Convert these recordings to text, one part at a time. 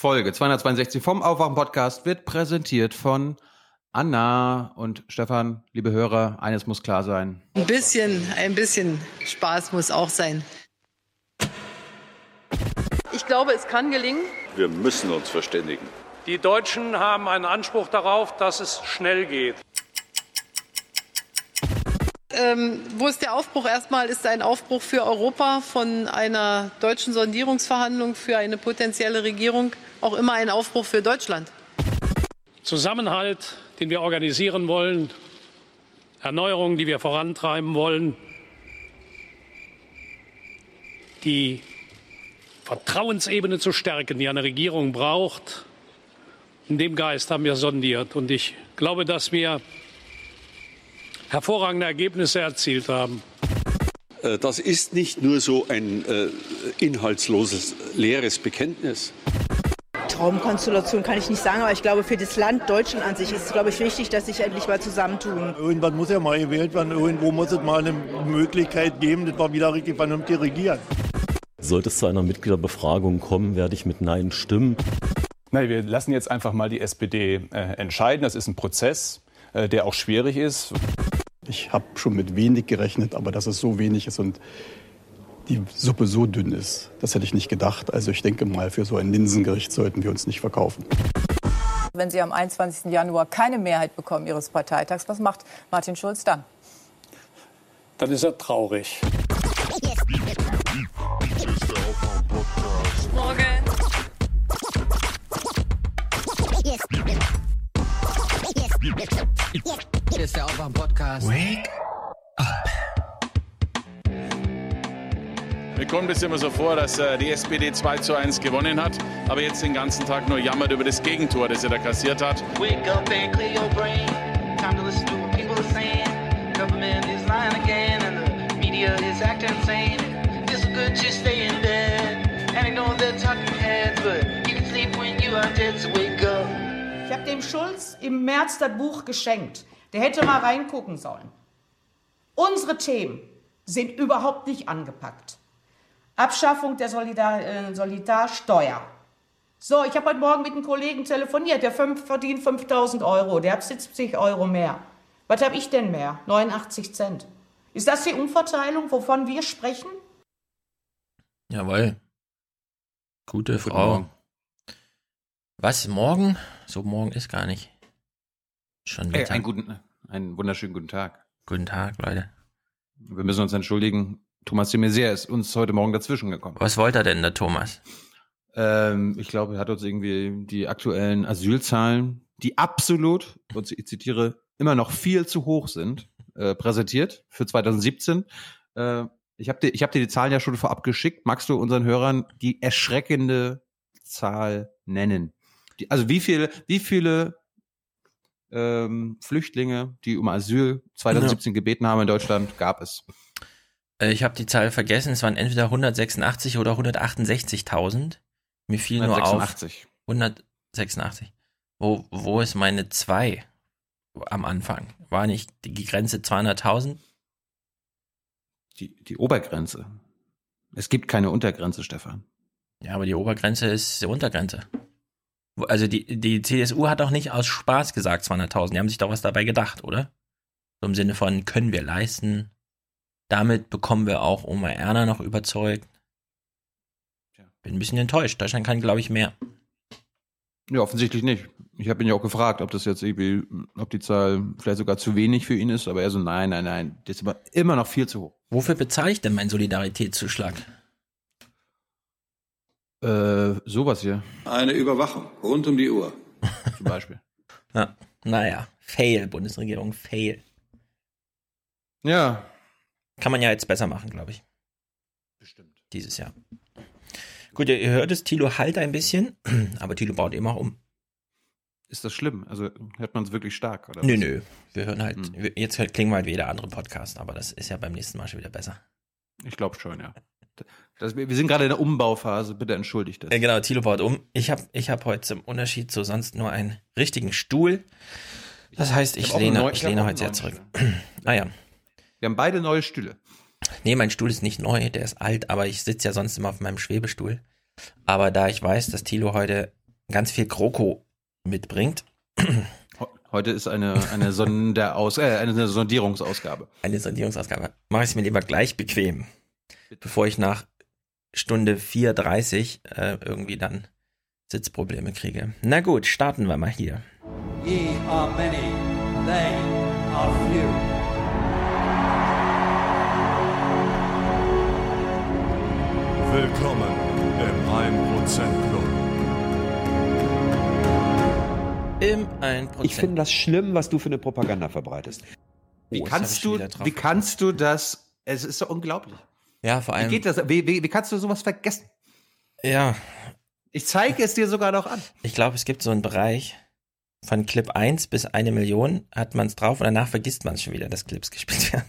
Folge 262 vom Aufwachen-Podcast wird präsentiert von Anna und Stefan, liebe Hörer, eines muss klar sein. Ein bisschen, ein bisschen Spaß muss auch sein. Ich glaube, es kann gelingen. Wir müssen uns verständigen. Die Deutschen haben einen Anspruch darauf, dass es schnell geht. Ähm, wo ist der Aufbruch? Erstmal ist ein Aufbruch für Europa von einer deutschen Sondierungsverhandlung für eine potenzielle Regierung auch immer ein Aufbruch für Deutschland. Zusammenhalt, den wir organisieren wollen, Erneuerung, die wir vorantreiben wollen, die Vertrauensebene zu stärken, die eine Regierung braucht. In dem Geist haben wir sondiert. Und ich glaube, dass wir hervorragende Ergebnisse erzielt haben. Äh, das ist nicht nur so ein äh, inhaltsloses, leeres Bekenntnis. Traumkonstellation kann ich nicht sagen, aber ich glaube, für das Land Deutschland an sich ist es, glaube ich, wichtig, dass sich endlich mal zusammentun. Irgendwann muss ja mal gewählt werden, irgendwo muss es mal eine Möglichkeit geben, dass wir wieder richtig vernünftig regieren. Sollte es zu einer Mitgliederbefragung kommen, werde ich mit Nein stimmen. Nein, wir lassen jetzt einfach mal die SPD äh, entscheiden. Das ist ein Prozess, äh, der auch schwierig ist. Ich habe schon mit wenig gerechnet, aber dass es so wenig ist und die Suppe so dünn ist, das hätte ich nicht gedacht. Also ich denke mal, für so ein Linsengericht sollten wir uns nicht verkaufen. Wenn Sie am 21. Januar keine Mehrheit bekommen Ihres Parteitags, was macht Martin Schulz dann? Dann ist er traurig. Morgen. Hier ist der Aufwach-Podcast. Wake up. Mir kommt es immer so vor, dass äh, die SPD 2 zu 1 gewonnen hat, aber jetzt den ganzen Tag nur jammert über das Gegentor, das sie da kassiert hat. Wake up and clear your brain. Time to listen to what people are saying. Government is lying again and the media is acting insane. It's good to stay in bed and ignore the talking heads, but you can sleep when you are dead, so wake up. Ich habe dem Schulz im März das Buch geschenkt. Der hätte mal reingucken sollen. Unsere Themen sind überhaupt nicht angepackt. Abschaffung der Solidar äh, Solidarsteuer. So, ich habe heute Morgen mit einem Kollegen telefoniert, der fünf, verdient 5000 Euro, der hat 70 Euro mehr. Was habe ich denn mehr? 89 Cent. Ist das die Umverteilung, wovon wir sprechen? Jawohl. Gute Frau. Was, morgen? So morgen ist gar nicht. Schon Ey, einen, guten, einen wunderschönen guten Tag. Guten Tag, Leute. Wir müssen uns entschuldigen. Thomas de Maizière ist uns heute Morgen dazwischen gekommen. Was wollte er denn, der Thomas? Ähm, ich glaube, er hat uns irgendwie die aktuellen Asylzahlen, die absolut, und ich zitiere, immer noch viel zu hoch sind, äh, präsentiert für 2017. Äh, ich habe dir, ich hab dir die Zahlen ja schon vorab geschickt. Magst du unseren Hörern die erschreckende Zahl nennen? Die, also wie viele, wie viele ähm, Flüchtlinge, die um Asyl 2017 ja. gebeten haben in Deutschland, gab es? Äh, ich habe die Zahl vergessen. Es waren entweder 186 oder 168.000. Mir fiel 186. nur auf 186. Wo, wo ist meine 2 am Anfang? War nicht die Grenze 200.000? Die, die Obergrenze. Es gibt keine Untergrenze, Stefan. Ja, aber die Obergrenze ist die Untergrenze. Also die, die CSU hat doch nicht aus Spaß gesagt 200.000. Die haben sich doch was dabei gedacht, oder? So im Sinne von, können wir leisten? Damit bekommen wir auch Oma Erna noch überzeugt. Bin ein bisschen enttäuscht. Deutschland kann, glaube ich, mehr. Ja, offensichtlich nicht. Ich habe ihn ja auch gefragt, ob das jetzt irgendwie, ob die Zahl vielleicht sogar zu wenig für ihn ist, aber er so, nein, nein, nein, das ist immer, immer noch viel zu hoch. Wofür bezahle ich denn meinen Solidaritätszuschlag? Äh, sowas hier. Eine Überwachung rund um die Uhr. Zum Beispiel. ja, naja, fail, Bundesregierung, fail. Ja. Kann man ja jetzt besser machen, glaube ich. Bestimmt. Dieses Jahr. Gut, ihr hört es, Tilo halt ein bisschen, aber Tilo baut immer um. Ist das schlimm? Also hört man es wirklich stark? Oder nö, was? nö. Wir hören halt, hm. jetzt klingen wir halt wie jeder andere Podcast, aber das ist ja beim nächsten Mal schon wieder besser. Ich glaube schon, ja. Das, wir sind gerade in der Umbauphase, bitte entschuldigt das. Ja, genau, Tilo baut um. Ich habe ich hab heute zum Unterschied zu sonst nur einen richtigen Stuhl. Das heißt, ich, ich lehne, ich lehne heute sehr zurück. naja. Ah, wir haben beide neue Stühle. Nee, mein Stuhl ist nicht neu, der ist alt, aber ich sitze ja sonst immer auf meinem Schwebestuhl. Aber da ich weiß, dass Tilo heute ganz viel Kroko mitbringt. Heute ist eine, eine, Sonderaus äh, eine Sondierungsausgabe. Eine Sondierungsausgabe. Mache ich es mir lieber gleich bequem, bevor ich nach Stunde 4.30 äh, irgendwie dann Sitzprobleme kriege. Na gut, starten wir mal hier. Ye are many, they are few. Willkommen im 1% Club. Im 1%. Ich finde das schlimm, was du für eine Propaganda verbreitest. Wie Oh, kannst du, wie kannst du das? Es ist doch unglaublich. Ja, vor allem. Wie geht das? Wie, wie, wie kannst du sowas vergessen? Ja, Ich zeige es dir sogar noch an. ich glaube, es gibt so einen Bereich von Clip 1 bis eine Million hat man es drauf und danach vergisst man es schon wieder, dass Clips gespielt werden.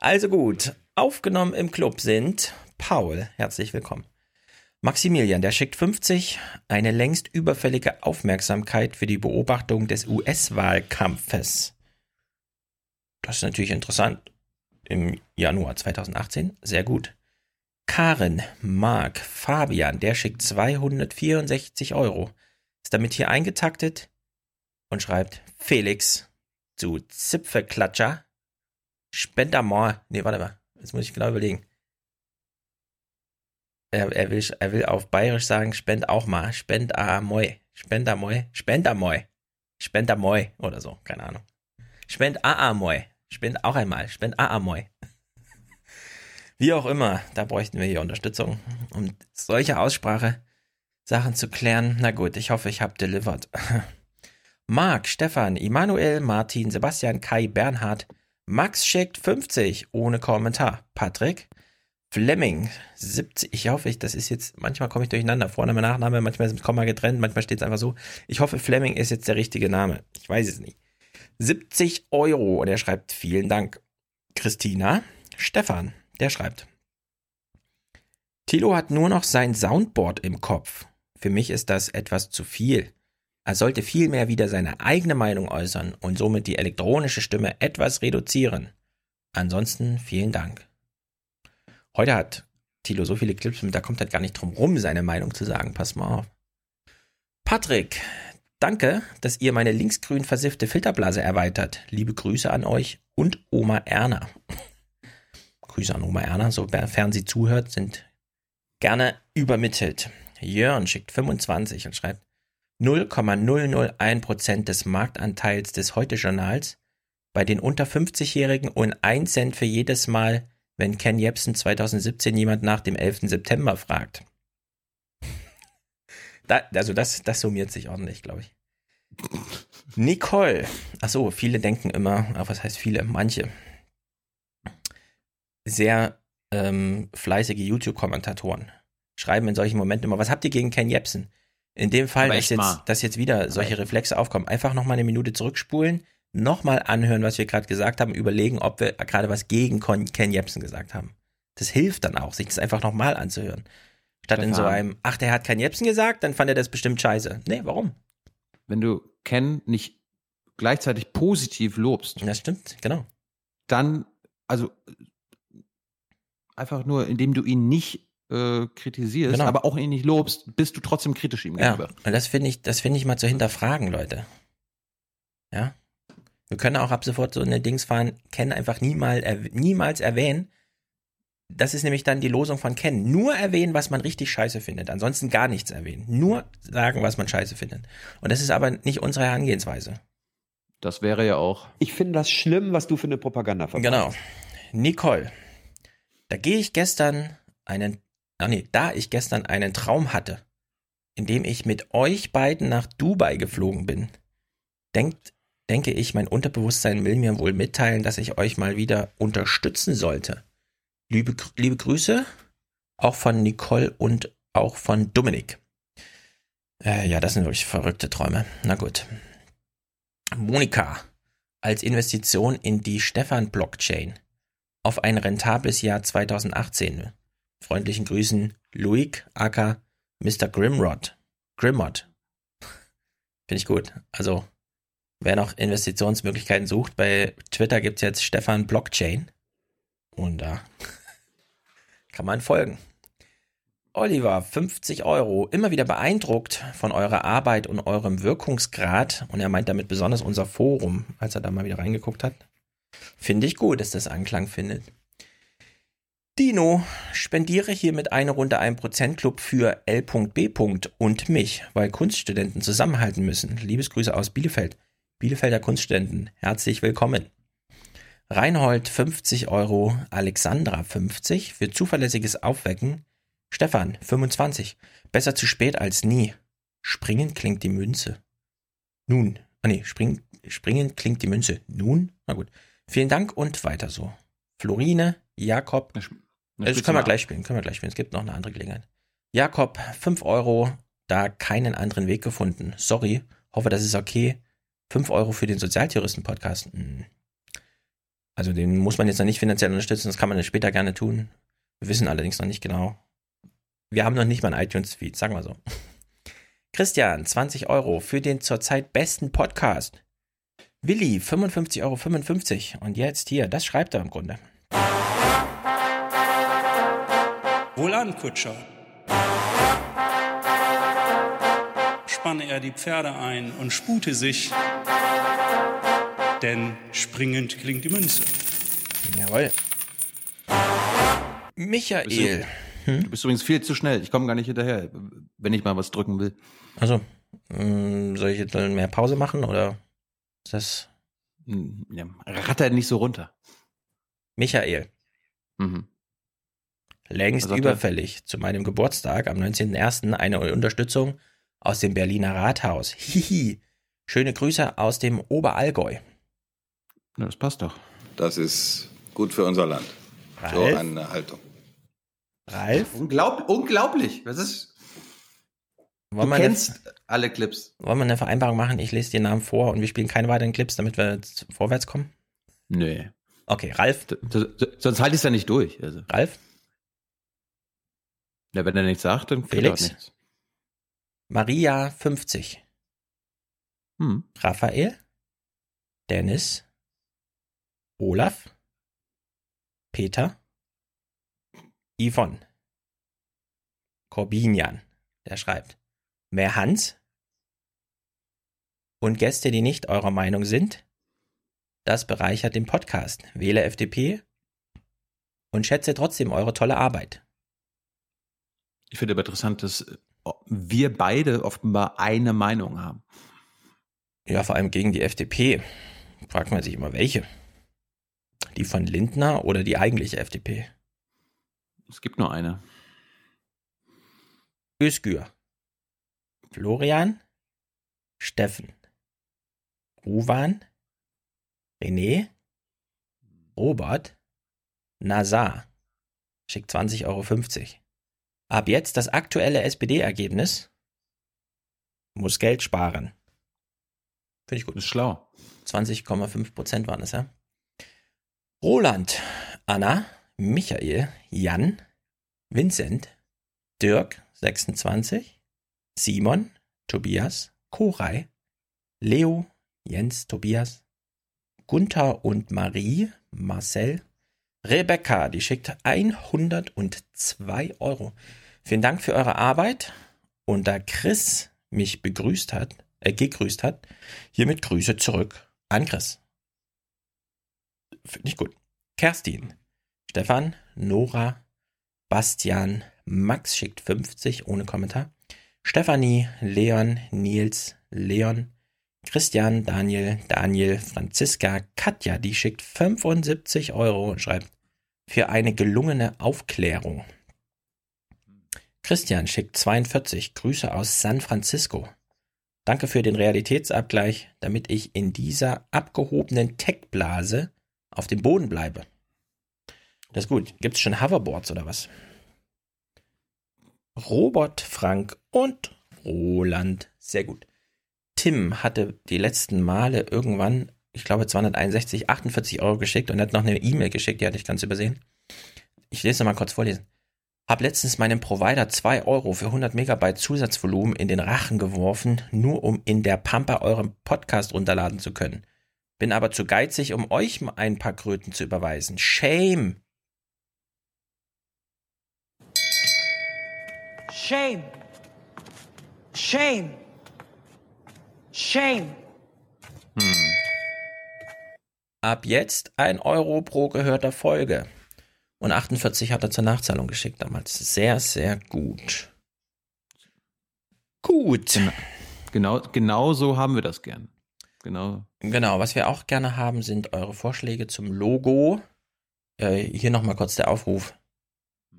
Also gut, aufgenommen im Club sind Paul, herzlich willkommen. Maximilian, der schickt 50, eine längst überfällige Aufmerksamkeit für die Beobachtung des US-Wahlkampfes. Das ist natürlich interessant. Im Januar 2018, sehr gut. Karin, Marc, Fabian, der schickt 264 Euro. Ist damit hier eingetaktet und schreibt Felix, du Zipfelklatscher, Spendermore. Nee, warte mal, jetzt muss ich genau überlegen. Er, er, will, er will auf Bayerisch sagen, spend auch mal, spend a moi, spendermoi, spendermoi, spendermoi oder so, keine Ahnung. Spend a a moi, spend auch einmal, spend a a moi. Wie auch immer, da bräuchten wir hier Unterstützung, um solche Aussprache Sachen zu klären. Na gut, ich hoffe, ich habe delivered. Marc, Stefan, Immanuel, Martin, Sebastian, Kai, Bernhard, Max schickt 50 ohne Kommentar. Patrick, Fleming 70. Ich hoffe, ich, das ist jetzt, manchmal komme ich durcheinander. Vorname, Nachname, manchmal ist mit Komma getrennt, manchmal steht es einfach so. Ich hoffe, Fleming ist jetzt der richtige Name. Ich weiß es nicht. 70 Euro und er schreibt vielen Dank. Christina, Stefan, der schreibt. Tilo hat nur noch sein Soundboard im Kopf. Für mich ist das etwas zu viel. Er sollte vielmehr wieder seine eigene Meinung äußern und somit die elektronische Stimme etwas reduzieren. Ansonsten vielen Dank. Heute hat Tilo so viele Clips da kommt halt gar nicht drum rum, seine Meinung zu sagen. Pass mal auf. Patrick, danke, dass ihr meine linksgrün versiffte Filterblase erweitert. Liebe Grüße an euch und Oma Erna. Grüße an Oma Erna, sofern sie zuhört, sind gerne übermittelt. Jörn schickt 25 und schreibt 0,001% des Marktanteils des Heute-Journals bei den unter 50-Jährigen und 1 Cent für jedes Mal, wenn Ken Jebsen 2017 jemand nach dem 11. September fragt. Da, also das, das summiert sich ordentlich, glaube ich. Nicole. Achso, viele denken immer, ach, was heißt viele? Manche. Sehr ähm, fleißige YouTube-Kommentatoren schreiben in solchen Momenten immer, was habt ihr gegen Ken Jebsen? In dem Fall, Aber dass jetzt, dass jetzt wieder solche Reflexe aufkommen, einfach nochmal eine Minute zurückspulen, nochmal anhören, was wir gerade gesagt haben, überlegen, ob wir gerade was gegen Ken Jebsen gesagt haben. Das hilft dann auch, sich das einfach nochmal anzuhören. Statt in so Stefan. einem, ach, der hat Ken Jebsen gesagt, dann fand er das bestimmt scheiße. Nee, warum? Wenn du Ken nicht gleichzeitig positiv lobst, Das stimmt, genau. dann, also einfach nur, indem du ihn nicht äh, kritisierst, Genau. aber auch ihn nicht lobst, bist du trotzdem kritisch ihm Ja, gegenüber. und das finde ich, das finde ich mal zu hinterfragen, Leute. Ja. Wir können auch ab sofort so eine Dings fahren, Ken einfach niemal, erw- niemals erwähnen. Das ist nämlich dann die Losung von Ken. Nur erwähnen, was man richtig scheiße findet. Ansonsten gar nichts erwähnen. Nur sagen, was man scheiße findet. Und das ist aber nicht unsere Herangehensweise. Das wäre ja auch. Ich finde das schlimm, was du für eine Propaganda verbreitest. Genau. Nicole. Da gehe ich gestern einen, ah nee, da ich gestern einen Traum hatte, in dem ich mit euch beiden nach Dubai geflogen bin, denkt, denke ich, mein Unterbewusstsein will mir wohl mitteilen, dass ich euch mal wieder unterstützen sollte. Liebe, liebe Grüße, auch von Nicole und auch von Dominik. Äh, ja, das sind wirklich verrückte Träume. Na gut. Monika, als Investition in die Stefan-Blockchain auf ein rentables Jahr 2018. Freundlichen Grüßen, Luik, aka Mr. Grimrod. Grimmod. Finde ich gut. Also, wer noch Investitionsmöglichkeiten sucht, bei Twitter gibt es jetzt Stefan Blockchain. Und da kann man folgen. Oliver, 50 Euro. Immer wieder beeindruckt von eurer Arbeit und eurem Wirkungsgrad. Und er meint damit besonders unser Forum, als er da mal wieder reingeguckt hat. Finde ich gut, dass das Anklang findet. Dino, spendiere hiermit eine Runde 1% Club für L.B. und mich, weil Kunststudenten zusammenhalten müssen. Liebesgrüße aus Bielefeld. Bielefelder Kunststudenten, herzlich willkommen. Reinhold 50 Euro, Alexandra 50 für zuverlässiges Aufwecken. Stefan 25, besser zu spät als nie. Springen klingt die Münze. Nun, ah nee, springen, springen klingt die Münze. Nun, na gut. Vielen Dank und weiter so. Florine, Jakob, das können wir gleich spielen, können wir gleich spielen. Es gibt noch eine andere Gelegenheit. Jakob, 5 Euro, da keinen anderen Weg gefunden. Sorry, hoffe, das ist okay. 5 Euro für den Sozialtheoristen-Podcast. Hm. Also den muss man jetzt noch nicht finanziell unterstützen, das kann man später gerne tun. Wir wissen allerdings noch nicht genau. Wir haben noch nicht mal einen iTunes-Feed, sagen wir so. Christian, 20 Euro für den zurzeit besten Podcast. Willi, 55,55 Euro. 55. Und jetzt hier, das schreibt er im Grunde. Wohlan, Kutscher. Spanne er die Pferde ein und spute sich, denn springend klingt die Münze. Jawohl. Michael. Hm? Du bist übrigens viel zu schnell. Ich komme gar nicht hinterher, wenn ich mal was drücken will. Also, soll ich jetzt mehr Pause machen oder ist das? Hm, ja, ratter nicht so runter. Michael. Mhm. Längst überfällig. Zu meinem Geburtstag am 19.01. eine Unterstützung aus dem Berliner Rathaus. Hihi. Schöne Grüße aus dem Oberallgäu. Ja, das passt doch. Das ist gut für unser Land. Ralf? So eine Haltung. Ralf? Unglaub, unglaublich. Was ist? Wollen du wir kennst eine, alle Clips. Wollen wir eine Vereinbarung machen? Ich lese den Namen vor und wir spielen keine weiteren Clips, damit wir jetzt vorwärts kommen? Nee. Okay, Ralf. Sonst halte ich es ja nicht durch. Also. Ralf? Ja, wenn er nichts sagt, dann Felix? er nichts. Maria 50. Hm. Raphael? Dennis? Olaf? Peter? Yvonne. Corbinian, der schreibt. Mehr Hans? Und Gäste, die nicht eurer Meinung sind? Das bereichert den Podcast. Wähle FDP und schätze trotzdem eure tolle Arbeit. Ich finde aber interessant, dass wir beide offenbar eine Meinung haben. Ja, vor allem gegen die FDP. Fragt man sich immer, welche? Die von Lindner oder die eigentliche FDP? Es gibt nur eine. Özgür. Florian. Steffen. Ruwan. René. Robert. Nazar. Schickt 20,50 Euro. Ab jetzt das aktuelle SPD-Ergebnis. Muss Geld sparen. Finde ich gut. Ist schlau. 20,5 Prozent waren es, ja. Roland, Anna, Michael, Jan, Vincent, Dirk, 26, Simon, Tobias, Koray, Leo, Jens, Tobias, Gunther und Marie, Marcel, Rebecca, die schickt 102 Euro. Vielen Dank für eure Arbeit. Und da Chris mich begrüßt hat, äh, gegrüßt hat, hiermit Grüße zurück an Chris. Finde ich gut. Kerstin, Stefan, Nora, Bastian, Max schickt 50 ohne Kommentar. Stefanie, Leon, Nils, Leon, Christian, Daniel, Daniel, Franziska, Katja, die schickt 75 Euro und schreibt für eine gelungene Aufklärung. Christian schickt 42 Grüße aus San Francisco. Danke für den Realitätsabgleich, damit ich in dieser abgehobenen Tech-Blase auf dem Boden bleibe. Das ist gut. Gibt es schon Hoverboards oder was? Robert, Frank und Roland. Sehr gut. Tim hatte die letzten Male irgendwann, ich glaube 261, 48 Euro geschickt und hat noch eine E-Mail geschickt, die hatte ich ganz übersehen. Ich lese mal kurz vorlesen. Hab letztens meinem Provider 2 Euro für 100 Megabyte Zusatzvolumen in den Rachen geworfen, nur um in der Pampa euren Podcast runterladen zu können. Bin aber zu geizig, um euch ein paar Kröten zu überweisen. Shame! Shame. Shame. Shame. Ab jetzt ein Euro pro gehörter Folge. Und 48 hat er zur Nachzahlung geschickt damals. Sehr, sehr gut. Gut. Genau, genau so haben wir das gern. Genau. Genau, was wir auch gerne haben, sind eure Vorschläge zum Logo. Äh, hier nochmal kurz der Aufruf.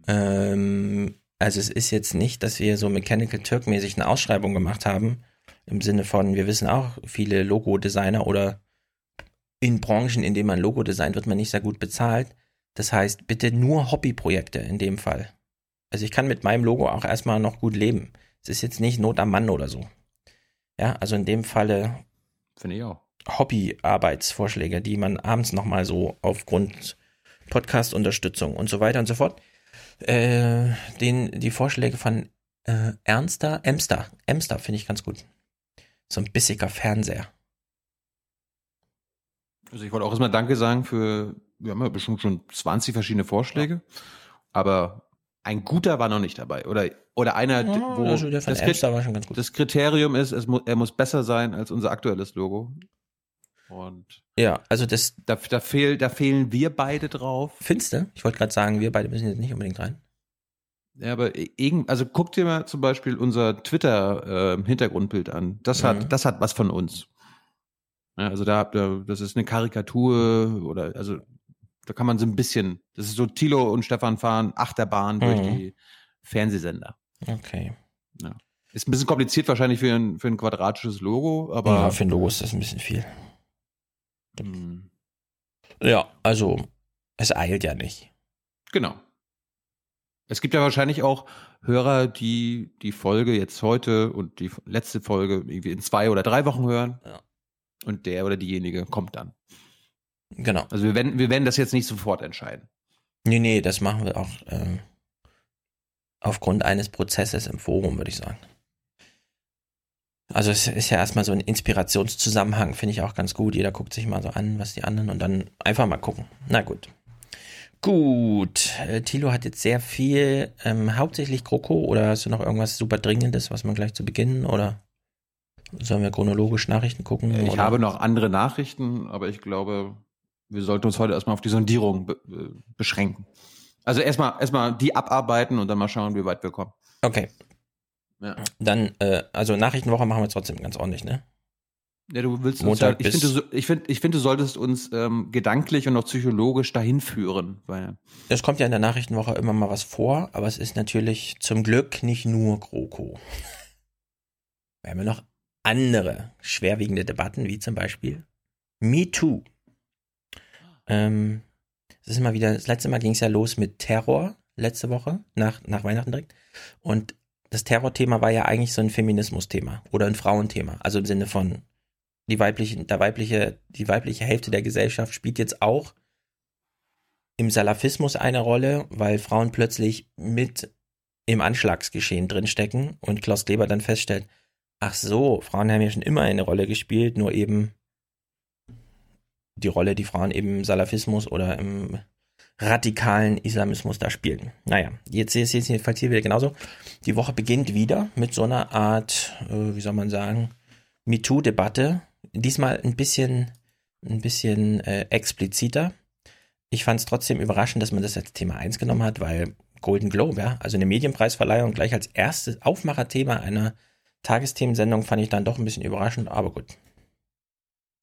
Ähm, also es ist jetzt nicht, dass wir so Mechanical Turk mäßig eine Ausschreibung gemacht haben. Im Sinne von, wir wissen auch, viele Logo-Designer oder in Branchen, in denen man Logo designt, wird man nicht sehr gut bezahlt. Das heißt, bitte nur Hobbyprojekte in dem Fall. Also ich kann mit meinem Logo auch erstmal noch gut leben. Es ist jetzt nicht Not am Mann oder so. Ja, also in dem Falle Finde ich auch. Hobbyarbeitsvorschläge, die man abends nochmal so aufgrund Podcast-Unterstützung und so weiter und so fort. Äh, den, die Vorschläge von äh, Ernster, Emster, Emster finde ich ganz gut. So ein bissiger Fernseher. Also ich wollte auch erstmal Danke sagen für, wir haben ja bestimmt schon 20 verschiedene Vorschläge, aber ein guter war noch nicht dabei. Oder, oder einer, Ja, wo also das, Elster war schon ganz gut. das Kriterium ist, es mu er muss besser sein als unser aktuelles Logo. Und Ja, also das. Da, da, fehl, da fehlen wir beide drauf. Findest du? Ich wollte gerade sagen, wir beide müssen jetzt nicht unbedingt rein. Ja, aber irgend, also guck dir mal zum Beispiel unser Twitter-Hintergrundbild an. Das Mhm. hat, das hat was von uns. Ja, also da habt ihr, das ist eine Karikatur oder also da kann man so ein bisschen, das ist so Thilo und Stefan fahren Achterbahn durch Mhm. die Fernsehsender. Okay. Ja. Ist ein bisschen kompliziert wahrscheinlich für ein, für ein quadratisches Logo, aber ja, für ein Logo ist das ein bisschen viel. Hm. Ja, also es eilt ja nicht. Genau. Es gibt ja wahrscheinlich auch Hörer, die die Folge jetzt heute und die letzte Folge irgendwie in zwei oder drei Wochen hören. Und der oder diejenige kommt dann. Genau. Also wir werden, wir werden das jetzt nicht sofort entscheiden. Nee, nee, das machen wir auch ähm, aufgrund eines Prozesses im Forum, würde ich sagen. Also es ist ja erstmal so ein Inspirationszusammenhang, finde ich auch ganz gut. Jeder guckt sich mal so an, was die anderen und dann einfach mal gucken. Na gut. Gut, äh, Thilo hat jetzt sehr viel, ähm, hauptsächlich GroKo oder hast du noch irgendwas super Dringendes, was man gleich zu Beginn oder sollen wir chronologisch Nachrichten gucken? Ich oder? habe noch andere Nachrichten, aber ich glaube, wir sollten uns heute erstmal auf die Sondierung be beschränken. Also erstmal erstmal die abarbeiten und dann mal schauen, wie weit wir kommen. Okay. Ja. Dann, äh, also Nachrichtenwoche machen wir trotzdem ganz ordentlich, ne? Ja, du willst uns Montag ja, ich bis- finde, ich finde, ich finde, du solltest uns ähm, gedanklich und auch psychologisch dahin führen, weil Es kommt ja in der Nachrichtenwoche immer mal was vor, aber es ist natürlich zum Glück nicht nur GroKo. Wir haben ja noch andere schwerwiegende Debatten, wie zum Beispiel Me Too. Ähm, das ist immer wieder, das letzte Mal ging es ja los mit Terror, letzte Woche, nach, nach Weihnachten direkt. Und das Terrorthema war ja eigentlich so ein Feminismus-Thema oder ein Frauenthema. Also im Sinne von, die weibliche, der weibliche, die weibliche Hälfte der Gesellschaft spielt jetzt auch im Salafismus eine Rolle, weil Frauen plötzlich mit im Anschlagsgeschehen drinstecken und Klaus Kleber dann feststellt, ach so, Frauen haben ja schon immer eine Rolle gespielt, nur eben die Rolle, die Frauen eben im Salafismus oder im radikalen Islamismus da spielen. Naja, jetzt ist es jedenfalls hier wieder genauso. Die Woche beginnt wieder mit so einer Art, äh, wie soll man sagen, MeToo-Debatte. Diesmal ein bisschen, ein bisschen äh, expliziter. Ich fand es trotzdem überraschend, dass man das als Thema 1 genommen hat, weil Golden Globe, ja, also eine Medienpreisverleihung gleich als erstes Aufmacherthema einer Tagesthemensendung fand ich dann doch ein bisschen überraschend, aber gut.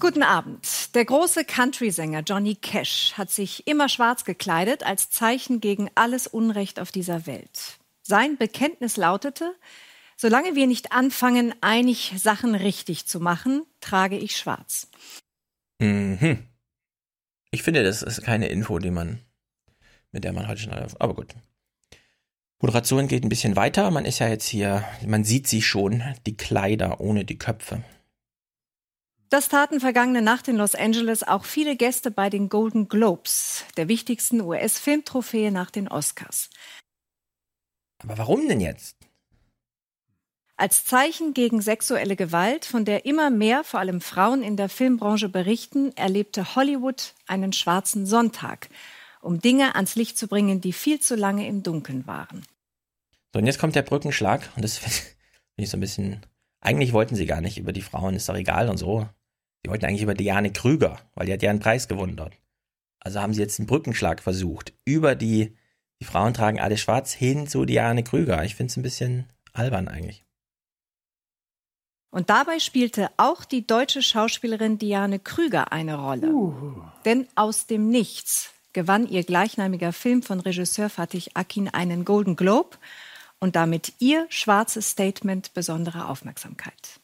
Guten Abend. Der große Country-Sänger Johnny Cash hat sich immer schwarz gekleidet als Zeichen gegen alles Unrecht auf dieser Welt. Sein Bekenntnis lautete, solange wir nicht anfangen, einig Sachen richtig zu machen, trage ich schwarz. Mhm. Ich finde, das ist keine Info, die man, mit der man heute schon, aber gut. Moderation geht ein bisschen weiter. Man ist ja jetzt hier, man sieht sie schon, die Kleider ohne die Köpfe. Das taten vergangene Nacht in Los Angeles auch viele Gäste bei den Golden Globes, der wichtigsten US-Filmtrophäe nach den Oscars. Aber warum denn jetzt? Als Zeichen gegen sexuelle Gewalt, von der immer mehr vor allem Frauen in der Filmbranche berichten, erlebte Hollywood einen schwarzen Sonntag, um Dinge ans Licht zu bringen, die viel zu lange im Dunkeln waren. So, und jetzt kommt der Brückenschlag und das finde ich so ein bisschen. Eigentlich wollten sie gar nicht über die Frauen, ist doch egal und so. Sie wollten eigentlich über Diane Krüger, weil die hat ja einen Preis gewonnen dort. Also haben sie jetzt einen Brückenschlag versucht. Über die, die Frauen tragen alle schwarz hin zu Diane Krüger. Ich finde es ein bisschen albern eigentlich. Und dabei spielte auch die deutsche Schauspielerin Diane Krüger eine Rolle. Uh. Denn aus dem Nichts gewann ihr gleichnamiger Film von Regisseur Fatih Akin einen Golden Globe und damit ihr schwarzes Statement besondere Aufmerksamkeit.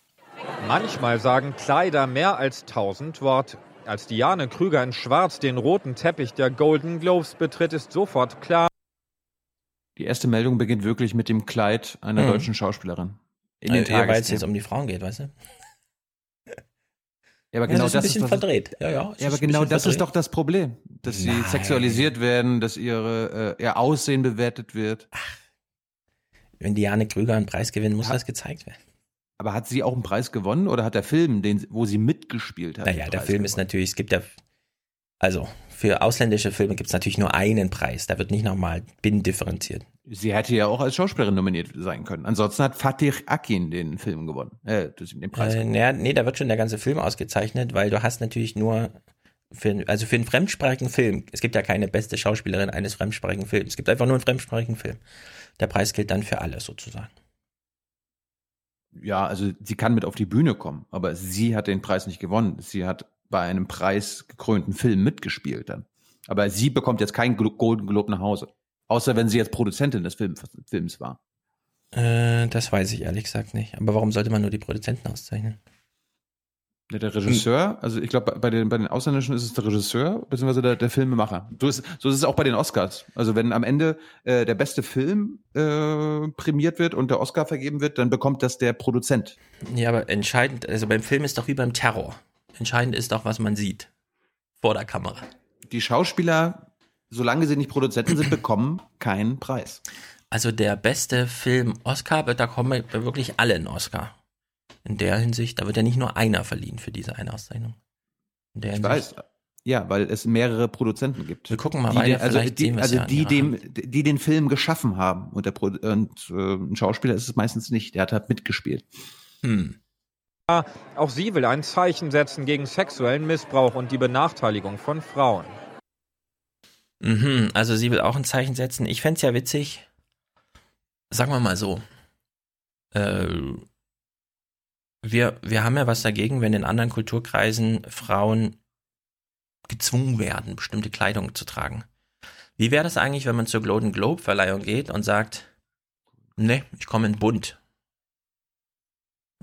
Manchmal sagen Kleider mehr als tausend Worte. Als Diane Krüger in Schwarz den roten Teppich der Golden Globes betritt, ist sofort klar. Die erste Meldung beginnt wirklich mit dem Kleid einer Mhm. deutschen Schauspielerin. In den ja, weil es jetzt um die Frauen geht, weißt du? Ja, aber Ja, genau das ist ein das bisschen doch- verdreht. Ja, ja, Ja, aber ist genau das ist verdreht. doch das Problem, dass sie Nein. sexualisiert werden, dass ihre äh, ihr Aussehen bewertet wird. Wenn Diane Krüger einen Preis gewinnt, muss Hat- das gezeigt werden. Aber hat sie auch einen Preis gewonnen oder hat der Film, den, wo sie mitgespielt hat? Naja, der Film ist natürlich, es gibt ja, also für ausländische Filme gibt es natürlich nur einen Preis. Da wird nicht nochmal bin differenziert. Sie hätte ja auch als Schauspielerin nominiert sein können. Ansonsten hat Fatih Akin den Film gewonnen. Äh, den Preis Äh, gewonnen. naja, nee, da wird schon der ganze Film ausgezeichnet, weil du hast natürlich nur für, also für einen fremdsprachigen Film, es gibt ja keine beste Schauspielerin eines fremdsprachigen Films. Es gibt einfach nur einen fremdsprachigen Film. Der Preis gilt dann für alle sozusagen. Ja, also sie kann mit auf die Bühne kommen, aber sie hat den Preis nicht gewonnen. Sie hat bei einem preisgekrönten Film mitgespielt dann. Aber sie bekommt jetzt keinen Golden Globe nach Hause. Außer wenn sie jetzt Produzentin des Film, Films war. Äh, das weiß ich ehrlich gesagt nicht. Aber warum sollte man nur die Produzenten auszeichnen? Ja, Der Regisseur, also ich glaube, bei den, bei den Ausländischen ist es der Regisseur, beziehungsweise der, der Filmemacher. So ist, so ist es auch bei den Oscars. Also wenn am Ende äh, der beste Film äh, prämiert wird und der Oscar vergeben wird, dann bekommt das der Produzent. Ja, aber entscheidend, also beim Film ist doch wie beim Terror. Entscheidend ist doch, was man sieht. Vor der Kamera. Die Schauspieler, solange sie nicht Produzenten sind, bekommen keinen Preis. Also der beste Film Oscar, da kommen wirklich alle einen Oscar. In der Hinsicht, da wird ja nicht nur einer verliehen für diese eine Auszeichnung. In der Ich Hinsicht. weiß. Ja, weil es mehrere Produzenten gibt. Wir gucken mal die, weiter, den- also vielleicht die, sehen wir es also die, dem, die den Film geschaffen haben. Und, der Pro und äh, ein Schauspieler ist es meistens nicht. Der hat halt mitgespielt. Hm. Auch sie will ein Zeichen setzen gegen sexuellen Missbrauch und die Benachteiligung von Frauen. Mhm, also sie will auch ein Zeichen setzen. Ich fänd's ja witzig, sagen wir mal so, äh, wir, wir haben ja was dagegen, wenn in anderen Kulturkreisen Frauen gezwungen werden, bestimmte Kleidung zu tragen. Wie wäre das eigentlich, wenn man zur Golden Globe Verleihung geht und sagt, ne, ich komme in bunt.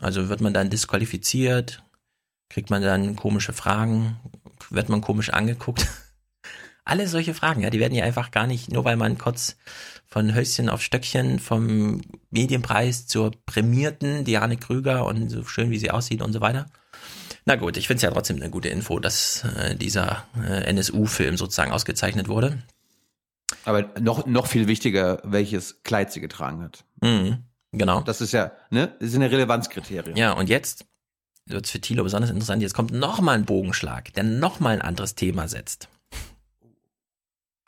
Also wird man dann disqualifiziert, kriegt man dann komische Fragen, wird man komisch angeguckt. Alle solche Fragen, ja, die werden ja einfach gar nicht, nur weil man kurz von Höschen auf Stöckchen vom Medienpreis zur prämierten Diane Krüger und so schön wie sie aussieht und so weiter. Na gut, ich finde es ja trotzdem eine gute Info, dass äh, dieser äh, NSU-Film sozusagen ausgezeichnet wurde. Aber noch, noch viel wichtiger, welches Kleid sie getragen hat. Mhm, genau. Das ist ja, ne, das sind ja Relevanzkriterien. Ja, und jetzt wird es für Thilo besonders interessant. Jetzt kommt nochmal ein Bogenschlag, der nochmal ein anderes Thema setzt.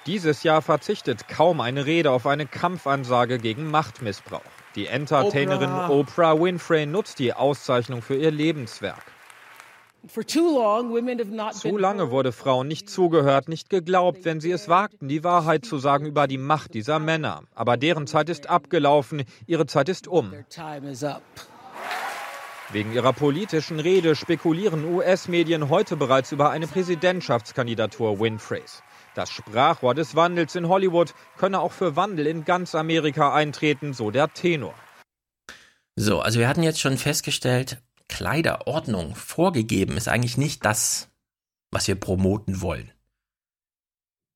Dieses Jahr verzichtet kaum eine Rede auf eine Kampfansage gegen Machtmissbrauch. Die Entertainerin Oprah. Oprah, Winfrey nutzt die Auszeichnung für ihr Lebenswerk. Zu lange wurde Frauen nicht zugehört, nicht geglaubt, wenn sie es wagten, die Wahrheit zu sagen über die Macht dieser Männer. Aber deren Zeit ist abgelaufen, ihre Zeit ist um. Wegen ihrer politischen Rede spekulieren US-Medien heute bereits über eine Präsidentschaftskandidatur Winfreys. Das Sprachrohr des Wandels in Hollywood könne auch für Wandel in ganz Amerika eintreten, so der Tenor. So, also wir hatten jetzt schon festgestellt, Kleiderordnung vorgegeben ist eigentlich nicht das, was wir promoten wollen.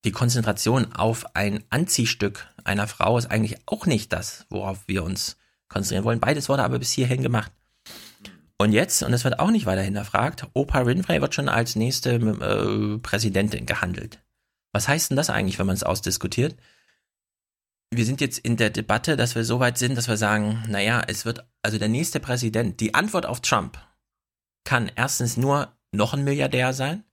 Die Konzentration auf ein Anziehstück einer Frau ist eigentlich auch nicht das, worauf wir uns konzentrieren wollen. Beides wurde aber bis hierhin gemacht. Und jetzt, und es wird auch nicht weiter hinterfragt, Oprah Winfrey wird schon als nächste äh, Präsidentin gehandelt. Was heißt denn das eigentlich, wenn man es ausdiskutiert? Wir sind jetzt in der Debatte, dass wir so weit sind, dass wir sagen, naja, es wird, also der nächste Präsident, die Antwort auf Trump kann erstens nur noch ein Milliardär sein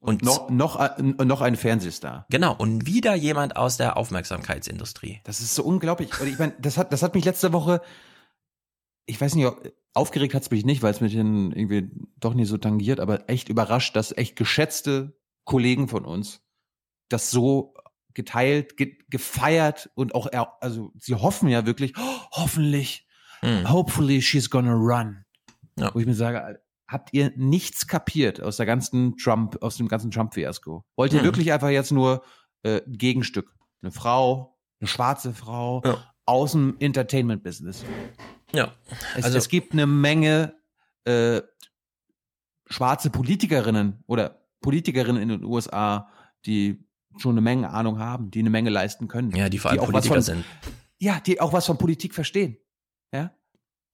Und noch, noch, äh, noch ein Fernsehstar. Genau, und wieder jemand aus der Aufmerksamkeitsindustrie. Das ist so unglaublich. Und ich meine, das hat, das hat mich letzte Woche, ich weiß nicht, ob, aufgeregt hat's mich nicht, weil es mich irgendwie doch nie so tangiert, aber echt überrascht, dass echt geschätzte Kollegen von uns das so geteilt, ge gefeiert und auch, er, also sie hoffen ja wirklich, oh, hoffentlich, Hm. hopefully she's gonna run. Ja. Wo ich mir sage, habt ihr nichts kapiert aus der ganzen Trump, aus dem ganzen Trump-Fiasko? Wollt ihr Mhm. wirklich einfach jetzt nur äh, ein Gegenstück? Eine Frau, eine schwarze Frau aus dem Entertainment-Business. Ja. Es, Also- es gibt eine Menge äh, schwarze Politikerinnen oder Politikerinnen in den USA, die schon eine Menge Ahnung haben, die eine Menge leisten können. Ja, die vor allem auch was Politiker von, sind. Ja, die auch was von Politik verstehen. Ja.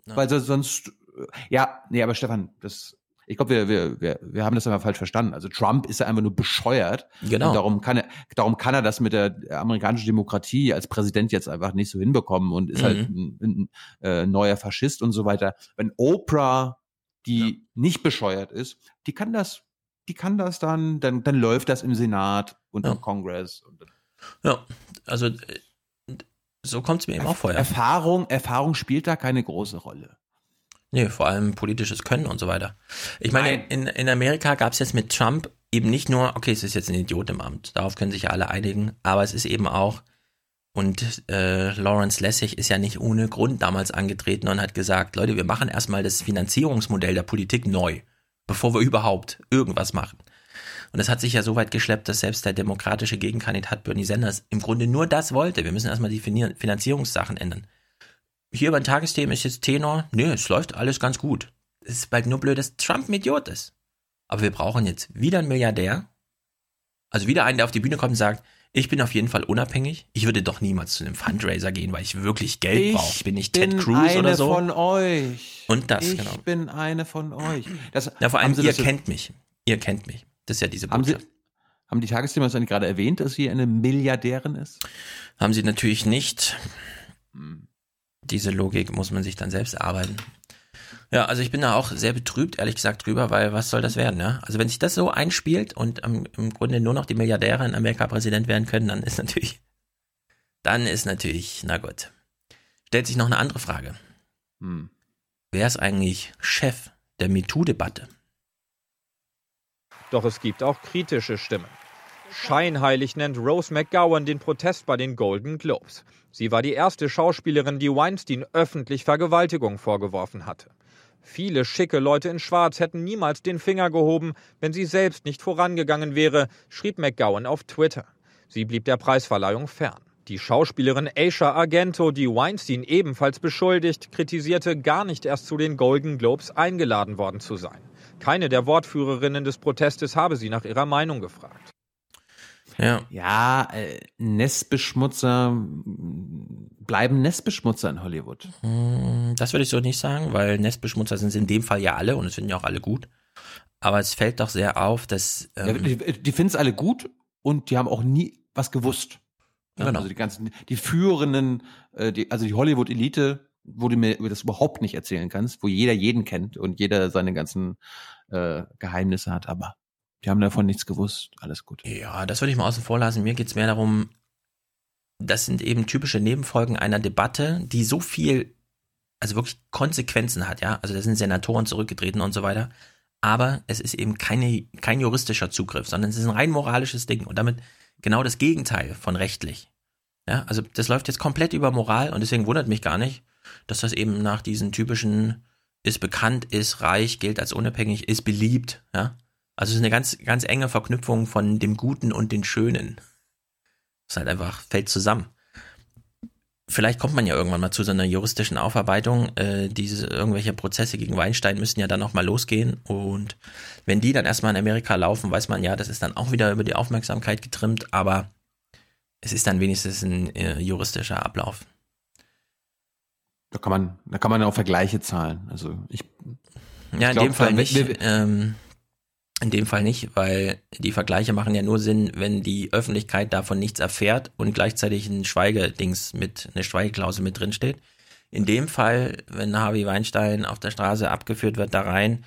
Weil so- sonst, äh, ja, nee, aber Stefan, das, ich glaube, wir, wir, wir, wir haben das einfach falsch verstanden. Also Trump ist ja einfach nur bescheuert. Genau. Und darum kann er, darum kann er das mit der amerikanischen Demokratie als Präsident jetzt einfach nicht so hinbekommen und ist Mhm. halt ein, ein äh, neuer Faschist und so weiter. Wenn Oprah, die nicht bescheuert ist, die kann das, die kann das dann, dann, dann läuft das im Senat und im Kongress. Und Ja, also äh, so kommt es mir eben auch vor. Ja. Erfahrung, Erfahrung spielt da keine große Rolle. Nee, vor allem politisches Können und so weiter. Ich meine, in, in Amerika gab es jetzt mit Trump eben nicht nur, okay, es ist jetzt ein Idiot im Amt, darauf können sich ja alle einigen, aber es ist eben auch, und äh, Lawrence Lessig ist ja nicht ohne Grund damals angetreten und hat gesagt, Leute, wir machen erstmal das Finanzierungsmodell der Politik neu, bevor wir überhaupt irgendwas machen. Und es hat sich ja so weit geschleppt, dass selbst der demokratische Gegenkandidat Bernie Sanders im Grunde nur das wollte. Wir müssen erstmal die Finan- Finanzierungssachen ändern. Hier beim Tagesthemen ist jetzt Tenor, nee, es läuft alles ganz gut. Es ist bald nur blöd, dass Trump ein Idiot ist. Aber wir brauchen jetzt wieder einen Milliardär. Also wieder einen, der auf die Bühne kommt und sagt, ich bin auf jeden Fall unabhängig. Ich würde doch niemals zu einem Fundraiser gehen, weil ich wirklich Geld brauche. Ich bin nicht Ted Cruz oder so. von euch. Und das, ich genau. bin eine von euch. Das, Ja, vor allem, ihr so- kennt mich. Ihr kennt mich. Das ist ja diese Haben Sie, Botschaft. haben die Tagesthemen das gerade erwähnt, dass sie eine Milliardärin ist? Haben sie natürlich nicht. Diese Logik muss man sich dann selbst erarbeiten. Ja, also ich bin da auch sehr betrübt, ehrlich gesagt, drüber, weil was soll das werden, ja? Also wenn sich das so einspielt und ähm, im Grunde nur noch die Milliardäre in Amerika Präsident werden können, dann ist natürlich, dann ist natürlich, na gut. Stellt sich noch eine andere Frage. Hm. Wer ist eigentlich Chef der MeToo-Debatte? Doch es gibt auch kritische Stimmen. Scheinheilig nennt Rose McGowan den Protest bei den Golden Globes. Sie war die erste Schauspielerin, die Weinstein öffentlich Vergewaltigung vorgeworfen hatte. Viele schicke Leute in Schwarz hätten niemals den Finger gehoben, wenn sie selbst nicht vorangegangen wäre, schrieb McGowan auf Twitter. Sie blieb der Preisverleihung fern. Die Schauspielerin Aisha Argento, die Weinstein ebenfalls beschuldigt, kritisierte gar nicht erst zu den Golden Globes eingeladen worden zu sein. Keine der Wortführerinnen des Protestes habe sie nach ihrer Meinung gefragt. Ja. Ja, äh, Nestbeschmutzer bleiben Nestbeschmutzer in Hollywood. Hm, Das würde ich so nicht sagen, weil Nestbeschmutzer sind es in dem Fall ja alle und es finden ja auch alle gut. Aber es fällt doch sehr auf, dass. Ja, Ähm, die die finden es alle gut und die haben auch nie was gewusst. Ja, Genau. Also die ganzen, die führenden, äh, die, also die Hollywood-Elite, wo du mir das überhaupt nicht erzählen kannst, wo jeder jeden kennt und jeder seine ganzen äh, Geheimnisse hat, aber die haben davon nichts gewusst. Alles gut. Ja, das würde ich mal außen vor lassen. Mir geht's mehr darum, das sind eben typische Nebenfolgen einer Debatte, die so viel, also wirklich Konsequenzen hat, ja. Also da sind Senatoren zurückgetreten und so weiter. Aber es ist eben keine, kein juristischer Zugriff, sondern es ist ein rein moralisches Ding und damit genau das Gegenteil von rechtlich. Ja, also das läuft jetzt komplett über Moral und deswegen wundert mich gar nicht, dass das eben nach diesen typischen ist bekannt, ist reich, gilt als unabhängig, ist beliebt, ja. Also es ist eine ganz, ganz enge Verknüpfung von dem Guten und den Schönen. Das halt einfach, fällt zusammen. Vielleicht kommt man ja irgendwann mal zu so einer juristischen Aufarbeitung. Äh, diese irgendwelche Prozesse gegen Weinstein müssen ja dann nochmal losgehen. Und wenn die dann erstmal in Amerika laufen, weiß man ja, das ist dann auch wieder über die Aufmerksamkeit getrimmt, aber es ist dann wenigstens ein äh, juristischer Ablauf. Da kann man, da kann man auch Vergleiche zahlen. Also ich. Ja, in glaub, dem Fall nicht. ähm, in dem Fall nicht, weil die Vergleiche machen ja nur Sinn, wenn die Öffentlichkeit davon nichts erfährt und gleichzeitig ein Schweigedings mit, eine Schweigeklausel mit drin steht. In dem Fall, wenn Harvey Weinstein auf der Straße abgeführt wird, da rein,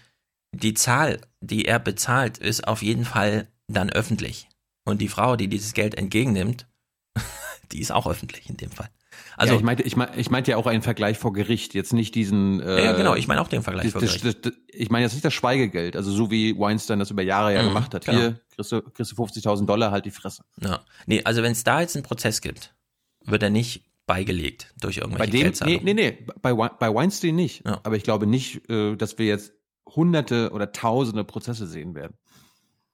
die Zahl, die er bezahlt, ist auf jeden Fall dann öffentlich. Und die Frau, die dieses Geld entgegennimmt, die ist auch öffentlich in dem Fall. Also ja, ich meinte, ich meinte, ich meinte ja auch einen Vergleich vor Gericht, jetzt nicht diesen. Äh, ja, genau, ich meine auch den Vergleich das, vor das, Gericht. Das, ich meine jetzt nicht das Schweigegeld, also so wie Weinstein das über Jahre ja Mhm, gemacht hat. genau. Hier kriegst du, kriegst du 50.000 Dollar, halt die Fresse. Ja. Nee, also wenn es da jetzt einen Prozess gibt, wird er nicht beigelegt durch Bei irgendwelche dem, nee, Geldzahlungen. nee, nee, bei, Wei- bei Weinstein nicht. Aber ich glaube nicht, äh, dass wir jetzt hunderte oder tausende Prozesse sehen werden.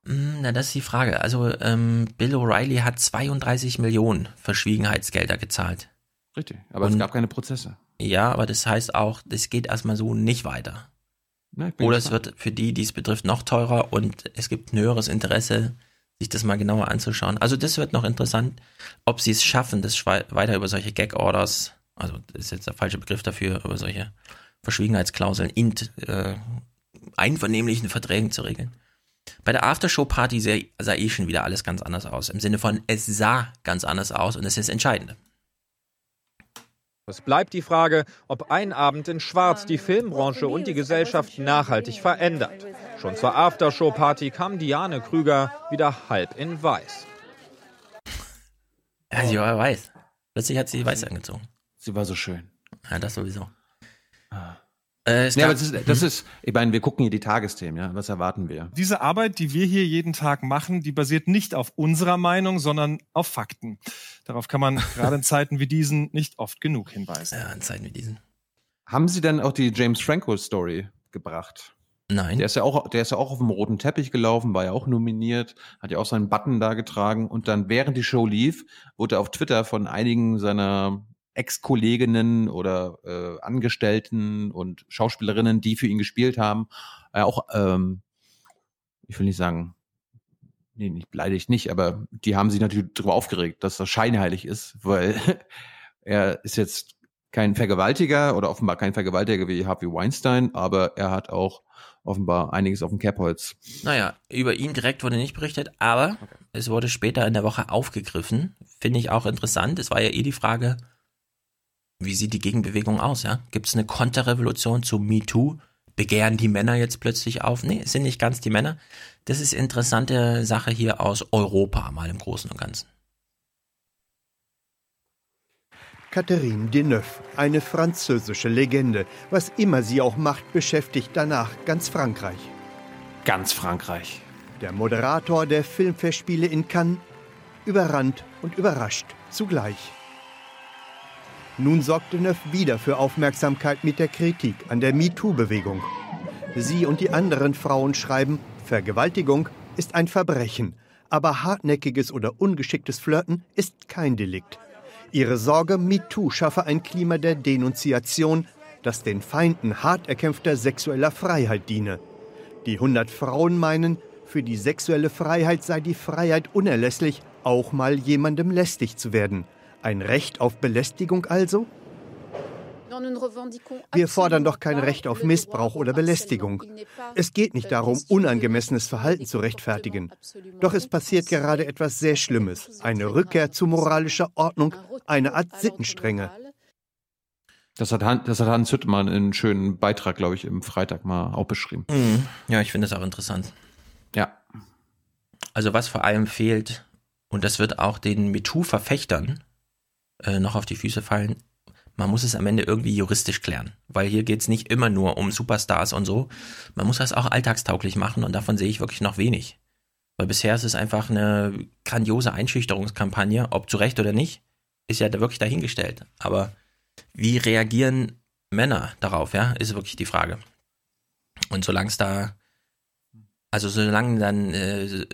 Hm, Na, das ist die Frage. Also ähm, Bill O'Reilly hat 32 Millionen Verschwiegenheitsgelder gezahlt. Richtig, aber Und- es gab keine Prozesse. Ja, aber das heißt auch, das geht erstmal so nicht weiter. Na, Oder es wird für die, die es betrifft, noch teurer und es gibt ein höheres Interesse, sich das mal genauer anzuschauen. Also das wird noch interessant, ob sie es schaffen, das weiter über solche Gag-Orders, also das ist jetzt der falsche Begriff dafür, über solche Verschwiegenheitsklauseln in äh, einvernehmlichen Verträgen zu regeln. Bei der Aftershow-Party sah, sah eh schon wieder alles ganz anders aus. Im Sinne von, es sah ganz anders aus und das ist das Entscheidende. Es bleibt die Frage, ob ein Abend in Schwarz die Filmbranche und die Gesellschaft nachhaltig verändert. Schon zur Aftershow-Party kam Diane Krüger wieder halb in Weiß. Ja, sie war weiß. Plötzlich hat sie weiß angezogen. Sie war so schön. Ja, das sowieso. Äh, Ja, aber das ist, das ist, ich meine, wir gucken hier die Tagesthemen, ja. Was erwarten wir? Diese Arbeit, die wir hier jeden Tag machen, die basiert nicht auf unserer Meinung, sondern auf Fakten. Darauf kann man gerade in Zeiten wie diesen nicht oft genug hinweisen. Ja, in Zeiten wie diesen. Haben Sie dann auch die James Franco Story gebracht? Nein. Der ist ja auch, der ist ja auch auf dem roten Teppich gelaufen, war ja auch nominiert, hat ja auch seinen Button da getragen und dann während die Show lief, wurde er auf Twitter von einigen seiner Ex-Kolleginnen oder äh, Angestellten und Schauspielerinnen, die für ihn gespielt haben, äh, auch, ähm, ich will nicht sagen, nee, nicht beleidigt nicht, aber die haben sich natürlich darüber aufgeregt, dass das scheinheilig ist, weil er ist jetzt kein Vergewaltiger oder offenbar kein Vergewaltiger wie Harvey Weinstein, aber er hat auch offenbar einiges auf dem Kerbholz. Naja, über ihn direkt wurde nicht berichtet, aber es wurde später in der Woche aufgegriffen. Finde ich auch interessant. Es war ja eh die Frage, wie sieht die Gegenbewegung aus? Ja? Gibt es eine Konterrevolution zu MeToo? Begehren die Männer jetzt plötzlich auf? Nee, es sind nicht ganz die Männer. Das ist interessante Sache hier aus Europa, mal im Großen und Ganzen. Catherine Deneuve, eine französische Legende. Was immer sie auch macht, beschäftigt danach ganz Frankreich. Ganz Frankreich. Der Moderator der Filmfestspiele in Cannes, überrannt und überrascht zugleich. Nun sorgt Deneuve wieder für Aufmerksamkeit mit der Kritik an der MeToo-Bewegung. Sie und die anderen Frauen schreiben, Vergewaltigung ist ein Verbrechen, aber hartnäckiges oder ungeschicktes Flirten ist kein Delikt. Ihre Sorge, MeToo schaffe ein Klima der Denunziation, das den Feinden hart erkämpfter sexueller Freiheit diene. Die 100 Frauen meinen, für die sexuelle Freiheit sei die Freiheit unerlässlich, auch mal jemandem lästig zu werden. Ein Recht auf Belästigung also? Wir fordern doch kein Recht auf Missbrauch oder Belästigung. Es geht nicht darum, unangemessenes Verhalten zu rechtfertigen. Doch es passiert gerade etwas sehr Schlimmes. Eine Rückkehr zu moralischer Ordnung, eine Art Sittenstrenge. Das hat, Han, das hat Hans Hüttmann in einem schönen Beitrag, glaube ich, im Freitag mal auch beschrieben. Mhm. Ja, ich finde das auch interessant. Ja. Also was vor allem fehlt, und das wird auch den MeToo-Verfechtern äh, noch auf die Füße fallen, man muss es am Ende irgendwie juristisch klären. Weil hier geht es nicht immer nur um Superstars und so. Man muss das auch alltagstauglich machen und davon sehe ich wirklich noch wenig. Weil bisher ist es einfach eine grandiose Einschüchterungskampagne, ob zu Recht oder nicht, ist ja da wirklich dahingestellt. Aber wie reagieren Männer darauf, ja, ist wirklich die Frage. Und solange es da, also solange dann äh,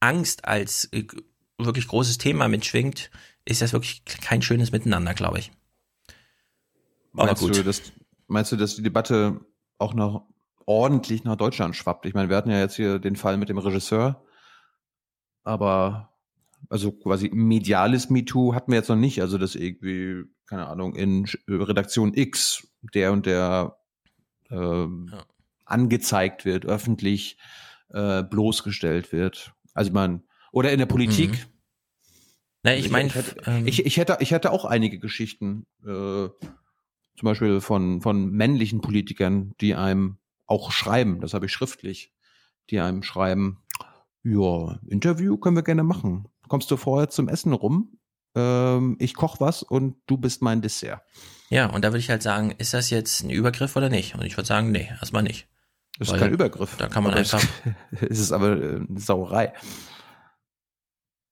Angst als äh, wirklich großes Thema mitschwingt, ist das wirklich kein schönes Miteinander, glaube ich. Aber meinst gut. Du, dass, meinst du, dass die Debatte auch noch ordentlich nach Deutschland schwappt? Ich meine, wir hatten ja jetzt hier den Fall mit dem Regisseur, aber also quasi mediales MeToo hatten wir jetzt noch nicht. Also das irgendwie, keine Ahnung, in Redaktion X der und der ähm, angezeigt wird, öffentlich äh, bloßgestellt wird. Also man, oder in der Politik. Mhm. Na, ich meine, ich, hätte, ich, ich, hätte, ich hätte auch einige Geschichten, äh, zum Beispiel von, von männlichen Politikern, die einem auch schreiben, das habe ich schriftlich, die einem schreiben, Ja, Interview können wir gerne machen. Kommst du vorher zum Essen rum? Ähm, ich koch was und du bist mein Dessert. Ja, und da würde ich halt sagen, ist das jetzt ein Übergriff oder nicht? Und ich würde sagen, nee, erstmal nicht. Das ist Weil kein Übergriff. Da kann man Aber einfach. Es, es ist aber äh, eine Sauerei.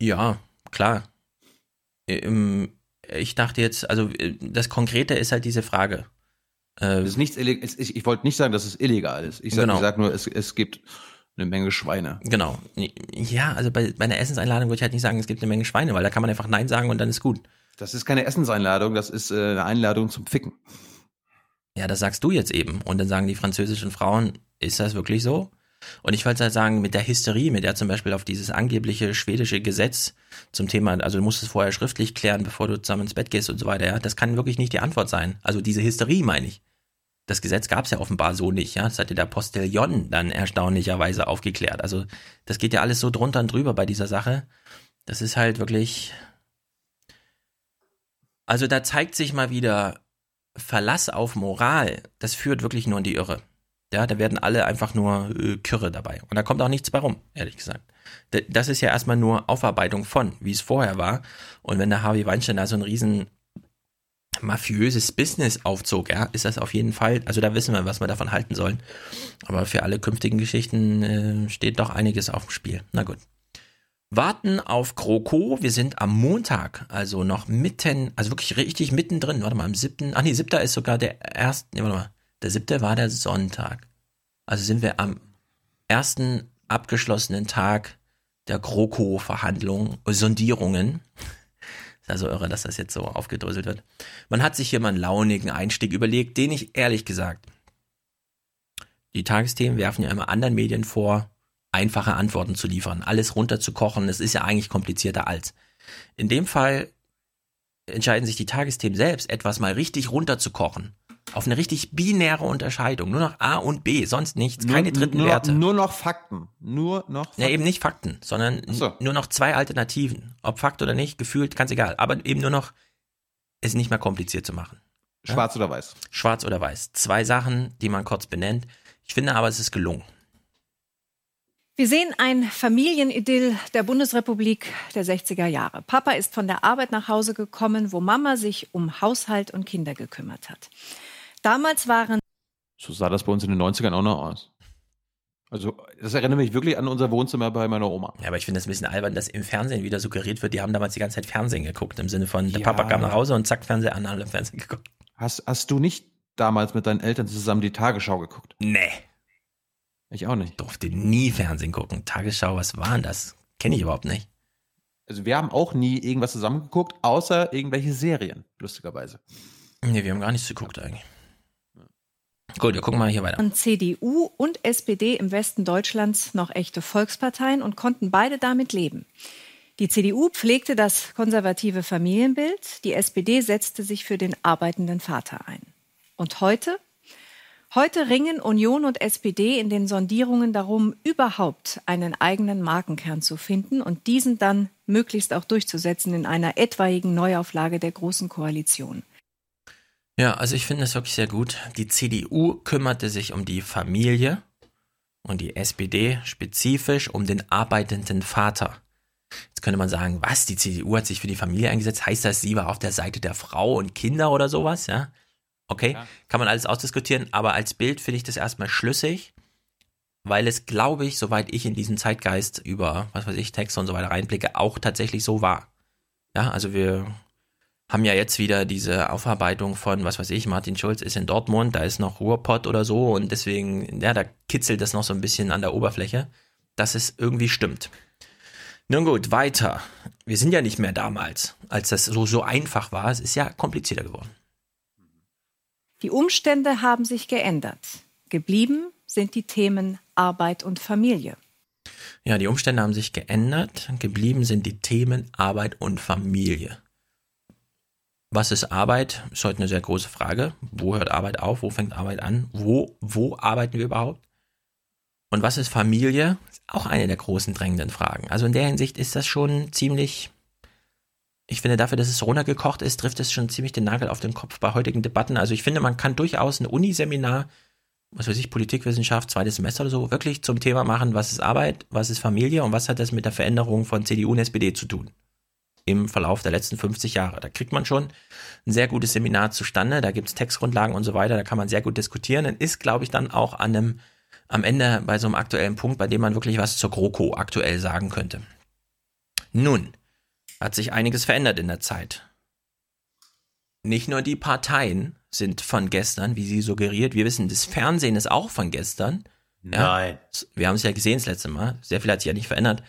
Ja, klar. Ich dachte jetzt, also äh, das Konkrete ist halt diese Frage. Äh, Es ist nichts illeg- es- ich, ich wollte nicht sagen, dass es illegal ist. Ich sage Genau. sag nur, es, es gibt eine Menge Schweine. Genau. Ja, also bei, bei einer Essenseinladung würde ich halt nicht sagen, es gibt eine Menge Schweine, weil da kann man einfach Nein sagen und dann ist gut. Das ist keine Essenseinladung, das ist äh, eine Einladung zum Ficken. Ja, das sagst du jetzt eben. Und dann sagen die französischen Frauen, ist das wirklich so? Und ich wollte halt sagen, mit der Hysterie, mit der zum Beispiel auf dieses angebliche schwedische Gesetz zum Thema, also du musst es vorher schriftlich klären, bevor du zusammen ins Bett gehst und so weiter, ja, das kann wirklich nicht die Antwort sein. Also diese Hysterie meine ich. Das Gesetz gab es ja offenbar so nicht, ja. Das hatte der Postillon dann erstaunlicherweise aufgeklärt. Also das geht ja alles so drunter und drüber bei dieser Sache. Das ist halt wirklich. Also da zeigt sich mal wieder Verlass auf Moral. Das führt wirklich nur in die Irre. Ja, da werden alle einfach nur äh, Kürre dabei. Und da kommt auch nichts bei rum, ehrlich gesagt. Das ist ja erstmal nur Aufarbeitung von, wie es vorher war. Und wenn der Harvey Weinstein da so ein riesen mafiöses Business aufzog, ja, ist das auf jeden Fall, also da wissen wir, was wir davon halten sollen. Aber für alle künftigen Geschichten äh, steht doch einiges auf dem Spiel. Na gut. Warten auf Kroko. Wir sind am Montag, also noch mitten, also wirklich richtig mittendrin. Warte mal, am siebten, ach nee, siebter ist sogar der erste, nee, warte mal, der siebte war der Sonntag. Also sind wir am ersten abgeschlossenen Tag der Kroko-Verhandlungen, äh, Sondierungen. Ist also irre, dass das jetzt so aufgedröselt wird. Man hat sich hier mal einen launigen Einstieg überlegt, den ich ehrlich gesagt, die Tagesthemen werfen ja immer anderen Medien vor, einfache Antworten zu liefern, alles runterzukochen. Es ist ja eigentlich komplizierter als. In dem Fall entscheiden sich die Tagesthemen selbst, etwas mal richtig runterzukochen. Auf eine richtig binäre Unterscheidung. Nur noch A und B, sonst nichts. Keine nur, dritten nur, Werte. Nur noch Fakten. Nur noch Fakten. Ja, eben nicht Fakten, sondern so. nur noch zwei Alternativen. Ob Fakt oder nicht, gefühlt, ganz egal. Aber eben nur noch, es nicht mehr kompliziert zu machen. Ja? Schwarz oder weiß. Schwarz oder weiß. Zwei Sachen, die man kurz benennt. Ich finde aber, es ist gelungen. Wir sehen ein Familienidyll der Bundesrepublik der 60er Jahre. Papa ist von der Arbeit nach Hause gekommen, wo Mama sich um Haushalt und Kinder gekümmert hat. Damals waren So sah das bei uns in den 90ern auch noch aus. Also, das erinnert mich wirklich an unser Wohnzimmer bei meiner Oma. Ja, aber ich finde das ein bisschen albern, dass im Fernsehen wieder suggeriert wird, die haben damals die ganze Zeit Fernsehen geguckt. Im Sinne von, der Ja. Papa kam nach Hause und zack, Fernseher an, alle Fernsehen geguckt. Hast, hast du nicht damals mit deinen Eltern zusammen die Tagesschau geguckt? Nee. Ich auch nicht. Durfte nie Fernsehen gucken. Tagesschau, was war denn das? Kenne ich überhaupt nicht. Also wir haben auch nie irgendwas zusammen geguckt, außer irgendwelche Serien, lustigerweise. Nee, wir haben gar nichts geguckt eigentlich. Gut, wir gucken mal hier weiter. waren CDU und SPD im Westen Deutschlands noch echte Volksparteien und konnten beide damit leben. Die CDU pflegte das konservative Familienbild, die SPD setzte sich für den arbeitenden Vater ein. Und heute? Heute ringen Union und SPD in den Sondierungen darum, überhaupt einen eigenen Markenkern zu finden und diesen dann möglichst auch durchzusetzen in einer etwaigen Neuauflage der Großen Koalition. Ja, also ich finde es wirklich sehr gut. Die CDU kümmerte sich um die Familie und die SPD spezifisch um den arbeitenden Vater. Jetzt könnte man sagen, was, die CDU hat sich für die Familie eingesetzt? Heißt das, sie war auf der Seite der Frau und Kinder oder sowas? Ja, okay, Ja. kann man alles ausdiskutieren, aber als Bild finde ich das erstmal schlüssig, weil es, glaube ich, soweit ich in diesen Zeitgeist über, was weiß ich, Texte und so weiter reinblicke, auch tatsächlich so war. Ja, also wir haben ja jetzt wieder diese Aufarbeitung von, was weiß ich, Martin Schulz ist in Dortmund, da ist noch Ruhrpott oder so und deswegen, ja, da kitzelt das noch so ein bisschen an der Oberfläche, dass es irgendwie stimmt. Nun gut, weiter. Wir sind ja nicht mehr damals, als das so, so einfach war. Es ist ja komplizierter geworden. Die Umstände haben sich geändert. Geblieben sind die Themen Arbeit und Familie. Ja, die Umstände haben sich geändert. Geblieben sind die Themen Arbeit und Familie. Was ist Arbeit? Ist heute eine sehr große Frage. Wo hört Arbeit auf? Wo fängt Arbeit an? Wo, wo arbeiten wir überhaupt? Und was ist Familie? Ist auch eine der großen drängenden Fragen. Also in der Hinsicht ist das schon ziemlich, ich finde dafür, dass es runtergekocht ist, trifft es schon ziemlich den Nagel auf den Kopf bei heutigen Debatten. Also ich finde, man kann durchaus ein Uniseminar was weiß ich, Politikwissenschaft, zweites Semester oder so, wirklich zum Thema machen, was ist Arbeit, was ist Familie und was hat das mit der Veränderung von CDU und SPD zu tun im Verlauf der letzten 50 Jahre. Da kriegt man schon ein sehr gutes Seminar zustande, da gibt es Textgrundlagen und so weiter, da kann man sehr gut diskutieren und ist, glaube ich, dann auch an einem, am Ende bei so einem aktuellen Punkt, bei dem man wirklich was zur GroKo aktuell sagen könnte. Nun, hat sich einiges verändert in der Zeit. Nicht nur die Parteien sind von gestern, wie sie suggeriert. Wir wissen, das Fernsehen ist auch von gestern. Nein. Ja, wir haben es ja gesehen das letzte Mal. Sehr viel hat sich ja nicht verändert.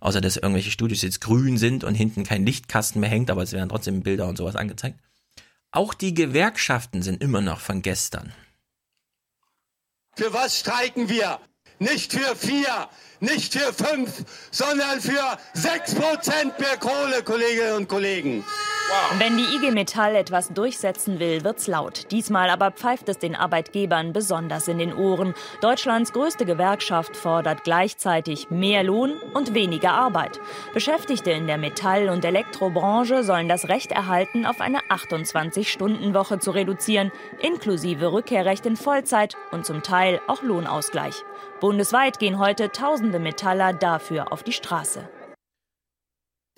Außer, dass irgendwelche Studios jetzt grün sind und hinten kein Lichtkasten mehr hängt, aber es werden trotzdem Bilder und sowas angezeigt. Auch die Gewerkschaften sind immer noch von gestern. Für was streiken wir? Nicht für vier, nicht für fünf, sondern für sechs Prozent mehr Kohle, Kolleginnen und Kollegen. Wenn die IG Metall etwas durchsetzen will, wird's laut. Diesmal aber pfeift es den Arbeitgebern besonders in den Ohren. Deutschlands größte Gewerkschaft fordert gleichzeitig mehr Lohn und weniger Arbeit. Beschäftigte in der Metall- und Elektrobranche sollen das Recht erhalten, auf eine 28-Stunden-Woche zu reduzieren, inklusive Rückkehrrecht in Vollzeit und zum Teil auch Lohnausgleich. Bundesweit gehen heute tausende Metaller dafür auf die Straße.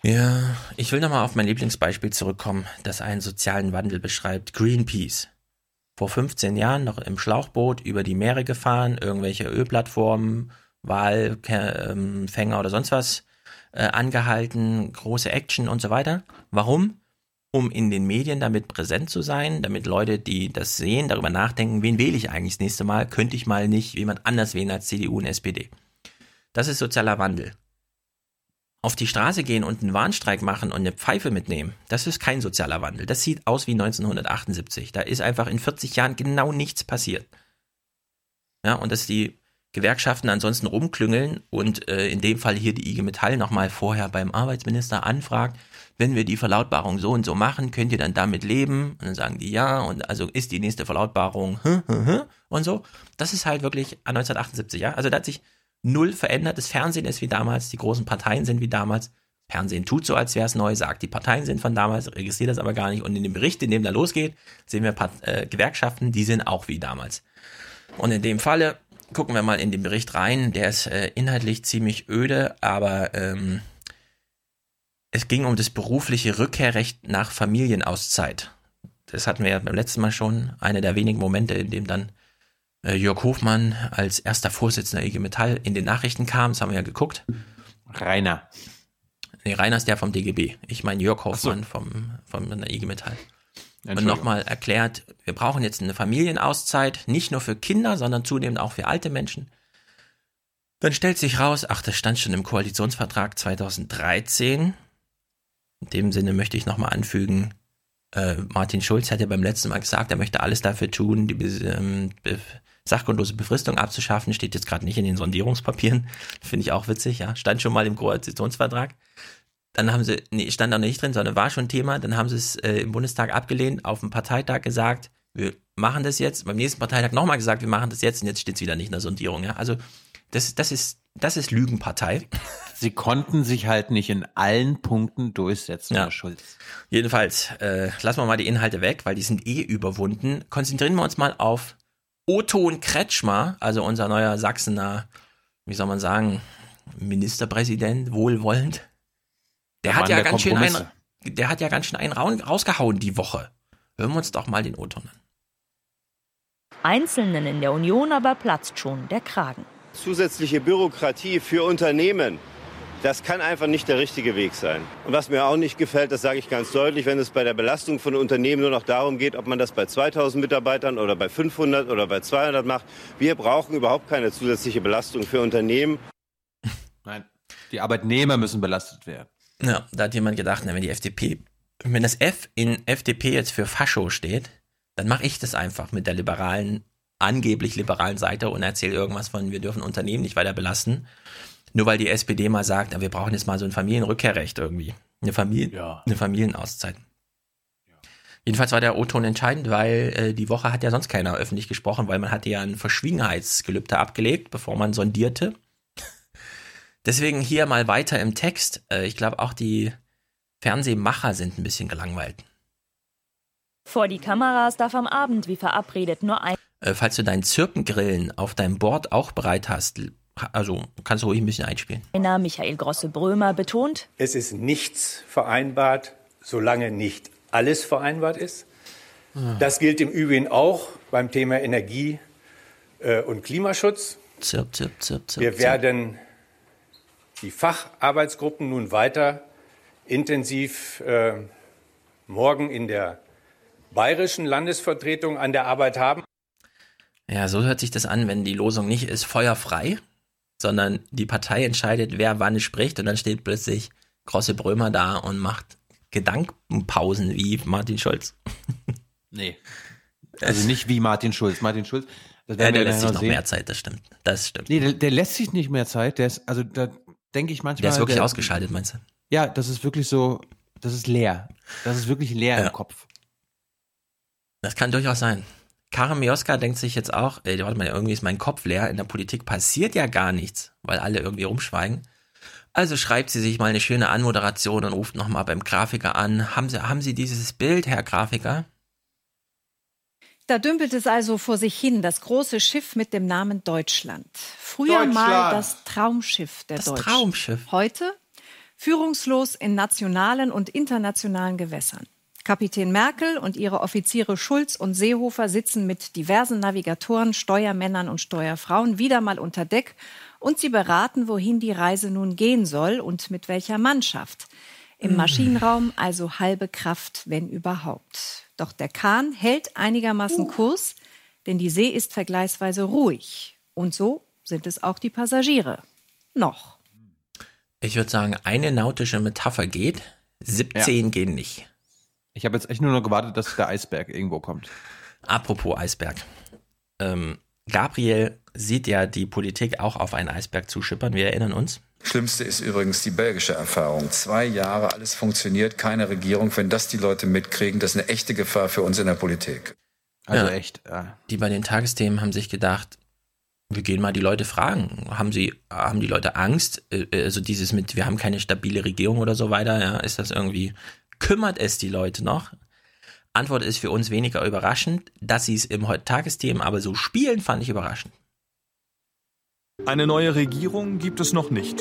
Ja, ich will nochmal auf mein Lieblingsbeispiel zurückkommen, das einen sozialen Wandel beschreibt. Greenpeace. Vor 15 Jahren noch im Schlauchboot über die Meere gefahren, irgendwelche Ölplattformen, Walfänger oder sonst was äh, angehalten, große Action und so weiter. Warum? Um in den Medien damit präsent zu sein, damit Leute, die das sehen, darüber nachdenken, wen wähle ich eigentlich das nächste Mal? Könnte ich mal nicht jemand anders wählen als CDU und SPD? Das ist sozialer Wandel auf die Straße gehen und einen Warnstreik machen und eine Pfeife mitnehmen, das ist kein sozialer Wandel. Das sieht aus wie 1978. Da ist einfach in 40 Jahren genau nichts passiert. Ja, und dass die Gewerkschaften ansonsten rumklüngeln und äh, in dem Fall hier die IG Metall nochmal vorher beim Arbeitsminister anfragt, wenn wir die Verlautbarung so und so machen, könnt ihr dann damit leben? Und dann sagen die ja, und also ist die nächste Verlautbarung und so. Das ist halt wirklich 1978, ja. Also da hat sich null verändert. Das Fernsehen ist wie damals, die großen Parteien sind wie damals. Fernsehen tut so, als wäre es neu, sagt, die Parteien sind von damals, registriert das aber gar nicht. Und in dem Bericht, in dem da losgeht, sehen wir Part äh, Gewerkschaften, die sind auch wie damals. Und in dem Falle gucken wir mal in den Bericht rein. Der ist äh, inhaltlich ziemlich öde, aber ähm, es ging um das berufliche Rückkehrrecht nach Familienauszeit. Das hatten wir ja beim letzten Mal schon. Einer der wenigen Momente, in dem dann äh, Jörg Hofmann als erster Vorsitzender IG Metall in den Nachrichten kam. Das haben wir ja geguckt. Rainer. Nee, Rainer ist der vom DGB. Ich meine Jörg Hofmann so. vom, vom IG Metall. Und nochmal erklärt, wir brauchen jetzt eine Familienauszeit, nicht nur für Kinder, sondern zunehmend auch für alte Menschen. Dann stellt sich raus, ach, das stand schon im Koalitionsvertrag 2013. In dem Sinne möchte ich nochmal anfügen, äh, Martin Schulz hat ja beim letzten Mal gesagt, er möchte alles dafür tun, die ähm, sachgrundlose Befristung abzuschaffen, steht jetzt gerade nicht in den Sondierungspapieren. Finde ich auch witzig, ja. Stand schon mal im Koalitionsvertrag. Dann haben sie, nee, stand da nicht drin, sondern war schon Thema. Dann haben sie es äh, im Bundestag abgelehnt, auf dem Parteitag gesagt, wir machen das jetzt. Beim nächsten Parteitag nochmal gesagt, wir machen das jetzt und jetzt steht es wieder nicht in der Sondierung. Ja. Also das, das ist, das ist Lügenpartei. Sie konnten sich halt nicht in allen Punkten durchsetzen, Ja. Herr Schulz. Jedenfalls, äh, lassen wir mal die Inhalte weg, weil die sind eh überwunden. Konzentrieren wir uns mal auf Otto und Kretschmer, also unser neuer Sachsener, wie soll man sagen, Ministerpräsident, wohlwollend. Der Der hat ja der ganz schön einen, der hat ja ganz schön einen rausgehauen die Woche. Hören wir uns doch mal den Otto an. Einzelnen in der Union aber platzt schon der Kragen. Zusätzliche Bürokratie für Unternehmen, das kann einfach nicht der richtige Weg sein. Und was mir auch nicht gefällt, das sage ich ganz deutlich, wenn es bei der Belastung von Unternehmen nur noch darum geht, ob man das bei 2000 Mitarbeitern oder bei 500 oder bei 200 macht. Wir brauchen überhaupt keine zusätzliche Belastung für Unternehmen. Nein, die Arbeitnehmer müssen belastet werden. Ja, da hat jemand gedacht, na, wenn die FDP, wenn das F in FDP jetzt für Fascho steht, dann mache ich das einfach mit der liberalen, angeblich liberalen Seite und erzähle irgendwas von, wir dürfen Unternehmen nicht weiter belasten. Nur weil die SPD mal sagt, wir brauchen jetzt mal so ein Familienrückkehrrecht irgendwie. Eine, Familie, eine Familienauszeit. Jedenfalls war der O-Ton entscheidend, weil äh, die Woche hat ja sonst keiner öffentlich gesprochen, weil man hatte ja ein Verschwiegenheitsgelübde abgelegt, bevor man sondierte. Deswegen hier mal weiter im Text. Äh, ich glaube, auch die Fernsehmacher sind ein bisschen gelangweilt. Vor die Kameras darf am Abend wie verabredet nur ein. Äh, falls du deinen Zirpengrillen auf deinem Board auch bereit hast, also kannst du ruhig ein bisschen einspielen. Trainer Michael Grosse-Brömer betont, Es ist nichts vereinbart, solange nicht alles vereinbart ist. Das gilt im Übrigen auch beim Thema Energie äh, und Klimaschutz. Zirp, zirp, zirp, zirp, Wir werden die Facharbeitsgruppen nun weiter intensiv äh, morgen in der bayerischen Landesvertretung an der Arbeit haben. Ja, so hört sich das an, wenn die Losung nicht ist feuerfrei, sondern die Partei entscheidet, wer wann spricht und dann steht plötzlich Grosse Brömer da und macht Gedankenpausen wie Martin Schulz. Nee. Also nicht wie Martin Schulz. Martin Schulz, das Ja, der lässt sich noch sehen. mehr Zeit, das stimmt. Das stimmt. Nee, der, der lässt sich nicht mehr Zeit. Der ist, also da denke ich manchmal. Der ist wirklich ausgeschaltet, meinst du? Ja, das ist wirklich so, das ist leer. Das ist wirklich leer Ja. im Kopf. Das kann durchaus sein. Karin Mioska denkt sich jetzt auch, ey, warte mal, irgendwie ist mein Kopf leer, in der Politik passiert ja gar nichts, weil alle irgendwie rumschweigen. Also schreibt sie sich mal eine schöne Anmoderation und ruft nochmal beim Grafiker an. Haben Sie, haben Sie dieses Bild, Herr Grafiker? Da dümpelt es also vor sich hin, das große Schiff mit dem Namen Deutschland. Früher Deutschland. mal das Traumschiff der Das Deutschen. Traumschiff. Heute führungslos in nationalen und internationalen Gewässern. Kapitän Merkel und ihre Offiziere Schulz und Seehofer sitzen mit diversen Navigatoren, Steuermännern und Steuerfrauen wieder mal unter Deck und sie beraten, wohin die Reise nun gehen soll und mit welcher Mannschaft. Im Mm. Maschinenraum also halbe Kraft, wenn überhaupt. Doch der Kahn hält einigermaßen Kurs, denn die See ist vergleichsweise ruhig. Und so sind es auch die Passagiere. Noch. Ich würde sagen, eine nautische Metapher geht, 17 gehen nicht. Ich habe jetzt echt nur noch gewartet, dass der Eisberg irgendwo kommt. Apropos Eisberg. Ähm, Gabriel sieht ja die Politik auch auf einen Eisberg zuschippern, wir erinnern uns. Schlimmste ist übrigens die belgische Erfahrung. Zwei Jahre, alles funktioniert, keine Regierung. Wenn das die Leute mitkriegen, das ist eine echte Gefahr für uns in der Politik. Also Ja. echt. Ja. Die bei den Tagesthemen haben sich gedacht, wir gehen mal die Leute fragen. Haben sie, haben die Leute Angst? Äh, Also dieses mit, wir haben keine stabile Regierung oder so weiter, ja, ist das irgendwie, kümmert es die Leute noch? Antwort ist für uns weniger überraschend. Dass sie es im heute Tagesthemen aber so spielen, fand ich überraschend. Eine neue Regierung gibt es noch nicht.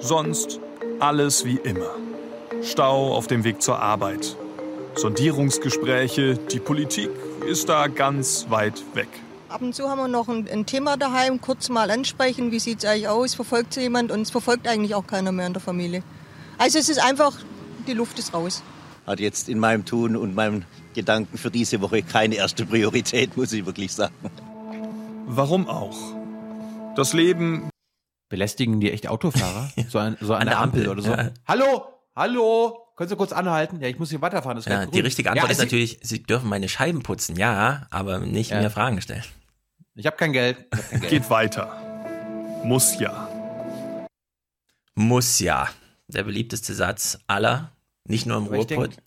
Sonst alles wie immer. Stau auf dem Weg zur Arbeit. Sondierungsgespräche, die Politik ist da ganz weit weg. Ab und zu haben wir noch ein, ein Thema daheim, kurz mal ansprechen, wie sieht es eigentlich aus, verfolgt sie jemand und es verfolgt eigentlich auch keiner mehr in der Familie. Also es ist einfach, die Luft ist raus. Hat jetzt in meinem Tun und meinem Gedanken für diese Woche keine erste Priorität, muss ich wirklich sagen. Warum auch? Das Leben. Belästigen die echt Autofahrer? So an, so der der Ampel, Ampel, oder so. ja. Hallo, hallo, können Sie kurz anhalten? Ja, ich muss hier weiterfahren. Das ist Ja, die richtige Antwort ja, ist Sie- natürlich, sie dürfen meine Scheiben putzen, ja, aber nicht Ja. mir Fragen stellen. Ich habe kein Geld. Ich hab kein Geld. Geht weiter. Muss ja. Muss ja. Der beliebteste Satz aller, nicht nur im Aber ich Ruhrpott. denk-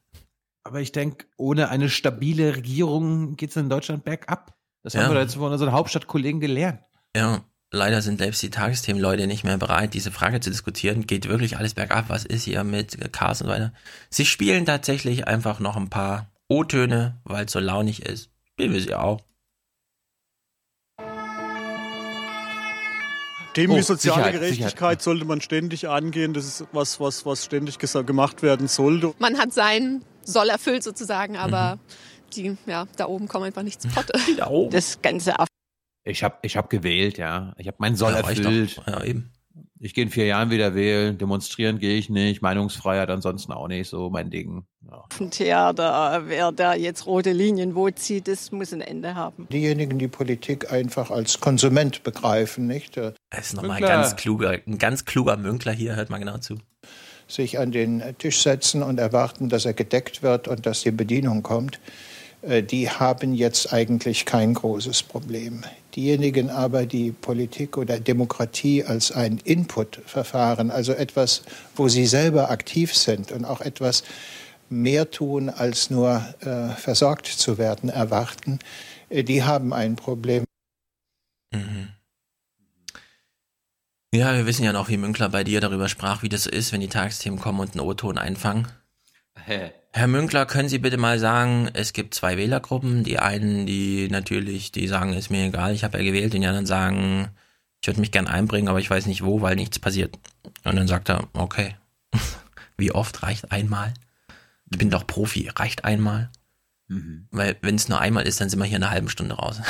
Aber ich denke, ohne eine stabile Regierung geht es in Deutschland bergab. Das Ja. haben wir jetzt von unseren Hauptstadtkollegen gelernt. Ja, leider sind selbst die Tagesthemen-Leute nicht mehr bereit, diese Frage zu diskutieren. Geht wirklich alles bergab? Was ist hier mit Cars und so weiter? Sie spielen tatsächlich einfach noch ein paar O-Töne, weil es so launig ist. Spielen wir sie auch. Themen Oh, wie soziale Sicherheit, Gerechtigkeit Sicherheit. sollte man ständig angehen. Das ist was, was, was ständig gemacht werden sollte. Man hat sein Soll erfüllt sozusagen, aber Mhm. die, ja, da oben kommen einfach nicht zu Potte. Das Ganze auf. Ich habe ich hab gewählt, ja. Ich habe meinen Soll Ja, erfüllt. Ja, eben. Ich gehe in vier Jahren wieder wählen. Demonstrieren gehe ich nicht. Meinungsfreiheit ansonsten auch nicht. So mein Ding. Ja. Theater, wer da jetzt rote Linien wo zieht, das muss ein Ende haben. Diejenigen, die Politik einfach als Konsument begreifen, nicht? Äh, Das ist nochmal ganz kluger, ein ganz kluger Münkler hier, hört mal genau zu. sich an den Tisch setzen und erwarten, dass er gedeckt wird und dass die Bedienung kommt, die haben jetzt eigentlich kein großes Problem. Diejenigen aber, die Politik oder Demokratie als ein Input-Verfahren, also etwas, wo sie selber aktiv sind und auch etwas mehr tun, als nur äh, versorgt zu werden, erwarten, äh, die haben ein Problem. Mhm. Ja, wir wissen ja noch, wie Münkler bei dir darüber sprach, wie das so ist, wenn die Tagesthemen kommen und einen O-Ton einfangen. Herr Münkler, können Sie bitte mal sagen, es gibt zwei Wählergruppen. Die einen, die natürlich, die sagen, ist mir egal, ich habe ja gewählt. Und die anderen sagen, ich würde mich gern einbringen, aber ich weiß nicht wo, weil nichts passiert. Und dann sagt er, okay, wie oft reicht einmal? Ich bin doch Profi, reicht einmal? Mhm. Weil wenn es nur einmal ist, dann sind wir hier in einer halben Stunde raus.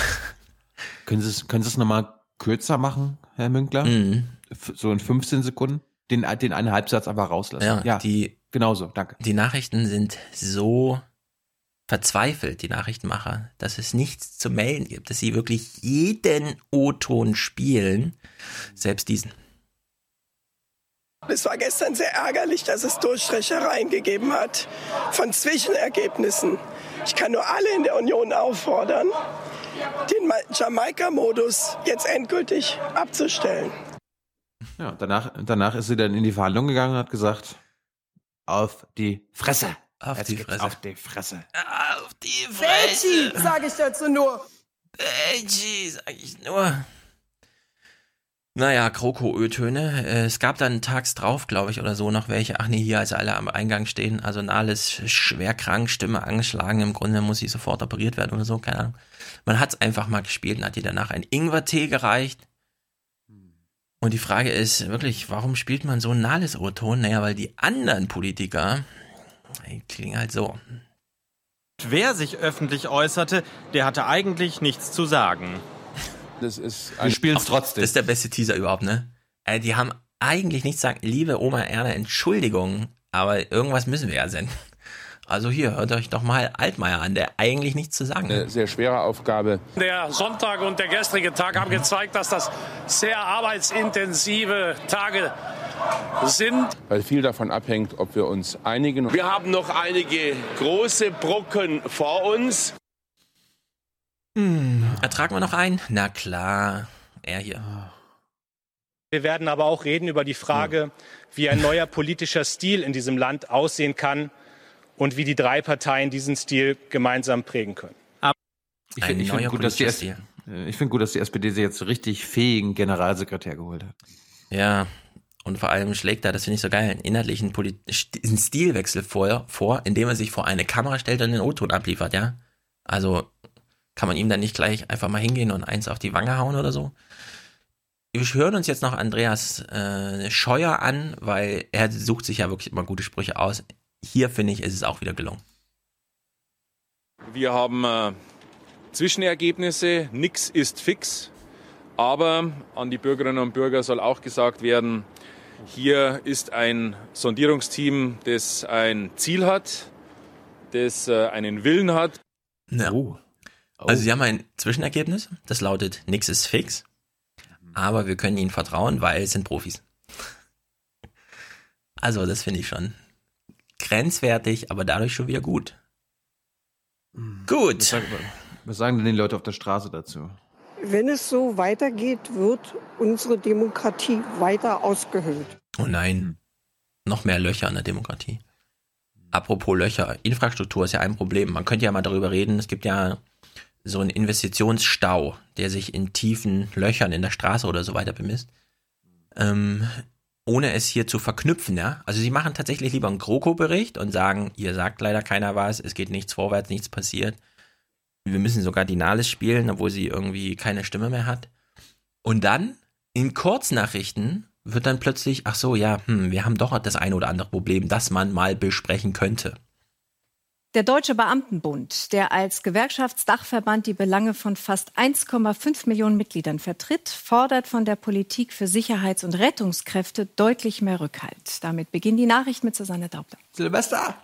können Sie es können Sie es nochmal kürzer machen, Herr Münkler? Mhm. So in 15 Sekunden? Den, den einen Halbsatz einfach rauslassen. Ja, ja die, genauso, danke. Die Nachrichten sind so verzweifelt, die Nachrichtenmacher, dass es nichts zu melden gibt, dass sie wirklich jeden O-Ton spielen, selbst diesen. Es war gestern sehr ärgerlich, dass es Durchstrechereien gegeben hat von Zwischenergebnissen. Ich kann nur alle in der Union auffordern, den Jamaika-Modus jetzt endgültig abzustellen. Ja, danach, danach ist sie dann in die Verhandlung gegangen und hat gesagt, auf die Fresse. Auf Jetzt die Fresse. Auf die Fresse. Auf die Fresse. Veggie, sag ich dazu nur. Veggie, sag ich nur. Naja, Kroko-Öltöne. Es gab dann tags drauf, glaube ich, oder so noch welche. Ach nee, hier, als alle am Eingang stehen. Also Nahles schwer krank, Stimme angeschlagen. Im Grunde muss sie sofort operiert werden oder so, keine Ahnung. Man hat es einfach mal gespielt und hat ihr danach ein Ingwer-Tee gereicht. Und die Frage ist wirklich, warum spielt man so einen Nahles-O-Ton? Naja, weil die anderen Politiker, die klingen halt so. Wer sich öffentlich äußerte, der hatte eigentlich nichts zu sagen. Das ist Wir spielen es trotzdem. Das ist der beste Teaser überhaupt, ne? Äh, die haben eigentlich nichts zu sagen. Liebe Oma Erna, Entschuldigung, aber irgendwas müssen wir ja senden. Also hier, hört euch doch mal Altmaier an, der eigentlich nichts zu sagen hat. Eine sehr schwere Aufgabe. Der Sonntag und der gestrige Tag haben gezeigt, dass das sehr arbeitsintensive Tage sind. Weil viel davon abhängt, ob wir uns einigen. Wir haben noch einige große Brocken vor uns. Hm, ertragen wir noch einen? Na klar, er hier. Wir werden aber auch reden über die Frage, wie ein neuer politischer Stil in diesem Land aussehen kann und wie die drei Parteien diesen Stil gemeinsam prägen können. Ich finde find gut, dass die find gut, dass die SPD sich jetzt richtig fähigen Generalsekretär geholt hat. Ja, und vor allem schlägt er, das finde ich so geil, einen inhaltlichen Polit einen Stilwechsel vor, vor, indem er sich vor eine Kamera stellt und den O-Ton abliefert, ja. Also kann man ihm dann nicht gleich einfach mal hingehen und eins auf die Wange hauen oder so? Wir hören uns jetzt noch Andreas äh, Scheuer an, weil er sucht sich ja wirklich immer gute Sprüche aus. Hier finde ich, ist es auch wieder gelungen. Wir haben äh, Zwischenergebnisse, nichts ist fix. Aber an die Bürgerinnen und Bürger soll auch gesagt werden, hier ist ein Sondierungsteam, das ein Ziel hat, das äh, einen Willen hat. Na, oh. Also sie haben ein Zwischenergebnis, das lautet, nix ist fix, aber wir können ihnen vertrauen, weil es sind Profis. Also das finde ich schon grenzwertig, aber dadurch schon wieder gut. Gut. Was sagen, was sagen denn die Leute auf der Straße dazu? Wenn es so weitergeht, wird unsere Demokratie weiter ausgehöhlt. Oh nein, noch mehr Löcher in der Demokratie. Apropos Löcher, Infrastruktur ist ja ein Problem. Man könnte ja mal darüber reden. Es gibt ja so ein Investitionsstau, der sich in tiefen Löchern in der Straße oder so weiter bemisst, ähm, ohne es hier zu verknüpfen, ja. Also sie machen tatsächlich lieber einen GroKo-Bericht und sagen, hier sagt leider keiner was, es geht nichts vorwärts, nichts passiert. Wir müssen sogar die Nahles spielen, obwohl sie irgendwie keine Stimme mehr hat. Und dann, in Kurznachrichten, wird dann plötzlich, ach so, ja, hm, wir haben doch das eine oder andere Problem, das man mal besprechen könnte. Der Deutsche Beamtenbund, der als Gewerkschaftsdachverband die Belange von fast 1,5 Millionen Mitgliedern vertritt, fordert von der Politik für Sicherheits- und Rettungskräfte deutlich mehr Rückhalt. Damit beginnt die Nachricht mit Susanne Daubler. Silvester!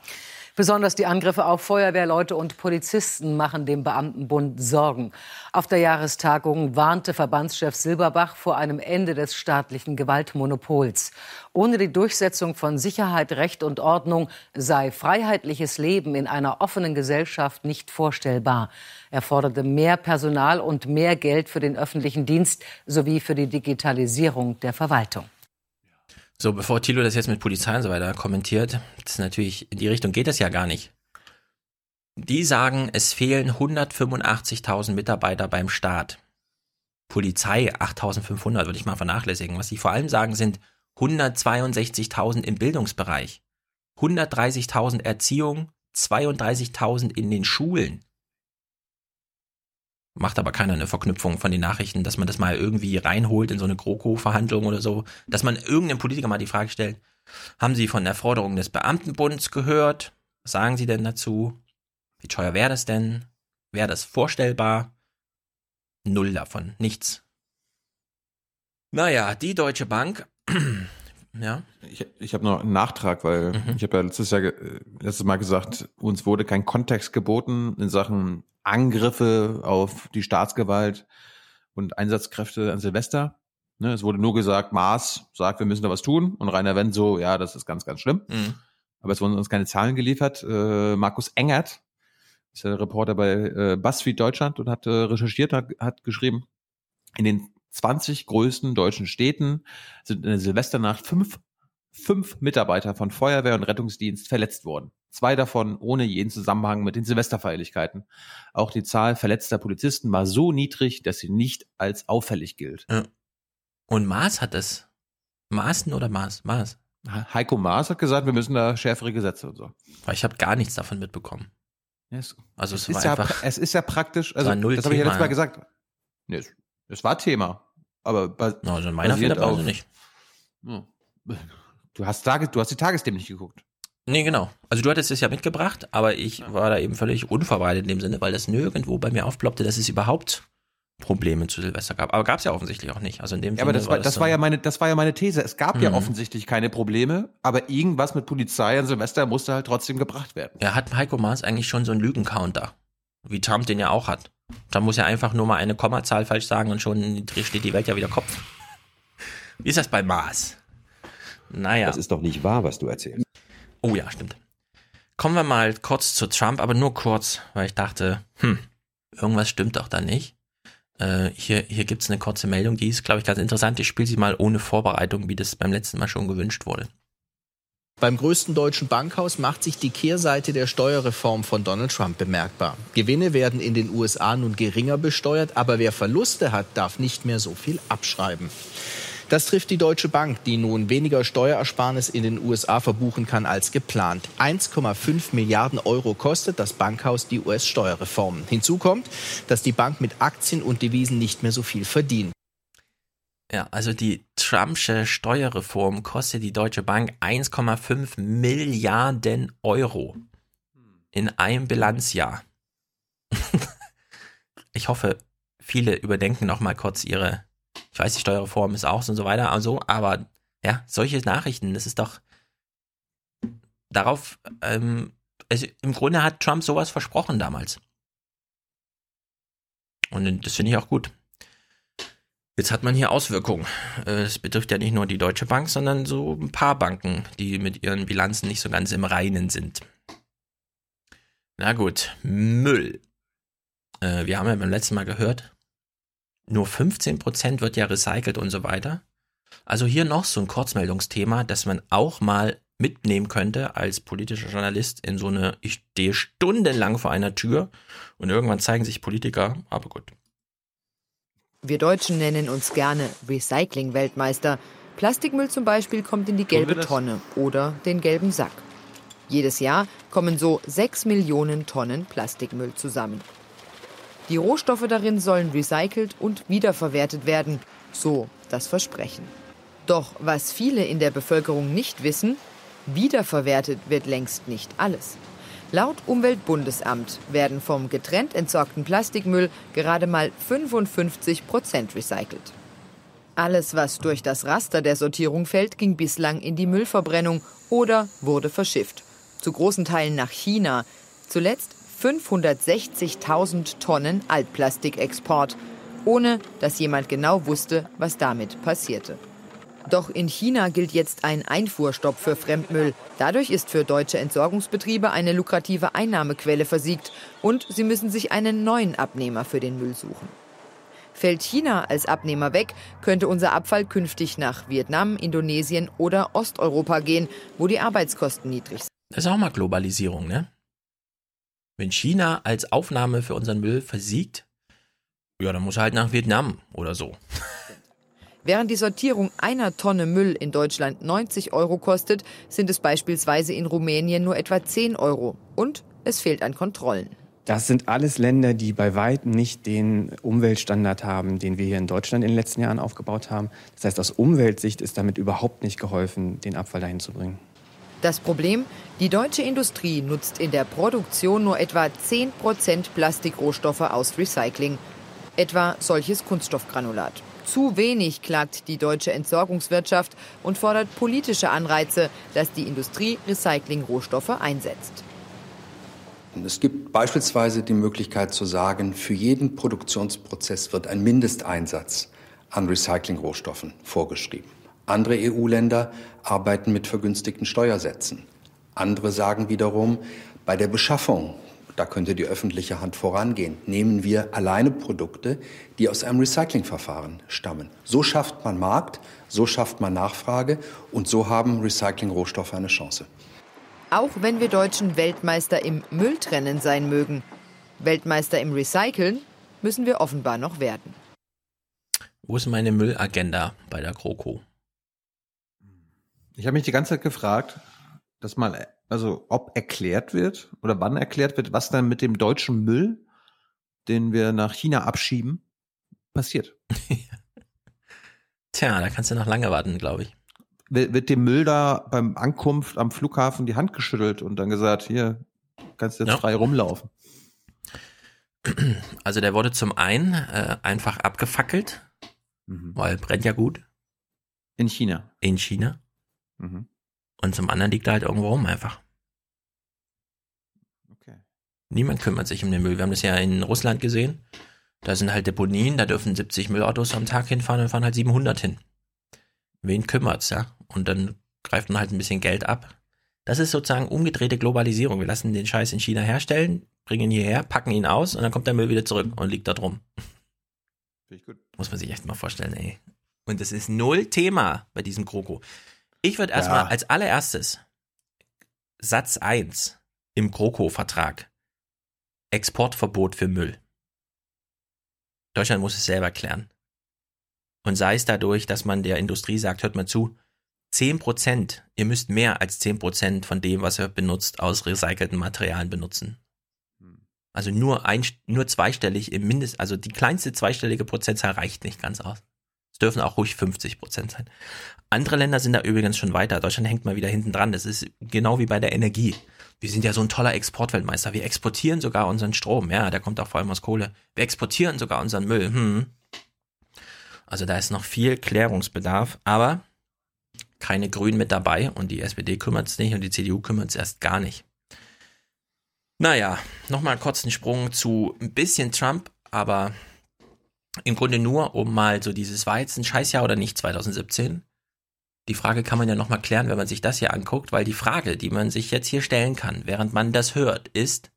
Besonders die Angriffe auf Feuerwehrleute und Polizisten machen dem Beamtenbund Sorgen. Auf der Jahrestagung warnte Verbandschef Silberbach vor einem Ende des staatlichen Gewaltmonopols. Ohne die Durchsetzung von Sicherheit, Recht und Ordnung sei freiheitliches Leben in einer offenen Gesellschaft nicht vorstellbar. Er forderte mehr Personal und mehr Geld für den öffentlichen Dienst sowie für die Digitalisierung der Verwaltung. So, bevor Thilo das jetzt mit Polizei und so weiter kommentiert, das ist natürlich, in die Richtung geht das ja gar nicht. Die sagen, es fehlen 185.000 Mitarbeiter beim Staat. Polizei 8.500 würde ich mal vernachlässigen. Was sie vor allem sagen, sind 162.000 im Bildungsbereich, 130.000 Erziehung, 32.000 in den Schulen. Macht aber keiner eine Verknüpfung von den Nachrichten, dass man das mal irgendwie reinholt in so eine GroKo-Verhandlung oder so, dass man irgendeinem Politiker mal die Frage stellt, haben Sie von der Forderung des Beamtenbunds gehört? Was sagen Sie denn dazu? Wie teuer wäre das denn? Wäre das vorstellbar? Null davon, nichts. Naja, die Deutsche Bank, ja. Ich, ich habe noch einen Nachtrag, weil mhm. ich habe ja letztes Jahr letztes Mal gesagt, uns wurde kein Kontext geboten in Sachen Angriffe auf die Staatsgewalt und Einsatzkräfte an Silvester. Ne, es wurde nur gesagt, Maas sagt, wir müssen da was tun und Rainer Wendt so, ja, das ist ganz, ganz schlimm. Mhm. Aber es wurden uns keine Zahlen geliefert. Äh, Markus Engert ist der Reporter bei äh, BuzzFeed Deutschland und hat äh, recherchiert, hat, hat geschrieben, in den 20 größten deutschen Städten sind in der Silvesternacht fünf, fünf Mitarbeiter von Feuerwehr und Rettungsdienst verletzt worden. Zwei davon ohne jeden Zusammenhang mit den Silvesterfeierlichkeiten. Auch die Zahl verletzter Polizisten war so niedrig, dass sie nicht als auffällig gilt. Und Maas hat es. Maaßen oder Maas? Maas. Heiko Maas hat gesagt, wir müssen da schärfere Gesetze und so. Weil ich habe gar nichts davon mitbekommen. Yes. Also es, es ist ja, es ist ja praktisch, also das habe ich ja letztes Mal gesagt. Nee, es, es war Thema, aber also in meiner Fehlerpause nicht. Ja. Du hast, du hast die Tagesthemen nicht geguckt. Nee, genau. Also du hattest es ja mitgebracht, aber ich war da eben völlig unvorbereitet in dem Sinne, weil das nirgendwo bei mir aufploppte, dass es überhaupt Probleme zu Silvester gab. Aber gab es ja offensichtlich auch nicht. Also in dem ja, aber das war, das, war ja meine, das war ja meine These. Es gab mhm. ja offensichtlich keine Probleme, aber irgendwas mit Polizei an Silvester musste halt trotzdem gebracht werden. Ja, hat Heiko Maas eigentlich schon so einen Lügencounter, wie Trump den ja auch hat. Da muss er einfach nur mal eine Kommazahl falsch sagen und schon steht die Welt ja wieder Kopf. Wie ist das bei Maas? Naja. Das ist doch nicht wahr, was du erzählst. Oh ja, stimmt. Kommen wir mal kurz zu Trump, aber nur kurz, weil ich dachte, hm, irgendwas stimmt doch da nicht. Äh, hier hier gibt es eine kurze Meldung, die ist, glaube ich, ganz interessant. Ich spiele sie mal ohne Vorbereitung, wie das beim letzten Mal schon gewünscht wurde. Beim größten deutschen Bankhaus macht sich die Kehrseite der Steuerreform von Donald Trump bemerkbar. Gewinne werden in den USA nun geringer besteuert, aber wer Verluste hat, darf nicht mehr so viel abschreiben. Das trifft die Deutsche Bank, die nun weniger Steuerersparnis in den USA verbuchen kann als geplant. 1,5 Milliarden Euro kostet das Bankhaus die US-Steuerreform. Hinzu kommt, dass die Bank mit Aktien und Devisen nicht mehr so viel verdient. Ja, also die Trumpsche Steuerreform kostet die Deutsche Bank 1,5 Milliarden Euro in einem Bilanzjahr. ich hoffe, viele überdenken noch mal kurz ihre ich weiß, die Steuerreform ist auch und so weiter, also, aber ja, solche Nachrichten, das ist doch darauf, ähm, also im Grunde hat Trump sowas versprochen damals. Und das finde ich auch gut. Jetzt hat man hier Auswirkungen. Es betrifft ja nicht nur die Deutsche Bank, sondern so ein paar Banken, die mit ihren Bilanzen nicht so ganz im Reinen sind. Na gut, Müll. Äh, wir haben ja beim letzten Mal gehört, nur 15% wird ja recycelt und so weiter. Also hier noch so ein Kurzmeldungsthema, das man auch mal mitnehmen könnte als politischer Journalist in so eine, ich stehe stundenlang vor einer Tür und irgendwann zeigen sich Politiker, aber gut. Wir Deutschen nennen uns gerne Recycling-Weltmeister. Plastikmüll zum Beispiel kommt in die gelbe Tonne oder den gelben Sack. Jedes Jahr kommen so 6 Millionen Tonnen Plastikmüll zusammen. Die Rohstoffe darin sollen recycelt und wiederverwertet werden, so das Versprechen. Doch was viele in der Bevölkerung nicht wissen, wiederverwertet wird längst nicht alles. Laut Umweltbundesamt werden vom getrennt entsorgten Plastikmüll gerade mal 55 Prozent recycelt. Alles, was durch das Raster der Sortierung fällt, ging bislang in die Müllverbrennung oder wurde verschifft. Zu großen Teilen nach China. Zuletzt 560.000 Tonnen Altplastikexport, ohne dass jemand genau wusste, was damit passierte. Doch in China gilt jetzt ein Einfuhrstopp für Fremdmüll. Dadurch ist für deutsche Entsorgungsbetriebe eine lukrative Einnahmequelle versiegt und sie müssen sich einen neuen Abnehmer für den Müll suchen. Fällt China als Abnehmer weg, könnte unser Abfall künftig nach Vietnam, Indonesien oder Osteuropa gehen, wo die Arbeitskosten niedrig sind. Das ist auch mal Globalisierung, ne? Wenn China als Aufnahme für unseren Müll versiegt, ja, dann muss er halt nach Vietnam oder so. Während die Sortierung einer Tonne Müll in Deutschland 90 Euro kostet, sind es beispielsweise in Rumänien nur etwa 10 Euro. Und es fehlt an Kontrollen. Das sind alles Länder, die bei weitem nicht den Umweltstandard haben, den wir hier in Deutschland in den letzten Jahren aufgebaut haben. Das heißt, aus Umweltsicht ist damit überhaupt nicht geholfen, den Abfall dahin zu bringen. Das Problem, die deutsche Industrie nutzt in der Produktion nur etwa 10% Plastikrohstoffe aus Recycling. Etwa solches Kunststoffgranulat. Zu wenig klagt die deutsche Entsorgungswirtschaft und fordert politische Anreize, dass die Industrie Recyclingrohstoffe einsetzt. Es gibt beispielsweise die Möglichkeit zu sagen, für jeden Produktionsprozess wird ein Mindesteinsatz an Recyclingrohstoffen vorgeschrieben. Andere EU-Länder arbeiten mit vergünstigten Steuersätzen. Andere sagen wiederum, bei der Beschaffung, da könnte die öffentliche Hand vorangehen, nehmen wir alleine Produkte, die aus einem Recyclingverfahren stammen. So schafft man Markt, so schafft man Nachfrage und so haben Recyclingrohstoffe eine Chance. Auch wenn wir Deutschen Weltmeister im Mülltrennen sein mögen, Weltmeister im Recyceln müssen wir offenbar noch werden. Wo ist meine Müllagenda bei der GroKo? Ich habe mich die ganze Zeit gefragt, dass mal, also ob erklärt wird oder wann erklärt wird, was dann mit dem deutschen Müll, den wir nach China abschieben, passiert. Tja, da kannst du noch lange warten, glaube ich wird dem Müll da beim Ankunft am Flughafen die Hand geschüttelt und dann gesagt, hier, kannst du jetzt ja. frei rumlaufen. Also der wurde zum einen äh, einfach abgefackelt, mhm. weil brennt ja gut. In China. In China. Mhm. Und zum anderen liegt er halt irgendwo rum einfach. Niemand kümmert sich um den Müll. Wir haben das ja in Russland gesehen. Da sind halt Deponien, da dürfen 70 Müllautos am Tag hinfahren und fahren halt 700 hin. Wen kümmert's, ja? und dann greift man halt ein bisschen Geld ab. Das ist sozusagen umgedrehte Globalisierung. Wir lassen den Scheiß in China herstellen, bringen ihn hierher, packen ihn aus und dann kommt der Müll wieder zurück und liegt da drum. Muss man sich echt mal vorstellen, ey. Und das ist null Thema bei diesem Kroko. Ich würde erstmal ja. als allererstes Satz 1 im Kroko-Vertrag Exportverbot für Müll. Deutschland muss es selber klären. Und sei es dadurch, dass man der Industrie sagt, hört mal zu, 10 Prozent, ihr müsst mehr als 10 Prozent von dem, was ihr benutzt, aus recycelten Materialien benutzen. Also nur ein, nur zweistellig im Mindest, also die kleinste zweistellige Prozentzahl reicht nicht ganz aus. Es dürfen auch ruhig 50 Prozent sein. Andere Länder sind da übrigens schon weiter. Deutschland hängt mal wieder hinten dran. Das ist genau wie bei der Energie. Wir sind ja so ein toller Exportweltmeister. Wir exportieren sogar unseren Strom. Ja, der kommt auch vor allem aus Kohle. Wir exportieren sogar unseren Müll. Hm. Also da ist noch viel Klärungsbedarf. Aber keine Grünen mit dabei und die SPD kümmert es nicht und die CDU kümmert es erst gar nicht. Naja, nochmal kurz einen Sprung zu ein bisschen Trump, aber im Grunde nur, um mal so dieses ein Scheißjahr oder nicht 2017. Die Frage kann man ja nochmal klären, wenn man sich das hier anguckt, weil die Frage, die man sich jetzt hier stellen kann, während man das hört, ist,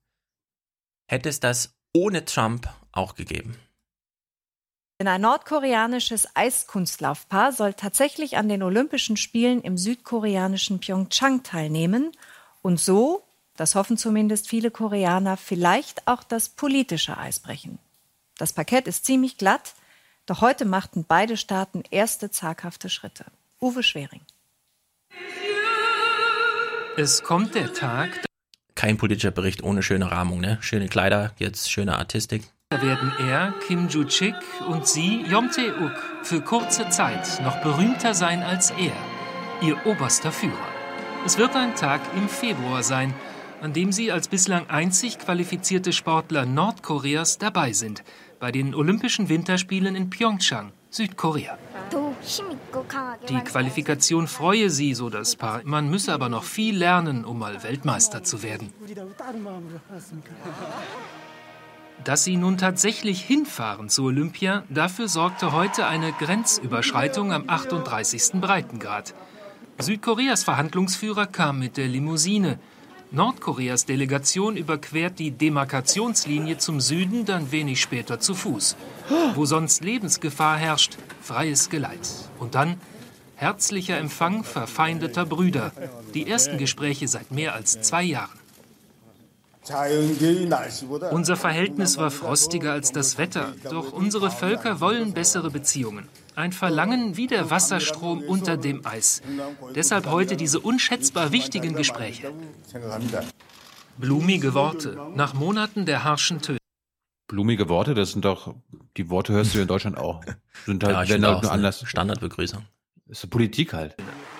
hätte es das ohne Trump auch gegeben? Denn ein nordkoreanisches Eiskunstlaufpaar soll tatsächlich an den Olympischen Spielen im südkoreanischen Pyeongchang teilnehmen und so, das hoffen zumindest viele Koreaner, vielleicht auch das politische Eis brechen. Das Parkett ist ziemlich glatt, doch heute machten beide Staaten erste zaghafte Schritte. Uwe Schwering. Es kommt der Tag. Kein politischer Bericht ohne schöne Rahmung, ne? Schöne Kleider, jetzt schöne Artistik. Da werden er, Kim Joo-chik und sie, Yom Tae-uk, für kurze Zeit noch berühmter sein als er, ihr oberster Führer. Es wird ein Tag im Februar sein, an dem sie als bislang einzig qualifizierte Sportler Nordkoreas dabei sind, bei den Olympischen Winterspielen in Pyeongchang, Südkorea. Die Qualifikation freue sie, so das Paar. Man müsse aber noch viel lernen, um mal Weltmeister zu werden. Dass sie nun tatsächlich hinfahren zu Olympia, dafür sorgte heute eine Grenzüberschreitung am 38. Breitengrad. Südkoreas Verhandlungsführer kam mit der Limousine. Nordkoreas Delegation überquert die Demarkationslinie zum Süden dann wenig später zu Fuß. Wo sonst Lebensgefahr herrscht, freies Geleit. Und dann herzlicher Empfang verfeindeter Brüder. Die ersten Gespräche seit mehr als zwei Jahren. Unser Verhältnis war frostiger als das Wetter, doch unsere Völker wollen bessere Beziehungen. Ein Verlangen wie der Wasserstrom unter dem Eis. Deshalb heute diese unschätzbar wichtigen Gespräche. Blumige Worte nach Monaten der harschen Töne. Blumige Worte, das sind doch, die Worte hörst du in Deutschland auch. Sind halt, Ja, ich finde halt auch, nur ist anders. Standardbegrüßung. Ist so Politik halt.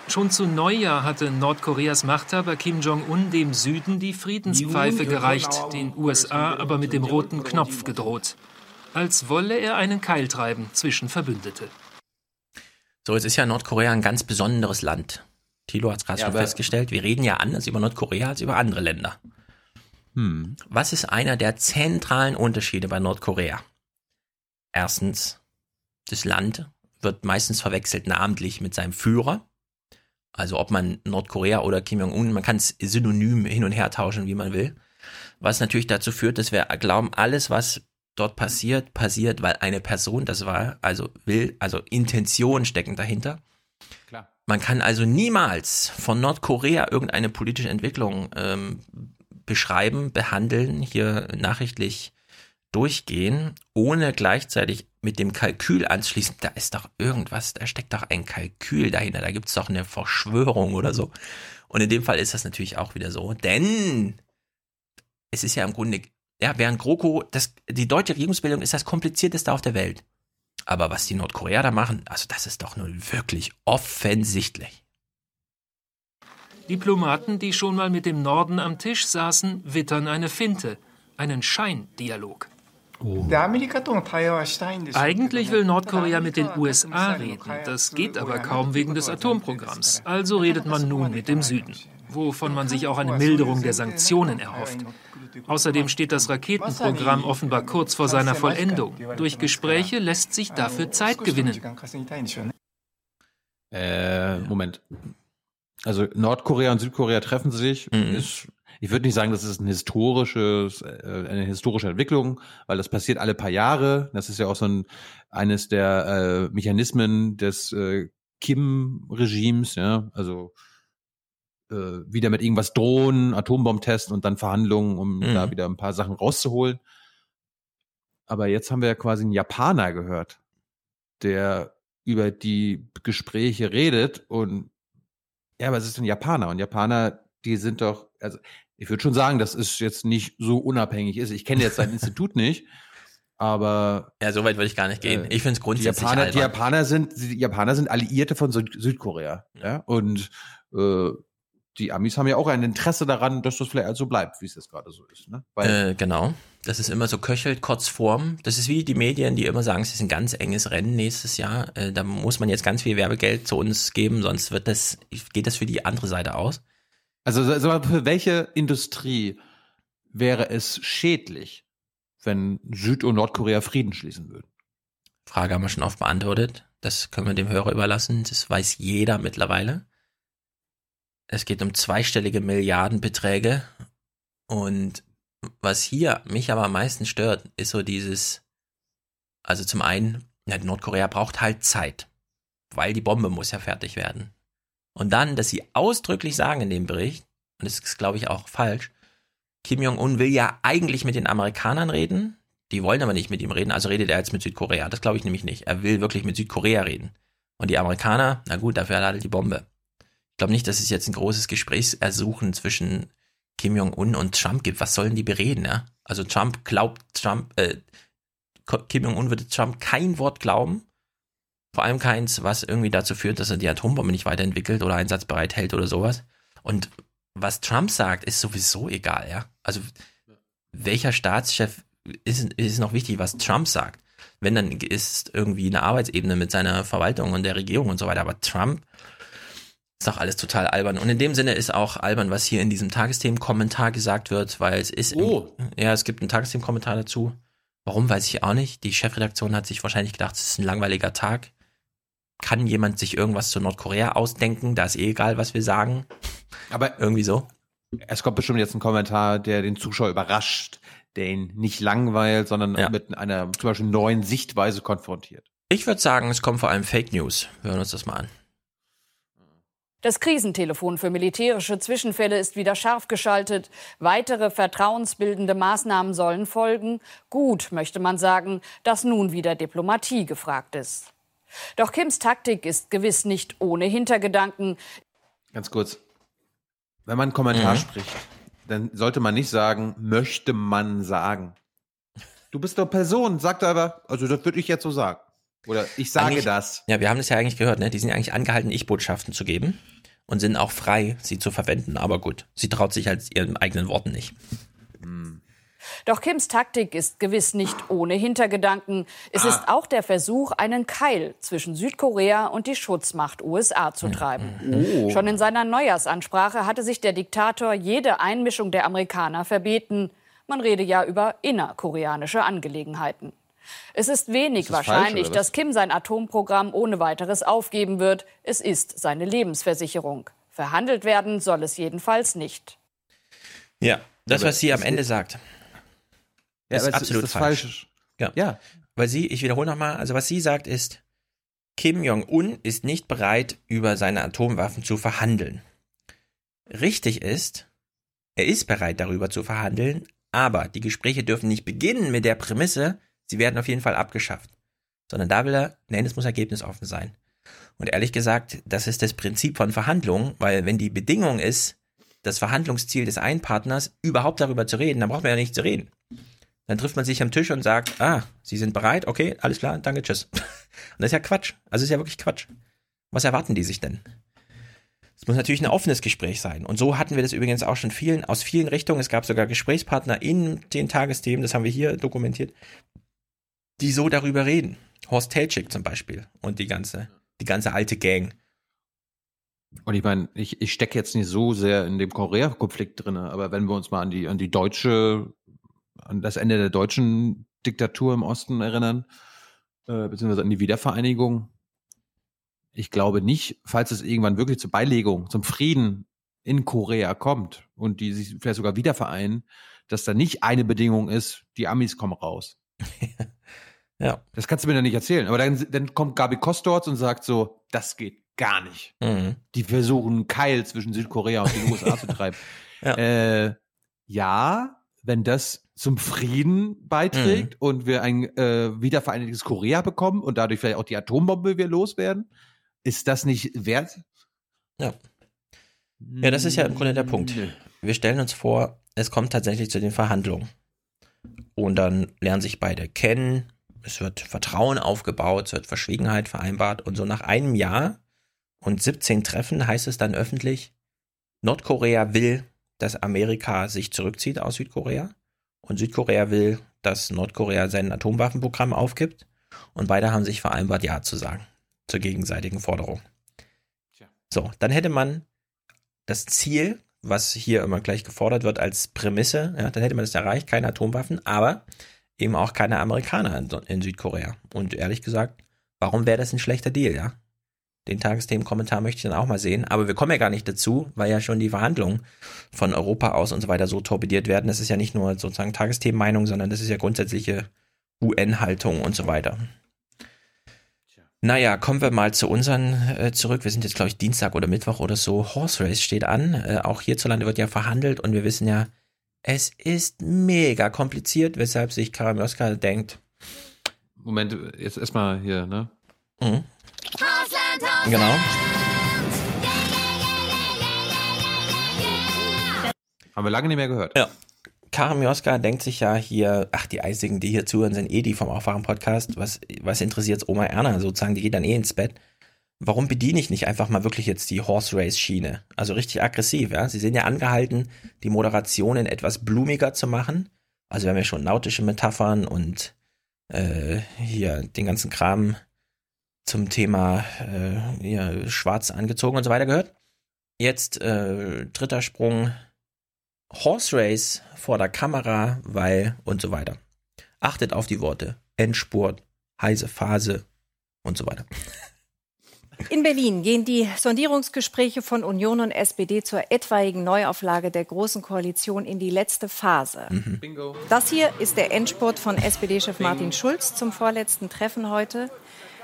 Schon zu Neujahr hatte Nordkoreas Machthaber Kim Jong-un dem Süden die Friedenspfeife gereicht, den USA aber mit dem roten Knopf gedroht. Als wolle er einen Keil treiben zwischen Verbündete. So, es ist ja Nordkorea ein ganz besonderes Land. Thilo hat es gerade Ja, schon festgestellt. Wir reden ja anders über Nordkorea als über andere Länder. Hm. Was ist einer der zentralen Unterschiede bei Nordkorea? Erstens, das Land wird meistens verwechselt namentlich mit seinem Führer. Also ob man Nordkorea oder Kim Jong-un, man kann es synonym hin und her tauschen, wie man will. Was natürlich dazu führt, dass wir glauben, alles, was dort passiert, passiert, weil eine Person das war, also will, also Intention stecken dahinter. Klar. Man kann also niemals von Nordkorea irgendeine politische Entwicklung ähm, beschreiben, behandeln, hier nachrichtlich durchgehen, ohne gleichzeitig mit dem Kalkül anzuschließen, da ist doch irgendwas, da steckt doch ein Kalkül dahinter, da gibt es doch eine Verschwörung oder so. Und in dem Fall ist das natürlich auch wieder so, denn es ist ja im Grunde, ja, während GroKo, das, die deutsche Regierungsbildung ist das komplizierteste auf der Welt. Aber was die Nordkoreaner machen, also das ist doch nun wirklich offensichtlich. Diplomaten, die schon mal mit dem Norden am Tisch saßen, wittern eine Finte, einen Scheindialog. Eigentlich will Nordkorea mit den USA reden, das geht aber kaum wegen des Atomprogramms. Also redet man nun mit dem Süden, wovon man sich auch eine Milderung der Sanktionen erhofft. Außerdem steht das Raketenprogramm offenbar kurz vor seiner Vollendung. Durch Gespräche lässt sich dafür Zeit gewinnen. Äh, Moment. Also Nordkorea und Südkorea treffen sich. Ist, ich würde nicht sagen, das ist ein historisches, äh, eine historische Entwicklung, weil das passiert alle paar Jahre. Das ist ja auch so ein eines der äh, Mechanismen des äh, Kim-Regimes, ja, also äh, wieder mit irgendwas drohen, Atombomben testen und dann Verhandlungen, um Mhm. da wieder ein paar Sachen rauszuholen. Aber jetzt haben wir ja quasi einen Japaner gehört, der über die Gespräche redet und ja, aber es ist ein Japaner und Japaner, die sind doch, also ich würde schon sagen, dass es jetzt nicht so unabhängig ist. Ich kenne jetzt sein Institut nicht, aber ja, so weit würde ich gar nicht gehen. Ich finde es grundsätzlich die Japaner, die. Japaner sind die Japaner sind Alliierte von Süd Südkorea, ja und äh, die Amis haben ja auch ein Interesse daran, dass das vielleicht so bleibt, wie es jetzt gerade so ist, ne? Äh, genau. Das ist immer so köchelt, kurz vorm. Das ist wie die Medien, die immer sagen, es ist ein ganz enges Rennen nächstes Jahr. Äh, da muss man jetzt ganz viel Werbegeld zu uns geben, sonst wird das, geht das für die andere Seite aus. Also mal, für welche Industrie wäre es schädlich, wenn Süd- und Nordkorea Frieden schließen würden? Frage haben wir schon oft beantwortet. Das können wir dem Hörer überlassen. Das weiß jeder mittlerweile. Es geht um zweistellige Milliardenbeträge. Und was hier mich aber am meisten stört, ist so dieses, also zum einen, ja, Nordkorea braucht halt Zeit, weil die Bombe muss ja fertig werden. Und dann, dass sie ausdrücklich sagen in dem Bericht, und das ist, glaube ich, auch falsch, Kim Jong-un will ja eigentlich mit den Amerikanern reden, die wollen aber nicht mit ihm reden, also redet er jetzt mit Südkorea. Das glaube ich nämlich nicht. Er will wirklich mit Südkorea reden. Und die Amerikaner, na gut, dafür hat er die Bombe. Ich glaube nicht, dass es jetzt ein großes Gesprächsersuchen zwischen Kim Jong-un und Trump gibt. Was sollen die bereden, ja? Also Trump glaubt, Trump, äh, Kim Jong-un würde Trump kein Wort glauben. Vor allem keins, was irgendwie dazu führt, dass er die Atombombe nicht weiterentwickelt oder einsatzbereit hält oder sowas. Und was Trump sagt, ist sowieso egal, ja. Also welcher Staatschef ist, ist noch wichtig, was Trump sagt. Wenn, dann ist irgendwie eine Arbeitsebene mit seiner Verwaltung und der Regierung und so weiter. Aber Trump ist doch alles total albern. Und in dem Sinne ist auch albern, was hier in diesem Tagesthemen-Kommentar gesagt wird, weil es ist. Oh. ja, es gibt einen Tagesthemen-Kommentar dazu. Warum, weiß ich auch nicht. Die Chefredaktion hat sich wahrscheinlich gedacht, es ist ein langweiliger Tag. Kann jemand sich irgendwas zu Nordkorea ausdenken? Da ist eh egal, was wir sagen. Aber irgendwie so. Es kommt bestimmt jetzt ein Kommentar, der den Zuschauer überrascht, der ihn nicht langweilt, sondern mit einer zum Beispiel neuen Sichtweise konfrontiert. Ich würde sagen, es kommen vor allem Fake News. Wir hören uns das mal an. Das Krisentelefon für militärische Zwischenfälle ist wieder scharf geschaltet. Weitere vertrauensbildende Maßnahmen sollen folgen. Gut, möchte man sagen, dass nun wieder Diplomatie gefragt ist. Doch Kims Taktik ist gewiss nicht ohne Hintergedanken. Ganz kurz. Wenn man einen Kommentar mhm. spricht, dann sollte man nicht sagen, möchte man sagen. Du bist doch Person, sag da aber, also das würde ich jetzt so sagen. Oder ich sage eigentlich, das. Ja, wir haben das ja eigentlich gehört, ne? Die sind ja eigentlich angehalten, Ich-Botschaften zu geben und sind auch frei, sie zu verwenden. Aber gut, sie traut sich halt ihren eigenen Worten nicht. Hm. Doch Kims Taktik ist gewiss nicht ohne Hintergedanken. Es ah. ist auch der Versuch, einen Keil zwischen Südkorea und die Schutzmacht USA zu treiben. Oh. Schon in seiner Neujahrsansprache hatte sich der Diktator jede Einmischung der Amerikaner verbeten. Man rede ja über innerkoreanische Angelegenheiten. Es ist wenig ist wahrscheinlich, falsch, dass Kim sein Atomprogramm ohne weiteres aufgeben wird. Es ist seine Lebensversicherung. Verhandelt werden soll es jedenfalls nicht. Ja, das, was sie am Ende sagt, ja, ist absolut ist falsch. falsch. Ja. ja. Weil sie, ich wiederhole nochmal, also was sie sagt ist, Kim Jong-un ist nicht bereit, über seine Atomwaffen zu verhandeln. Richtig ist, er ist bereit, darüber zu verhandeln, aber die Gespräche dürfen nicht beginnen mit der Prämisse, sie werden auf jeden Fall abgeschafft. Sondern da will er, nein, es muss ergebnisoffen sein. Und ehrlich gesagt, das ist das Prinzip von Verhandlungen, weil wenn die Bedingung ist, das Verhandlungsziel des einen Partners, überhaupt darüber zu reden, dann braucht man ja nicht zu reden. Dann trifft man sich am Tisch und sagt, ah, Sie sind bereit, okay, alles klar, danke, tschüss. Und das ist ja Quatsch. Also ist ja wirklich Quatsch. Was erwarten die sich denn? Es muss natürlich ein offenes Gespräch sein. Und so hatten wir das übrigens auch schon vielen, aus vielen Richtungen. Es gab sogar Gesprächspartner in den Tagesthemen, das haben wir hier dokumentiert, die so darüber reden. Horst Telczyk zum Beispiel und die ganze, die ganze alte Gang. Und ich meine, ich, ich stecke jetzt nicht so sehr in dem Korea-Konflikt drin, aber wenn wir uns mal an die, an die deutsche, an das Ende der deutschen Diktatur im Osten erinnern, äh, beziehungsweise an die Wiedervereinigung, ich glaube nicht, falls es irgendwann wirklich zur Beilegung, zum Frieden in Korea kommt und die sich vielleicht sogar wieder vereinen, dass da nicht eine Bedingung ist, die Amis kommen raus. ja. Das kannst du mir doch nicht erzählen. Aber dann, dann kommt Gabi Kostorz und sagt so, das geht gar nicht. Mhm. Die versuchen einen Keil zwischen Südkorea und den USA zu treiben. Ja. Äh, ja, wenn das zum Frieden beiträgt mhm. und wir ein äh, wiedervereinigtes Korea bekommen und dadurch vielleicht auch die Atombombe wir loswerden, ist das nicht wert? Ja. Ja, das ist ja im Grunde der Punkt. Wir stellen uns vor, es kommt tatsächlich zu den Verhandlungen. Und dann lernen sich beide kennen, es wird Vertrauen aufgebaut, es wird Verschwiegenheit vereinbart und so nach einem Jahr und 17 Treffen heißt es dann öffentlich, Nordkorea will, dass Amerika sich zurückzieht aus Südkorea und Südkorea will, dass Nordkorea sein Atomwaffenprogramm aufgibt und beide haben sich vereinbart, Ja zu sagen zur gegenseitigen Forderung. So, dann hätte man das Ziel, was hier immer gleich gefordert wird als Prämisse, ja, dann hätte man es erreicht, keine Atomwaffen, aber eben auch keine Amerikaner in, in Südkorea. Und ehrlich gesagt, warum wäre das ein schlechter Deal, ja? Den Tagesthemen-Kommentar möchte ich dann auch mal sehen. Aber wir kommen ja gar nicht dazu, weil ja schon die Verhandlungen von Europa aus und so weiter so torpediert werden. Das ist ja nicht nur sozusagen Tagesthemenmeinung, sondern das ist ja grundsätzliche UN-Haltung und so weiter. Naja, kommen wir mal zu unseren äh, zurück. Wir sind jetzt, glaube ich, Dienstag oder Mittwoch oder so. Horse Race steht an. Äh, auch hierzulande wird ja verhandelt und wir wissen ja, es ist mega kompliziert, weshalb sich Karamioska denkt. Moment, jetzt erstmal hier, ne? Mhm. Genau. Haben wir lange nicht mehr gehört. Ja. Karim Joska denkt sich ja hier, ach, die Eisigen, die hier zuhören, sind eh die vom Aufwachen-Podcast. Was, was interessiert Oma Erna sozusagen? Die geht dann eh ins Bett. Warum bediene ich nicht einfach mal wirklich jetzt die Horse Race Schiene? Also richtig aggressiv, ja? Sie sind ja angehalten, die Moderationen etwas blumiger zu machen. Also wir haben ja schon nautische Metaphern und äh, hier den ganzen Kram zum Thema äh, ja, schwarz angezogen und so weiter gehört. Jetzt äh, dritter Sprung, Horse Race vor der Kamera, weil und so weiter. Achtet auf die Worte. Endspurt, heiße Phase und so weiter. In Berlin gehen die Sondierungsgespräche von Union und SPD zur etwaigen Neuauflage der Großen Koalition in die letzte Phase. Mhm. Das hier ist der Endspurt von SPD-Chef Martin Schulz zum vorletzten Treffen heute.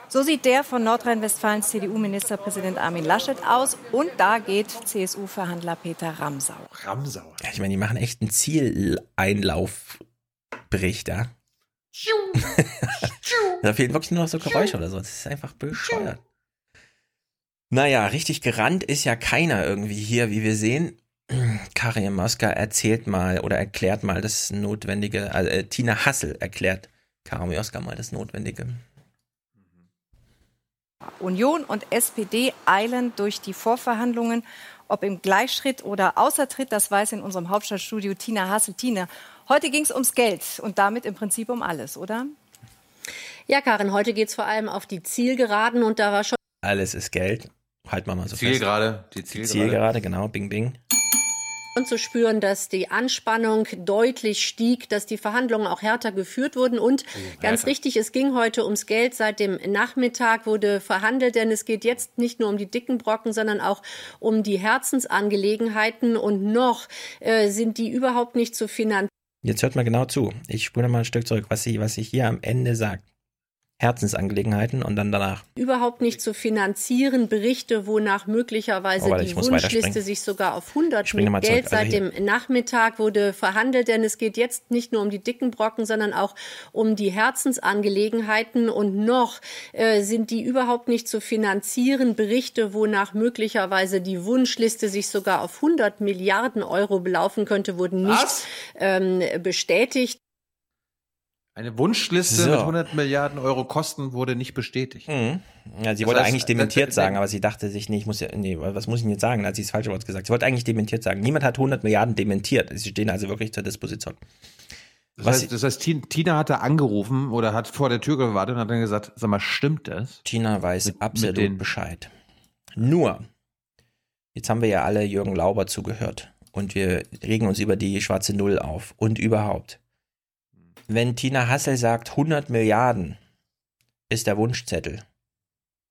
So sieht der von Nordrhein-Westfalens CDU-Ministerpräsident Armin Laschet aus. Und da geht CSU-Verhandler Peter Ramsau. Ramsau. Ja, ich meine, die machen echt einen Zieleinlaufbericht, ja. da fehlen wirklich nur noch so Geräusche oder so. Das ist einfach bescheuert. Naja, richtig gerannt ist ja keiner irgendwie hier, wie wir sehen. Karin Moska erzählt mal oder erklärt mal das Notwendige, also äh, Tina Hassel erklärt Karin Moska mal das Notwendige. Union und SPD eilen durch die Vorverhandlungen. Ob im Gleichschritt oder Außertritt, das weiß in unserem Hauptstadtstudio Tina Hassel. Tina, heute ging es ums Geld und damit im Prinzip um alles, oder? Ja, Karin, heute geht es vor allem auf die Zielgeraden und da war schon. Alles ist Geld. Halt mal mal so Zielgerade, fest. die Zielgerade. Die Zielgerade, genau, bing bing und zu spüren, dass die Anspannung deutlich stieg, dass die Verhandlungen auch härter geführt wurden. Und oh, ganz richtig, es ging heute ums Geld. Seit dem Nachmittag wurde verhandelt, denn es geht jetzt nicht nur um die dicken Brocken, sondern auch um die Herzensangelegenheiten. Und noch äh, sind die überhaupt nicht zu finanzieren. Jetzt hört mal genau zu. Ich spule mal ein Stück zurück, was sie, was sie hier am Ende sagt. Herzensangelegenheiten und dann danach. Überhaupt nicht zu finanzieren, Berichte, wonach möglicherweise oh, die Wunschliste sich sogar auf 100 mit Geld also seit dem Nachmittag wurde verhandelt, denn es geht jetzt nicht nur um die dicken Brocken, sondern auch um die Herzensangelegenheiten. Und noch äh, sind die überhaupt nicht zu finanzieren, Berichte, wonach möglicherweise die Wunschliste sich sogar auf 100 Milliarden Euro belaufen könnte, wurden nicht ähm, bestätigt. Eine Wunschliste So. mit 100 Milliarden Euro Kosten wurde nicht bestätigt. Mhm. Ja, sie Das wollte heißt, eigentlich dementiert das- sagen, aber sie dachte sich, nee, ich muss ja, nee, was muss ich denn jetzt sagen? Hat sie das falsche Wort gesagt. Sie wollte eigentlich dementiert sagen. Niemand hat 100 Milliarden dementiert. Sie stehen also wirklich zur Disposition. Das Was heißt, das heißt, Tin- Tina hatte angerufen oder hat vor der Tür gewartet und hat dann gesagt, sag mal, stimmt das? Tina weiß Mit- absolut mit Bescheid. Nur, jetzt haben wir ja alle Jürgen Lauber zugehört und wir regen uns über die schwarze Null auf und überhaupt. Wenn Tina Hassel sagt, 100 Milliarden ist der Wunschzettel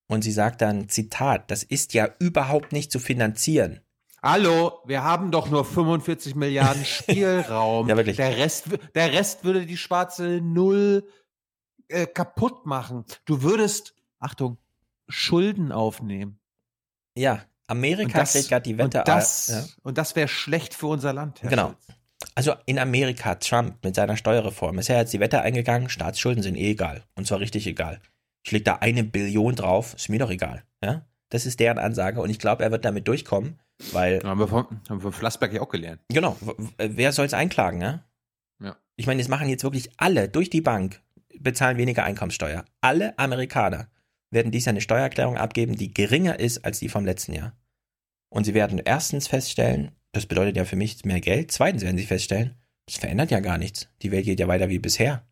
und sie sagt dann, Zitat, das ist ja überhaupt nicht zu finanzieren. Hallo, wir haben doch nur 45 Milliarden Spielraum. Ja, wirklich. Der Rest, der Rest würde die schwarze Null äh, kaputt machen. Du würdest, Achtung, Schulden aufnehmen. Ja, Amerika steht gerade die Wette und das, ja. und das wäre schlecht für unser Land. Herr Genau. Schulz. Also in Amerika, Trump mit seiner Steuerreform ist ja jetzt die Wette eingegangen, Staatsschulden sind eh egal. Und zwar richtig egal. Ich leg da eine Billion drauf, ist mir doch egal. Ja? Das ist deren Ansage und ich glaube, er wird damit durchkommen, weil. Haben wir von, haben wir von Flassberg ja auch gelernt. Genau, wer soll es einklagen, ja? Ja. Ich meine, das machen jetzt wirklich alle durch die Bank, bezahlen weniger Einkommenssteuer. Alle Amerikaner werden dies Jahr eine Steuererklärung abgeben, die geringer ist als die vom letzten Jahr. Und sie werden erstens feststellen, das bedeutet ja für mich mehr Geld. Zweitens werden sie feststellen, das verändert ja gar nichts. Die Welt geht ja weiter wie bisher.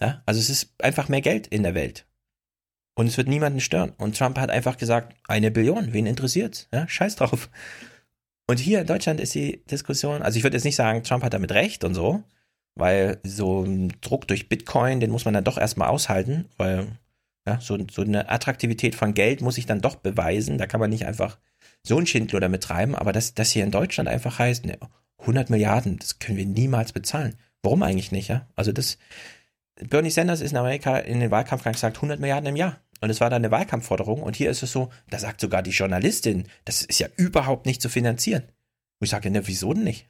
Ja? Also es ist einfach mehr Geld in der Welt. Und es wird niemanden stören. Und Trump hat einfach gesagt, eine Billion, wen interessiert's? Ja, scheiß drauf. Und hier in Deutschland ist die Diskussion, also ich würde jetzt nicht sagen, Trump hat damit recht und so, weil so ein Druck durch Bitcoin, den muss man dann doch erstmal aushalten, weil ja, so, so eine Attraktivität von Geld muss ich dann doch beweisen. Da kann man nicht einfach so ein Schindler damit treiben, aber dass das hier in Deutschland einfach heißt, ne, 100 Milliarden, das können wir niemals bezahlen. Warum eigentlich nicht, ja? Also das, Bernie Sanders ist in Amerika in den Wahlkampf gegangen gesagt, 100 Milliarden im Jahr. Und es war dann eine Wahlkampfforderung und hier ist es so, da sagt sogar die Journalistin, das ist ja überhaupt nicht zu finanzieren. Und ich sage, ne, wieso denn nicht?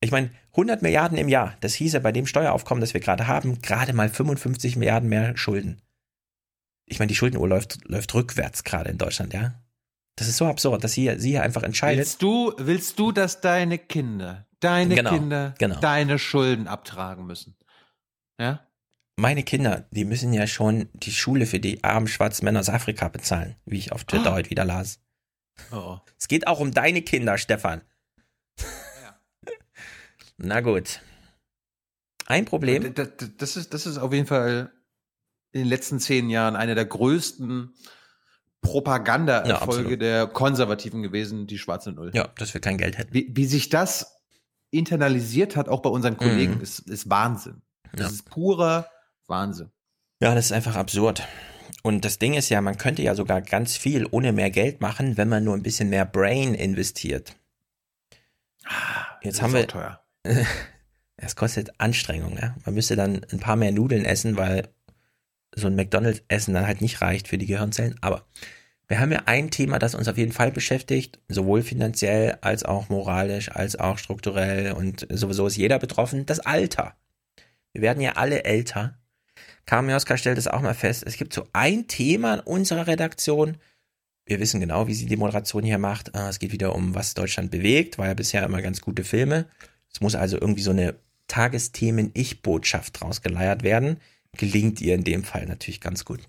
Ich meine, 100 Milliarden im Jahr, das hieße bei dem Steueraufkommen, das wir gerade haben, gerade mal 55 Milliarden mehr Schulden. Ich meine, die Schuldenuhr läuft, läuft rückwärts gerade in Deutschland, ja? Das ist so absurd, dass sie, sie hier einfach entscheidet. Willst du, willst du, dass deine Kinder, deine Genau, Kinder, genau. deine Schulden abtragen müssen? Ja? Meine Kinder, die müssen ja schon die Schule für die armen schwarzen Männer aus Afrika bezahlen, wie ich auf Twitter Ah. heute wieder las. Oh. Es geht auch um deine Kinder, Stefan. Na gut. Ein Problem. Das, das, ist, das ist auf jeden Fall in den letzten zehn Jahren eine der größten Ja, Propaganda-Erfolge absolut. der Konservativen gewesen, die schwarze Null. Ja, dass wir kein Geld hätten. Wie, wie sich das internalisiert hat, auch bei unseren Kollegen, Mhm. ist, ist Wahnsinn. Das Ja. ist purer Wahnsinn. Ja, das ist einfach absurd. Und das Ding ist ja, man könnte ja sogar ganz viel ohne mehr Geld machen, wenn man nur ein bisschen mehr Brain investiert. Jetzt Das haben ist wir. teuer. Es kostet Anstrengung, ja. Man müsste dann ein paar mehr Nudeln essen, weil so ein McDonalds-Essen dann halt nicht reicht für die Gehirnzellen. Aber wir haben ja ein Thema, das uns auf jeden Fall beschäftigt, sowohl finanziell als auch moralisch, als auch strukturell und sowieso ist jeder betroffen, das Alter. Wir werden ja alle älter. Kamioska stellt es auch mal fest, es gibt so ein Thema in unserer Redaktion, wir wissen genau, wie sie die Moderation hier macht. Ah, es geht wieder um, was Deutschland bewegt, war ja bisher immer ganz gute Filme. Es muss also irgendwie so eine Tagesthemen-Ich-Botschaft draus geleiert werden. Gelingt ihr in dem Fall natürlich ganz gut.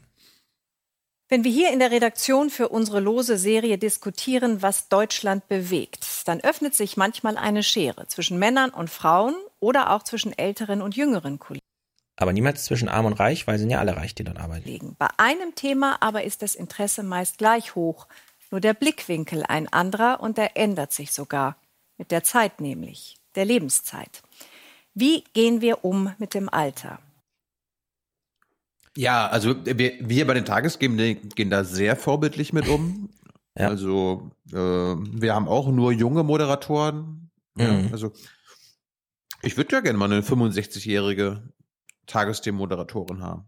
Wenn wir hier in der Redaktion für unsere lose Serie diskutieren, was Deutschland bewegt, dann öffnet sich manchmal eine Schere zwischen Männern und Frauen oder auch zwischen älteren und jüngeren Kollegen. Aber niemals zwischen Arm und Reich, weil sind ja alle reich, die dort arbeiten. Bei einem Thema aber ist das Interesse meist gleich hoch, nur der Blickwinkel ein anderer und der ändert sich sogar. Mit der Zeit nämlich, der Lebenszeit. Wie gehen wir um mit dem Alter? Ja, also wir, wir bei den Tagesthemen gehen da sehr vorbildlich mit um. Ja. Also äh, wir haben auch nur junge Moderatoren. Mhm. Ja, also ich würde ja gerne mal eine 65-jährige Tagesthemen-Moderatorin haben.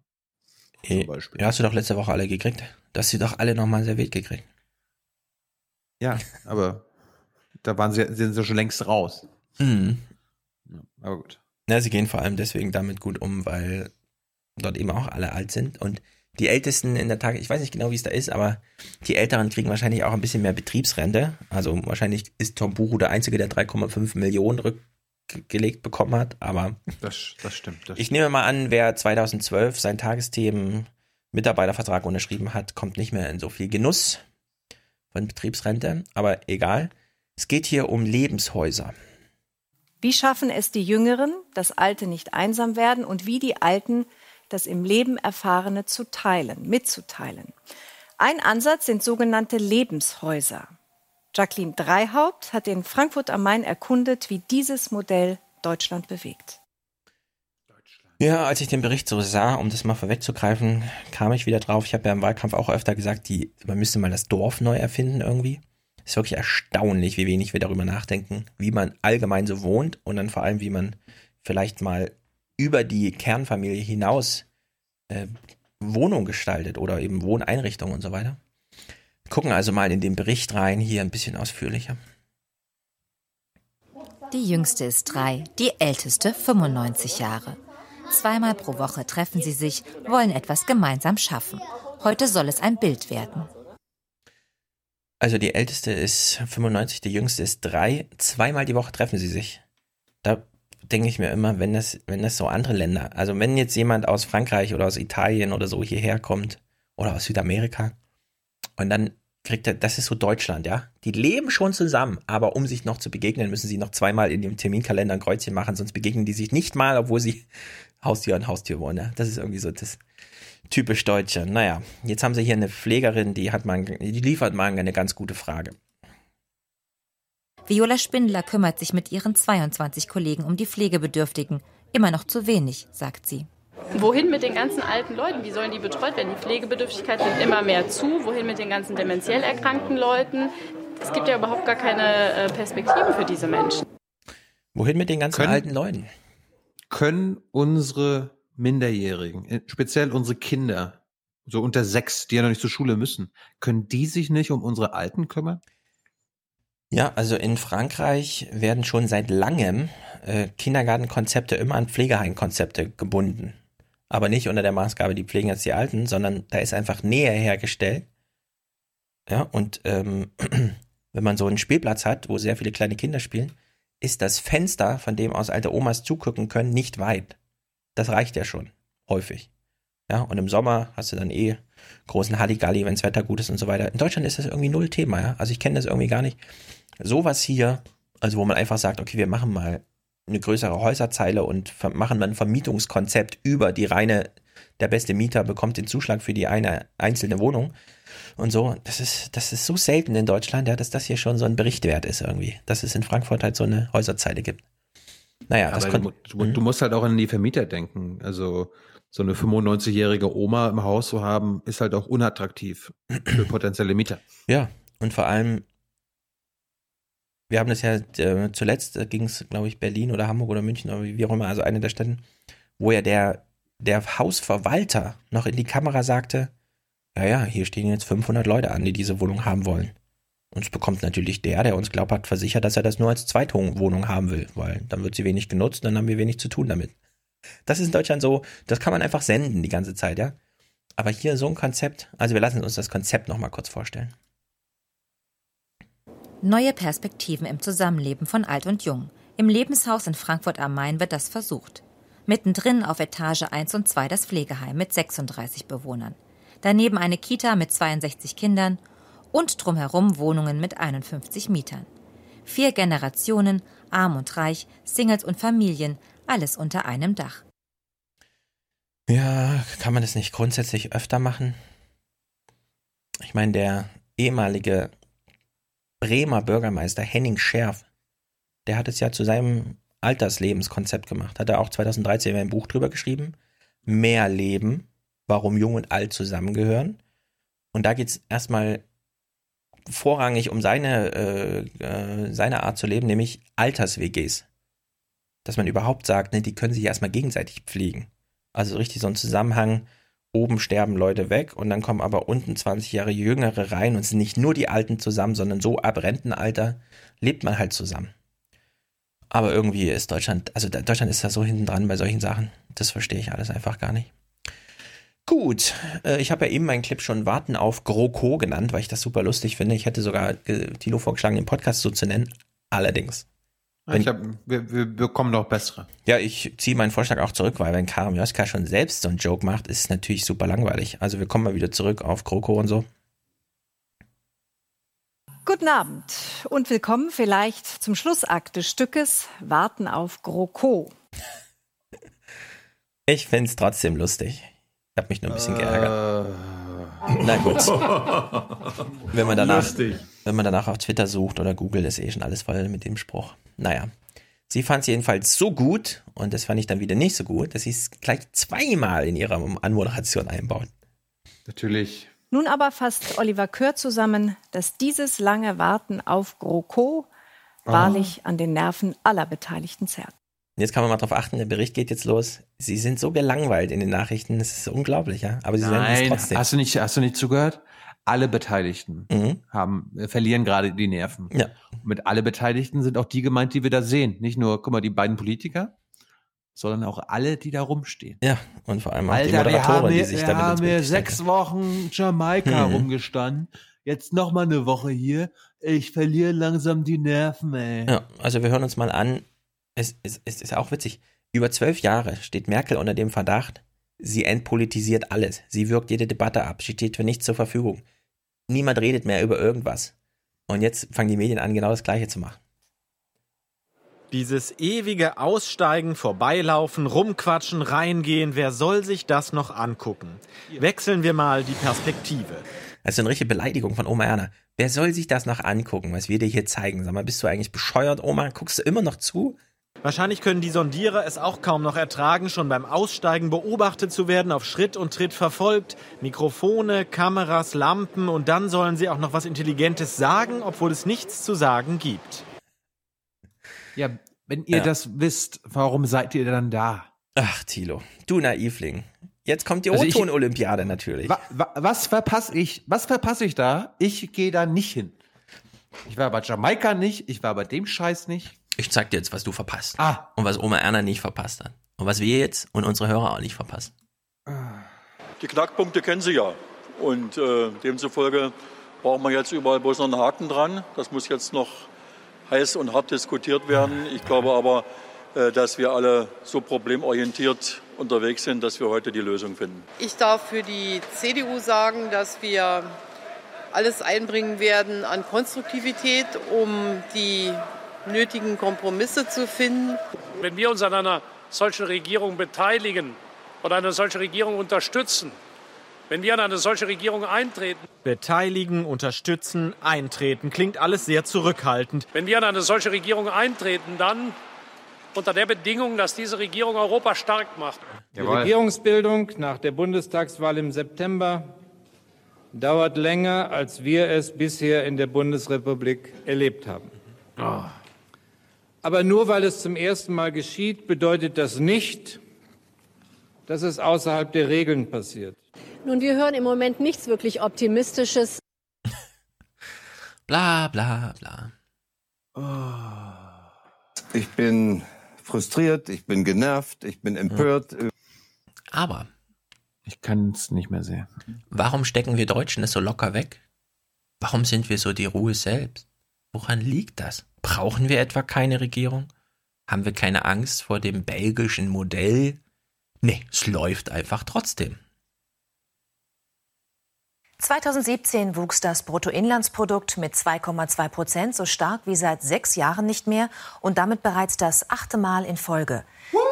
Zum Beispiel. Ja, hast du doch letzte Woche alle gekriegt. Du hast sie doch alle nochmal serviert gekriegt. Ja, aber da waren sie, sind sie schon längst raus. Mhm. Ja, aber gut. Ja, sie gehen vor allem deswegen damit gut um, weil dort eben auch alle alt sind und die Ältesten in der Tage, ich weiß nicht genau, wie es da ist, aber die Älteren kriegen wahrscheinlich auch ein bisschen mehr Betriebsrente. Also wahrscheinlich ist Tom Buru der Einzige, der 3,5 Millionen rückgelegt bekommen hat, aber das, das stimmt. Das ich nehme mal an, wer 2012 sein Tagesthemen Mitarbeitervertrag unterschrieben hat, kommt nicht mehr in so viel Genuss von Betriebsrente, aber egal. Es geht hier um Lebenshäuser. Wie schaffen es die Jüngeren, dass Alte nicht einsam werden und wie die Alten das im Leben Erfahrene zu teilen, mitzuteilen. Ein Ansatz sind sogenannte Lebenshäuser. Jacqueline Dreihaupt hat in Frankfurt am Main erkundet, wie dieses Modell Deutschland bewegt. Ja, als ich den Bericht so sah, um das mal vorwegzugreifen, kam ich wieder drauf. Ich habe ja im Wahlkampf auch öfter gesagt, die, man müsste mal das Dorf neu erfinden irgendwie. Es ist wirklich erstaunlich, wie wenig wir darüber nachdenken, wie man allgemein so wohnt und dann vor allem, wie man vielleicht mal über die Kernfamilie hinaus äh, Wohnung gestaltet oder eben Wohneinrichtungen und so weiter. Gucken also mal in den Bericht rein, hier ein bisschen ausführlicher. Die jüngste ist drei, die älteste 95 Jahre. Zweimal pro Woche treffen sie sich, wollen etwas gemeinsam schaffen. Heute soll es ein Bild werden. Also die älteste ist 95, die jüngste ist drei. Zweimal die Woche treffen sie sich. Da denke ich mir immer, wenn das, wenn das so andere Länder, also wenn jetzt jemand aus Frankreich oder aus Italien oder so hierher kommt oder aus Südamerika und dann kriegt er, das ist so Deutschland, ja. Die leben schon zusammen, aber um sich noch zu begegnen, müssen sie noch zweimal in dem Terminkalender ein Kreuzchen machen, sonst begegnen die sich nicht mal, obwohl sie Haustür an Haustür wohnen. Ja? Das ist irgendwie so das typisch Deutsche. Naja, jetzt haben sie hier eine Pflegerin, die hat mal, die liefert mal eine ganz gute Frage. Viola Spindler kümmert sich mit ihren 22 Kollegen um die Pflegebedürftigen. Immer noch zu wenig, sagt sie. Wohin mit den ganzen alten Leuten? Wie sollen die betreut werden? Die Pflegebedürftigkeit nimmt immer mehr zu. Wohin mit den ganzen dementiell erkrankten Leuten? Es gibt ja überhaupt gar keine äh, Perspektiven für diese Menschen. Wohin mit den ganzen können, alten Leuten? Können unsere Minderjährigen, äh, speziell unsere Kinder, so unter sechs, die ja noch nicht zur Schule müssen, können die sich nicht um unsere Alten kümmern? Ja, also in Frankreich werden schon seit langem äh, Kindergartenkonzepte immer an Pflegeheimkonzepte gebunden. Aber nicht unter der Maßgabe, die pflegen jetzt die Alten, sondern da ist einfach Nähe hergestellt. Ja, und ähm, wenn man so einen Spielplatz hat, wo sehr viele kleine Kinder spielen, ist das Fenster, von dem aus alte Omas zugucken können, nicht weit. Das reicht ja schon, häufig. Ja, und im Sommer hast du dann eh großen Halligalli, wenn das Wetter gut ist und so weiter. In Deutschland ist das irgendwie null Thema, ja. Also ich kenne das irgendwie gar nicht sowas hier, also wo man einfach sagt, okay, wir machen mal eine größere Häuserzeile und machen mal ein Vermietungskonzept über die reine, der beste Mieter bekommt den Zuschlag für die eine einzelne Wohnung und so. Das ist, das ist so selten in Deutschland, ja, dass das hier schon so ein Bericht wert ist irgendwie, dass es in Frankfurt halt so eine Häuserzeile gibt. Naja, das du, du, du musst halt auch an die Vermieter denken. Also so eine 95-jährige Oma im Haus zu haben, ist halt auch unattraktiv für potenzielle Mieter. Ja, und vor allem wir haben das ja äh, zuletzt, äh, ging es, glaube ich, Berlin oder Hamburg oder München oder wie auch immer, also eine der Städten, wo ja der der Hausverwalter noch in die Kamera sagte, ja, ja, hier stehen jetzt 500 Leute an, die diese Wohnung haben wollen. Und es bekommt natürlich der, der uns glaubhaft versichert, dass er das nur als Zweitwohnung haben will, weil dann wird sie wenig genutzt, dann haben wir wenig zu tun damit. Das ist in Deutschland so, das kann man einfach senden die ganze Zeit, ja. Aber hier so ein Konzept, also wir lassen uns das Konzept nochmal kurz vorstellen. Neue Perspektiven im Zusammenleben von Alt und Jung. Im Lebenshaus in Frankfurt am Main wird das versucht. Mittendrin auf Etage 1 und 2 das Pflegeheim mit 36 Bewohnern. Daneben eine Kita mit 62 Kindern und drumherum Wohnungen mit 51 Mietern. Vier Generationen, arm und reich, Singles und Familien, alles unter einem Dach. Ja, kann man das nicht grundsätzlich öfter machen? Ich meine, der ehemalige Bremer Bürgermeister Henning Scherf, der hat es ja zu seinem Alterslebenskonzept gemacht. Hat er auch 2013 ein Buch drüber geschrieben. Mehr Leben, warum Jung und Alt zusammengehören. Und da geht es erstmal vorrangig um seine, äh, äh, seine Art zu leben, nämlich Alters-WGs. Dass man überhaupt sagt, ne, die können sich erstmal gegenseitig pflegen. Also richtig so ein Zusammenhang, oben sterben Leute weg und dann kommen aber unten 20 Jahre Jüngere rein und sind nicht nur die Alten zusammen, sondern so ab Rentenalter lebt man halt zusammen. Aber irgendwie ist Deutschland, also Deutschland ist da so hinten dran bei solchen Sachen. Das verstehe ich alles einfach gar nicht. Gut, äh, ich habe ja eben meinen Clip schon Warten auf GroKo genannt, weil ich das super lustig finde. Ich hätte sogar äh, Tilo vorgeschlagen, den Podcast so zu nennen. Allerdings. Wenn, ich hab, wir, wir bekommen noch bessere. Ja, ich ziehe meinen Vorschlag auch zurück, weil wenn Karim Joska schon selbst so einen Joke macht, ist es natürlich super langweilig. Also wir kommen mal wieder zurück auf GroKo und so. Guten Abend und willkommen vielleicht zum Schlussakt des Stückes Warten auf GroKo. Ich finde es trotzdem lustig. Ich habe mich nur ein bisschen geärgert. Na gut. wenn man danach, wenn man danach auf Twitter sucht oder Google, ist eh schon alles voll mit dem Spruch. Naja. Sie fand es jedenfalls so gut, und das fand ich dann wieder nicht so gut, dass sie es gleich zweimal in ihrer Anmoderation einbaut. Natürlich. Nun aber fasst Oliver Kör zusammen, dass dieses lange Warten auf GroKo wahrlich an den Nerven aller Beteiligten zerrt. Jetzt kann man mal drauf achten, der Bericht geht jetzt los. Sie sind so gelangweilt in den Nachrichten, das ist unglaublich, ja. Aber sie Nein, es trotzdem. Hast du nicht, hast du nicht zugehört? Alle Beteiligten mhm. haben, äh, verlieren gerade die Nerven. Ja. Und mit alle Beteiligten sind auch die gemeint, die wir da sehen. Nicht nur, guck mal, die beiden Politiker, sondern auch alle, die da rumstehen. Ja, und vor allem auch Alter, die Moderatoren, wir die sich wir damit haben Bild sechs. Wochen Jamaika Mhm. rumgestanden. Jetzt noch mal eine Woche hier. Ich verliere langsam die Nerven, ey. Ja, also wir hören uns mal an. Es, es, es ist auch witzig. Über zwölf Jahre steht Merkel unter dem Verdacht, sie entpolitisiert alles. Sie wirkt jede Debatte ab. Sie steht für nichts zur Verfügung. Niemand redet mehr über irgendwas. Und jetzt fangen die Medien an, genau das Gleiche zu machen. Dieses ewige Aussteigen, Vorbeilaufen, Rumquatschen, Reingehen, wer soll sich das noch angucken? Wechseln wir mal die Perspektive. Das ist eine richtige Beleidigung von Oma Erna. Wer soll sich das noch angucken, was wir dir hier zeigen? Sag mal, bist du eigentlich bescheuert, Oma? Guckst du immer noch zu? Wahrscheinlich können die Sondierer es auch kaum noch ertragen, schon beim Aussteigen beobachtet zu werden, auf Schritt und Tritt verfolgt. Mikrofone, Kameras, Lampen und dann sollen sie auch noch was Intelligentes sagen, obwohl es nichts zu sagen gibt. Ja, wenn ihr Ja. das wisst, warum seid ihr dann da? Ach, Thilo, du Naivling. Jetzt kommt die Also O-Ton-Olympiade natürlich. Wa wa was verpasse ich? Was verpasse ich da? Ich gehe da nicht hin. Ich war bei Jamaika nicht, ich war bei dem Scheiß nicht. Ich zeig dir jetzt, was du verpasst. Ah. Und was Oma Erna nicht verpasst hat. Und was wir jetzt und unsere Hörer auch nicht verpassen. Die Knackpunkte kennen Sie ja. Und äh, demzufolge brauchen wir jetzt überall bloß noch einen Haken dran. Das muss jetzt noch heiß und hart diskutiert werden. Ich glaube aber, äh, dass wir alle so problemorientiert unterwegs sind, dass wir heute die Lösung finden. Ich darf für die CDU sagen, dass wir alles einbringen werden an Konstruktivität, um die nötigen Kompromisse zu finden. Wenn wir uns an einer solchen Regierung beteiligen oder eine solche Regierung unterstützen, wenn wir an eine solche Regierung eintreten, Beteiligen, unterstützen, eintreten. Klingt alles sehr zurückhaltend. wenn wir an eine solche Regierung eintreten, dann unter der Bedingung, dass diese Regierung Europa stark macht. Die Regierungsbildung nach der Bundestagswahl im September dauert länger, als wir es bisher in der Bundesrepublik erlebt haben. Aber nur weil es zum ersten Mal geschieht, bedeutet das nicht, dass es außerhalb der Regeln passiert. Nun, wir hören im Moment nichts wirklich Optimistisches. bla bla bla. Ich bin frustriert, ich bin genervt, ich bin empört. Aber ich kann es nicht mehr sehen. Warum stecken wir Deutschen es so locker weg? Warum sind wir so die Ruhe selbst? Woran liegt das? Brauchen wir etwa keine Regierung? Haben wir keine Angst vor dem belgischen Modell? Nee, es läuft einfach trotzdem. 2017 wuchs das Bruttoinlandsprodukt mit 2,2 Prozent so stark wie seit sechs Jahren nicht mehr und damit bereits das achte Mal in Folge.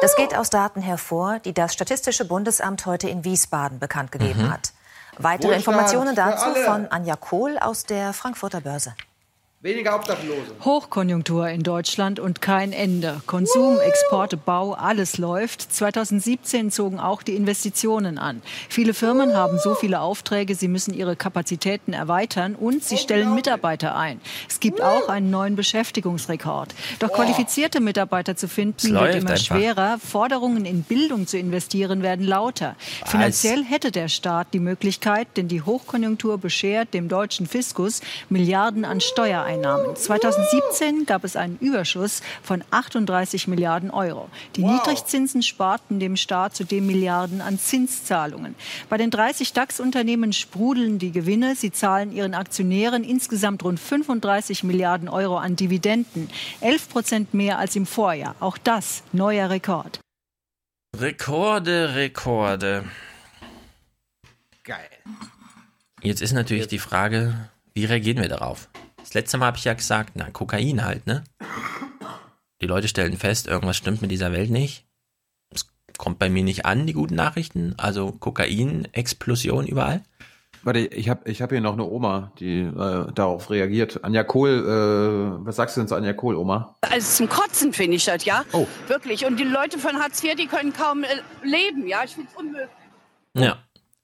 Das geht aus Daten hervor, die das Statistische Bundesamt heute in Wiesbaden bekannt gegeben Mhm. hat. Weitere Wohlstand Informationen dazu von Anja Kohl aus der Frankfurter Börse. Weniger Obdachlose. Hochkonjunktur in Deutschland und kein Ende. Konsum, Exporte, Bau, alles läuft. 2017 zogen auch die Investitionen an. Viele Firmen haben so viele Aufträge, sie müssen ihre Kapazitäten erweitern und sie stellen Mitarbeiter ein. Es gibt auch einen neuen Beschäftigungsrekord. Doch qualifizierte Mitarbeiter zu finden, wird immer einfach. schwerer. Forderungen in Bildung zu investieren werden lauter. Finanziell hätte der Staat die Möglichkeit, denn die Hochkonjunktur beschert dem deutschen Fiskus Milliarden an Steuereinnahmen. 2017 gab es einen Überschuss von 38 Milliarden Euro. Die Niedrigzinsen sparten dem Staat zudem Milliarden an Zinszahlungen. Bei den 30 DAX-Unternehmen sprudeln die Gewinne. Sie zahlen ihren Aktionären insgesamt rund 35 Milliarden Euro an Dividenden. 11 Prozent mehr als im Vorjahr. Auch das neuer Rekord. Rekorde, Rekorde. Geil. Jetzt ist natürlich die Frage, wie reagieren wir darauf? Das letzte Mal habe ich ja gesagt, na, Kokain halt, ne? Die Leute stellen fest, irgendwas stimmt mit dieser Welt nicht. Es kommt bei mir nicht an, die guten Nachrichten. Also Kokain-Explosion überall. Warte, ich habe ich hab hier noch eine Oma, die äh, darauf reagiert. Anja Kohl, äh, was sagst du denn zu Anja Kohl, Oma? Also zum Kotzen finde ich das, ja. Wirklich. Und die Leute von Hartz IV, die können kaum äh, leben, ja. Ich finde es unmöglich. Ja,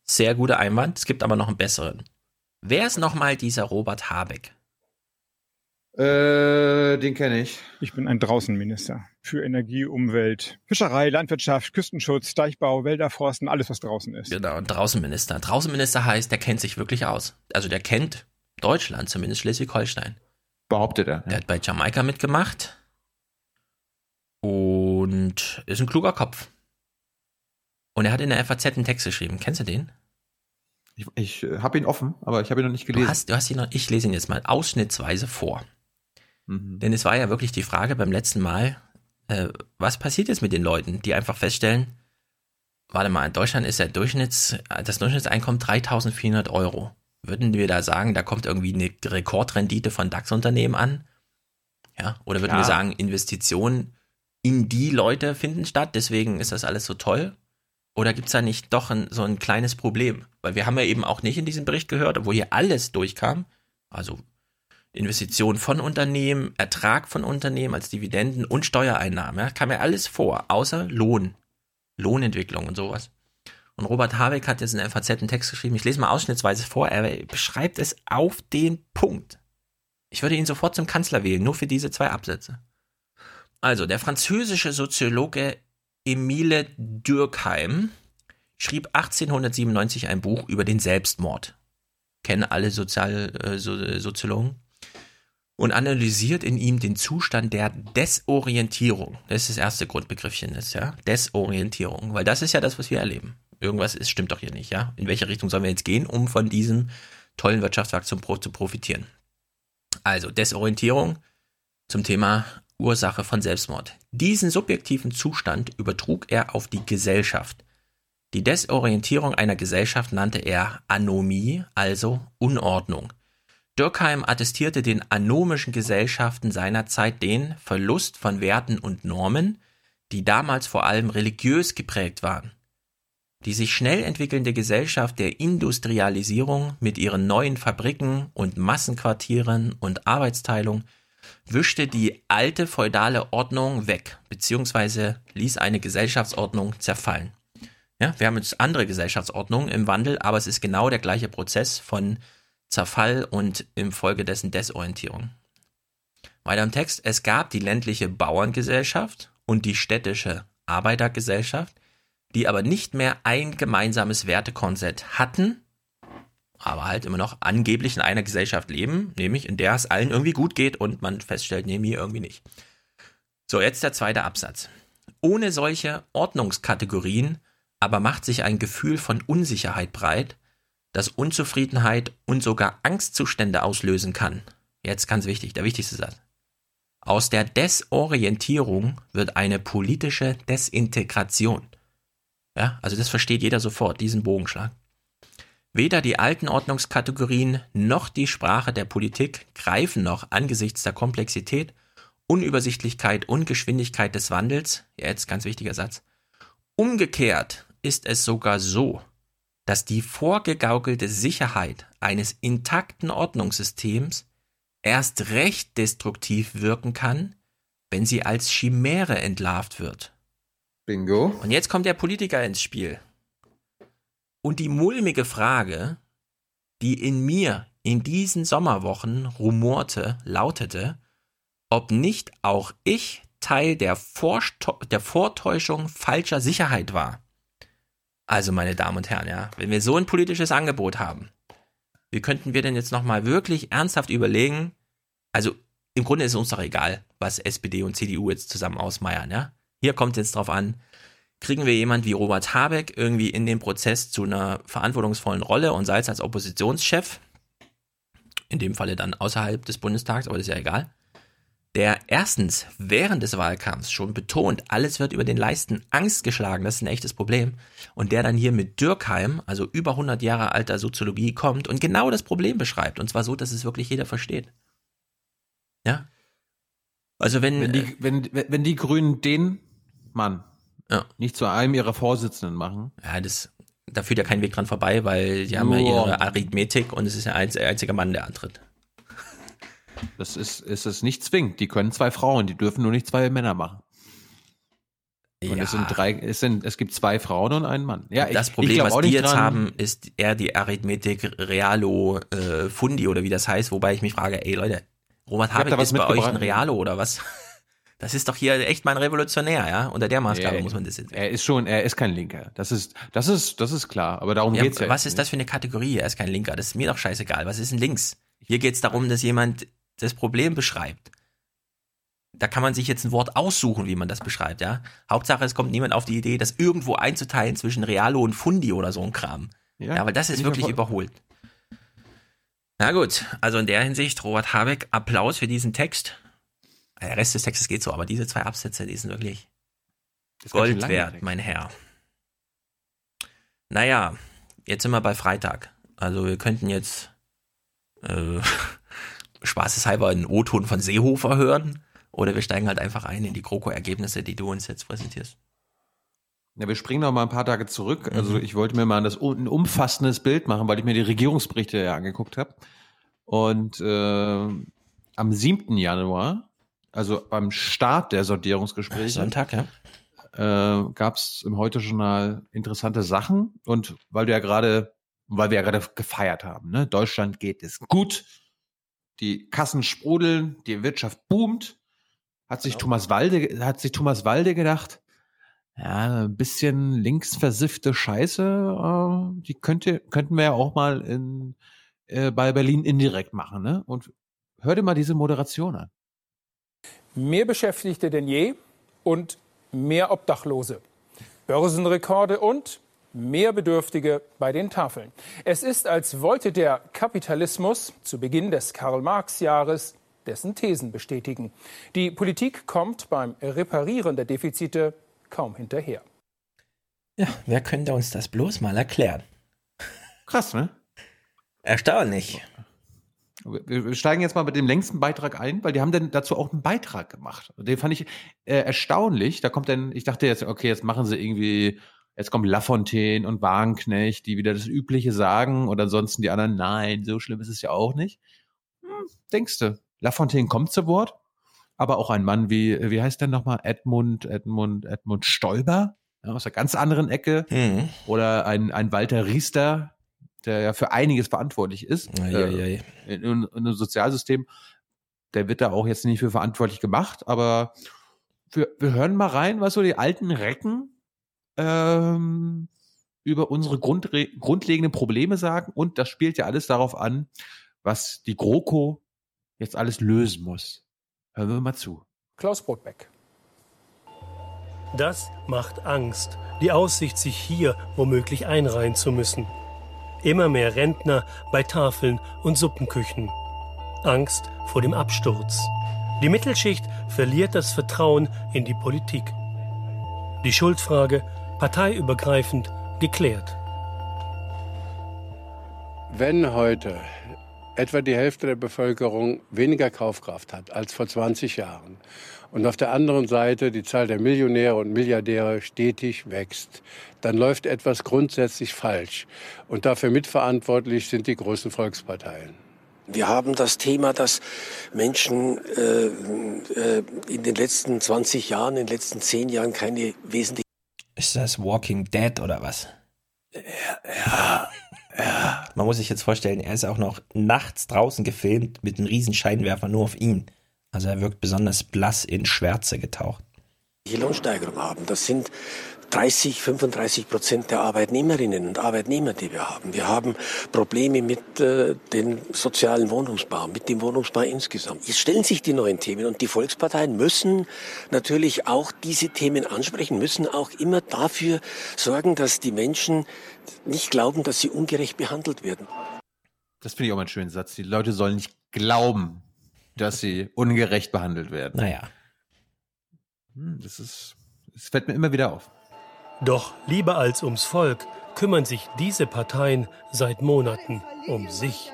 sehr guter Einwand. Es gibt aber noch einen besseren. Wer ist nochmal dieser Robert Habeck? Äh, den kenne ich. Ich bin ein Draußenminister für Energie, Umwelt, Fischerei, Landwirtschaft, Küstenschutz, Deichbau, Wälder, Forsten, alles was draußen ist. Genau, ein Draußenminister. Draußenminister heißt, der kennt sich wirklich aus. Also der kennt Deutschland, zumindest Schleswig-Holstein. Behauptet er. Der hat bei Jamaika mitgemacht und ist ein kluger Kopf. Und er hat in der FAZ einen Text geschrieben. Kennst du den? Ich, ich äh, habe ihn offen, aber ich habe ihn noch nicht Du gelesen. hast, du hast ihn noch, ich lese ihn jetzt mal ausschnittsweise vor. Denn es war ja wirklich die Frage beim letzten Mal, äh, was passiert jetzt mit den Leuten, die einfach feststellen, warte mal, in Deutschland ist der Durchschnitts, das Durchschnittseinkommen 3400 Euro. Würden wir da sagen, da kommt irgendwie eine Rekordrendite von DAX-Unternehmen an? Ja, oder würden Ja. wir sagen, Investitionen in die Leute finden statt, deswegen ist das alles so toll? Oder gibt es da nicht doch ein, so ein kleines Problem? Weil wir haben ja eben auch nicht in diesem Bericht gehört, obwohl hier alles durchkam, also Investitionen von Unternehmen, Ertrag von Unternehmen als Dividenden und Steuereinnahmen, ja, kam ja alles vor, außer Lohn, Lohnentwicklung und sowas. Und Robert Habeck hat jetzt in der FAZ einen Text geschrieben, ich lese mal ausschnittsweise vor, er beschreibt es auf den Punkt. Ich würde ihn sofort zum Kanzler wählen, nur für diese zwei Absätze. Also, der französische Soziologe Emile Durkheim schrieb 1897 ein Buch über den Selbstmord. Kennen alle Sozial, äh, so, Soziologen. Und analysiert in ihm den Zustand der Desorientierung. Das ist das erste Grundbegriffchen, ist, ja. Desorientierung. Weil das ist ja das, was wir erleben. Irgendwas ist, stimmt doch hier nicht, ja. In welche Richtung sollen wir jetzt gehen, um von diesem tollen Wirtschaftswachstum zu profitieren? Also, Desorientierung zum Thema Ursache von Selbstmord. Diesen subjektiven Zustand übertrug er auf die Gesellschaft. Die Desorientierung einer Gesellschaft nannte er Anomie, also Unordnung. Durkheim attestierte den anomischen Gesellschaften seiner Zeit den Verlust von Werten und Normen, die damals vor allem religiös geprägt waren. Die sich schnell entwickelnde Gesellschaft der Industrialisierung mit ihren neuen Fabriken und Massenquartieren und Arbeitsteilung wischte die alte feudale Ordnung weg, beziehungsweise ließ eine Gesellschaftsordnung zerfallen. Ja, wir haben jetzt andere Gesellschaftsordnungen im Wandel, aber es ist genau der gleiche Prozess von Zerfall und infolgedessen Desorientierung. Weiter im Text, es gab die ländliche Bauerngesellschaft und die städtische Arbeitergesellschaft, die aber nicht mehr ein gemeinsames Wertekonzept hatten, aber halt immer noch angeblich in einer Gesellschaft leben, nämlich in der es allen irgendwie gut geht und man feststellt, nee, mir irgendwie nicht. So, jetzt der zweite Absatz. Ohne solche Ordnungskategorien aber macht sich ein Gefühl von Unsicherheit breit, das Unzufriedenheit und sogar Angstzustände auslösen kann. Jetzt ganz wichtig, der wichtigste Satz. Aus der Desorientierung wird eine politische Desintegration. Ja, also das versteht jeder sofort, diesen Bogenschlag. Weder die alten Ordnungskategorien noch die Sprache der Politik greifen noch angesichts der Komplexität, Unübersichtlichkeit und Geschwindigkeit des Wandels, jetzt ganz wichtiger Satz, umgekehrt ist es sogar so, dass die vorgegaukelte Sicherheit eines intakten Ordnungssystems erst recht destruktiv wirken kann, wenn sie als Chimäre entlarvt wird. Bingo. Und jetzt kommt der Politiker ins Spiel. Und die mulmige Frage, die in mir in diesen Sommerwochen rumorte, lautete, ob nicht auch ich Teil der, Vorsto der Vortäuschung falscher Sicherheit war. Also, meine Damen und Herren, ja, wenn wir so ein politisches Angebot haben, wie könnten wir denn jetzt nochmal wirklich ernsthaft überlegen, also im Grunde ist es uns doch egal, was SPD und CDU jetzt zusammen ausmeiern, ja. Hier kommt es jetzt drauf an, kriegen wir jemand wie Robert Habeck irgendwie in dem Prozess zu einer verantwortungsvollen Rolle und sei es als Oppositionschef, in dem Falle dann außerhalb des Bundestags, aber das ist ja egal, der erstens während des Wahlkampfs schon betont, alles wird über den Leisten Angst geschlagen, das ist ein echtes Problem, und der dann hier mit Dürkheim, also über 100 Jahre alter Soziologie, kommt und genau das Problem beschreibt, und zwar so, dass es wirklich jeder versteht. Ja? Also wenn... Wenn die, wenn, wenn die Grünen den Mann ja. nicht zu einem ihrer Vorsitzenden machen. Ja, das, da führt ja kein Weg dran vorbei, weil die haben ja ihre Arithmetik und es ist der einzige Mann, der antritt. Das ist, ist es nicht zwingend. Die können zwei Frauen, die dürfen nur nicht zwei Männer machen. Und Ja. es sind drei, es sind, es gibt zwei Frauen und einen Mann. Ja, das ich, Problem, ich was die nicht jetzt dran- haben, ist eher die Arithmetik Realo äh, Fundi oder wie das heißt, wobei ich mich frage, ey Leute, Robert Habeck ist bei euch ein. Realo oder was? Das ist doch hier echt mal ein Revolutionär, ja? Unter der Maßgabe Ja, muss man das jetzt. Er ist schon, er ist kein Linker. Das ist, das ist, das ist klar. Aber darum Ja, geht's ja. was ist das für eine Kategorie? Er ist kein Linker. Das ist mir doch scheißegal. Was ist ein Links? Hier geht es darum, dass jemand das Problem beschreibt. Da kann man sich jetzt ein Wort aussuchen, wie man das beschreibt, ja? Hauptsache, es kommt niemand auf die Idee, das irgendwo einzuteilen zwischen Realo und Fundi oder so ein Kram. Ja, Ja, aber das ist ich wirklich überholt. Na gut, also in der Hinsicht, Robert Habeck, Applaus für diesen Text. Der Rest des Textes geht so, aber diese zwei Absätze, die sind wirklich Gold wert, mein Herr. Naja, jetzt sind wir bei Freitag. Also wir könnten jetzt äh, spaßeshalber einen O-Ton von Seehofer hören oder wir steigen halt einfach ein in die GroKo-Ergebnisse, die du uns jetzt präsentierst. Ja, wir springen noch mal ein paar Tage zurück. Also Mhm. ich wollte mir mal das, ein umfassendes Bild machen, weil ich mir die Regierungsberichte ja angeguckt habe. Und äh, am 7. Januar, also beim Start der Sondierungsgespräche, Sonntag, ja. äh, gab es im Heute-Journal interessante Sachen. Und weil du ja gerade, weil wir ja gerade gefeiert haben, ne? Deutschland geht es gut, die Kassen sprudeln, die Wirtschaft boomt, hat sich Thomas Walde, hat sich Thomas Walde gedacht, ja, ein bisschen linksversiffte Scheiße, äh, die könnte, könnten wir ja auch mal in, äh, bei Berlin indirekt machen, ne? Und hör dir mal diese Moderation an. Mehr Beschäftigte denn je und mehr Obdachlose. Börsenrekorde und mehr Bedürftige bei den Tafeln. Es ist, als wollte der Kapitalismus zu Beginn des Karl-Marx-Jahres dessen Thesen bestätigen. Die Politik kommt beim Reparieren der Defizite kaum hinterher. Ja, wer könnte uns das bloß mal erklären? Krass, ne? Erstaunlich. Wir steigen jetzt mal mit dem längsten Beitrag ein, weil die haben dann dazu auch einen Beitrag gemacht. Den fand ich äh, erstaunlich. Da kommt dann, ich dachte jetzt, okay, jetzt machen sie irgendwie, jetzt kommt Lafontaine und Wagenknecht, die wieder das Übliche sagen und ansonsten die anderen, nein, so schlimm ist es ja auch nicht. Hm, denkst du, Lafontaine kommt zu Wort, aber auch ein Mann wie, wie heißt der nochmal? Edmund, Edmund, Edmund Stoiber, ja, aus einer ganz anderen Ecke. Mhm. Oder ein, ein Walter Riester, der ja für einiges verantwortlich ist äh, in, in, in einem Sozialsystem. Der wird da auch jetzt nicht für verantwortlich gemacht, aber wir, wir hören mal rein, was so die alten Recken ähm, über unsere grundre grundlegenden Probleme sagen und das spielt ja alles darauf an, was die GroKo jetzt alles lösen muss. Hören wir mal zu. Klaus Brotbeck. Das macht Angst, die Aussicht, sich hier womöglich einreihen zu müssen. Immer mehr Rentner bei Tafeln und Suppenküchen. Angst vor dem Absturz. Die Mittelschicht verliert das Vertrauen in die Politik. Die Schuldfrage parteiübergreifend geklärt. Wenn heute etwa die Hälfte der Bevölkerung weniger Kaufkraft hat als vor 20 Jahren und auf der anderen Seite die Zahl der Millionäre und Milliardäre stetig wächst, dann läuft etwas grundsätzlich falsch. Und dafür mitverantwortlich sind die großen Volksparteien. Wir haben das Thema, dass Menschen äh, äh, in den letzten 20 Jahren, in den letzten 10 Jahren keine wesentliche. Ist das Walking Dead oder was? Ja, ja. Man muss sich jetzt vorstellen, er ist auch noch nachts draußen gefilmt mit einem riesen Scheinwerfer nur auf ihn. Also er wirkt besonders blass in Schwärze getaucht. Die Lohnsteigerung haben. Das sind 30, 35 Prozent der Arbeitnehmerinnen und Arbeitnehmer, die wir haben. Wir haben Probleme mit äh, dem sozialen Wohnungsbau, mit dem Wohnungsbau insgesamt. Jetzt stellen sich die neuen Themen und die Volksparteien müssen natürlich auch diese Themen ansprechen, müssen auch immer dafür sorgen, dass die Menschen nicht glauben, dass sie ungerecht behandelt werden. Das finde ich auch mal einen schönen Satz. Die Leute sollen nicht glauben, dass sie ungerecht behandelt werden. Naja. Hm, das ist, es fällt mir immer wieder auf. Doch lieber als ums Volk kümmern sich diese Parteien seit Monaten um sich.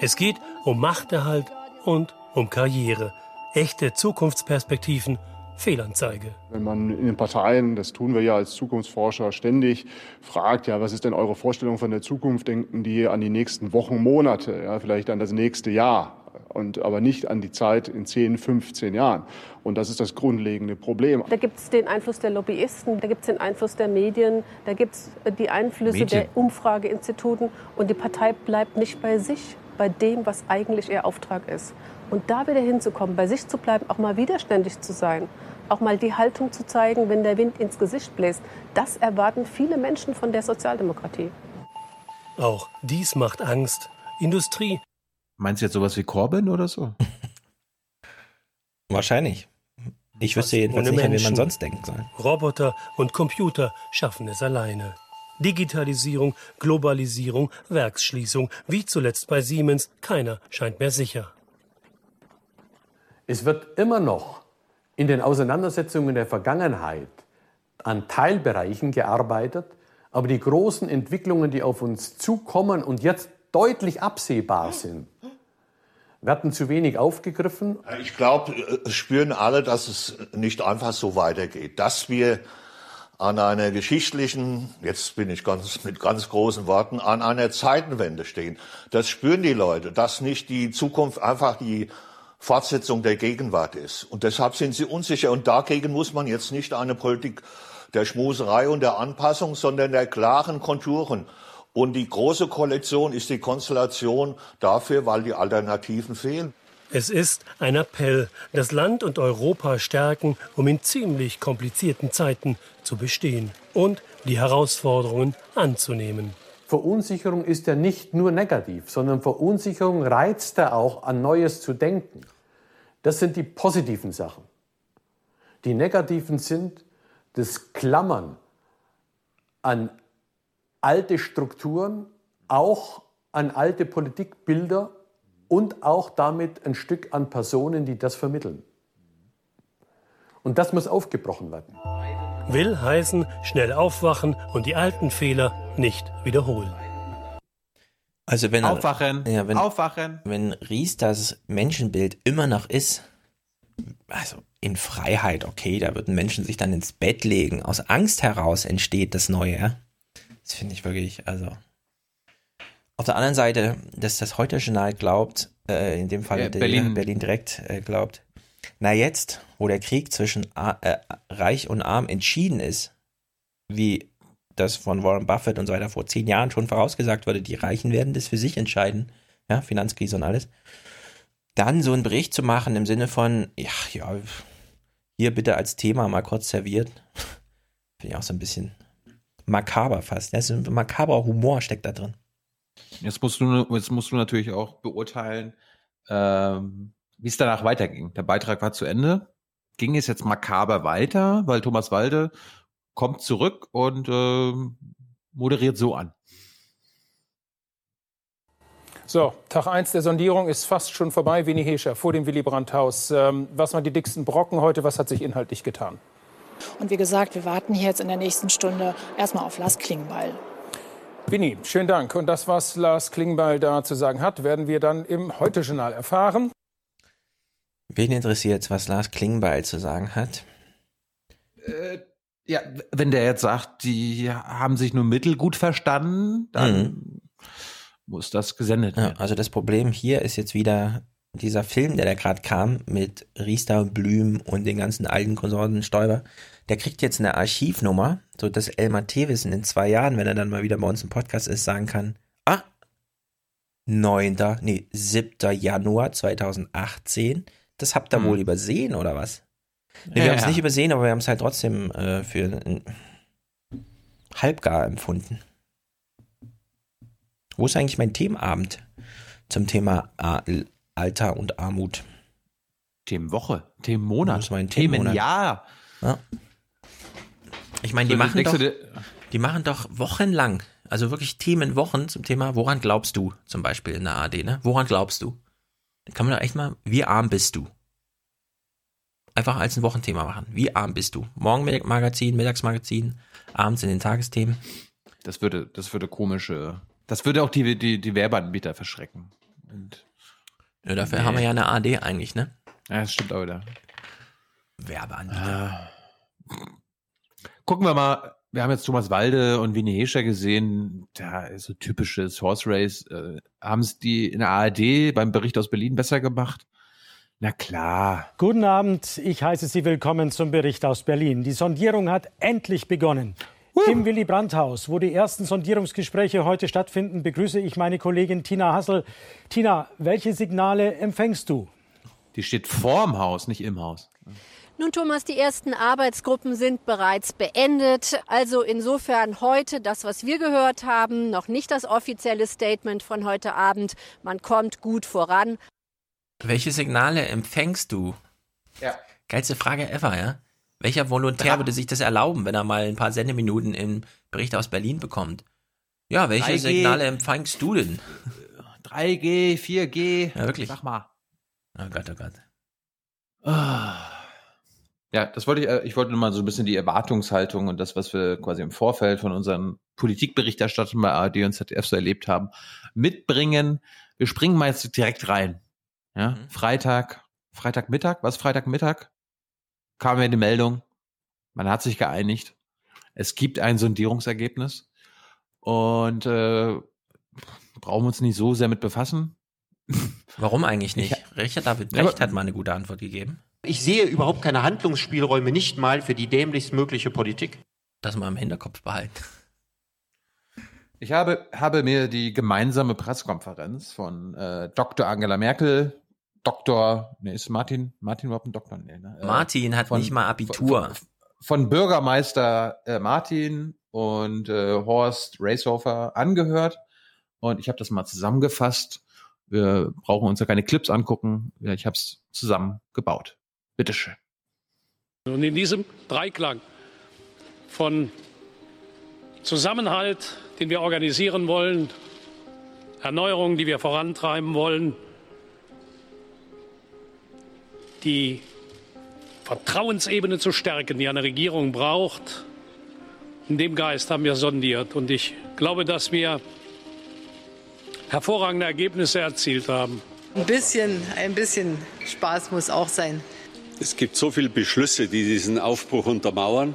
Es geht um Machterhalt und um Karriere. Echte Zukunftsperspektiven, Fehlanzeige. Wenn man in den Parteien, das tun wir ja als Zukunftsforscher ständig, fragt, ja, was ist denn eure Vorstellung von der Zukunft, denken die an die nächsten Wochen, Monate, ja, vielleicht an das nächste Jahr und aber nicht an die Zeit in 10, 15 Jahren. Und das ist das grundlegende Problem. Da gibt es den Einfluss der Lobbyisten, da gibt es den Einfluss der Medien, da gibt es die Einflüsse Medien. der Umfrageinstituten. Und die Partei bleibt nicht bei sich, bei dem, was eigentlich ihr Auftrag ist. Und da wieder hinzukommen, bei sich zu bleiben, auch mal widerständig zu sein, auch mal die Haltung zu zeigen, wenn der Wind ins Gesicht bläst, das erwarten viele Menschen von der Sozialdemokratie. Auch dies macht Angst. Industrie, Meinst du jetzt sowas wie Corbyn oder so? Wahrscheinlich. Ich wüsste jedenfalls nicht, an wen Menschen. man sonst denken soll. Roboter und Computer schaffen es alleine. Digitalisierung, Globalisierung, Werksschließung, wie zuletzt bei Siemens, keiner scheint mehr sicher. Es wird immer noch in den Auseinandersetzungen der Vergangenheit an Teilbereichen gearbeitet, aber die großen Entwicklungen, die auf uns zukommen und jetzt deutlich absehbar sind, werden zu wenig aufgegriffen. Ich glaube, es spüren alle, dass es nicht einfach so weitergeht, dass wir an einer geschichtlichen, jetzt bin ich ganz mit ganz großen Worten, an einer Zeitenwende stehen. Das spüren die Leute, dass nicht die Zukunft einfach die Fortsetzung der Gegenwart ist. Und deshalb sind sie unsicher. Und dagegen muss man jetzt nicht eine Politik der Schmuserei und der Anpassung, sondern der klaren Konturen. Und die große Koalition ist die Konstellation dafür, weil die Alternativen fehlen. Es ist ein Appell, das Land und Europa stärken, um in ziemlich komplizierten Zeiten zu bestehen und die Herausforderungen anzunehmen. Verunsicherung ist ja nicht nur negativ, sondern Verunsicherung reizt ja auch an Neues zu denken. Das sind die positiven Sachen. Die negativen sind das Klammern an alte Strukturen, auch an alte Politikbilder und auch damit ein Stück an Personen, die das vermitteln. Und das muss aufgebrochen werden. Will heißen, schnell aufwachen und die alten Fehler nicht wiederholen. Also wenn Aufwachen, ja, wenn, aufwachen. Wenn Ries das Menschenbild immer noch ist, also in Freiheit, okay, da würden Menschen sich dann ins Bett legen. Aus Angst heraus entsteht das Neue. Das finde ich wirklich, also. Auf der anderen Seite, dass das Heute-Journal glaubt, äh, in dem Fall Ja, der Berlin. Berlin direkt äh, glaubt, na jetzt, wo der Krieg zwischen A äh, Reich und Arm entschieden ist, wie das von Warren Buffett und so weiter vor zehn Jahren schon vorausgesagt wurde, die Reichen werden das für sich entscheiden, ja, Finanzkrise und alles, dann so einen Bericht zu machen im Sinne von, ja, ja, hier bitte als Thema mal kurz serviert, Finde ich auch so ein bisschen makaber fast. Ja, so ein makaber Humor steckt da drin. Jetzt musst du, jetzt musst du natürlich auch beurteilen, ähm, wie es danach weiterging. Der Beitrag war zu Ende. Ging es jetzt makaber weiter, weil Thomas Walde kommt zurück und äh, moderiert so an. So, Tag 1 der Sondierung ist fast schon vorbei. Winnie Hescher vor dem Willy Brandt-Haus. Ähm, was waren die dicksten Brocken heute? Was hat sich inhaltlich getan? Und wie gesagt, wir warten hier jetzt in der nächsten Stunde erstmal auf Lars Klingbeil. Winnie, schönen Dank. Und das, was Lars Klingbeil da zu sagen hat, werden wir dann im Heute-Journal erfahren. Wen interessiert was Lars Klingbeil zu sagen hat? Äh, ja, wenn der jetzt sagt, die haben sich nur mittelgut verstanden, dann mhm. muss das gesendet werden. Ja, also das Problem hier ist jetzt wieder dieser Film, der da gerade kam mit Riester, Blüm und den ganzen alten Konsorten Stoiber. Der kriegt jetzt eine Archivnummer, so dass Elmar Thewissen in zwei Jahren, wenn er dann mal wieder bei uns im Podcast ist, sagen kann, ah, 9. nee, 7. Januar 2018, das habt ihr hm. wohl übersehen, oder was? Nee, wir ja, haben es ja. nicht übersehen, aber wir haben es halt trotzdem äh, für halbgar empfunden. Wo ist eigentlich mein Themenabend zum Thema Alter und Armut? Themenwoche, Themenmonat, mein Themenjahr. Ja. Ich meine, die, machen doch, die machen doch wochenlang, also wirklich Themenwochen zum Thema, woran glaubst du zum Beispiel in der AD, ne? Woran glaubst du? Da kann man doch echt mal, wie arm bist du? einfach als ein Wochenthema machen. Wie arm bist du? Morgenmagazin, Mittagsmagazin, abends in den Tagesthemen. Das würde, das würde komische, das würde auch die, die, die Werbeanbieter verschrecken. Und ja, dafür nee. haben wir ja eine AD eigentlich, ne? Ja, das stimmt auch wieder. Werbeanbieter. Äh, gucken wir mal, wir haben jetzt Thomas Walde und Winnie Hescher gesehen, da ist so typisches Horse Race. Äh, haben es die in der ARD beim Bericht aus Berlin besser gemacht? Na klar. Guten Abend, ich heiße Sie willkommen zum Bericht aus Berlin. Die Sondierung hat endlich begonnen. Im Willy Brandt-Haus, wo die ersten Sondierungsgespräche heute stattfinden, begrüße ich meine Kollegin Tina Hassel. Tina, welche Signale empfängst du? Die steht vorm Haus, nicht im Haus. Nun, Thomas, die ersten Arbeitsgruppen sind bereits beendet. Also insofern heute das, was wir gehört haben, noch nicht das offizielle Statement von heute Abend. Man kommt gut voran. Welche Signale empfängst du? Ja. Geilste Frage ever, ja? Welcher Volontär ja. würde sich das erlauben, wenn er mal ein paar Sendeminuten im Bericht aus Berlin bekommt? Ja, welche 3G, Signale empfängst du denn? 3G, 4G. Ja, wirklich. Sag mal. Oh Gott, oh Gott. Ah. Ja, das wollte ich, äh, ich wollte nur mal so ein bisschen die Erwartungshaltung und das, was wir quasi im Vorfeld von unseren Politikberichterstattern bei ARD und ZDF so erlebt haben, mitbringen. Wir springen mal jetzt direkt rein. Ja, mhm. Freitag, Freitagmittag, was Freitagmittag? Kam mir die Meldung, man hat sich geeinigt. Es gibt ein Sondierungsergebnis und äh, brauchen wir uns nicht so sehr mit befassen. Warum eigentlich nicht? Ich, Richard David Brecht hat mal eine gute Antwort gegeben. Ich sehe überhaupt keine Handlungsspielräume, nicht mal für die dämlichst mögliche Politik. Das mal im Hinterkopf behalten. Ich habe, habe mir die gemeinsame Pressekonferenz von äh, Dr. Angela Merkel, Doktor, ne, ist Martin, Martin überhaupt ein Doktor? Nee, ne? Äh, Martin hat von, nicht mal Abitur. Von, von Bürgermeister äh, Martin und äh, Horst Racehofer angehört. Und ich habe das mal zusammengefasst. Wir brauchen uns ja keine Clips angucken. Ja, ich habe es zusammengebaut. Bitteschön. Und in diesem Dreiklang von Zusammenhalt, den wir organisieren wollen, Erneuerung, die wir vorantreiben wollen, die Vertrauensebene zu stärken, die eine Regierung braucht. In dem Geist haben wir sondiert. Und ich glaube, dass wir hervorragende Ergebnisse erzielt haben. Ein bisschen, ein bisschen Spaß muss auch sein. Es gibt so viele Beschlüsse, die diesen Aufbruch untermauern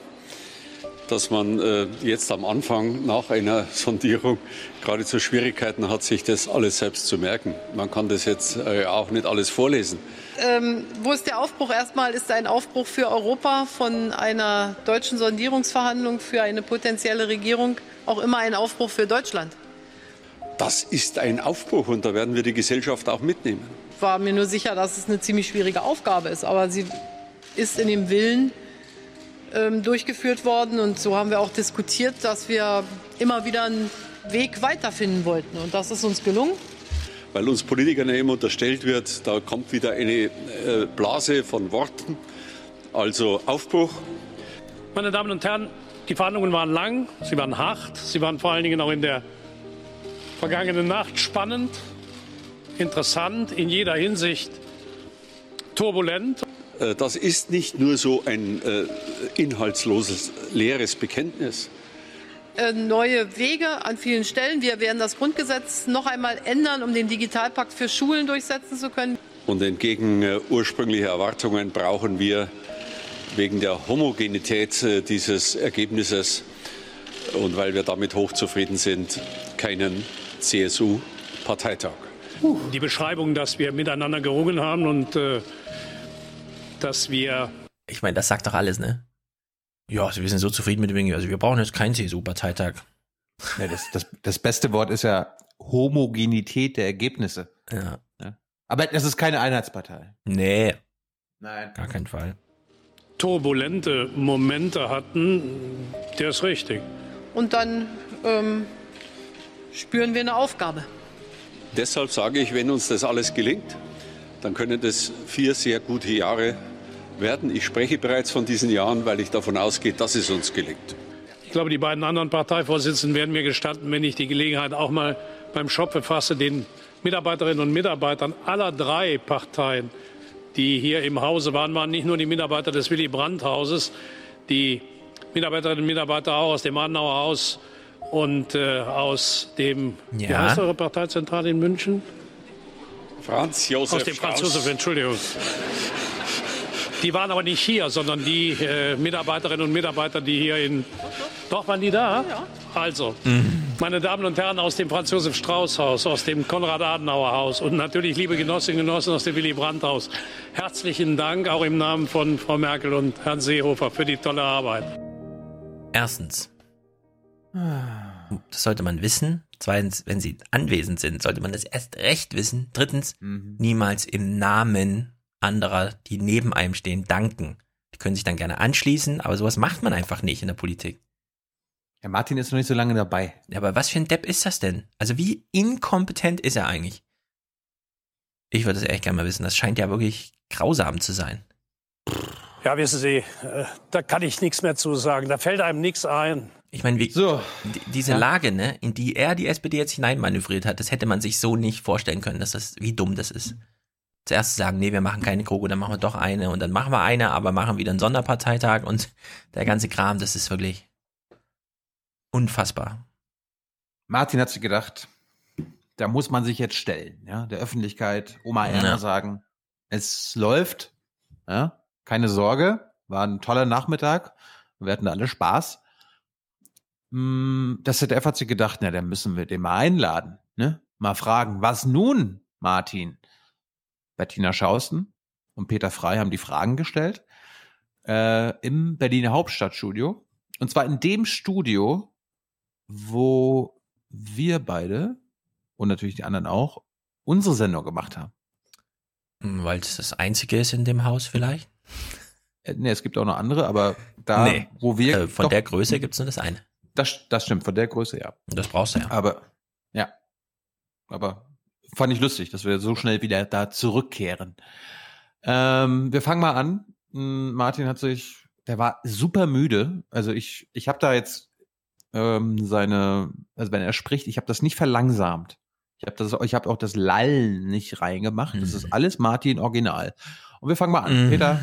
dass man äh, jetzt am Anfang nach einer Sondierung geradezu Schwierigkeiten hat, sich das alles selbst zu merken. Man kann das jetzt äh, auch nicht alles vorlesen. Ähm, wo ist der Aufbruch? Erstmal ist ein Aufbruch für Europa von einer deutschen Sondierungsverhandlung für eine potenzielle Regierung auch immer ein Aufbruch für Deutschland. Das ist ein Aufbruch und da werden wir die Gesellschaft auch mitnehmen. Ich war mir nur sicher, dass es eine ziemlich schwierige Aufgabe ist, aber sie ist in dem Willen ähm, durchgeführt worden. Und so haben wir auch diskutiert, dass wir immer wieder einen Weg weiterfinden wollten. Und das ist uns gelungen. Weil uns Politikern ja immer unterstellt wird, da kommt wieder eine äh, Blase von Worten. Also Aufbruch. Meine Damen und Herren, die Verhandlungen waren lang, sie waren hart, sie waren vor allen Dingen auch in der vergangenen Nacht spannend, interessant, in jeder Hinsicht turbulent. Äh, Das ist nicht nur so ein äh, inhaltsloses, leeres Bekenntnis. Äh, neue Wege an vielen Stellen. Wir werden das Grundgesetz noch einmal ändern, um den Digitalpakt für Schulen durchsetzen zu können. Und entgegen äh, ursprünglicher Erwartungen brauchen wir wegen der Homogenität äh, dieses Ergebnisses und weil wir damit hochzufrieden sind, keinen CSU-Parteitag. Die Beschreibung, dass wir miteinander gerungen haben und äh, dass wir. Ich meine, das sagt doch alles, ne? Ja, also wir sind so zufrieden mit dem Ding. Also wir brauchen jetzt keinen CSU-Parteitag. Ja, das, das, das beste Wort ist ja Homogenität der Ergebnisse. Ja. Aber das ist keine Einheitspartei. Nee. Nein. Gar keinen Fall. turbulente Momente hatten, der ist richtig. Und dann ähm, spüren wir eine Aufgabe. Deshalb sage ich, wenn uns das alles gelingt, dann können das vier sehr gute Jahre werden. Ich spreche bereits von diesen Jahren, weil ich davon ausgehe, dass es uns gelingt. Ich glaube, die beiden anderen Parteivorsitzenden werden mir gestatten, wenn ich die Gelegenheit auch mal beim Schopfe fasse, den Mitarbeiterinnen und Mitarbeitern aller drei Parteien, die hier im Hause waren, waren nicht nur die Mitarbeiter des Willy Brandt-Hauses, die Mitarbeiterinnen und Mitarbeiter auch aus dem Adenauer Haus und äh, aus dem, wie Ja. heißt eure Parteizentrale in München? Franz Josef Aus dem Franz. Josef, Entschuldigung. Die waren aber nicht hier, sondern die äh, Mitarbeiterinnen und Mitarbeiter, die hier in. Doch, waren die da? Also, meine Damen und Herren aus dem Franz Josef Strauß Haus, aus dem Konrad Adenauer Haus und natürlich liebe Genossinnen und Genossen aus dem Willy Brandt Haus. Herzlichen Dank auch im Namen von Frau Merkel und Herrn Seehofer für die tolle Arbeit. Erstens, das sollte man wissen. Zweitens, wenn sie anwesend sind, sollte man das erst recht wissen. Drittens, niemals im Namen anderer, die neben einem stehen, danken. Die können sich dann gerne anschließen, aber sowas macht man einfach nicht in der Politik. Ja, Martin ist noch nicht so lange dabei. Ja, aber was für ein Depp ist das denn? Also wie inkompetent ist er eigentlich? Ich würde es echt gerne mal wissen. Das scheint ja wirklich grausam zu sein. Ja, wissen Sie, äh, da kann ich nichts mehr zu sagen. Da fällt einem nichts ein. Ich meine, wie, so. diese Lage, ne, in die er die SPD jetzt hineinmanövriert hat, das hätte man sich so nicht vorstellen können, dass das, wie dumm das ist. Zuerst sagen, nee, wir machen keine Krogo, dann machen wir doch eine und dann machen wir eine, aber machen wieder einen Sonderparteitag und der ganze Kram, das ist wirklich unfassbar. Martin hat sich gedacht, da muss man sich jetzt stellen, ja, der Öffentlichkeit, Oma Erna Ja. sagen, es läuft, ja, keine Sorge, war ein toller Nachmittag, wir hatten alle Spaß. Mm, Das ZDF hat sich gedacht, na, dann müssen wir den mal einladen, ne, mal fragen, was nun, Martin? Bettina Schausten und Peter Frei haben die Fragen gestellt äh, im Berliner Hauptstadtstudio. Und zwar in dem Studio, wo wir beide und natürlich die anderen auch unsere Sendung gemacht haben. Hm, Weil es das einzige ist in dem Haus vielleicht? Äh, nee, es gibt auch noch andere, aber da, Nee. wo wir. Äh, von doch, der Größe gibt's nur das eine. Das, das stimmt, von der Größe, ja. Das brauchst du ja. Aber, ja. Aber fand ich lustig, dass wir so schnell wieder da zurückkehren. Ähm, wir fangen mal an. Hm, Martin hat sich, der war super müde. Also ich, ich habe da jetzt ähm, seine, also wenn er spricht, ich habe das nicht verlangsamt. Ich habe das, ich habe auch das Lallen nicht reingemacht. Das ist alles Martin Original. Und wir fangen mal an. Mhm. Peter,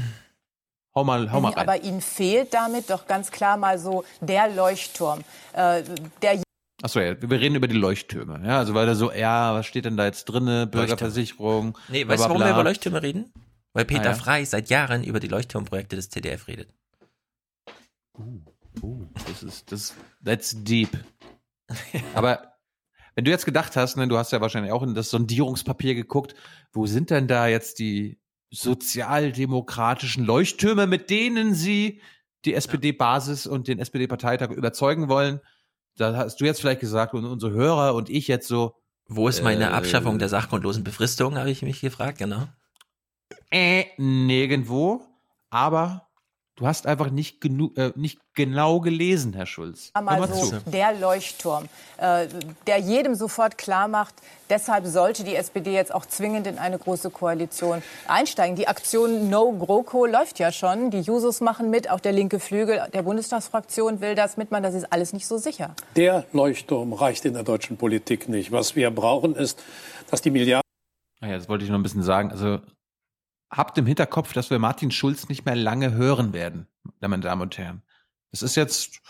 hau mal, hau mal rein. Aber Ihnen fehlt damit doch ganz klar mal so der Leuchtturm. Äh, der Achso, ja, wir reden über die Leuchttürme. Ja, also weil da so, ja, was steht denn da jetzt drinne? Bürgerversicherung. Nee, weißt du, warum bla, wir über Leuchttürme reden? Weil Peter Ah, ja. Frei seit Jahren über die Leuchtturmprojekte des ZDF redet. Uh, das ist, das, that's deep. Aber wenn du jetzt gedacht hast, ne, du hast ja wahrscheinlich auch in das Sondierungspapier geguckt, wo sind denn da jetzt die sozialdemokratischen Leuchttürme, mit denen sie die SPD-Basis und den SPD-Parteitag überzeugen wollen? Da hast du jetzt vielleicht gesagt und unsere Hörer und ich jetzt so. Wo ist meine äh, Abschaffung der sachgrundlosen Befristung, habe ich mich gefragt, genau. Äh, nirgendwo. Aber Du hast einfach nicht, genug, äh, nicht genau gelesen, Herr Schulz. Mal so der Leuchtturm, äh, der jedem sofort klar macht, deshalb sollte die SPD jetzt auch zwingend in eine große Koalition einsteigen. Die Aktion No GroKo läuft ja schon. Die Jusos machen mit, auch der linke Flügel der Bundestagsfraktion will das mitmachen. Das ist alles nicht so sicher. Der Leuchtturm reicht in der deutschen Politik nicht. Was wir brauchen, ist, dass die Milliarden. Ah ja, das wollte ich noch ein bisschen sagen. Also habt im Hinterkopf, dass wir Martin Schulz nicht mehr lange hören werden, meine Damen und Herren. Es ist jetzt,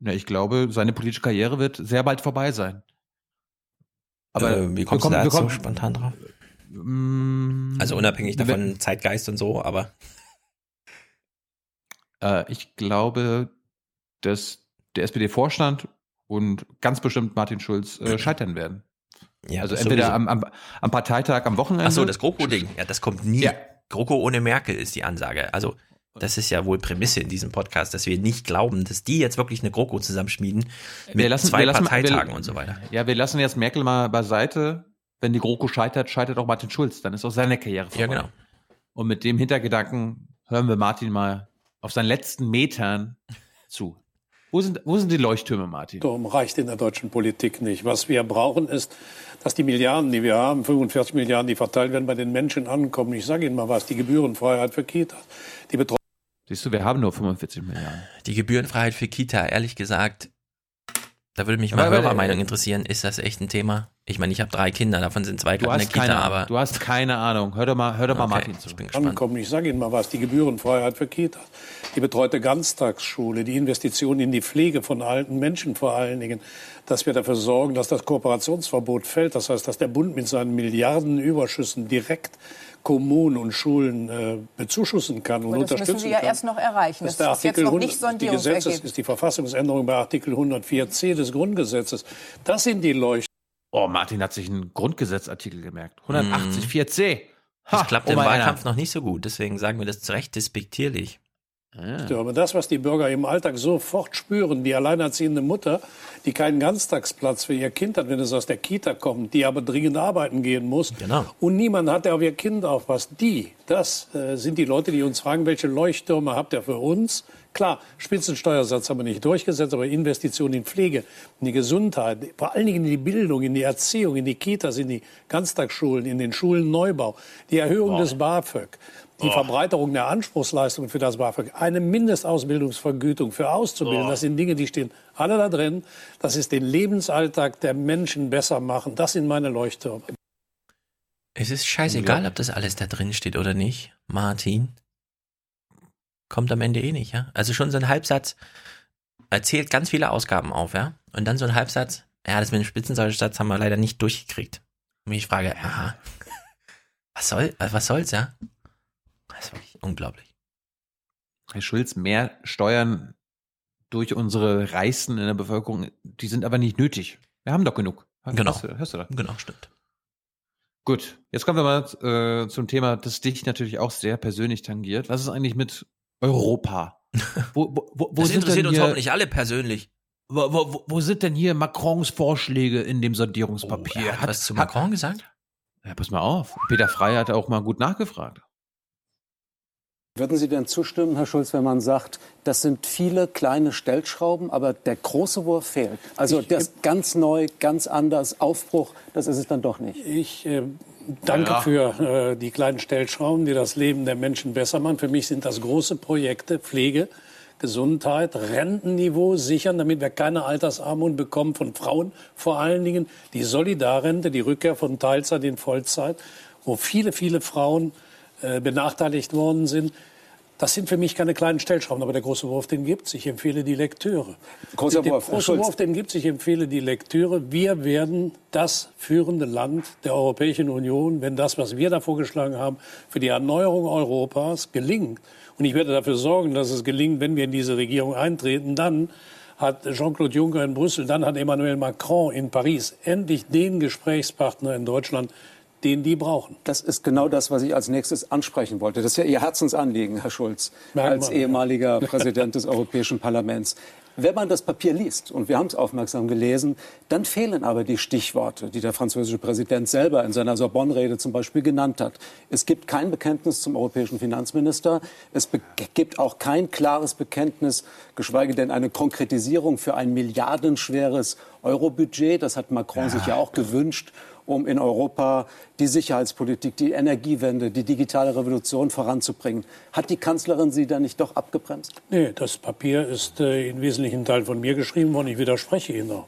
ja, ich glaube, seine politische Karriere wird sehr bald vorbei sein. Aber äh, wie kommst du da jetzt so spontan drauf? Mm, also unabhängig davon, Zeitgeist und so, aber. Äh, ich glaube, dass der SPD-Vorstand und ganz bestimmt Martin Schulz äh, scheitern werden. Ja, also entweder am, am, am, Parteitag am Wochenende. Ach so, das GroKo-Ding. Ja, das kommt nie. Ja. GroKo ohne Merkel ist die Ansage. Also das ist ja wohl Prämisse in diesem Podcast, dass wir nicht glauben, dass die jetzt wirklich eine GroKo zusammenschmieden mit wir lassen, zwei wir lassen, Parteitagen wir, und so weiter. Ja, wir lassen jetzt Merkel mal beiseite. Wenn die GroKo scheitert, scheitert auch Martin Schulz. Dann ist auch seine Karriere vorbei. Ja, genau. Und mit dem Hintergedanken hören wir Martin mal auf seinen letzten Metern zu. Wo sind, wo sind die Leuchttürme, Martin? Darum reicht in der deutschen Politik nicht. Was wir brauchen, ist, dass die Milliarden, die wir haben, 45 Milliarden, die verteilt werden, bei den Menschen ankommen. Ich sage Ihnen mal was, die Gebührenfreiheit für Kitas, die Betreuung. Siehst du, wir haben nur 45 Milliarden. Die Gebührenfreiheit für Kita, ehrlich gesagt, da würde mich mal aber, Hörermeinung interessieren. Ist das echt ein Thema? Ich meine, ich habe drei Kinder, davon sind zwei gerade in der Kita, keine, aber. Du hast keine Ahnung. Hör doch mal, hör doch mal okay, Martin zu. Ich bin gespannt. Ankommen. Ich sage Ihnen mal was. Die Gebührenfreiheit für Kitas, die betreute Ganztagsschule, die Investition in die Pflege von alten Menschen vor allen Dingen, dass wir dafür sorgen, dass das Kooperationsverbot fällt. Das heißt, dass der Bund mit seinen Milliardenüberschüssen direkt Kommunen und Schulen äh, bezuschussen kann und, und das unterstützen müssen Sie ja kann. erst noch erreichen. Das, das ist, jetzt noch nicht die Gesetzes ist die Verfassungsänderung bei Artikel 104c des Grundgesetzes. Das sind die Leuchten. Oh, Martin hat sich einen Grundgesetzartikel gemerkt. 184c. Ha, das klappt oh im Wahlkampf noch nicht so gut, deswegen sagen wir das zu Recht despektierlich. Ja. Aber das, was die Bürger im Alltag sofort spüren, die alleinerziehende Mutter, die keinen Ganztagsplatz für ihr Kind hat, wenn es aus der Kita kommt, die aber dringend arbeiten gehen muss genau. und niemand hat, der auf ihr Kind aufpasst, die, das äh, sind die Leute, die uns fragen, welche Leuchttürme habt ihr für uns? Klar, Spitzensteuersatz haben wir nicht durchgesetzt, aber Investitionen in Pflege, in die Gesundheit, vor allen Dingen in die Bildung, in die Erziehung, in die Kitas, in die Ganztagsschulen, in den Schulenneubau, die Erhöhung wow. des BAföG die oh. Verbreiterung der Anspruchsleistungen für das BAföG, eine Mindestausbildungsvergütung für Auszubildende, oh. das sind Dinge, die stehen alle da drin. Das ist den Lebensalltag der Menschen besser machen. Das sind meine Leuchttürme. Es ist scheißegal, ob das alles da drin steht oder nicht, Martin. Kommt am Ende eh nicht, ja? Also schon so ein Halbsatz erzählt ganz viele Ausgaben auf, ja? Und dann so ein Halbsatz, ja, das mit dem Spitzensteuersatz haben wir leider nicht durchgekriegt. Und ich frage, aha, was soll, was soll's, ja? Das ist wirklich unglaublich. Herr Schulz, mehr Steuern durch unsere Reichsten in der Bevölkerung, die sind aber nicht nötig. Wir haben doch genug. Genau. Hörst du, hörst du da? Genau, stimmt. Gut, jetzt kommen wir mal äh, zum Thema, das dich natürlich auch sehr persönlich tangiert. Was ist eigentlich mit Europa? Wo, wo, wo, das interessiert uns nicht alle persönlich. Wo, wo, wo, sind denn hier Macrons Vorschläge in dem Sondierungspapier? Oh, er hat, hat was zu Macron hat, gesagt? Ja, pass mal auf. Peter Frey hat auch mal gut nachgefragt. Würden Sie denn zustimmen, Herr Schulz, wenn man sagt, das sind viele kleine Stellschrauben, aber der große Wurf fehlt? Also ich, das ganz neu, ganz anders, Aufbruch, das ist es dann doch nicht. Ich äh, danke ja. für äh, die kleinen Stellschrauben, die das Leben der Menschen besser machen. Für mich sind das große Projekte, Pflege, Gesundheit, Rentenniveau sichern, damit wir keine Altersarmut bekommen von Frauen vor allen Dingen. Die Solidarrente, die Rückkehr von Teilzeit in Vollzeit, wo viele, viele Frauen äh, benachteiligt worden sind. Das sind für mich keine kleinen Stellschrauben, aber der große Wurf, den gibt es. Ich empfehle die Lektüre. Großer Wurf, große Wurf, den gibt es. Ich empfehle die Lektüre. Wir werden das führende Land der Europäischen Union, wenn das, was wir da vorgeschlagen haben, für die Erneuerung Europas gelingt. Und ich werde dafür sorgen, dass es gelingt, wenn wir in diese Regierung eintreten. Dann hat Jean-Claude Juncker in Brüssel, dann hat Emmanuel Macron in Paris endlich den Gesprächspartner in Deutschland, den die brauchen. Das ist genau das, was ich als nächstes ansprechen wollte. Das ist ja Ihr Herzensanliegen, Herr Schulz, Merkt als man, ehemaliger ja. Präsident des Europäischen Parlaments. Wenn man das Papier liest, und wir haben es aufmerksam gelesen, dann fehlen aber die Stichworte, die der französische Präsident selber in seiner Sorbonne-Rede zum Beispiel genannt hat. Es gibt kein Bekenntnis zum europäischen Finanzminister. Es gibt auch kein klares Bekenntnis, geschweige denn eine Konkretisierung für ein milliardenschweres Eurobudget. Das hat Macron ja. sich ja auch gewünscht um in Europa die Sicherheitspolitik, die Energiewende, die digitale Revolution voranzubringen. Hat die Kanzlerin Sie da nicht doch abgebremst? Nee, das Papier ist äh, in wesentlichen Teilen von mir geschrieben worden. Ich widerspreche Ihnen auch.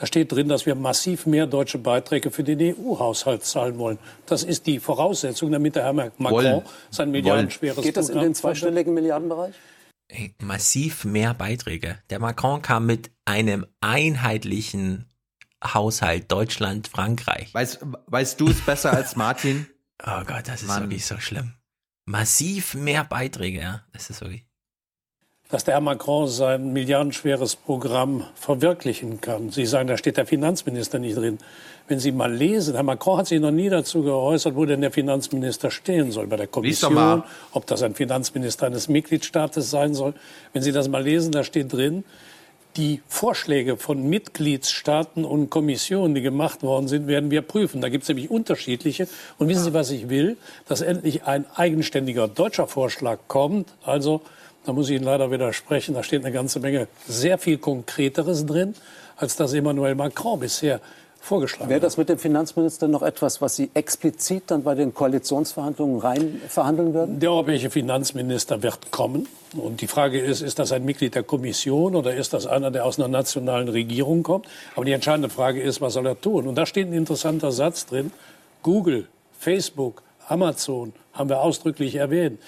Da steht drin, dass wir massiv mehr deutsche Beiträge für den EU-Haushalt zahlen wollen. Das ist die Voraussetzung, damit der Herr Macron wollen. sein milliardenschweres Geht das in den zweistelligen Milliardenbereich? Massiv mehr Beiträge. Der Macron kam mit einem einheitlichen Haushalt Deutschland, Frankreich. Weißt, weißt du es besser als Martin? oh Gott, das ist Mann. wirklich so schlimm. Massiv mehr Beiträge, ja. Das ist wirklich. Dass der Herr Macron sein milliardenschweres Programm verwirklichen kann. Sie sagen, da steht der Finanzminister nicht drin. Wenn Sie mal lesen, Herr Macron hat sich noch nie dazu geäußert, wo denn der Finanzminister stehen soll bei der Kommission, ob das ein Finanzminister eines Mitgliedstaates sein soll. Wenn Sie das mal lesen, da steht drin, die Vorschläge von Mitgliedstaaten und Kommissionen, die gemacht worden sind, werden wir prüfen. Da gibt es nämlich unterschiedliche. Und wissen Sie, was ich will? Dass endlich ein eigenständiger deutscher Vorschlag kommt. Also, da muss ich Ihnen leider widersprechen, da steht eine ganze Menge sehr viel Konkreteres drin, als das Emmanuel Macron bisher vorgeschlagen Wäre das mit dem Finanzminister noch etwas, was Sie explizit dann bei den Koalitionsverhandlungen rein verhandeln würden? Der europäische Finanzminister wird kommen. Und die Frage ist, ist das ein Mitglied der Kommission oder ist das einer, der aus einer nationalen Regierung kommt? Aber die entscheidende Frage ist, was soll er tun? Und da steht ein interessanter Satz drin. Google, Facebook, Amazon haben wir ausdrücklich erwähnt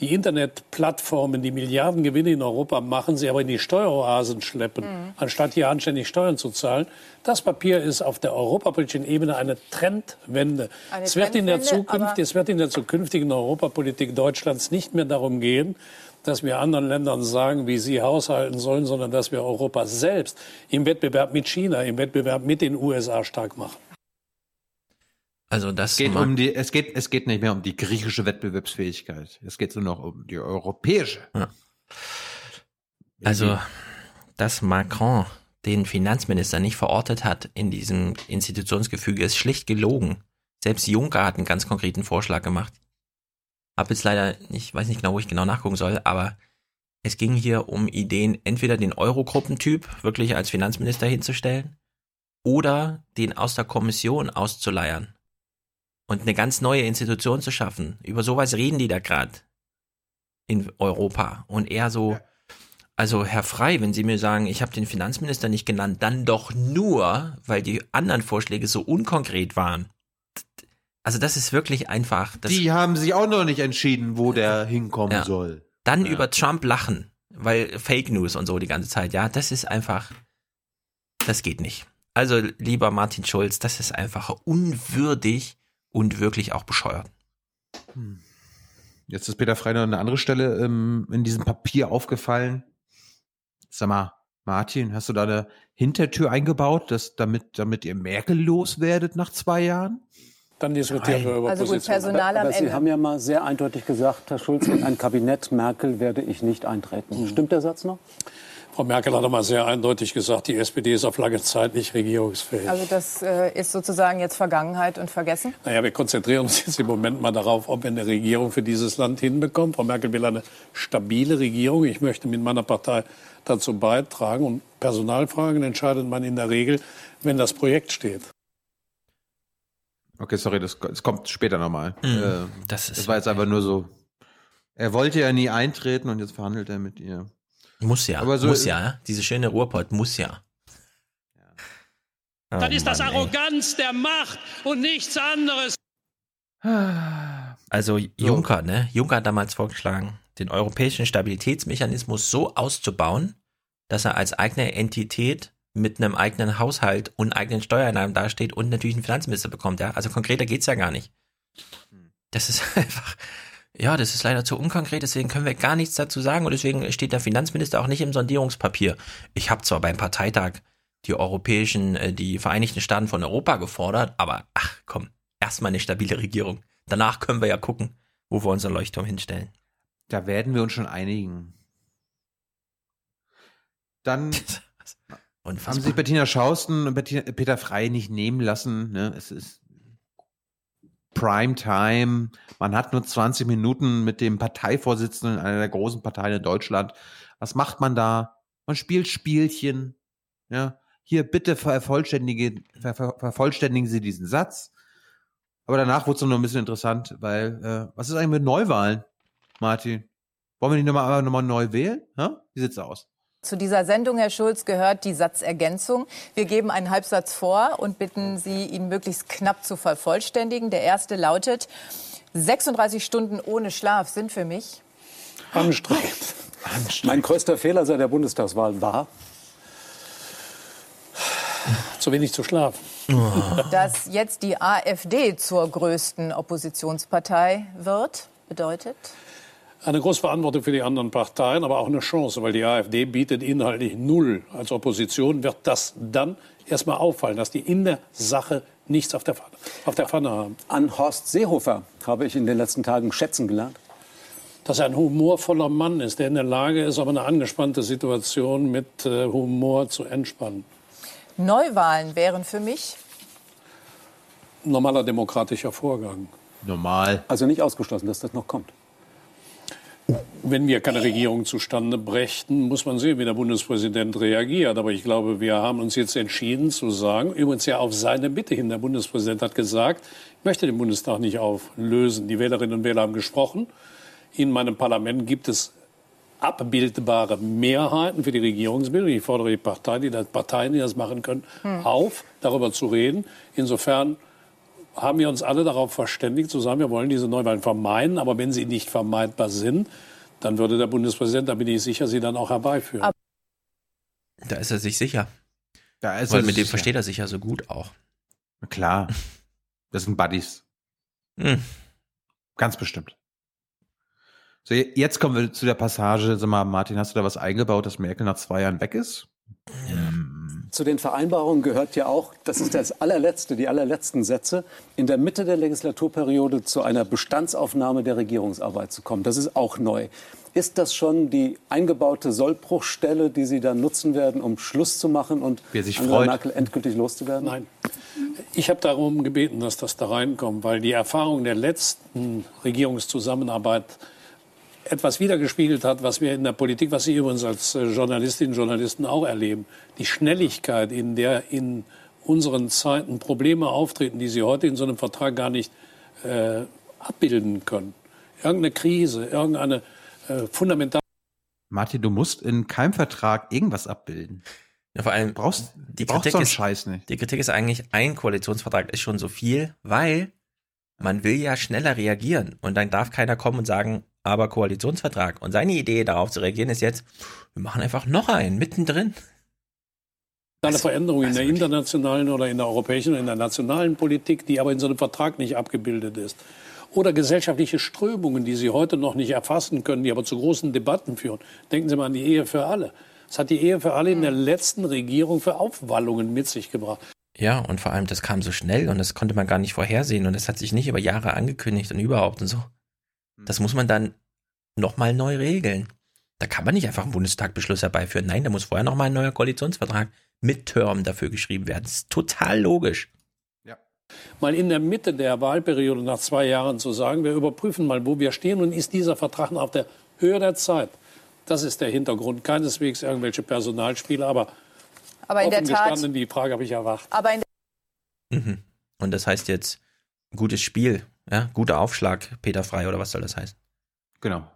die Internetplattformen, die Milliardengewinne in Europa machen, sie aber in die Steueroasen schleppen, mhm. anstatt hier anständig Steuern zu zahlen. Das Papier ist auf der europapolitischen Ebene eine Trendwende. Eine es, wird in der Zukunft, es wird in der zukünftigen Europapolitik Deutschlands nicht mehr darum gehen, dass wir anderen Ländern sagen, wie sie haushalten sollen, sondern dass wir Europa selbst im Wettbewerb mit China, im Wettbewerb mit den USA stark machen. Also das es geht um die, es geht, es geht nicht mehr um die griechische Wettbewerbsfähigkeit. Es geht nur noch um die europäische. Ja. Also, dass Macron den Finanzminister nicht verortet hat in diesem Institutionsgefüge, ist schlicht gelogen. Selbst Juncker hat einen ganz konkreten Vorschlag gemacht. Hab jetzt leider nicht, weiß nicht genau, wo ich genau nachgucken soll, aber es ging hier um Ideen, entweder den Eurogruppentyp wirklich als Finanzminister hinzustellen oder den aus der Kommission auszuleiern und eine ganz neue Institution zu schaffen. Über sowas reden die da gerade in Europa. Und eher so, also Herr Frei, wenn Sie mir sagen, ich habe den Finanzminister nicht genannt, dann doch nur, weil die anderen Vorschläge so unkonkret waren. Also das ist wirklich einfach. die haben sich auch noch nicht entschieden, wo der hinkommen ja. soll. Dann ja. über Trump lachen, weil Fake News und so die ganze Zeit. Ja, das ist einfach, das geht nicht. Also lieber Martin Schulz, das ist einfach unwürdig und wirklich auch bescheuert. Hm. Jetzt ist Peter Frey noch eine andere Stelle ähm, in diesem Papier aufgefallen. Sag mal, Martin, hast du da eine Hintertür eingebaut, dass, damit, damit ihr Merkel loswerdet nach zwei Jahren? Dann diskutieren wir über also gut, Personal aber, am aber Sie haben ja mal sehr eindeutig gesagt, Herr Schulz, in ein Kabinett Merkel werde ich nicht eintreten. Hm. Stimmt der Satz noch? Frau Merkel hat einmal sehr eindeutig gesagt, die SPD ist auf lange Zeit nicht regierungsfähig. Also das äh, ist sozusagen jetzt Vergangenheit und vergessen? Naja, wir konzentrieren uns jetzt im Moment mal darauf, ob wir eine Regierung für dieses Land hinbekommen. Frau Merkel will eine stabile Regierung. Ich möchte mit meiner Partei dazu beitragen. Und Personalfragen entscheidet man in der Regel, wenn das Projekt steht. Okay, sorry, das, das kommt später nochmal. Mhm, äh, das, das war jetzt einfach nur so. Er wollte ja nie eintreten und jetzt verhandelt er mit ihr. Muss ja, Aber so muss ja, diese schöne Ruhrpott muss ja. Oh, das ist Mann, das Arroganz ey. der Macht und nichts anderes. Also Juncker, ne? Juncker hat damals vorgeschlagen, den europäischen Stabilitätsmechanismus so auszubauen, dass er als eigene Entität mit einem eigenen Haushalt und eigenen Steuereinnahmen dasteht und natürlich einen Finanzminister bekommt, ja. Also konkreter geht's ja gar nicht. Das ist einfach, ja, das ist leider zu unkonkret, deswegen können wir gar nichts dazu sagen und deswegen steht der Finanzminister auch nicht im Sondierungspapier. Ich habe zwar beim Parteitag die europäischen, äh, die Vereinigten Staaten von Europa gefordert, aber ach komm, erstmal eine stabile Regierung. Danach können wir ja gucken, wo wir unseren Leuchtturm hinstellen. Da werden wir uns schon einigen. Dann haben sich Bettina Schausten und Peter Frey nicht nehmen lassen. Ne? Es ist Prime Time. Man hat nur 20 Minuten mit dem Parteivorsitzenden einer der großen Parteien in Deutschland. Was macht man da? Man spielt Spielchen. Ja, hier bitte vervollständigen, ver, ver, vervollständigen Sie diesen Satz. Aber danach wurde es noch ein bisschen interessant, weil äh, was ist eigentlich mit Neuwahlen, Martin? Wollen wir nicht nochmal noch mal neu wählen? Ja? Wie sieht's aus? Zu dieser Sendung, Herr Schulz, gehört die Satzergänzung. Wir geben einen Halbsatz vor und bitten Sie, ihn möglichst knapp zu vervollständigen. Der erste lautet, 36 Stunden ohne Schlaf sind für mich Anstrengend. Mein größter Fehler seit der Bundestagswahl war, zu wenig zu schlafen. Dass jetzt die AfD zur größten Oppositionspartei wird, bedeutet? Eine große Verantwortung für die anderen Parteien, aber auch eine Chance, weil die AfD bietet inhaltlich null. Als Opposition wird das dann erstmal auffallen, dass die in der Sache nichts auf der Pfanne, auf der Pfanne haben. An Horst Seehofer habe ich in den letzten Tagen schätzen gelernt. Dass er ein humorvoller Mann ist, der in der Lage ist, aber eine angespannte Situation mit äh, Humor zu entspannen. Neuwahlen wären für mich Normaler demokratischer Vorgang. Normal. Also nicht ausgeschlossen, dass das noch kommt. Wenn wir keine Regierung zustande brächten, muss man sehen, wie der Bundespräsident reagiert. Aber ich glaube, wir haben uns jetzt entschieden zu sagen, übrigens ja auf seine Bitte hin, der Bundespräsident hat gesagt, ich möchte den Bundestag nicht auflösen. Die Wählerinnen und Wähler haben gesprochen. In meinem Parlament gibt es abbildbare Mehrheiten für die Regierungsbildung. Ich fordere die Partei, die das, Parteien, die das machen können, Hm. auf, darüber zu reden. Insofern haben wir uns alle darauf verständigt, zu sagen, wir wollen diese Neuwahlen vermeiden. Aber wenn sie nicht vermeidbar sind, dann würde der Bundespräsident, da bin ich sicher, sie dann auch herbeiführen. Da ist er sich sicher. Da ist Weil er mit dem sicher. versteht er sich ja so gut auch. Na Klar. Das sind Buddies. Hm. Ganz bestimmt. So, je- jetzt kommen wir zu der Passage. Sag mal, Martin, hast du da was eingebaut, dass Merkel nach zwei Jahren weg ist? Zu den Vereinbarungen gehört ja auch, das ist das allerletzte, die allerletzten Sätze, in der Mitte der Legislaturperiode zu einer Bestandsaufnahme der Regierungsarbeit zu kommen. Das ist auch neu. Ist das schon die eingebaute Sollbruchstelle, die Sie dann nutzen werden, um Schluss zu machen und Wer sich Angela freut. Merkel endgültig loszuwerden? Nein. Ich habe darum gebeten, dass das da reinkommt, weil die Erfahrung der letzten Regierungszusammenarbeit etwas wiedergespiegelt hat, was wir in der Politik, was Sie übrigens als äh, Journalistinnen und Journalisten auch erleben. Die Schnelligkeit, in der in unseren Zeiten Probleme auftreten, die Sie heute in so einem Vertrag gar nicht äh, abbilden können. Irgendeine Krise, irgendeine äh, fundamentale Martin, du musst in keinem Vertrag irgendwas abbilden. Ja, vor allem brauchst, die brauchst Kritik so einen ist, Scheiß nicht. Die Kritik ist eigentlich, ein Koalitionsvertrag ist schon so viel, weil man will ja schneller reagieren und dann darf keiner kommen und sagen, aber Koalitionsvertrag. Und seine Idee darauf zu reagieren ist jetzt, wir machen einfach noch einen mittendrin. Eine Veränderung in der internationalen oder in der europäischen oder in der nationalen Politik, die aber in so einem Vertrag nicht abgebildet ist. Oder gesellschaftliche Strömungen, die Sie heute noch nicht erfassen können, die aber zu großen Debatten führen. Denken Sie mal an die Ehe für alle. Das hat die Ehe für alle in der letzten Regierung für Aufwallungen mit sich gebracht. Ja, und vor allem, das kam so schnell und das konnte man gar nicht vorhersehen und das hat sich nicht über Jahre angekündigt und überhaupt und so. Das muss man dann nochmal neu regeln. Da kann man nicht einfach einen Bundestagbeschluss herbeiführen. Nein, da muss vorher nochmal ein neuer Koalitionsvertrag mit Term dafür geschrieben werden. Das ist total logisch. Mal in der Mitte der Wahlperiode nach zwei Jahren zu sagen, wir überprüfen mal, wo wir stehen und ist dieser Vertrag noch auf der Höhe der Zeit. Das ist der Hintergrund. Keineswegs irgendwelche Personalspiele, aber, Aber in der offen Tat, gestanden, die Frage habe ich erwartet. aber in Mhm. Und das heißt jetzt gutes Spiel, ja, guter Aufschlag, Peter Frei oder was soll das heißen? Genau.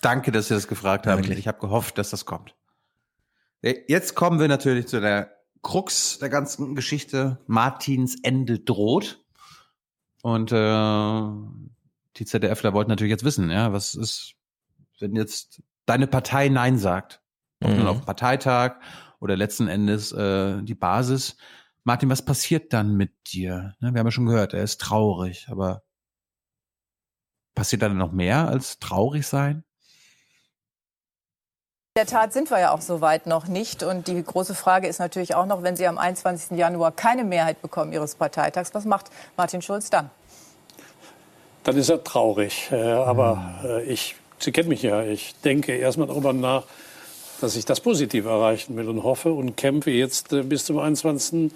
Danke, dass Sie das gefragt haben. ich habe gehofft, dass das kommt. Jetzt kommen wir natürlich zu der Krux der ganzen Geschichte. Martins Ende droht. Und äh, die ZDFler wollten natürlich jetzt wissen, ja, was ist, wenn jetzt deine Partei Nein sagt? Ob Mhm. nun auf Parteitag oder letzten Endes äh, die Basis. Martin, was passiert dann mit dir? Ne, wir haben ja schon gehört, er ist traurig, aber passiert dann noch mehr als traurig sein? der Tat sind wir ja auch so weit noch nicht. Und die große Frage ist natürlich auch noch, wenn Sie am 21. Januar keine Mehrheit bekommen Ihres Parteitags, was macht Martin Schulz dann? Dann ist er traurig. Äh, aber äh, ich, Sie kennen mich ja, ich denke erstmal darüber nach, dass ich das positiv erreichen will und hoffe und kämpfe jetzt äh, bis zum 21.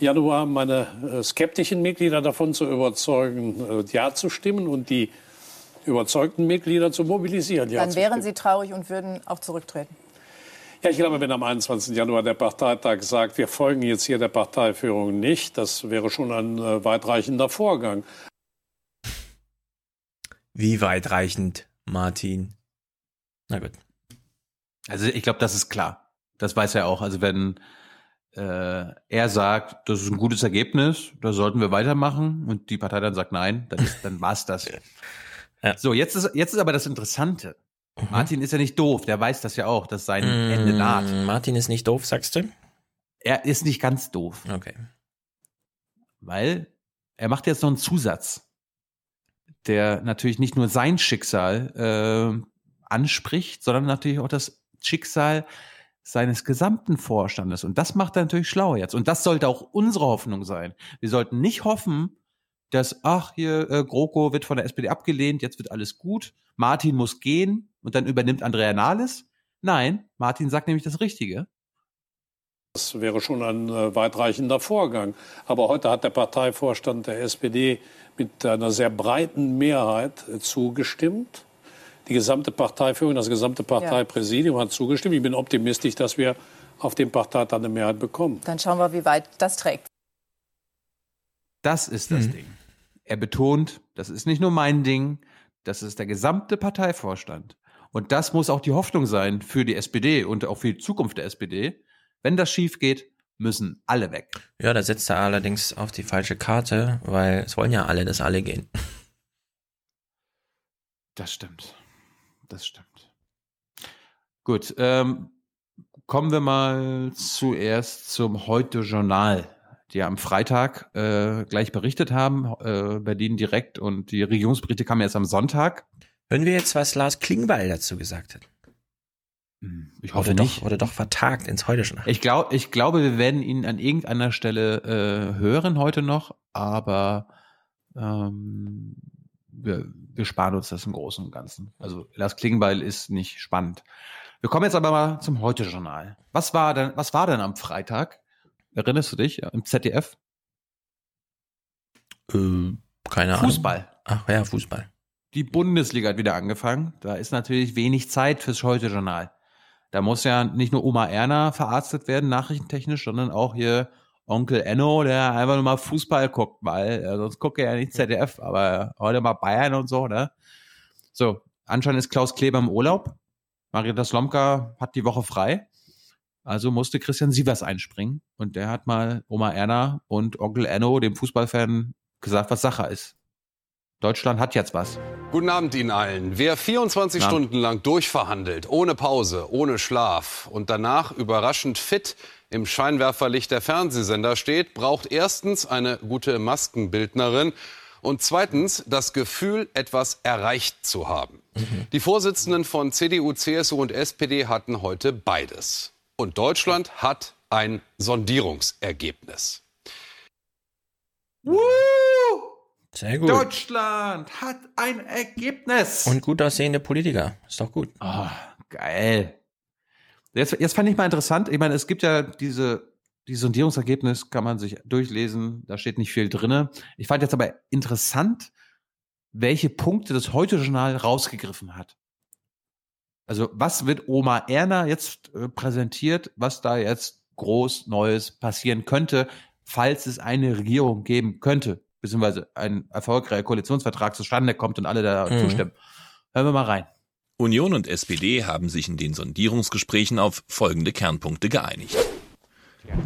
Januar meine skeptischen Mitglieder davon zu überzeugen, Ja zu stimmen und die überzeugten Mitglieder zu mobilisieren. Dann wären. Sie traurig und würden auch zurücktreten. Ja, ich glaube, wenn am 21. Januar der Parteitag sagt, wir folgen jetzt hier der Parteiführung nicht, das wäre schon ein äh, weitreichender Vorgang. Wie weitreichend, Martin? Na gut. Also ich glaube, das ist klar. Das weiß er auch. Also wenn äh, er sagt, das ist ein gutes Ergebnis, da sollten wir weitermachen und die Partei dann sagt nein, dann, ist, dann war's das. So, jetzt ist, jetzt ist aber das Interessante. Martin ist ja nicht doof, der weiß das ja auch, dass sein Ende naht. Mm, Martin ist nicht doof, sagst du? Er ist nicht ganz doof. Okay. Weil er macht jetzt noch einen Zusatz, der natürlich nicht nur sein Schicksal äh, anspricht, sondern natürlich auch das Schicksal seines gesamten Vorstandes. Und das macht er natürlich schlau jetzt. Und das sollte auch unsere Hoffnung sein. Wir sollten nicht hoffen, dass, ach, hier, äh, GroKo wird von der SPD abgelehnt, jetzt wird alles gut, Martin muss gehen und dann übernimmt Andrea Nahles. Nein, Martin sagt nämlich das Richtige. Das wäre schon ein äh, weitreichender Vorgang. Aber heute hat der Parteivorstand der SPD mit einer sehr breiten Mehrheit äh, zugestimmt. Die gesamte Parteiführung, das gesamte Parteipräsidium hat zugestimmt. Ich bin optimistisch, dass wir auf dem Parteitag eine Mehrheit bekommen. Dann schauen wir, wie weit das trägt. Das ist das Ding. Er betont, das ist nicht nur mein Ding, das ist der gesamte Parteivorstand. Und das muss auch die Hoffnung sein für die SPD und auch für die Zukunft der SPD. Wenn das schief geht, müssen alle weg. Ja, da setzt er allerdings auf die falsche Karte, weil es wollen ja alle, dass alle gehen. Das stimmt. Das stimmt. Gut, ähm, kommen wir mal zuerst zum Heute-Journal, die am Freitag äh, gleich berichtet haben, äh, Berlin direkt und die Regierungsberichte kamen erst am Sonntag. Hören wir jetzt, was Lars Klingbeil dazu gesagt hat? Ich hoffe wurde nicht. Doch, wurde doch vertagt ins Heute schon. Ich, glaub, ich glaube, wir werden ihn an irgendeiner Stelle äh, hören heute noch, aber ähm, wir, wir sparen uns das im Großen und Ganzen. Also Lars Klingbeil ist nicht spannend. Wir kommen jetzt aber mal zum Heute-Journal. Was war denn, was war denn am Freitag? Erinnerst du dich? Im ZDF? Äh, keine Ahnung. Fußball. Ach ja, Fußball. Die Bundesliga hat wieder angefangen. Da ist natürlich wenig Zeit fürs Heute-Journal. Da muss ja nicht nur Oma Erna verarztet werden, nachrichtentechnisch, sondern auch hier Onkel Enno, der einfach nur mal Fußball guckt, weil äh, sonst guckt er ja nicht ZDF, aber heute mal Bayern und so, ne? So, anscheinend ist Klaus Kleber im Urlaub. Marietta Slomka hat die Woche frei. Also musste Christian Sievers einspringen. Und der hat mal Oma Erna und Onkel Enno, dem Fußballfan, gesagt, was Sache ist. Deutschland hat jetzt was. Guten Abend Ihnen allen. Wer 24 Abend. Stunden lang durchverhandelt, ohne Pause, ohne Schlaf und danach überraschend fit im Scheinwerferlicht der Fernsehsender steht, braucht erstens eine gute Maskenbildnerin und zweitens das Gefühl, etwas erreicht zu haben. Die Vorsitzenden von CDU, CSU und SPD hatten heute beides. Und Deutschland hat ein Sondierungsergebnis. Sehr gut. Deutschland hat ein Ergebnis. Und gut aussehende Politiker. Ist doch gut. Ah, geil. Jetzt, jetzt fand ich mal interessant. Ich meine, es gibt ja diese, die Sondierungsergebnis kann man sich durchlesen. Da steht nicht viel drinne. Ich fand jetzt aber interessant, welche Punkte das Heute-Journal rausgegriffen hat. Also, was wird Oma Erna jetzt äh, präsentiert, was da jetzt groß Neues passieren könnte, falls es eine Regierung geben könnte, beziehungsweise ein erfolgreicher Koalitionsvertrag zustande kommt und alle da Mhm. zustimmen. Hören wir mal rein. Union und SPD haben sich in den Sondierungsgesprächen auf folgende Kernpunkte geeinigt.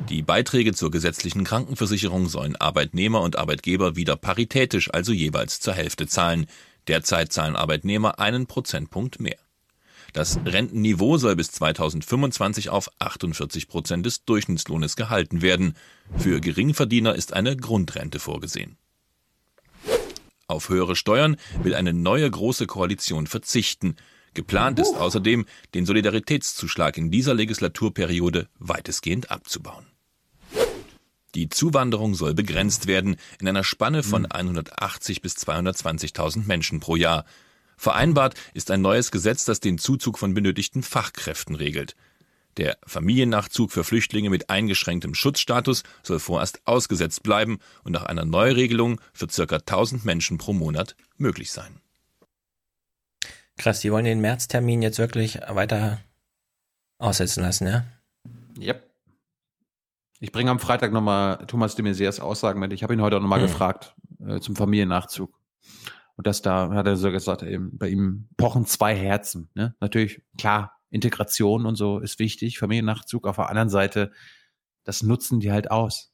Die Beiträge zur gesetzlichen Krankenversicherung sollen Arbeitnehmer und Arbeitgeber wieder paritätisch, also jeweils zur Hälfte zahlen. Derzeit zahlen Arbeitnehmer einen Prozentpunkt mehr. Das Rentenniveau soll bis 2025 auf 48 Prozent des Durchschnittslohnes gehalten werden. Für Geringverdiener ist eine Grundrente vorgesehen. Auf höhere Steuern will eine neue große Koalition verzichten. Geplant ist außerdem, den Solidaritätszuschlag in dieser Legislaturperiode weitestgehend abzubauen. Die Zuwanderung soll begrenzt werden in einer Spanne von 180 bis 220.000 Menschen pro Jahr. Vereinbart ist ein neues Gesetz, das den Zuzug von benötigten Fachkräften regelt. Der Familiennachzug für Flüchtlinge mit eingeschränktem Schutzstatus soll vorerst ausgesetzt bleiben und nach einer Neuregelung für ca. 1000 Menschen pro Monat möglich sein. Krass, die wollen den Märztermin jetzt wirklich weiter aussetzen lassen, ja? Yep. Ich bringe am Freitag nochmal Thomas de Maizières Aussagen mit. Ich habe ihn heute auch nochmal Mhm. gefragt äh, zum Familiennachzug. Und das da hat er so gesagt, eben, bei ihm pochen zwei Herzen. Ne? Natürlich, klar, Integration und so ist wichtig, Familiennachzug. Auf der anderen Seite, das nutzen die halt aus.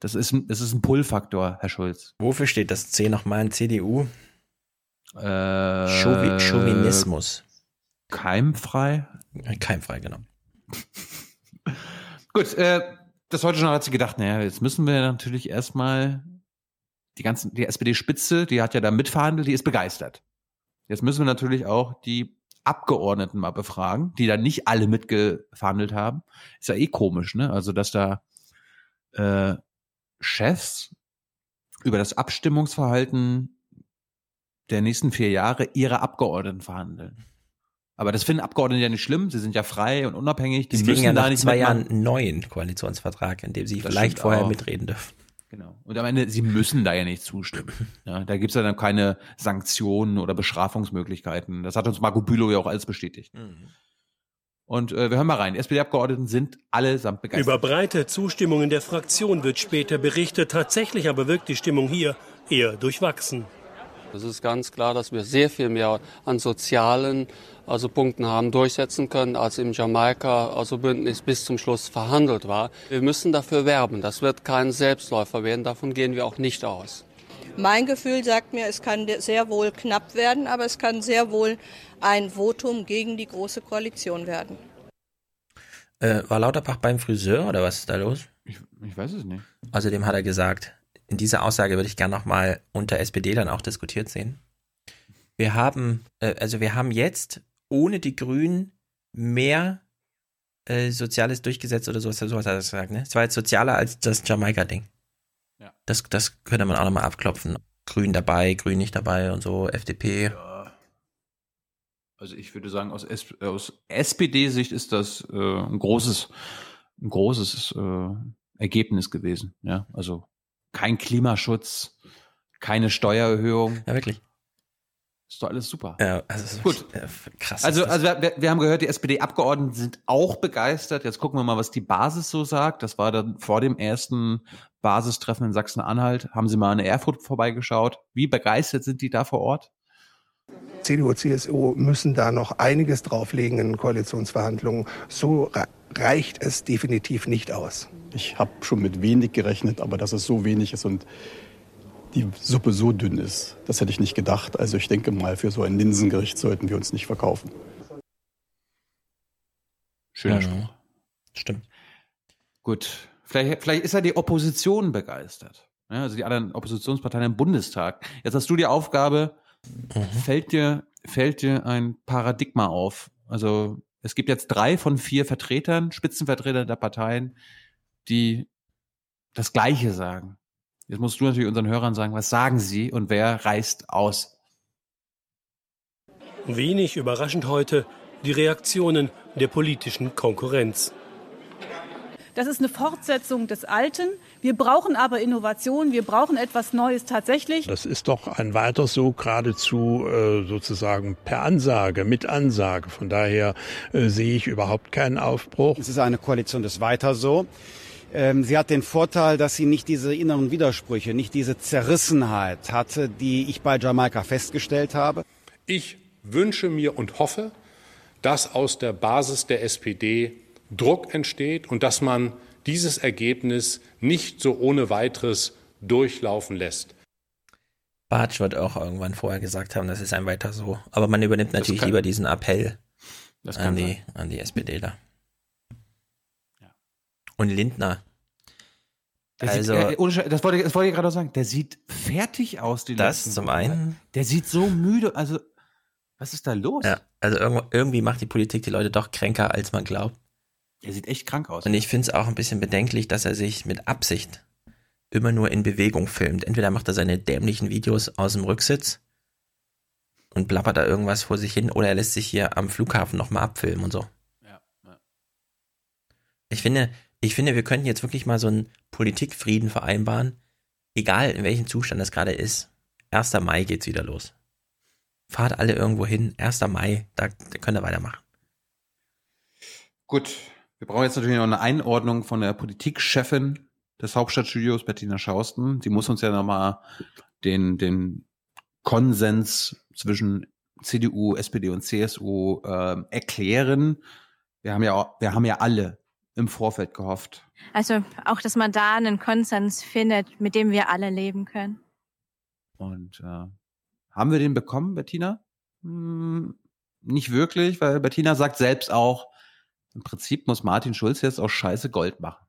Das ist, ein- das ist ein Pull-Faktor, Herr Schulz. Wofür steht das C nochmal in CDU? Äh, Chauvi Chauvinismus. Keimfrei? Keimfrei, genau. Gut, äh, das heute schon hat sie gedacht, naja, jetzt müssen wir natürlich erstmal die ganzen, die SPD-Spitze, die hat ja da mitverhandelt, die ist begeistert. Jetzt müssen wir natürlich auch die Abgeordneten mal befragen, die da nicht alle mitgeverhandelt haben. Ist ja eh komisch, ne? Also, dass da äh, Chefs über das Abstimmungsverhalten der nächsten vier Jahre ihre Abgeordneten verhandeln. Aber das finden Abgeordnete ja nicht schlimm. Sie sind ja frei und unabhängig. Die kriegen müssen ja da nach nicht zwei. Jahren einen neuen Koalitionsvertrag, in dem sie Das vielleicht vorher auch. mitreden dürfen. Genau. Und am Ende, sie müssen da ja nicht zustimmen. Ja, da gibt's ja dann keine Sanktionen oder Bestrafungsmöglichkeiten. Das hat uns Marco Bülow ja auch alles bestätigt. Und äh, wir hören mal rein. Die SPD-Abgeordneten sind allesamt begeistert. Über breite Zustimmung in der Fraktion wird später berichtet. Tatsächlich aber wirkt die Stimmung hier eher durchwachsen. Es ist ganz klar, dass wir sehr viel mehr an sozialen also Punkten haben durchsetzen können, als im Jamaika also Bündnis bis zum Schluss verhandelt war. Wir müssen dafür werben. Das wird kein Selbstläufer werden. Davon gehen wir auch nicht aus. Mein Gefühl sagt mir, es kann sehr wohl knapp werden, aber es kann sehr wohl ein Votum gegen die Große Koalition werden. Äh, war Lauterbach beim Friseur oder was ist da los? Ich, ich weiß es nicht. Außerdem hat er gesagt, in dieser Aussage würde ich gerne nochmal unter SPD dann auch diskutiert sehen. Wir haben, äh, also wir haben jetzt ohne die Grünen mehr äh, Soziales durchgesetzt oder sowas, sowas hat er gesagt, ne? Es war jetzt sozialer als das Jamaika-Ding. Ja. Das, das könnte man auch nochmal abklopfen. Grün dabei, Grün nicht dabei und so, FDP. Also ich würde sagen, aus, S aus SPD-Sicht ist das äh, ein großes, ein großes äh, Ergebnis gewesen. Ja, also kein Klimaschutz, keine Steuererhöhung. Ja, wirklich. Ist doch alles super. Ja, also ist Gut. äh, krass. Also, also wir, wir haben gehört, die SPD-Abgeordneten sind auch begeistert. Jetzt gucken wir mal, was die Basis so sagt. Das war dann vor dem ersten Basistreffen in Sachsen-Anhalt. Haben Sie mal in Erfurt vorbeigeschaut? Wie begeistert sind die da vor Ort? CDU, CSU müssen da noch einiges drauflegen in Koalitionsverhandlungen. So re- reicht es definitiv nicht aus. Ich habe schon mit wenig gerechnet, aber dass es so wenig ist und die Suppe so dünn ist, das hätte ich nicht gedacht. Also ich denke mal, für so ein Linsengericht sollten wir uns nicht verkaufen. Schöner Spruch. Stimmt. Gut. Vielleicht, vielleicht ist ja die Opposition begeistert. Ja, also die anderen Oppositionsparteien im Bundestag. Jetzt hast du die Aufgabe, fällt dir, fällt dir ein Paradigma auf? Also es gibt jetzt drei von vier Vertretern, Spitzenvertretern der Parteien, die das Gleiche sagen. Jetzt musst du natürlich unseren Hörern sagen, was sagen sie und wer reißt aus? Wenig überraschend heute die Reaktionen der politischen Konkurrenz. Das ist eine Fortsetzung des Alten. Wir brauchen aber Innovation, wir brauchen etwas Neues tatsächlich. Das ist doch ein weiter so geradezu äh, sozusagen per Ansage, mit Ansage. Von daher äh, sehe ich überhaupt keinen Aufbruch. Es ist eine Koalition des Weiter so. Ähm, sie hat den Vorteil, dass sie nicht diese inneren Widersprüche, nicht diese Zerrissenheit hatte, die ich bei Jamaika festgestellt habe. Ich wünsche mir und hoffe, dass aus der Basis der SPD Druck entsteht und dass man dieses Ergebnis nicht so ohne weiteres durchlaufen lässt. Bartsch wird auch irgendwann vorher gesagt haben, das ist ein weiter so. Aber man übernimmt natürlich kann- lieber diesen Appell Das an die, an die SPDler. Und Lindner. Der Also, sieht, äh, ohne das wollte, ich- das wollte ich gerade sagen. Der sieht fertig aus, die Das letzten zum einen. Der sieht so müde. Also, was ist da los? ja, also irgendwie macht die Politik die Leute doch kränker, als man glaubt. Der sieht echt krank aus. Und ich finde es auch ein bisschen bedenklich, dass er sich mit Absicht immer nur in Bewegung filmt. Entweder macht er seine dämlichen Videos aus dem Rücksitz und blabbert da irgendwas vor sich hin oder er lässt sich hier am Flughafen nochmal abfilmen und so. Ja, ja. Ich finde, ich finde, wir könnten jetzt wirklich mal so einen Politikfrieden vereinbaren, egal in welchem Zustand das gerade ist. 1. Mai geht's wieder los. Fahrt alle irgendwo hin, 1. Mai, da, da könnt ihr weitermachen. Gut, wir brauchen jetzt natürlich noch eine Einordnung von der Politikchefin des Hauptstadtstudios, Bettina Schausten. Sie muss uns ja nochmal den, den Konsens zwischen CDU, SPD und CSU äh, erklären. Wir haben ja, wir haben ja alle im Vorfeld gehofft. Also auch, dass man da einen Konsens findet, mit dem wir alle leben können. Und äh, haben wir den bekommen, Bettina? Hm, nicht wirklich, weil Bettina sagt selbst auch, im Prinzip muss Martin Schulz jetzt aus Scheiße Gold machen.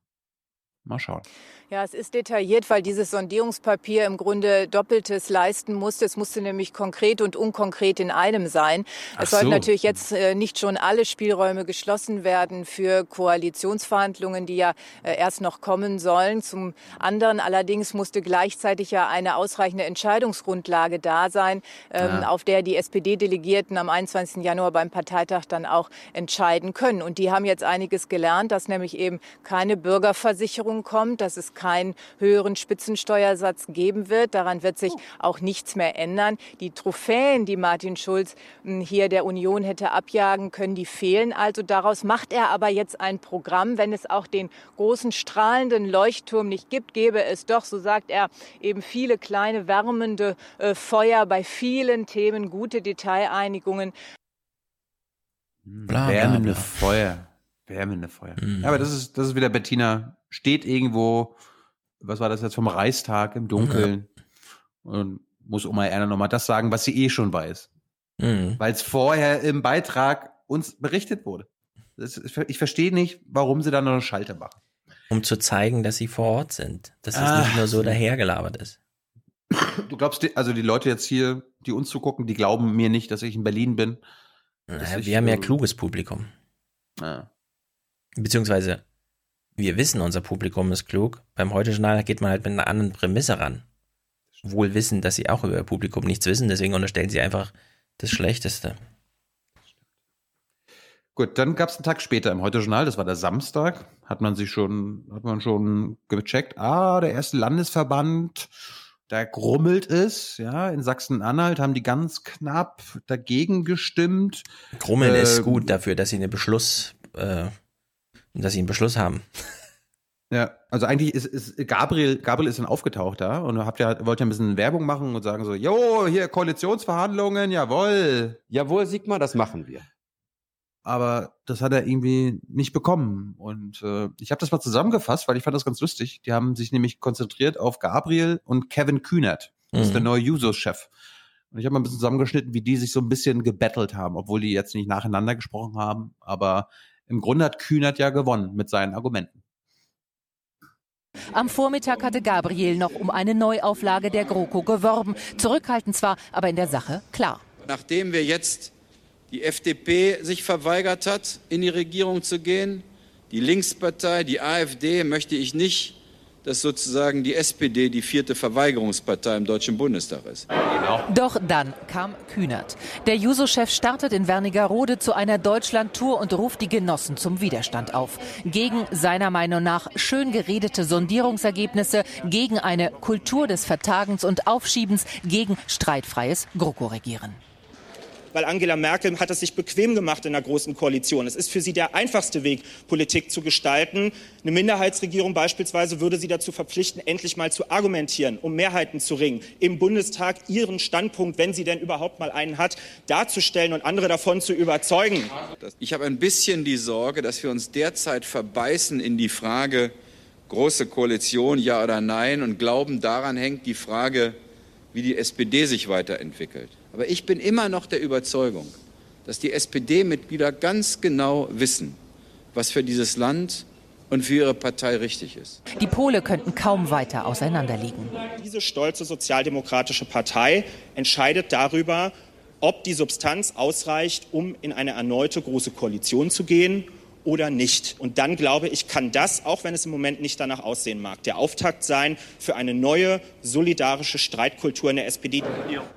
Mal schauen. Ja, es ist detailliert, weil dieses Sondierungspapier im Grunde Doppeltes leisten musste. Es musste nämlich konkret und unkonkret in einem sein. Ach es sollten so. natürlich jetzt äh, nicht schon alle Spielräume geschlossen werden für Koalitionsverhandlungen, die ja äh, erst noch kommen sollen. Zum anderen allerdings musste gleichzeitig ja eine ausreichende Entscheidungsgrundlage da sein, ähm, ja. auf der die SPD-Delegierten am 21. Januar beim Parteitag dann auch entscheiden können. Und die haben jetzt einiges gelernt, dass nämlich eben keine Bürgerversicherung kommt, dass es keinen höheren Spitzensteuersatz geben wird. Daran wird sich auch nichts mehr ändern. Die Trophäen, die Martin Schulz hm, hier der Union hätte abjagen können, die fehlen also. Daraus macht er aber jetzt ein Programm. Wenn es auch den großen strahlenden Leuchtturm nicht gibt, gäbe es doch, so sagt er, eben viele kleine wärmende äh, Feuer bei vielen Themen, gute Detaileinigungen. Bla, Wärmende bla, bla. Feuer. Wärmende Feuer. Mhm. Ja, aber das ist, das ist wieder Bettina, steht irgendwo was war das jetzt vom Reichstag im Dunkeln mhm. und muss Oma Erna nochmal das sagen, was sie eh schon weiß. Mhm. Weil es vorher im Beitrag uns berichtet wurde. Das, ich verstehe nicht, warum sie da noch eine Schalte machen. Um zu zeigen, dass sie vor Ort sind. Dass es Ach. nicht nur so dahergelabert ist. Du glaubst, also die Leute jetzt hier, die uns zugucken, die glauben mir nicht, dass ich in Berlin bin. Naja, wir haben ja kluges Publikum. Ja. Beziehungsweise wir wissen, unser Publikum ist klug. Beim Heute-Journal geht man halt mit einer anderen Prämisse ran. Wohl wissen, dass sie auch über ihr Publikum nichts wissen, deswegen unterstellen sie einfach das Schlechteste. Gut, dann gab es einen Tag später im Heute-Journal, das war der Samstag, hat man sich schon, hat man schon gecheckt, ah, der erste Landesverband, da grummelt es, ja, in Sachsen-Anhalt haben die ganz knapp dagegen gestimmt. Grummeln äh, ist gut dafür, dass sie eine Beschluss, äh, dass sie einen Beschluss haben. Ja, also eigentlich ist, ist Gabriel, Gabriel ist dann aufgetaucht da und habt ja, wollt ja ein bisschen Werbung machen und sagen so, jo, hier Koalitionsverhandlungen, jawohl. Jawohl, Sigmar, das machen wir. Aber das hat er irgendwie nicht bekommen. Und äh, ich habe das mal zusammengefasst, weil ich fand das ganz lustig. Die haben sich nämlich konzentriert auf Gabriel und Kevin Kühnert. Das mhm. ist der mhm. neue Jusos-Chef. Und ich habe mal ein bisschen zusammengeschnitten, wie die sich so ein bisschen gebettelt haben, obwohl die jetzt nicht nacheinander gesprochen haben. Aber im Grunde hat Kühnert ja gewonnen mit seinen Argumenten. Am Vormittag hatte Gabriel noch um eine Neuauflage der GroKo geworben. Zurückhaltend zwar, aber in der Sache klar. Nachdem wir jetzt die FDP sich verweigert hat, in die Regierung zu gehen, die Linkspartei, die AfD, möchte ich nicht dass sozusagen die SPD die vierte Verweigerungspartei im Deutschen Bundestag ist. Doch dann kam Kühnert. Der Juso-Chef startet in Wernigerode zu einer Deutschland-Tour und ruft die Genossen zum Widerstand auf. Gegen seiner Meinung nach schön geredete Sondierungsergebnisse, gegen eine Kultur des Vertagens und Aufschiebens, gegen streitfreies GroKo-Regieren weil Angela Merkel hat es sich bequem gemacht in der Großen Koalition. Es ist für sie der einfachste Weg, Politik zu gestalten. Eine Minderheitsregierung beispielsweise würde sie dazu verpflichten, endlich mal zu argumentieren, um Mehrheiten zu ringen, im Bundestag ihren Standpunkt, wenn sie denn überhaupt mal einen hat, darzustellen und andere davon zu überzeugen. Ich habe ein bisschen die Sorge, dass wir uns derzeit verbeißen in die Frage, große Koalition, ja oder nein, und glauben, daran hängt die Frage, wie die SPD sich weiterentwickelt. Aber ich bin immer noch der Überzeugung, dass die SPD-Mitglieder ganz genau wissen, was für dieses Land und für ihre Partei richtig ist. Die Pole könnten kaum weiter auseinanderliegen. Diese stolze sozialdemokratische Partei entscheidet darüber, ob die Substanz ausreicht, um in eine erneute große Koalition zu gehen oder nicht. Und dann glaube ich, kann das, auch wenn es im Moment nicht danach aussehen mag, der Auftakt sein für eine neue solidarische Streitkultur in der SPD.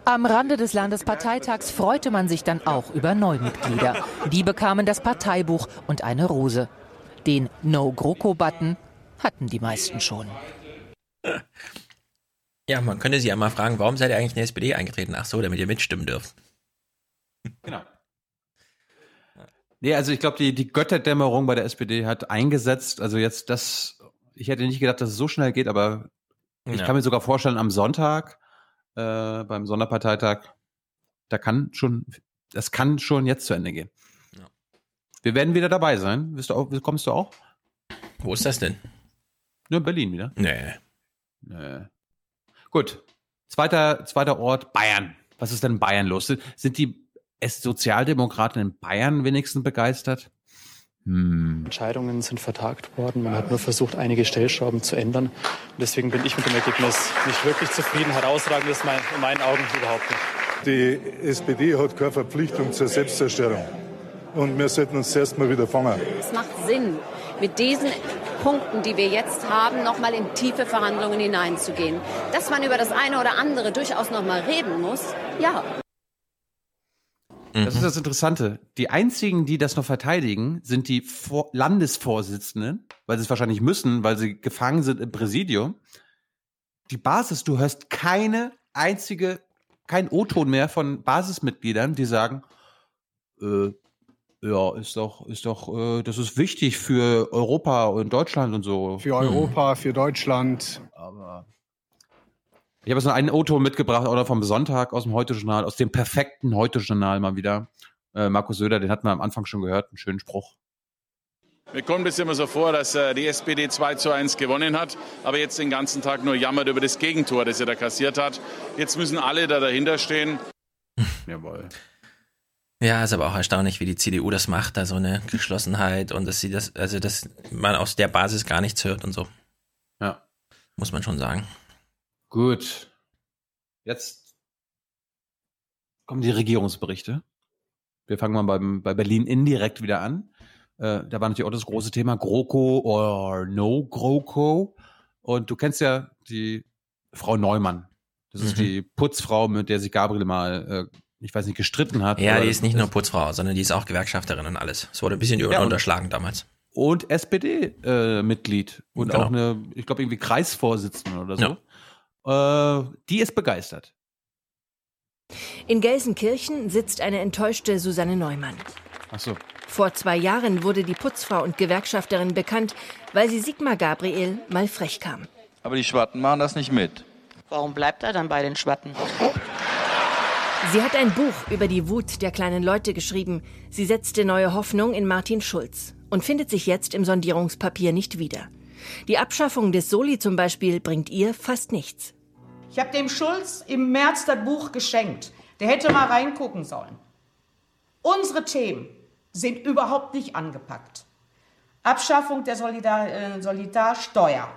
Am Rande des Landesparteitags freute man sich dann auch über Neumitglieder. Die bekamen das Parteibuch und eine Rose. Den No-GroKo-Button hatten die meisten schon. Ja, man könnte sie ja mal fragen, warum seid ihr eigentlich in die SPD eingetreten? Ach so, damit ihr mitstimmen dürft. Genau. Nee, also ich glaube, die, die Götterdämmerung bei der SPD hat eingesetzt. Also jetzt das, ich hätte nicht gedacht, dass es so schnell geht, aber ich Ja. kann mir sogar vorstellen, am Sonntag, äh, beim Sonderparteitag, da kann schon, das kann schon jetzt zu Ende gehen. Wir werden wieder dabei sein. Du auch, kommst du auch? Wo ist das denn? Nur in Berlin wieder. Nee. Nee. Gut. Zweiter, zweiter Ort, Bayern. Was ist denn in Bayern los? Sind, sind die es- Sozialdemokraten in Bayern wenigstens begeistert? Hm. Entscheidungen sind vertagt worden. Man hat nur versucht, einige Stellschrauben zu ändern. Und deswegen bin ich mit dem Ergebnis nicht wirklich zufrieden. Herausragend ist mein, in meinen Augen überhaupt nicht. Die SPD hat keine Verpflichtung zur Selbstzerstörung. Und wir sollten uns zuerst mal wieder fangen. Es macht Sinn, mit diesen Punkten, die wir jetzt haben, noch mal in tiefe Verhandlungen hineinzugehen. Dass man über das eine oder andere durchaus noch mal reden muss, ja. Das ist das Interessante. Die einzigen, die das noch verteidigen, sind die Vor Landesvorsitzenden, weil sie es wahrscheinlich müssen, weil sie gefangen sind im Präsidium. Die Basis, du hörst keine einzige, kein O-Ton mehr von Basismitgliedern, die sagen, äh, ja, ist doch, ist doch, äh, das ist wichtig für Europa und Deutschland und so. Für Europa, für Deutschland. Aber ich habe jetzt noch einen O-Ton mitgebracht, oder vom Sonntag aus dem Heute-Journal, aus dem perfekten Heute-Journal mal wieder. Äh, Markus Söder, den hatten wir am Anfang schon gehört, einen schönen Spruch. Mir kommt es immer so vor, dass äh, die SPD 2 zu 1 gewonnen hat, aber jetzt den ganzen Tag nur jammert über das Gegentor, das er da kassiert hat. Jetzt müssen alle da dahinter stehen. Jawohl. Ja, ist aber auch erstaunlich, wie die CDU das macht, da so eine Geschlossenheit und dass sie das, also dass man aus der Basis gar nichts hört und so. Ja. Muss man schon sagen. Gut. Jetzt kommen die Regierungsberichte. Wir fangen mal beim, bei Berlin indirekt wieder an. Äh, da war natürlich auch das große Thema GroKo or no GroKo. Und du kennst ja die Frau Neumann. Das ist Mhm. die Putzfrau, mit der sich Gabriel mal, äh, ich weiß nicht, gestritten hat. Ja, die ist nicht nur Putzfrau, sondern die ist auch Gewerkschafterin und alles. Es wurde ein bisschen Ja, und- unterschlagen damals. und SPD-Mitglied und Genau. auch eine, ich glaube, irgendwie Kreisvorsitzende oder so. Äh, die ist begeistert. In Gelsenkirchen sitzt eine enttäuschte Susanne Neumann. Ach so. Vor zwei Jahren wurde die Putzfrau und Gewerkschafterin bekannt, weil sie Sigmar Gabriel mal frech kam. Aber die Schwatten machen das nicht mit. Warum bleibt er dann bei den Schwatten? Sie hat ein Buch über die Wut der kleinen Leute geschrieben. Sie setzte neue Hoffnung in Martin Schulz und findet sich jetzt im Sondierungspapier nicht wieder. Die Abschaffung des Soli zum Beispiel bringt ihr fast nichts. Ich habe dem Schulz im März das Buch geschenkt. Der hätte mal reingucken sollen. Unsere Themen sind überhaupt nicht angepackt. Abschaffung der Solidar äh, Solidarsteuer.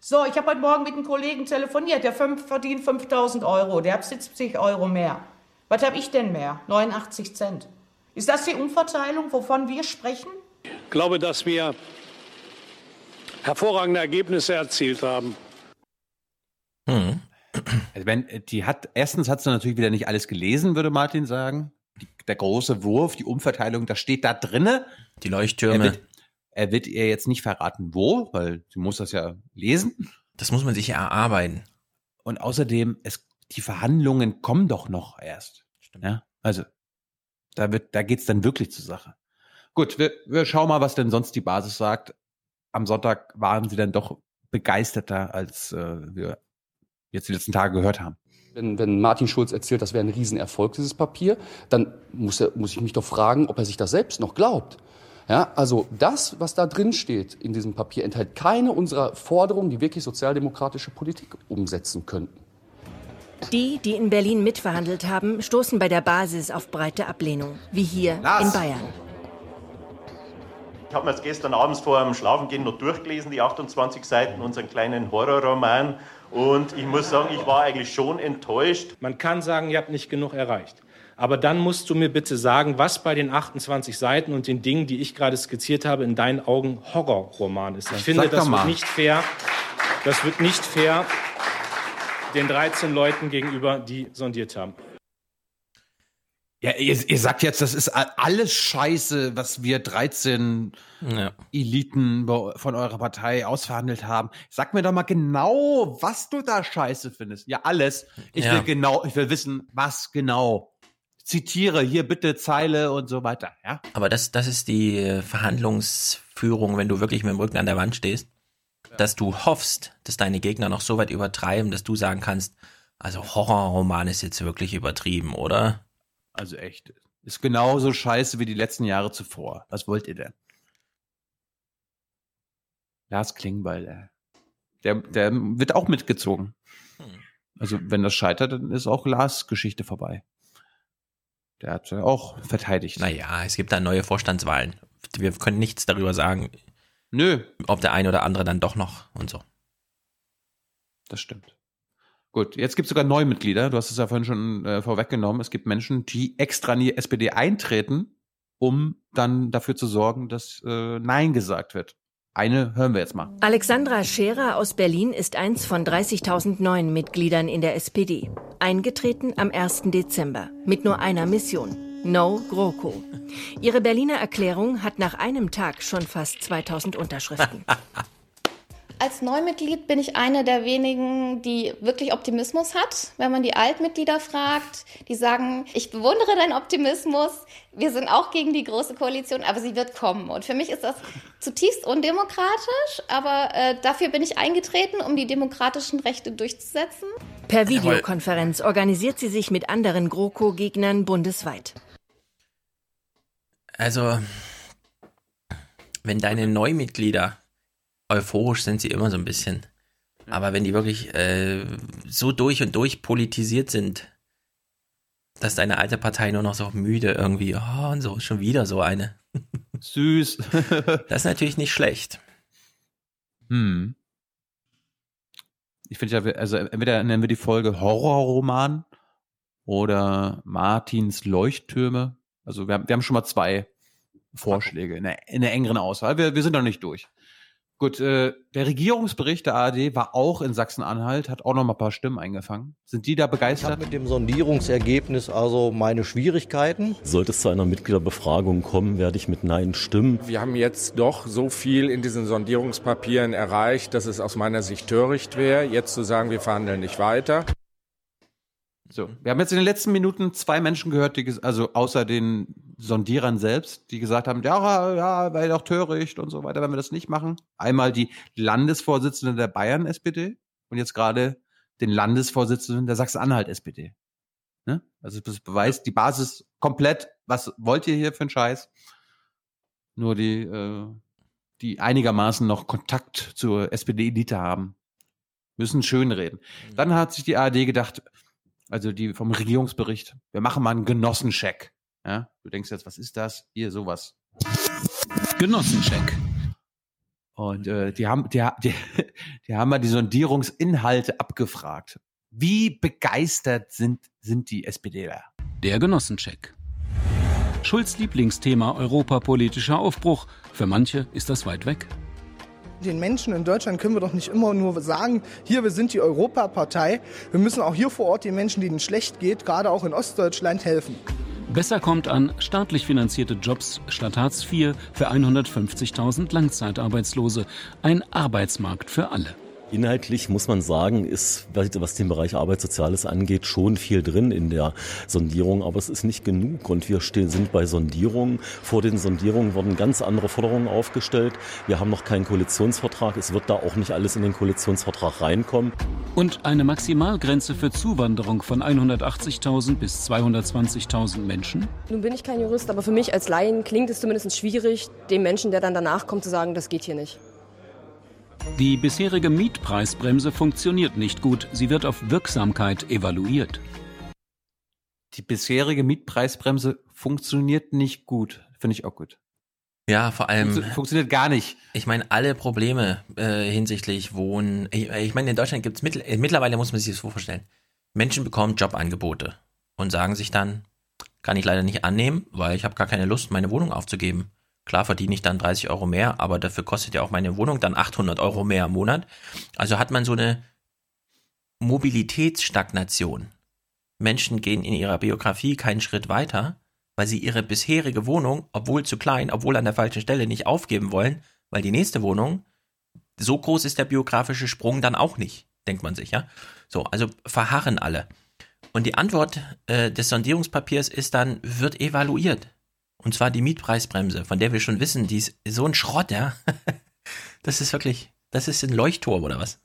So, ich habe heute Morgen mit einem Kollegen telefoniert, der fünf, verdient 5000 Euro, der hat 70 Euro mehr. Was habe ich denn mehr? 89 Cent. Ist das die Umverteilung, wovon wir sprechen? Ich glaube, dass wir hervorragende Ergebnisse erzielt haben. Also wenn, die hat, erstens hat sie natürlich wieder nicht alles gelesen, würde Martin sagen. Die, der große Wurf, die Umverteilung, das steht da drinne. Die Leuchttürme. Er wird, er wird ihr jetzt nicht verraten, wo, weil sie muss das ja lesen. Das muss man sich ja erarbeiten. Und außerdem, es, die Verhandlungen kommen doch noch erst. Ja, also, da wird, da geht's dann wirklich zur Sache. Gut, wir, wir schauen mal, was denn sonst die Basis sagt. Am Sonntag waren sie dann doch begeisterter, als äh, wir jetzt die letzten Tage gehört haben. Wenn, wenn Martin Schulz erzählt, das wäre ein Riesenerfolg, dieses Papier, dann muss, er, muss ich mich doch fragen, ob er sich das selbst noch glaubt. Ja, also das, was da drin steht in diesem Papier, enthält keine unserer Forderungen, die wirklich sozialdemokratische Politik umsetzen könnten. Die, die in Berlin mitverhandelt haben, stoßen bei der Basis auf breite Ablehnung, wie hier in Bayern. Ich habe mir jetzt gestern abends vor dem Schlafengehen noch durchgelesen, die 28 Seiten, unseren kleinen Horrorroman. Und ich muss sagen, ich war eigentlich schon enttäuscht. Man kann sagen, ihr habt nicht genug erreicht. Aber dann musst du mir bitte sagen, was bei den 28 Seiten und den Dingen, die ich gerade skizziert habe, in deinen Augen Horrorroman ist. Ich finde, das wird nicht fair. Das wird nicht fair den 13 Leuten gegenüber, die sondiert haben. Ja, ihr, ihr sagt jetzt, das ist alles Scheiße, was wir 13 Ja. Eliten von eurer Partei ausverhandelt haben. Sag mir doch mal genau, was du da Scheiße findest. Ja, alles. Ich Ja. will genau, ich will wissen, was genau. Zitiere hier bitte Zeile und so weiter, ja? Aber das, das ist die äh, Verhandlungsführung, wenn du wirklich mit dem Rücken an der Wand stehst, dass du hoffst, dass deine Gegner noch so weit übertreiben, dass du sagen kannst, also Horrorroman ist jetzt wirklich übertrieben, oder? Also echt. Ist genauso scheiße wie die letzten Jahre zuvor. Was wollt ihr denn? Lars Klingbeil. Der, der wird auch mitgezogen. Also, wenn das scheitert, dann ist auch Lars Geschichte vorbei. Der hat ja auch verteidigt. Naja, es gibt da neue Vorstandswahlen. Wir können nichts darüber sagen. Nö. Ob der eine oder andere dann doch noch und so. Das stimmt. Gut, jetzt gibt es sogar Neumitglieder. Du hast es ja vorhin schon äh, vorweggenommen. Es gibt Menschen, die extra in die SPD eintreten, um dann dafür zu sorgen, dass äh, Nein gesagt wird. Eine hören wir jetzt mal. Alexandra Scherer aus Berlin ist eins von 30.000 neuen Mitgliedern in der SPD. Eingetreten am 1. Dezember mit nur einer Mission. No GroKo. Ihre Berliner Erklärung hat nach einem Tag schon fast 2000 Unterschriften. Als Neumitglied bin ich eine der wenigen, die wirklich Optimismus hat. Wenn man die Altmitglieder fragt, die sagen, ich bewundere deinen Optimismus. Wir sind auch gegen die große Koalition, aber sie wird kommen. Und für mich ist das zutiefst undemokratisch, aber äh, dafür bin ich eingetreten, um die demokratischen Rechte durchzusetzen. Per Videokonferenz organisiert sie sich mit anderen GroKo-Gegnern bundesweit. Also, wenn deine Neumitglieder euphorisch sind sie immer so ein bisschen. Aber wenn die wirklich äh, so durch und durch politisiert sind, dass deine alte Partei nur noch so müde irgendwie, oh, und so, schon wieder so eine. Süß. das ist natürlich nicht schlecht. Hm. Ich finde ja, also entweder nennen wir die Folge Horrorroman oder Martins Leuchttürme. Also wir haben, wir haben schon mal zwei Vorschläge in der, in der engeren Auswahl. Wir, wir sind noch nicht durch. Gut, äh, der Regierungsbericht der ARD war auch in Sachsen-Anhalt, hat auch noch mal ein paar Stimmen eingefangen. Sind die da Ich habe begeistert? mit dem Sondierungsergebnis also meine Schwierigkeiten. Sollte es zu einer Mitgliederbefragung kommen, werde ich mit Nein stimmen. Wir haben jetzt doch so viel in diesen Sondierungspapieren erreicht, dass es aus meiner Sicht töricht wäre, jetzt zu sagen, wir verhandeln nicht weiter. So, wir haben jetzt in den letzten Minuten zwei Menschen gehört, die, also außer den Sondierern selbst, die gesagt haben, ja, ja, wäre doch töricht und so weiter, wenn wir das nicht machen. Einmal die Landesvorsitzende der Bayern SPD und jetzt gerade den Landesvorsitzenden der Sachsen-Anhalt SPD. Ne? Also das beweist die Basis komplett, was wollt ihr hier für einen Scheiß? Nur die, äh, die einigermaßen noch Kontakt zur SPD-Elite haben, müssen schönreden. Dann hat sich die ARD gedacht, also die vom Regierungsbericht, wir machen mal einen Genossencheck. Ja, du denkst jetzt, was ist das? Hier, sowas. Genossencheck. Und äh, die haben, die, die, die haben mal die Sondierungsinhalte abgefragt. Wie begeistert sind, sind die SPDler? Der Genossencheck. Schulz Lieblingsthema europapolitischer Aufbruch. Für manche ist das weit weg. Den Menschen in Deutschland können wir doch nicht immer nur sagen, hier, wir sind die Europapartei. Wir müssen auch hier vor Ort den Menschen, denen es schlecht geht, gerade auch in Ostdeutschland, helfen. Besser kommt an staatlich finanzierte Jobs statt Hartz IV für 150.000 Langzeitarbeitslose. Ein Arbeitsmarkt für alle. Inhaltlich muss man sagen, ist, was den Bereich Arbeit Soziales angeht, schon viel drin in der Sondierung, aber es ist nicht genug und wir stehen, sind bei Sondierungen. Vor den Sondierungen wurden ganz andere Forderungen aufgestellt. Wir haben noch keinen Koalitionsvertrag. Es wird da auch nicht alles in den Koalitionsvertrag reinkommen. Und eine Maximalgrenze für Zuwanderung von 180.000 bis 220.000 Menschen? Nun bin ich kein Jurist, aber für mich als Laien klingt es zumindest schwierig, dem Menschen, der dann danach kommt, zu sagen, das geht hier nicht. Die bisherige Mietpreisbremse funktioniert nicht gut. Sie wird auf Wirksamkeit evaluiert. Die bisherige Mietpreisbremse funktioniert nicht gut. Finde ich auch gut. Ja, vor allem. Funktio- funktioniert gar nicht. Ich meine, alle Probleme äh, hinsichtlich Wohnen. Ich, ich meine, in Deutschland gibt es mittl äh, mittlerweile, muss man sich das so vorstellen. Menschen bekommen Jobangebote und sagen sich dann, Kann ich leider nicht annehmen, weil ich habe gar keine Lust, meine Wohnung aufzugeben. Klar verdiene ich dann 30 Euro mehr, aber dafür kostet ja auch meine Wohnung dann 800 Euro mehr im Monat. Also hat man so eine Mobilitätsstagnation. Menschen gehen in ihrer Biografie keinen Schritt weiter, weil sie ihre bisherige Wohnung, obwohl zu klein, obwohl an der falschen Stelle, nicht aufgeben wollen, weil die nächste Wohnung, so groß ist der biografische Sprung dann auch nicht, denkt man sich, ja. So, also verharren alle. Und die Antwort äh, des Sondierungspapiers ist dann, wird evaluiert. Und zwar die Mietpreisbremse, von der wir schon wissen, die ist so ein Schrott, ja. Das ist wirklich, das ist ein Leuchtturm oder was?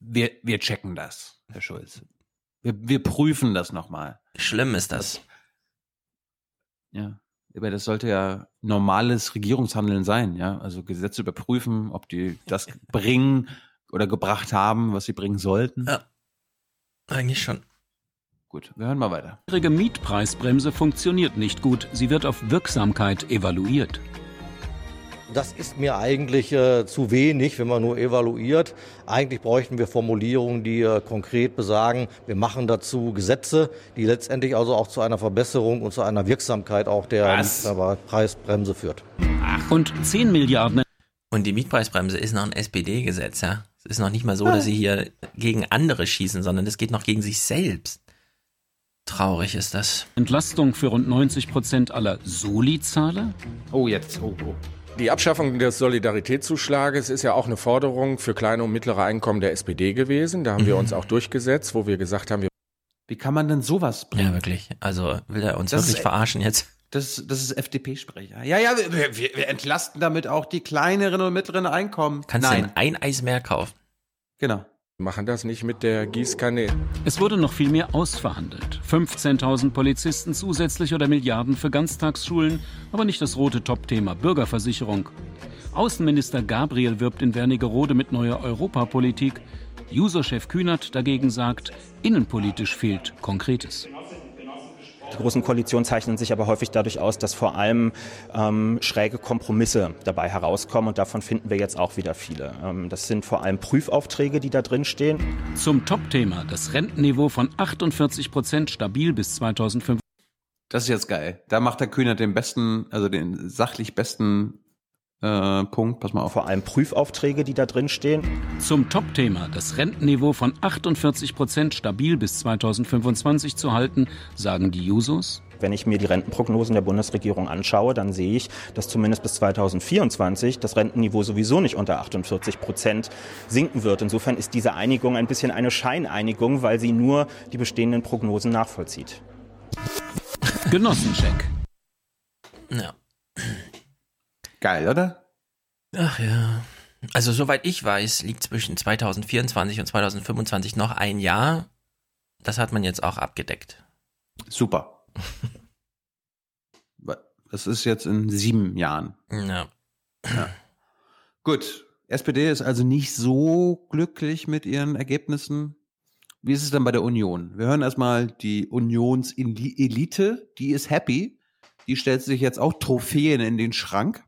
Wir, wir checken das, Herr Schulz. Wir, wir prüfen das nochmal. Schlimm ist das. Ja. Aber das sollte ja normales Regierungshandeln sein, ja. Also Gesetze überprüfen, ob die das bringen oder gebracht haben, was sie bringen sollten. Ja. Eigentlich schon. Gut, wir hören mal weiter. Die Mietpreisbremse funktioniert nicht gut. Sie wird auf Wirksamkeit evaluiert. Das ist mir eigentlich äh, zu wenig, wenn man nur evaluiert. Eigentlich bräuchten wir Formulierungen, die äh, konkret besagen, wir machen dazu Gesetze, die letztendlich also auch zu einer Verbesserung und zu einer Wirksamkeit auch der Mietpreisbremse führt. Und 10 Milliarden. Und die Mietpreisbremse ist noch ein SPD-Gesetz, ja. Es ist noch nicht mal so, dass sie hier gegen andere schießen, sondern es geht noch gegen sich selbst. Traurig ist das. Entlastung für rund 90 Prozent aller Soli-Zahler? Oh, jetzt. Oh, oh. Die Abschaffung des Solidaritätszuschlages ist ja auch eine Forderung für kleine und mittlere Einkommen der SPD gewesen. Da haben wir uns auch durchgesetzt, wo wir gesagt haben, wir Wie kann man denn sowas bringen? Ja, wirklich. Also will er uns Das wirklich ist- verarschen jetzt? Das, das ist FDP-Sprecher. Ja, ja, wir, wir, wir entlasten damit auch die kleineren und mittleren Einkommen. Kannst du ein Eis mehr kaufen? genau. Machen das nicht mit der Gießkanne. Es wurde noch viel mehr ausverhandelt. 15.000 Polizisten zusätzlich oder Milliarden für Ganztagsschulen, aber nicht das rote Topthema Bürgerversicherung. Außenminister Gabriel wirbt in Wernigerode mit neuer Europapolitik. Juso-Chef Kühnert dagegen sagt, innenpolitisch fehlt Konkretes. Die großen Koalitionen zeichnen sich aber häufig dadurch aus, dass vor allem ähm, schräge Kompromisse dabei herauskommen und davon finden wir jetzt auch wieder viele. Ähm, das sind vor allem Prüfaufträge, die da drin stehen. Zum Topthema das Rentenniveau von 48 Prozent stabil bis 2005. Das ist jetzt geil. Da macht der Kühner den besten, also den sachlich besten äh, Punkt. Pass mal auf. Vor allem Prüfaufträge, die da drin stehen. Zum Topthema das Rentenniveau von 48 Prozent stabil bis 2025 zu halten, sagen die Jusos. Wenn ich mir die Rentenprognosen der Bundesregierung anschaue, dann sehe ich, dass zumindest bis 2024 das Rentenniveau sowieso nicht unter 48 Prozent sinken wird. Insofern ist diese Einigung ein bisschen eine Scheineinigung, weil sie nur die bestehenden Prognosen nachvollzieht. Genossencheck. Ja. Geil, oder? Ach ja. Also soweit ich weiß, liegt zwischen 2024 und 2025 noch ein Jahr. Das hat man jetzt auch abgedeckt. Super. Das ist jetzt in sieben Jahren. Ja. ja. Gut. SPD ist also nicht so glücklich mit ihren Ergebnissen. Wie ist es denn bei der Union? Wir hören erstmal die Unionselite, die ist happy. Die stellt sich jetzt auch Trophäen in den Schrank.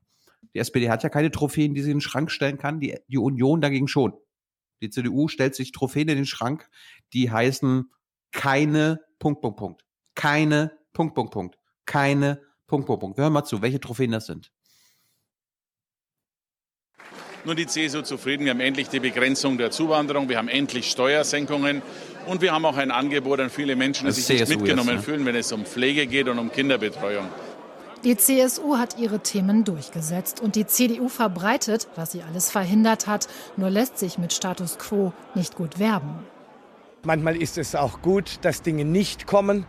Die SPD hat ja keine Trophäen, die sie in den Schrank stellen kann. Die, die Union dagegen schon. Die CDU stellt sich Trophäen in den Schrank, die heißen keine Punkt, Punkt, Punkt. Keine Punkt, Punkt, Punkt. Keine Punkt, Punkt, Punkt. Wir hören mal zu, welche Trophäen das sind. Nur die CSU zufrieden. Wir haben endlich die Begrenzung der Zuwanderung, wir haben endlich Steuersenkungen und wir haben auch ein Angebot an viele Menschen, die sich nicht CSU mitgenommen jetzt, ne? fühlen, wenn es um Pflege geht und um Kinderbetreuung. Die CSU hat ihre Themen durchgesetzt und die CDU verbreitet, was sie alles verhindert hat, nur lässt sich mit Status quo nicht gut werben. Manchmal ist es auch gut, dass Dinge nicht kommen.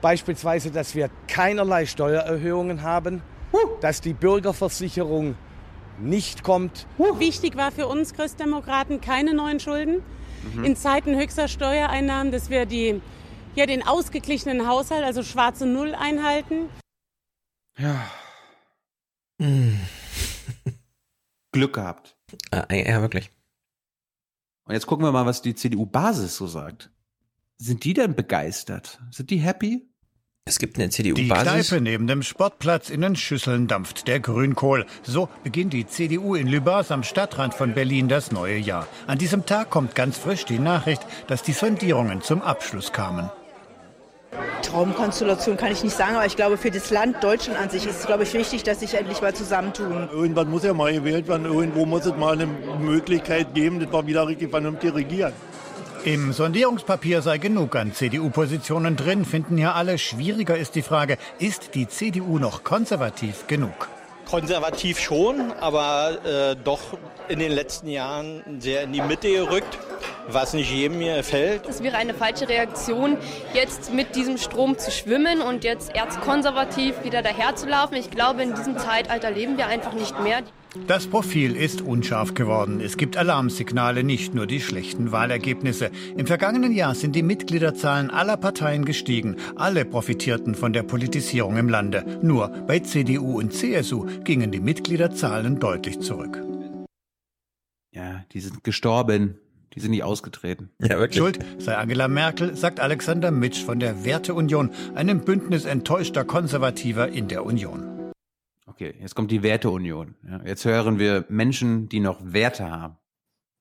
Beispielsweise, dass wir keinerlei Steuererhöhungen haben, dass die Bürgerversicherung nicht kommt. Wichtig war für uns Christdemokraten keine neuen Schulden. Mhm. In Zeiten höchster Steuereinnahmen, dass wir die, ja, den ausgeglichenen Haushalt, also schwarze Null, einhalten. Ja. Glück gehabt. Äh, ja, wirklich. Und jetzt gucken wir mal, was die CDU-Basis so sagt. Sind die denn begeistert? Sind die happy? Es gibt eine Die CDU-Basis. Kneipe neben dem Sportplatz in den Schüsseln dampft der Grünkohl. So beginnt die CDU in Lübars am Stadtrand von Berlin das neue Jahr. An diesem Tag kommt ganz frisch die Nachricht, dass die Sondierungen zum Abschluss kamen. Traumkonstellation kann ich nicht sagen, aber ich glaube, für das Land Deutschland an sich ist es, glaube ich, wichtig, dass sich endlich mal zusammentun. Irgendwann muss ja mal gewählt werden, irgendwo muss es mal eine Möglichkeit geben, dass wir wieder richtig vernünftig regieren. Im Sondierungspapier sei genug an CDU-Positionen drin, finden ja alle. Schwieriger ist die Frage, ist die CDU noch konservativ genug? Konservativ schon, aber äh, doch in den letzten Jahren sehr in die Mitte gerückt, was nicht jedem mir gefällt. Es wäre eine falsche Reaktion, jetzt mit diesem Strom zu schwimmen und jetzt erzkonservativ wieder daherzulaufen. Ich glaube, in diesem Zeitalter leben wir einfach nicht mehr. Das Profil ist unscharf geworden. Es gibt Alarmsignale, nicht nur die schlechten Wahlergebnisse. Im vergangenen Jahr sind die Mitgliederzahlen aller Parteien gestiegen. Alle profitierten von der Politisierung im Lande. Nur bei CDU und CSU gingen die Mitgliederzahlen deutlich zurück. Ja, die sind gestorben. Die sind nicht ausgetreten. Ja, wirklich. Schuld sei Angela Merkel, sagt Alexander Mitsch von der Werteunion, einem Bündnis enttäuschter Konservativer in der Union. Okay, jetzt kommt die Werteunion. Ja, jetzt hören wir Menschen, die noch Werte haben.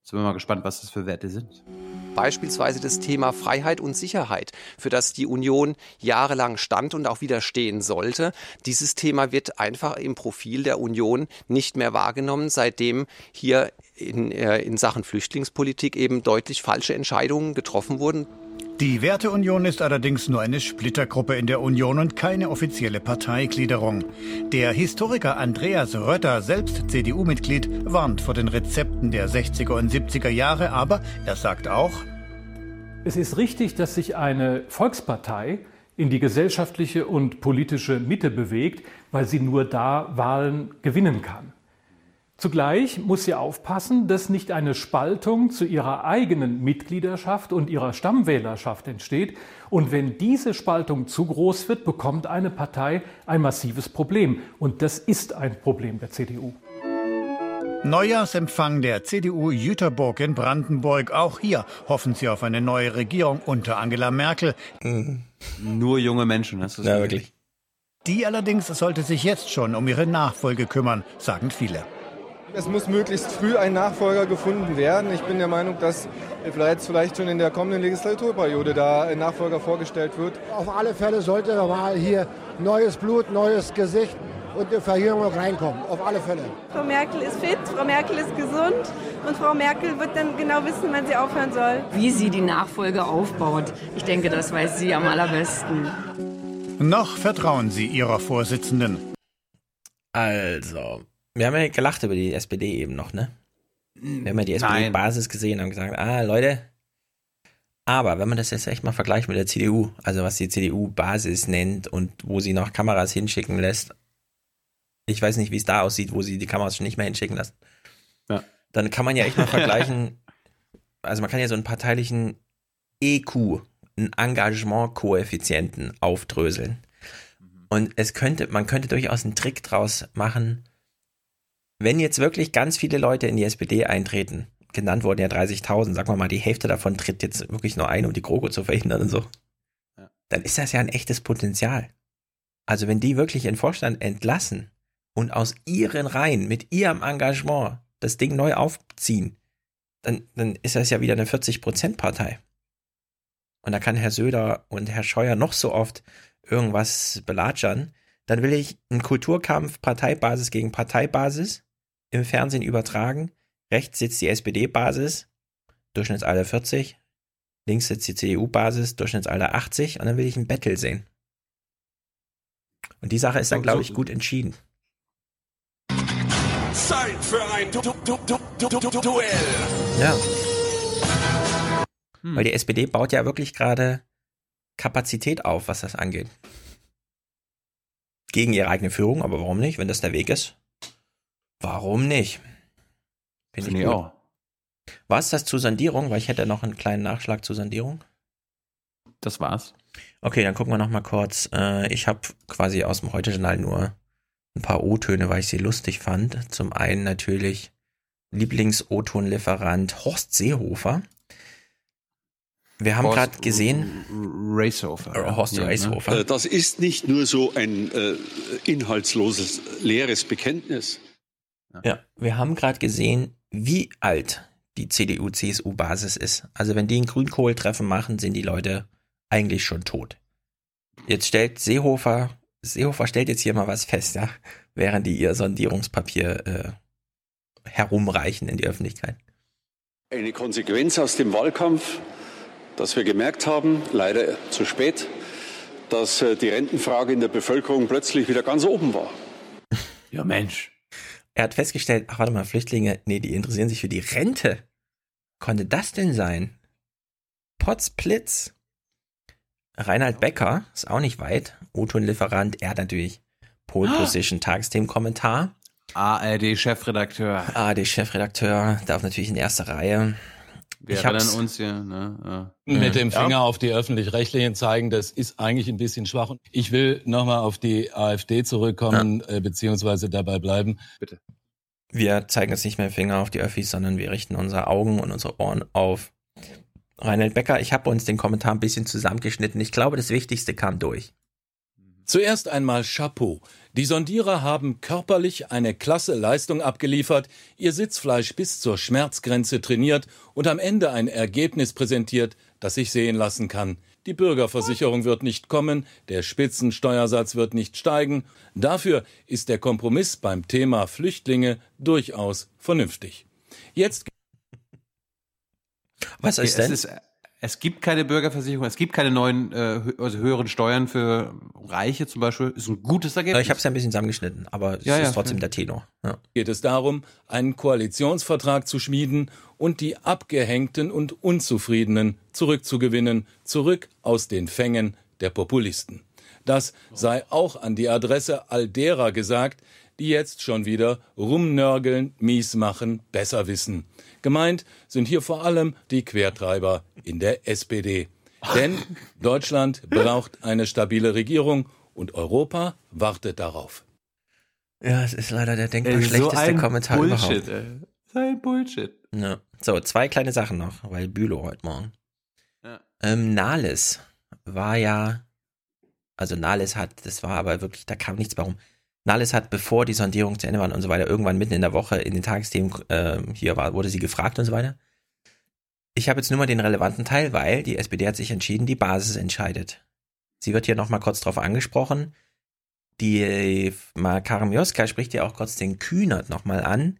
Jetzt sind wir mal gespannt, was das für Werte sind. Beispielsweise das Thema Freiheit und Sicherheit, für das die Union jahrelang stand und auch wieder stehen sollte. Dieses Thema wird einfach im Profil der Union nicht mehr wahrgenommen, seitdem hier in, äh, in Sachen Flüchtlingspolitik eben deutlich falsche Entscheidungen getroffen wurden. Die Werteunion ist allerdings nur eine Splittergruppe in der Union und keine offizielle Parteigliederung. Der Historiker Andreas Rötter, selbst CDU-Mitglied, warnt vor den Rezepten der 60er und 70er Jahre, aber er sagt auch, es ist richtig, dass sich eine Volkspartei in die gesellschaftliche und politische Mitte bewegt, weil sie nur da Wahlen gewinnen kann. Zugleich muss sie aufpassen, dass nicht eine Spaltung zu ihrer eigenen Mitgliederschaft und ihrer Stammwählerschaft entsteht. Und wenn diese Spaltung zu groß wird, bekommt eine Partei ein massives Problem. Und das ist ein Problem der CDU. Neujahrsempfang der CDU Jüterburg in Brandenburg. Auch hier hoffen sie auf eine neue Regierung unter Angela Merkel. Mhm. Nur junge Menschen, hast du Ja, wirklich. Die allerdings sollte sich jetzt schon um ihre Nachfolge kümmern, sagen viele. Es muss möglichst früh ein Nachfolger gefunden werden. Ich bin der Meinung, dass jetzt vielleicht schon in der kommenden Legislaturperiode da ein Nachfolger vorgestellt wird. Auf alle Fälle sollte mal hier neues Blut, neues Gesicht und eine Verjüngung reinkommen. Auf alle Fälle. Frau Merkel ist fit, Frau Merkel ist gesund und Frau Merkel wird dann genau wissen, wann sie aufhören soll. Wie sie die Nachfolge aufbaut, ich denke, das weiß sie am allerbesten. Noch vertrauen sie ihrer Vorsitzenden. Also, wir haben ja gelacht über die SPD eben noch, ne? Wir haben ja die SPD-Basis gesehen und haben gesagt, ah, Leute. Aber wenn man das jetzt echt mal vergleicht mit der CDU, also was die CDU-Basis nennt und wo sie noch Kameras hinschicken lässt, ich weiß nicht, wie es da aussieht, wo sie die Kameras schon nicht mehr hinschicken lassen. Ja. Dann kann man ja echt mal vergleichen, also man kann ja so einen parteilichen EQ, einen Engagement-Koeffizienten aufdröseln. Und es könnte, man könnte durchaus einen Trick draus machen, wenn jetzt wirklich ganz viele Leute in die SPD eintreten, genannt wurden ja 30.000, sagen wir mal, die Hälfte davon tritt jetzt wirklich nur ein, um die GroKo zu verhindern und so, Ja. dann ist das ja ein echtes Potenzial. Also wenn die wirklich den Vorstand entlassen und aus ihren Reihen mit ihrem Engagement das Ding neu aufziehen, dann, dann ist das ja wieder eine 40-Prozent-Partei. Und da kann Herr Söder und Herr Scheuer noch so oft irgendwas belatschern. Dann will ich einen Kulturkampf Parteibasis gegen Parteibasis im Fernsehen übertragen. Rechts sitzt die SPD-Basis, Durchschnittsalter 40. Links sitzt die CDU-Basis, Durchschnittsalter 80. Und dann will ich ein Battle sehen. Und die Sache ist dann, glaube ich, gut entschieden. Zeit für ein du du du du du du Duell. Ja. Weil die SPD baut ja wirklich gerade Kapazität auf, was das angeht. Gegen ihre eigene Führung, aber warum nicht, wenn das der Weg ist? Warum nicht? Finde Finde ich auch. War es das zur Sondierung? Weil ich hätte noch einen kleinen Nachschlag zur Sondierung. Das war's. Okay, dann gucken wir noch mal kurz. Äh, ich habe quasi aus dem Heute-Journal nur ein paar O-Töne, weil ich sie lustig fand. Zum einen natürlich Lieblings-O-Ton-Lieferant Horst Seehofer. Wir haben gerade gesehen, Racehofer. Äh, Horst Ja, ne? Racehofer. Äh, Das ist nicht nur so ein äh, inhaltsloses, leeres Bekenntnis. Ja, wir haben gerade gesehen, wie alt die CDU-CSU-Basis ist. Also wenn die ein Grünkohltreffen machen, sind die Leute eigentlich schon tot. Jetzt stellt Seehofer, Seehofer stellt jetzt hier mal was fest, ja, während die ihr Sondierungspapier äh, herumreichen in die Öffentlichkeit. Eine Konsequenz aus dem Wahlkampf, dass wir gemerkt haben, leider zu spät, dass äh, die Rentenfrage in der Bevölkerung plötzlich wieder ganz oben war. Ja, Mensch. Er hat festgestellt, ach warte mal, Flüchtlinge, nee, die interessieren sich für die Rente. Konnte das denn sein? Potzblitz. Reinhard Becker ist auch nicht weit. O-Ton-Lieferant, er hat natürlich Pole Position Tagesthemen-Kommentar. ARD-Chefredakteur. ARD-Chefredakteur, darf natürlich in erster Reihe. Wir Ich erinnern uns ja, ne? Ja. mit dem Ja. Finger auf die öffentlich-rechtlichen zeigen, das ist eigentlich ein bisschen schwach. Ich will nochmal auf die AfD zurückkommen, äh, beziehungsweise dabei bleiben. Bitte. Wir zeigen jetzt nicht mehr Finger auf die Öffis, sondern wir richten unsere Augen und unsere Ohren auf Reinhard Becker. Ich habe uns den Kommentar ein bisschen zusammengeschnitten. Ich glaube, das Wichtigste kam durch. Zuerst einmal Chapeau. Die Sondierer haben körperlich eine klasse Leistung abgeliefert, ihr Sitzfleisch bis zur Schmerzgrenze trainiert und am Ende ein Ergebnis präsentiert, das sich sehen lassen kann. Die Bürgerversicherung wird nicht kommen, der Spitzensteuersatz wird nicht steigen. Dafür ist der Kompromiss beim Thema Flüchtlinge durchaus vernünftig. Jetzt Was es Ist, es gibt keine Bürgerversicherung, es gibt keine neuen, äh, also höheren Steuern für Reiche zum Beispiel. Ist ein gutes Ergebnis. Ich habe es ja ein bisschen zusammengeschnitten, aber es Ja, ist ja, trotzdem der Tenor. Ja. geht es darum, einen Koalitionsvertrag zu schmieden und die Abgehängten und Unzufriedenen zurückzugewinnen, zurück aus den Fängen der Populisten. Das sei auch an die Adresse all derer gesagt, die jetzt schon wieder rumnörgeln, mies machen, besser wissen. Gemeint sind hier vor allem die Quertreiber in der SPD. Denn Deutschland braucht eine stabile Regierung und Europa wartet darauf. Ja, es ist leider der denkbar Ey, so schlechteste ein Kommentar Bullshit, überhaupt. ey. So ein Bullshit. Ja. So, zwei kleine Sachen noch, weil Bülow heute Morgen. Ja. Ähm, Nahles war ja, also Nahles hat, das war aber wirklich, da kam nichts mehr rum. Nahles hat, bevor die Sondierung zu Ende war und so weiter, irgendwann mitten in der Woche in den Tagesthemen ähm, hier war, wurde sie gefragt und so weiter. Ich habe jetzt nur mal den relevanten Teil, weil die SPD hat sich entschieden, die Basis entscheidet. Sie wird hier nochmal kurz drauf angesprochen. Die äh, Karim Joska spricht ja auch kurz den Kühnert nochmal an.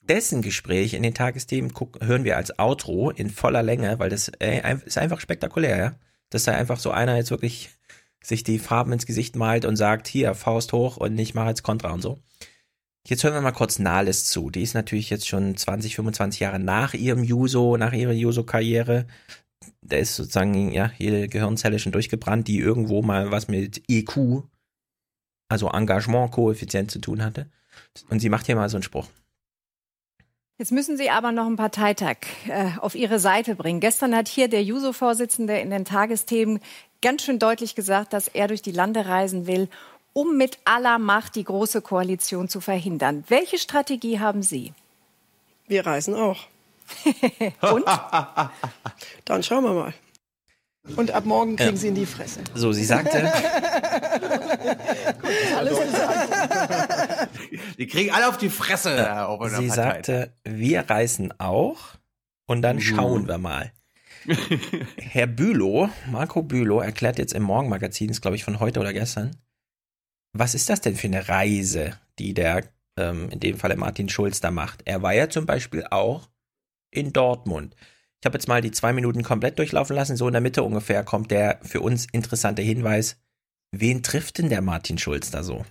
Dessen Gespräch in den Tagesthemen guck, hören wir als Outro in voller Länge, weil das äh, ein- ist einfach spektakulär, ja. Dass da einfach so einer jetzt wirklich sich die Farben ins Gesicht malt und sagt, hier, Faust hoch und ich mache jetzt Kontra und so. Jetzt hören wir mal kurz Nahles zu. Die ist natürlich jetzt schon 20, 25 Jahre nach ihrem Juso, nach ihrer Juso-Karriere. Da ist sozusagen, ja, jede Gehirnzelle schon durchgebrannt, die irgendwo mal was mit EQ, also Engagement-Koeffizient zu tun hatte. Und sie macht hier mal so einen Spruch. Jetzt müssen Sie aber noch einen Parteitag äh, auf Ihre Seite bringen. Gestern hat hier der Juso-Vorsitzende in den Tagesthemen ganz schön deutlich gesagt, dass er durch die Lande reisen will, um mit aller Macht die große Koalition zu verhindern. Welche Strategie haben Sie? Wir reisen auch. Und? Dann schauen wir mal. Und ab morgen kriegen Ja. Sie in die Fresse. So, sie sagte, Alles gesagt. Die kriegen alle auf die Fresse. einer sie Partei. sagte, wir reisen auch und dann Uh. schauen wir mal. Herr Bülow, Marco Bülow, erklärt jetzt im Morgenmagazin, ist glaube ich von heute oder gestern, was ist das denn für eine Reise, die der, ähm, in dem Falle Martin Schulz da macht? Er war ja zum Beispiel auch in Dortmund. Ich habe jetzt mal die zwei Minuten komplett durchlaufen lassen, so in der Mitte ungefähr kommt der für uns interessante Hinweis. Wen trifft denn der Martin Schulz da so?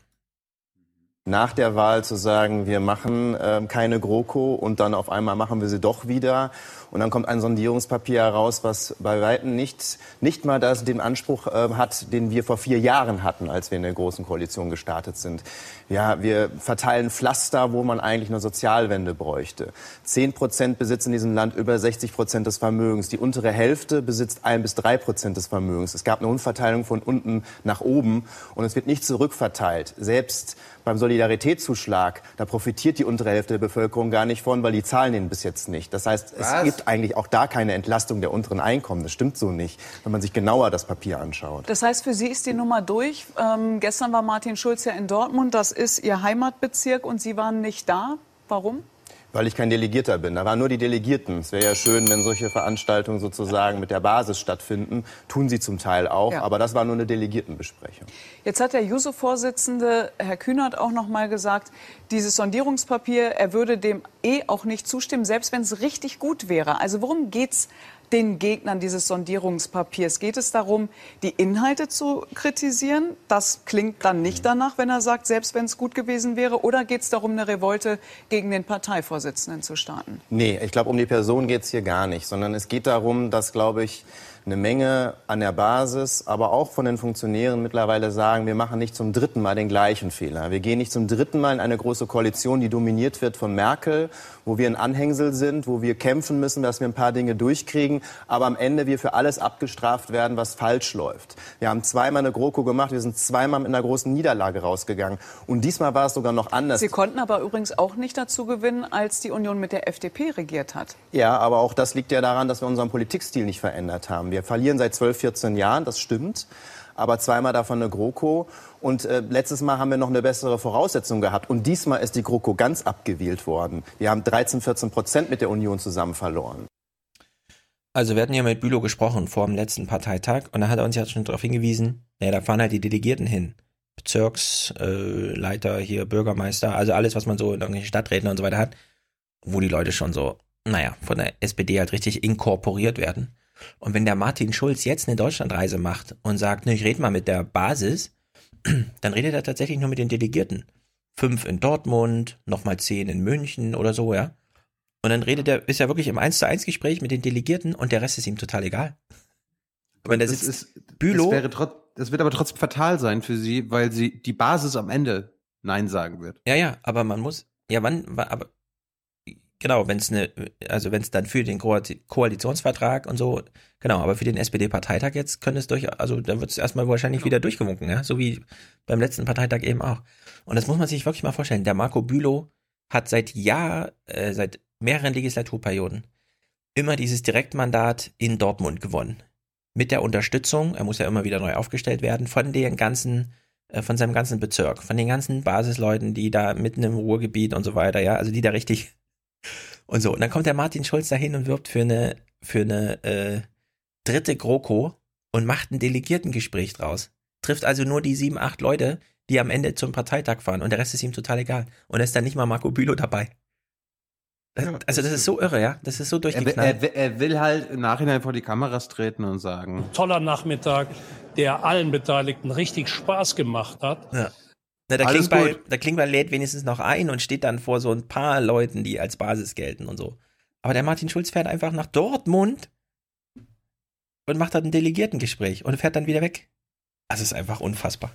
Nach der Wahl zu sagen, wir machen ähm, keine GroKo und dann auf einmal machen wir sie doch wieder. Und dann kommt ein Sondierungspapier heraus, was bei Weitem nicht, nicht mal das, den Anspruch äh, hat, den wir vor vier Jahren hatten, als wir in der Großen Koalition gestartet sind. Ja, wir verteilen Pflaster, wo man eigentlich eine Sozialwende bräuchte. Zehn Prozent besitzen in diesem Land über 60 Prozent des Vermögens. Die untere Hälfte besitzt ein bis drei Prozent des Vermögens. Es gab eine Umverteilung von unten nach oben und es wird nicht zurückverteilt. Selbst beim Solidaritätszuschlag, da profitiert die untere Hälfte der Bevölkerung gar nicht von, weil die zahlen den bis jetzt nicht. Das heißt, es Was? gibt eigentlich auch da keine Entlastung der unteren Einkommen. Das stimmt so nicht, wenn man sich genauer das Papier anschaut. Das heißt, für Sie ist die Nummer durch. Ähm, gestern war Martin Schulz ja in Dortmund. Das ist Ihr Heimatbezirk und Sie waren nicht da. Warum? Weil ich kein Delegierter bin. Da waren nur die Delegierten. Es wäre ja schön, wenn solche Veranstaltungen sozusagen mit der Basis stattfinden. Tun sie zum Teil auch, Ja. aber das war nur eine Delegiertenbesprechung. Jetzt hat der Juso-Vorsitzende, Herr Kühnert, auch noch mal gesagt, dieses Sondierungspapier, er würde dem eh auch nicht zustimmen, selbst wenn es richtig gut wäre. Also worum geht's den Gegnern dieses Sondierungspapiers? Geht es darum, die Inhalte zu kritisieren? Das klingt dann nicht danach, wenn er sagt, selbst wenn es gut gewesen wäre. Oder geht es darum, eine Revolte gegen den Parteivorsitzenden zu starten? Nee, ich glaube, um die Person geht es hier gar nicht, sondern es geht darum, dass, glaube ich, eine Menge an der Basis, aber auch von den Funktionären mittlerweile sagen, wir machen nicht zum dritten Mal den gleichen Fehler. Wir gehen nicht zum dritten Mal in eine große Koalition, die dominiert wird von Merkel, wo wir ein Anhängsel sind, wo wir kämpfen müssen, dass wir ein paar Dinge durchkriegen, aber am Ende wir für alles abgestraft werden, was falsch läuft. Wir haben zweimal eine GroKo gemacht, wir sind zweimal mit einer großen Niederlage rausgegangen. Und diesmal war es sogar noch anders. Sie konnten aber übrigens auch nicht dazu gewinnen, als die Union mit der FDP regiert hat. Ja, aber auch das liegt ja daran, dass wir unseren Politikstil nicht verändert haben. Wir verlieren seit 12, 14 Jahren, das stimmt. Aber zweimal davon eine GroKo. Und äh, letztes Mal haben wir noch eine bessere Voraussetzung gehabt. Und diesmal ist die GroKo ganz abgewählt worden. Wir haben 13, 14 Prozent mit der Union zusammen verloren. Also wir hatten ja mit Bülow gesprochen vor dem letzten Parteitag und da hat er uns ja schon darauf hingewiesen, naja, da fahren halt die Delegierten hin. Bezirksleiter, äh, hier Bürgermeister, also alles, was man so in irgendwelchen Stadträten und so weiter hat, wo die Leute schon so, naja, von der SPD halt richtig inkorporiert werden. Und wenn der Martin Schulz jetzt eine Deutschlandreise macht und sagt, ne, ich rede mal mit der Basis, dann redet er tatsächlich nur mit den Delegierten. Fünf in Dortmund, nochmal zehn in München oder so, ja. Und dann redet er, ist er wirklich im 1 zu 1 Gespräch mit den Delegierten und der Rest ist ihm total egal. Wenn der das sitzt, ist, Bülow, Das, wäre trot, das wird aber trotzdem fatal sein für sie, weil sie die Basis am Ende Nein sagen wird. ja, ja, aber man muss, ja, wann, wa- aber, genau, wenn es eine, also wenn es dann für den Koali- Koalitionsvertrag und so, genau, aber für den SPD-Parteitag jetzt könnte es durch, also da wird es erstmal wahrscheinlich wieder durchgewunken, ja, so wie beim letzten Parteitag eben auch. Und das muss man sich wirklich mal vorstellen. Der Marco Bülow hat seit Jahr, äh, seit mehreren Legislaturperioden immer dieses Direktmandat in Dortmund gewonnen. Mit der Unterstützung, er muss ja immer wieder neu aufgestellt werden, von den ganzen, äh, von seinem ganzen Bezirk, von den ganzen Basisleuten, die da mitten im Ruhrgebiet und so weiter, ja, also die da richtig und so. Und dann kommt der Martin Schulz dahin und wirbt für eine, für eine äh, dritte GroKo und macht ein Delegiertengespräch draus. Trifft also nur die sieben, acht Leute, die am Ende zum Parteitag fahren und der Rest ist ihm total egal. Und da ist dann nicht mal Marco Bülow dabei. Das, also das ist so irre, ja. Das ist so Er, durchgeknallt. er, will- er will halt im Nachhinein vor die Kameras treten und sagen, Toller Nachmittag, der allen Beteiligten richtig Spaß gemacht hat. Ja. Na, der Alles Klingbeil, gut. der Klingbeil lädt wenigstens noch ein und steht dann vor so ein paar Leuten, die als Basis gelten und so. Aber der Martin Schulz fährt einfach nach Dortmund und macht dann ein Delegiertengespräch und fährt dann wieder weg. Das ist einfach unfassbar.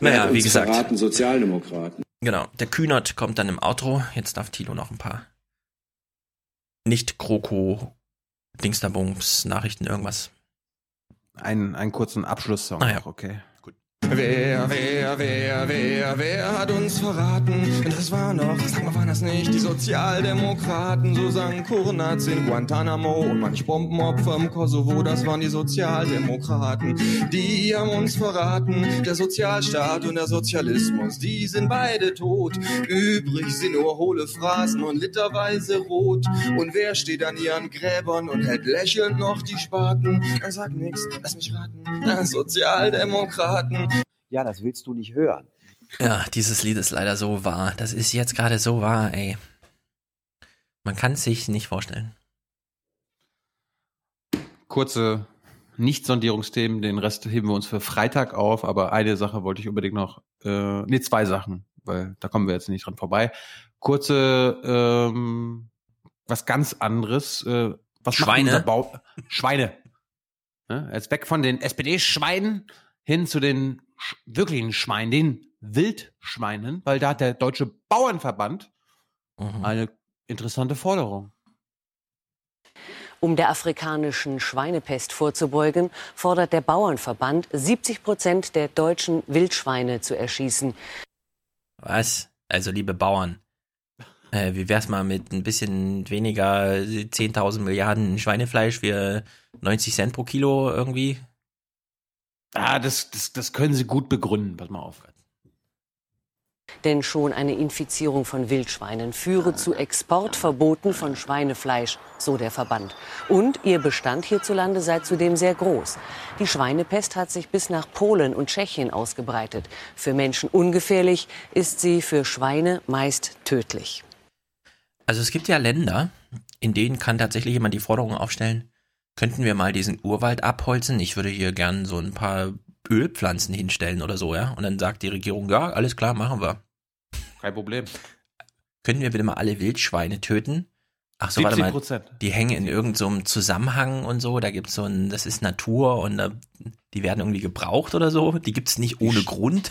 Naja, wie gesagt. verraten Sozialdemokraten. Genau, der Kühnert kommt dann im Outro. Jetzt darf Thilo noch ein paar nicht-Kroko, Dingsterbums, Nachrichten, irgendwas. einen, einen kurzen Abschlusssong Ah ja. noch, okay. Wer, wer, wer, wer, wer hat uns verraten? Das war noch, sag mal, waren das nicht die Sozialdemokraten? So sang Kurnaz in Guantanamo und manch Bombenopfer im Kosovo, das waren die Sozialdemokraten. Die haben uns verraten, der Sozialstaat und der Sozialismus, die sind beide tot. Übrig sind nur hohle Phrasen und literweise rot. Und wer steht an ihren Gräbern und hält lächelnd noch die Spaten? Er sagt nix, lass mich raten, Sozialdemokraten. Ja, das willst du nicht hören. Ja, dieses Lied ist leider so wahr. Das ist jetzt gerade so wahr, ey. Man kann es sich nicht vorstellen. Kurze Nicht-Sondierungsthemen, den Rest heben wir uns für Freitag auf, aber eine Sache wollte ich unbedingt noch, äh, nee, zwei Sachen, weil da kommen wir jetzt nicht dran vorbei. Kurze, ähm, was ganz anderes, äh, was macht Schweine? Schweine. Ja, jetzt weg von den SPD-Schweinen hin zu den wirklichen Schweinen, den Wildschweinen, weil da hat der Deutsche Bauernverband Mhm. eine interessante Forderung. Um der afrikanischen Schweinepest vorzubeugen, fordert der Bauernverband, 70 Prozent der deutschen Wildschweine zu erschießen. Was? Also, liebe Bauern, äh, wie wär's mal mit ein bisschen weniger 10.000 Milliarden Schweinefleisch für 90 Cent pro Kilo irgendwie? Ah, das, das, das können Sie gut begründen. Pass mal auf. Denn schon eine Infizierung von Wildschweinen führe zu Exportverboten von Schweinefleisch, so der Verband. Und ihr Bestand hierzulande sei zudem sehr groß. Die Schweinepest hat sich bis nach Polen und Tschechien ausgebreitet. Für Menschen ungefährlich, ist sie für Schweine meist tödlich. Also es gibt ja Länder, in denen kann tatsächlich jemand die Forderung aufstellen, könnten wir mal diesen Urwald abholzen? Ich würde hier gern so ein paar Ölpflanzen hinstellen oder so, ja? Und dann sagt die Regierung, ja, alles klar, machen wir. Kein Problem. Können wir bitte mal alle Wildschweine töten? Ach so, warte mal. 70%. Die hängen in irgendeinem so Zusammenhang und so. Da gibt's so ein, das ist Natur und da, die werden irgendwie gebraucht oder so. Die gibt's nicht ohne Grund.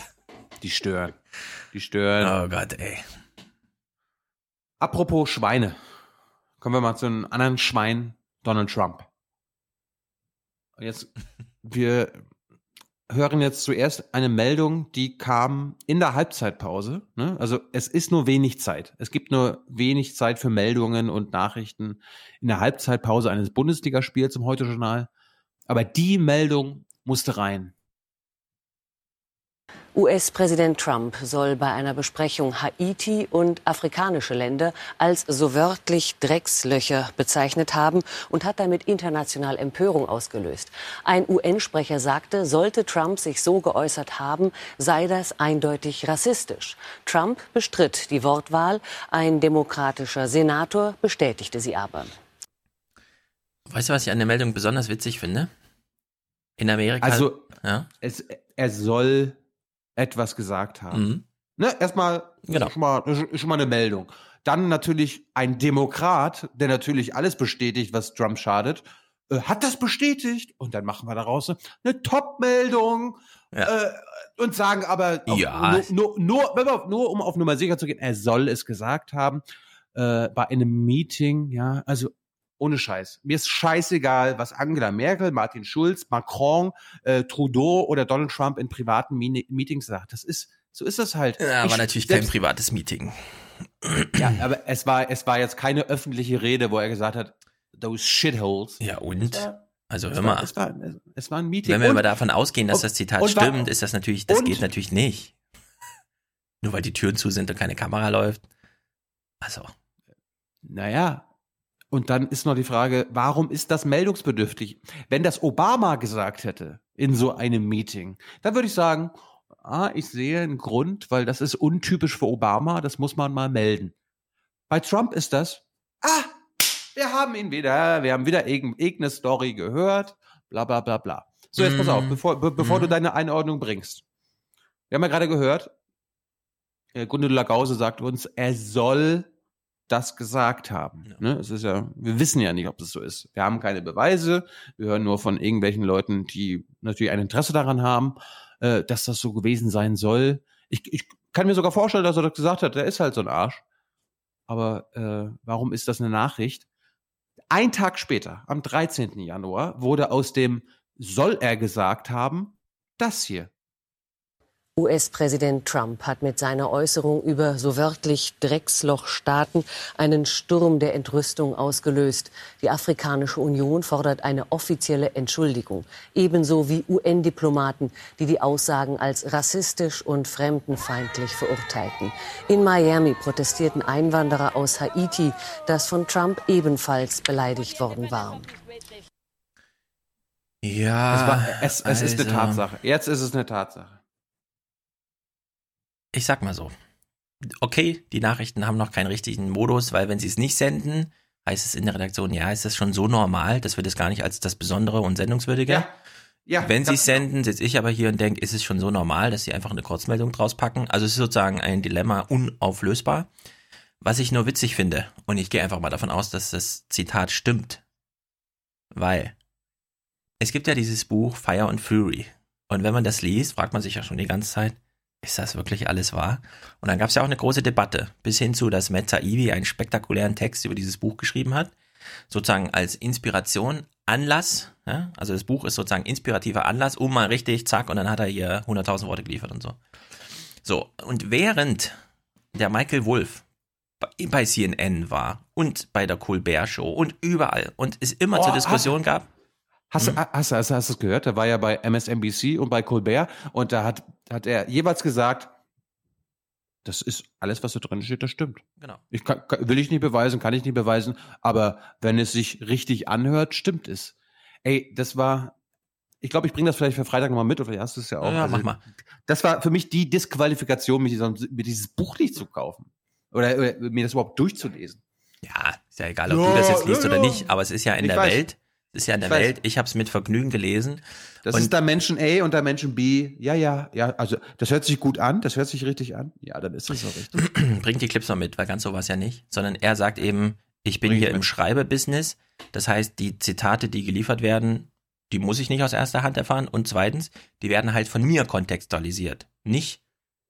Die stören. Die stören. Oh Gott, ey. Apropos Schweine. Kommen wir mal zu einem anderen Schwein, Donald Trump. Jetzt, wir hören jetzt zuerst eine Meldung, die kam in der Halbzeitpause. Ne? Also es ist nur wenig Zeit. Es gibt nur wenig Zeit für Meldungen und Nachrichten in der Halbzeitpause eines Bundesligaspiels im Heute-Journal. Aber die Meldung musste rein. US-Präsident Trump soll bei einer Besprechung Haiti und afrikanische Länder als so wörtlich Dreckslöcher bezeichnet haben und hat damit international Empörung ausgelöst. Ein UN-Sprecher sagte, sollte Trump sich so geäußert haben, sei das eindeutig rassistisch. Trump bestritt die Wortwahl, ein demokratischer Senator bestätigte sie aber. Weißt du, was ich an der Meldung besonders witzig finde? In Amerika. Also, ja? es, er soll etwas gesagt haben. Mhm. Ne, erstmal Genau. schon, mal, schon mal eine Meldung. Dann natürlich ein Demokrat, der natürlich alles bestätigt, was Trump schadet, äh, hat das bestätigt und dann machen wir daraus eine Top-Meldung äh, und sagen aber auf, Ja. nur, nur, nur, nur um auf Nummer sicher zu gehen, er soll es gesagt haben äh, bei einem Meeting, ja, also ohne Scheiß. Mir ist scheißegal, was Angela Merkel, Martin Schulz, Macron, äh, Trudeau oder Donald Trump in privaten Mini Meetings sagt. Das ist, so ist das halt. Ja, Ich- war natürlich kein privates Meeting. Ja, aber es war, es war jetzt keine öffentliche Rede, wo er gesagt hat, those shitholes. Ja, und? War- Also hör mal. Es war, es war ein Meeting. Wenn wir Und- mal davon ausgehen, dass und- das Zitat stimmt, ist das natürlich, das und- geht natürlich nicht. Nur weil die Türen zu sind und keine Kamera läuft. Also. Naja. Und dann ist noch die Frage, warum ist das meldungsbedürftig? Wenn das Obama gesagt hätte in so einem Meeting, dann würde ich sagen, ah, ich sehe einen Grund, weil das ist untypisch für Obama, das muss man mal melden. Bei Trump ist das, ah, wir haben ihn wieder, wir haben wieder irgend- irgendeine Story gehört, bla bla bla bla. So, jetzt pass auf, Mm. bevor, be, bevor du Mm. deine Einordnung bringst. Wir haben ja gerade gehört, äh, Gundula Gause sagt uns, er soll das gesagt haben. Ne? Es ist ja, wir wissen ja nicht, ob das so ist. Wir haben keine Beweise. Wir hören nur von irgendwelchen Leuten, die natürlich ein Interesse daran haben, äh, dass das so gewesen sein soll. Ich, ich kann mir sogar vorstellen, dass er das gesagt hat. Der ist halt so ein Arsch. Aber äh, warum ist das eine Nachricht? Ein Tag später, am 13. Januar, wurde aus dem soll er gesagt haben, das hier. US-Präsident Trump hat mit seiner Äußerung über so wörtlich Dreckslochstaaten einen Sturm der Entrüstung ausgelöst. Die Afrikanische Union fordert eine offizielle Entschuldigung, ebenso wie UN-Diplomaten, die die Aussagen als rassistisch und fremdenfeindlich verurteilten. In Miami protestierten Einwanderer aus Haiti, das von Trump ebenfalls beleidigt worden war. Ja. es war, es, es ist eine also- Tatsache. Jetzt ist es eine Tatsache. Ich sag mal so. Okay, die Nachrichten haben noch keinen richtigen Modus, weil wenn sie es nicht senden, heißt es in der Redaktion, ja, ist das schon so normal, dass wir das gar nicht als das Besondere und Sendungswürdige. Ja. Ja, wenn sie es senden, sitze ich aber hier und denke, ist es schon so normal, dass sie einfach eine Kurzmeldung draus packen. Also es ist sozusagen ein Dilemma unauflösbar. Was ich nur witzig finde, und ich gehe einfach mal davon aus, dass das Zitat stimmt, weil es gibt ja dieses Buch Fire and Fury. Und wenn man das liest, fragt man sich ja schon die ganze Zeit, ist das wirklich alles wahr? Und dann gab es ja auch eine große Debatte, bis hin zu, dass Matt Taibbi einen spektakulären Text über dieses Buch geschrieben hat, sozusagen als Inspiration, Anlass, ja? also das Buch ist sozusagen inspirativer Anlass, um mal richtig, zack, und dann hat er hier 100.000 Worte geliefert und so. So, und während der Michael Wolf bei- CNN war und bei der Colbert Show und überall und es immer Oh, zur Diskussion gab, Hast, Mhm. du, hast, du- hast, du- hast du es gehört? Da war ja bei MSNBC und bei Colbert und da hat, hat er jeweils gesagt, das ist alles, was da drin steht, das stimmt. Genau. Ich kann, will ich nicht beweisen, kann ich nicht beweisen, aber wenn es sich richtig anhört, stimmt es. Ey, das war, ich glaube, ich bringe das vielleicht für Freitag nochmal mit, oder vielleicht hast du es ja auch. Ja, Also, mach mal. Das war für mich die Disqualifikation, mir, dieses Buch nicht zu kaufen. Oder, oder mir das überhaupt durchzulesen. Ja, ist ja egal, ob Ja, du das jetzt liest ja, oder nicht, aber es ist ja in Ich der weiß. Welt. Ist ja in der Ich weiß. Welt. Ich habe es mit Vergnügen gelesen. Das Und- ist da Menschen A und da Menschen B. Ja, ja, ja. Also, das hört sich gut an, das hört sich richtig an. Ja, dann ist es so richtig. bringt die Clips noch mit, weil ganz so war es ja nicht, sondern er sagt eben, ich bin Bring hier im mit. Schreibebusiness. Das heißt, die Zitate, die geliefert werden, die muss ich nicht aus erster Hand erfahren. Und zweitens, die werden halt von mir kontextualisiert, nicht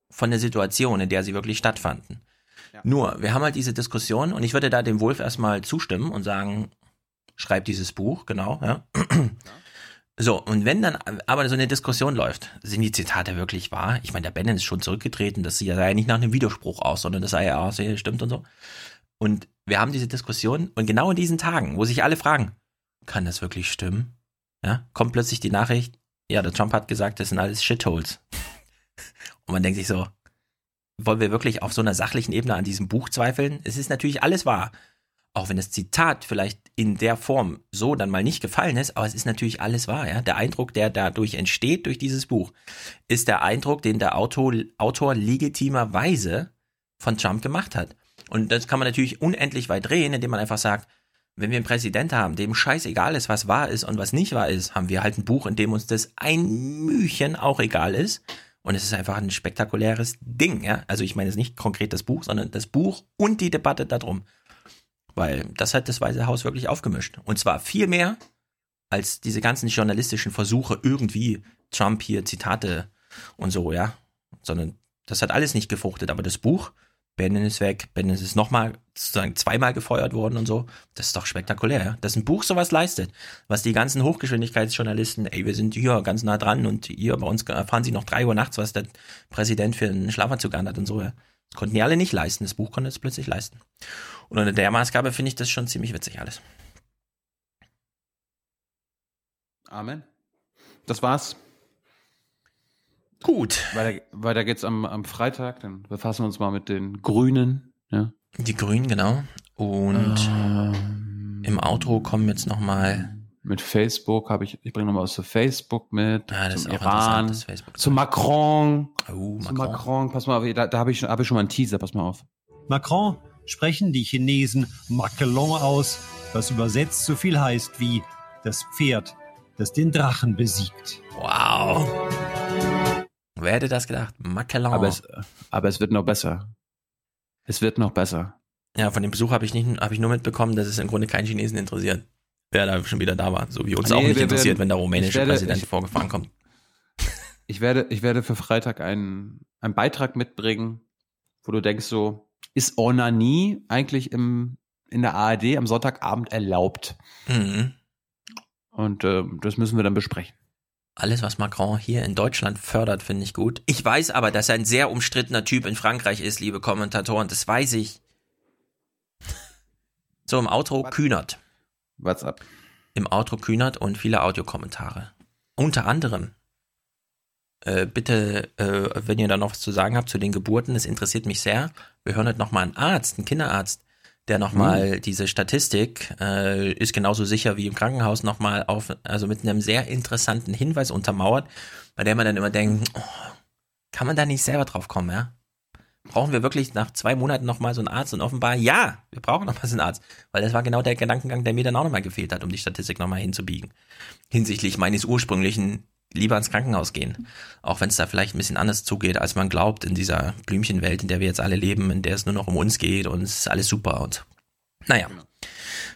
von der Situation, in der sie wirklich stattfanden. Nur, wir haben halt diese Diskussion und ich würde da dem Wolf erstmal zustimmen und sagen, schreib dieses Buch, genau, ja. So, und wenn dann aber so eine Diskussion läuft, sind die Zitate wirklich wahr? Ich meine, der Bannon ist schon zurückgetreten, das sah ja nicht nach einem Widerspruch aus, sondern das sah ja ja, stimmt und so. Und wir haben diese Diskussion und genau in diesen Tagen, wo sich alle fragen, kann das wirklich stimmen? Ja, kommt plötzlich die Nachricht, ja, der Trump hat gesagt, das sind alles Shitholes. Und man denkt sich so, wollen wir wirklich auf so einer sachlichen Ebene an diesem Buch zweifeln? Es ist natürlich alles wahr. Auch wenn das Zitat vielleicht in der Form so dann mal nicht gefallen ist, aber es ist natürlich alles wahr, ja. Der Eindruck, der dadurch entsteht durch dieses Buch, ist der Eindruck, den der Autor, Autor legitimerweise von Trump gemacht hat. Und das kann man natürlich unendlich weit drehen, indem man einfach sagt, wenn wir einen Präsident haben, dem scheißegal ist, was wahr ist und was nicht wahr ist, haben wir halt ein Buch, in dem uns das ein Mühchen auch egal ist. Und es ist einfach ein spektakuläres Ding, ja. Also ich meine jetzt nicht konkret das Buch, sondern das Buch und die Debatte darum. Weil das hat das Weiße Haus wirklich aufgemischt. Und zwar viel mehr als diese ganzen journalistischen Versuche, irgendwie Trump hier Zitate und so, ja. Sondern das hat alles nicht gefruchtet. Aber das Buch, Bannon ist weg, Bannon ist nochmal sozusagen zweimal gefeuert worden und so. Das ist doch spektakulär, ja. Dass ein Buch sowas leistet, was die ganzen Hochgeschwindigkeitsjournalisten, ey, wir sind hier ganz nah dran und hier bei uns erfahren sie noch drei Uhr nachts, was der Präsident für einen Schlafanzug anhat und so, ja. Konnten die alle nicht leisten. Das Buch konnte es plötzlich leisten. Und unter der Maßgabe finde ich das schon ziemlich witzig alles. Amen. Das war's. Gut. Weiter, weiter geht's am, am Freitag. Dann befassen wir uns mal mit den Grünen. Ja. Die Grünen, genau. Und im Outro kommen jetzt nochmal. Mit Facebook habe ich, ich bringe nochmal was zu Facebook mit, Ja, das zum Iran, zu Macron. Oh, Zu Macron, pass mal auf, da, da habe ich, schon- hab ich schon mal einen Teaser, pass mal auf. Macron sprechen die Chinesen Macron aus, was übersetzt so viel heißt wie das Pferd, das den Drachen besiegt. Wow. Wer hätte das gedacht? Macron. Aber es, aber es wird noch besser. Es wird noch besser. Ja, von dem Besuch habe ich nicht, habe ich nur mitbekommen, dass es im Grunde keinen Chinesen interessiert, wer da schon wieder da war. So wie uns Nee, auch nicht interessiert, werden- wenn der rumänische werde- Präsident ich- vorgefahren kommt. Ich werde, ich werde für Freitag einen, einen Beitrag mitbringen, wo du denkst so, ist Ornanie eigentlich im, in der ARD am Sonntagabend erlaubt? Mhm. Und ähm, das müssen wir dann besprechen. Alles, was Macron hier in Deutschland fördert, finde ich gut. Ich weiß aber, dass er ein sehr umstrittener Typ in Frankreich ist, liebe Kommentatoren. Das weiß ich. So, im Outro Kühnert. What's up? Im Outro Kühnert und viele Audiokommentare. Unter anderem, äh, bitte, äh, wenn ihr da noch was zu sagen habt zu den Geburten, das interessiert mich sehr. Wir hören heute nochmal einen Arzt, einen Kinderarzt, der nochmal Mhm. diese Statistik, äh, ist genauso sicher wie im Krankenhaus nochmal auf, also mit einem sehr interessanten Hinweis untermauert, bei dem man dann immer denkt, oh, kann man da nicht selber drauf kommen, ja? Brauchen wir wirklich nach zwei Monaten nochmal so einen Arzt? Und offenbar, ja, wir brauchen nochmal so einen Arzt. Weil das war genau der Gedankengang, der mir dann auch nochmal gefehlt hat, um die Statistik nochmal hinzubiegen. Hinsichtlich meines ursprünglichen lieber ins Krankenhaus gehen. Auch wenn es da vielleicht ein bisschen anders zugeht, als man glaubt in dieser Blümchenwelt, in der wir jetzt alle leben, in der es nur noch um uns geht und es ist alles super und naja.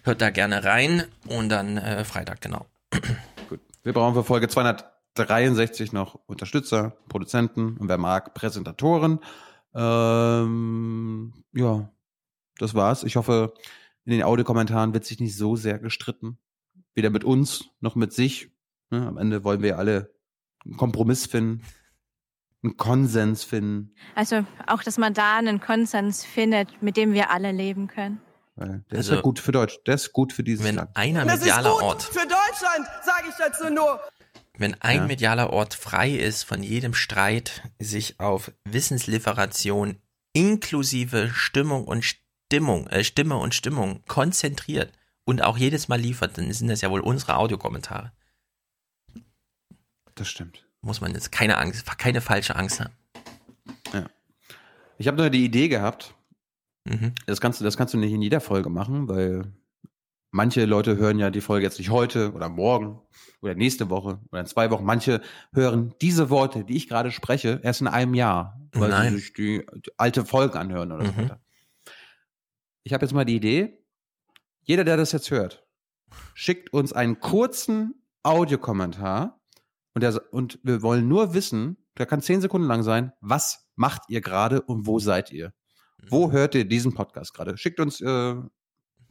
Hört da gerne rein und dann äh, Freitag, genau. Wir brauchen für Folge 263 noch Unterstützer, Produzenten und wer mag, Präsentatoren. Ähm, ja, das war's. Ich hoffe, in den Audiokommentaren wird sich nicht so sehr gestritten. Weder mit uns noch mit sich. Ne, am Ende wollen wir alle einen Kompromiss finden, einen Konsens finden. Also auch, dass man da einen Konsens findet, mit dem wir alle leben können. Weil der ist Also- ja gut für Deutsch. Der ist gut für dieses Wenn Land. einer Das ist medialer gut Ort für Deutschland, sage ich dazu nur. Wenn ein Ja. medialer Ort frei ist von jedem Streit, sich auf Wissenslieferation inklusive Stimmung und Stimmung, äh, Stimme und Stimmung konzentriert und auch jedes Mal liefert, dann sind das ja wohl unsere Audiokommentare. Das stimmt. Muss man jetzt keine Angst, keine falsche Angst haben. Ja. Ich habe nur die Idee gehabt, Mhm. das, kannst du, das kannst du nicht in jeder Folge machen, weil manche Leute hören ja die Folge jetzt nicht heute oder morgen oder nächste Woche oder in zwei Wochen. Manche hören diese Worte, die ich gerade spreche, erst in einem Jahr, weil Nein. sie sich die, die alte Folgen anhören oder so Mhm. weiter. Ich habe jetzt mal die Idee, jeder, der das jetzt hört, schickt uns einen kurzen Audiokommentar und, der, und wir wollen nur wissen, der kann zehn Sekunden lang sein, was macht ihr gerade und wo seid ihr? Mhm. Wo hört ihr diesen Podcast gerade? Schickt uns äh,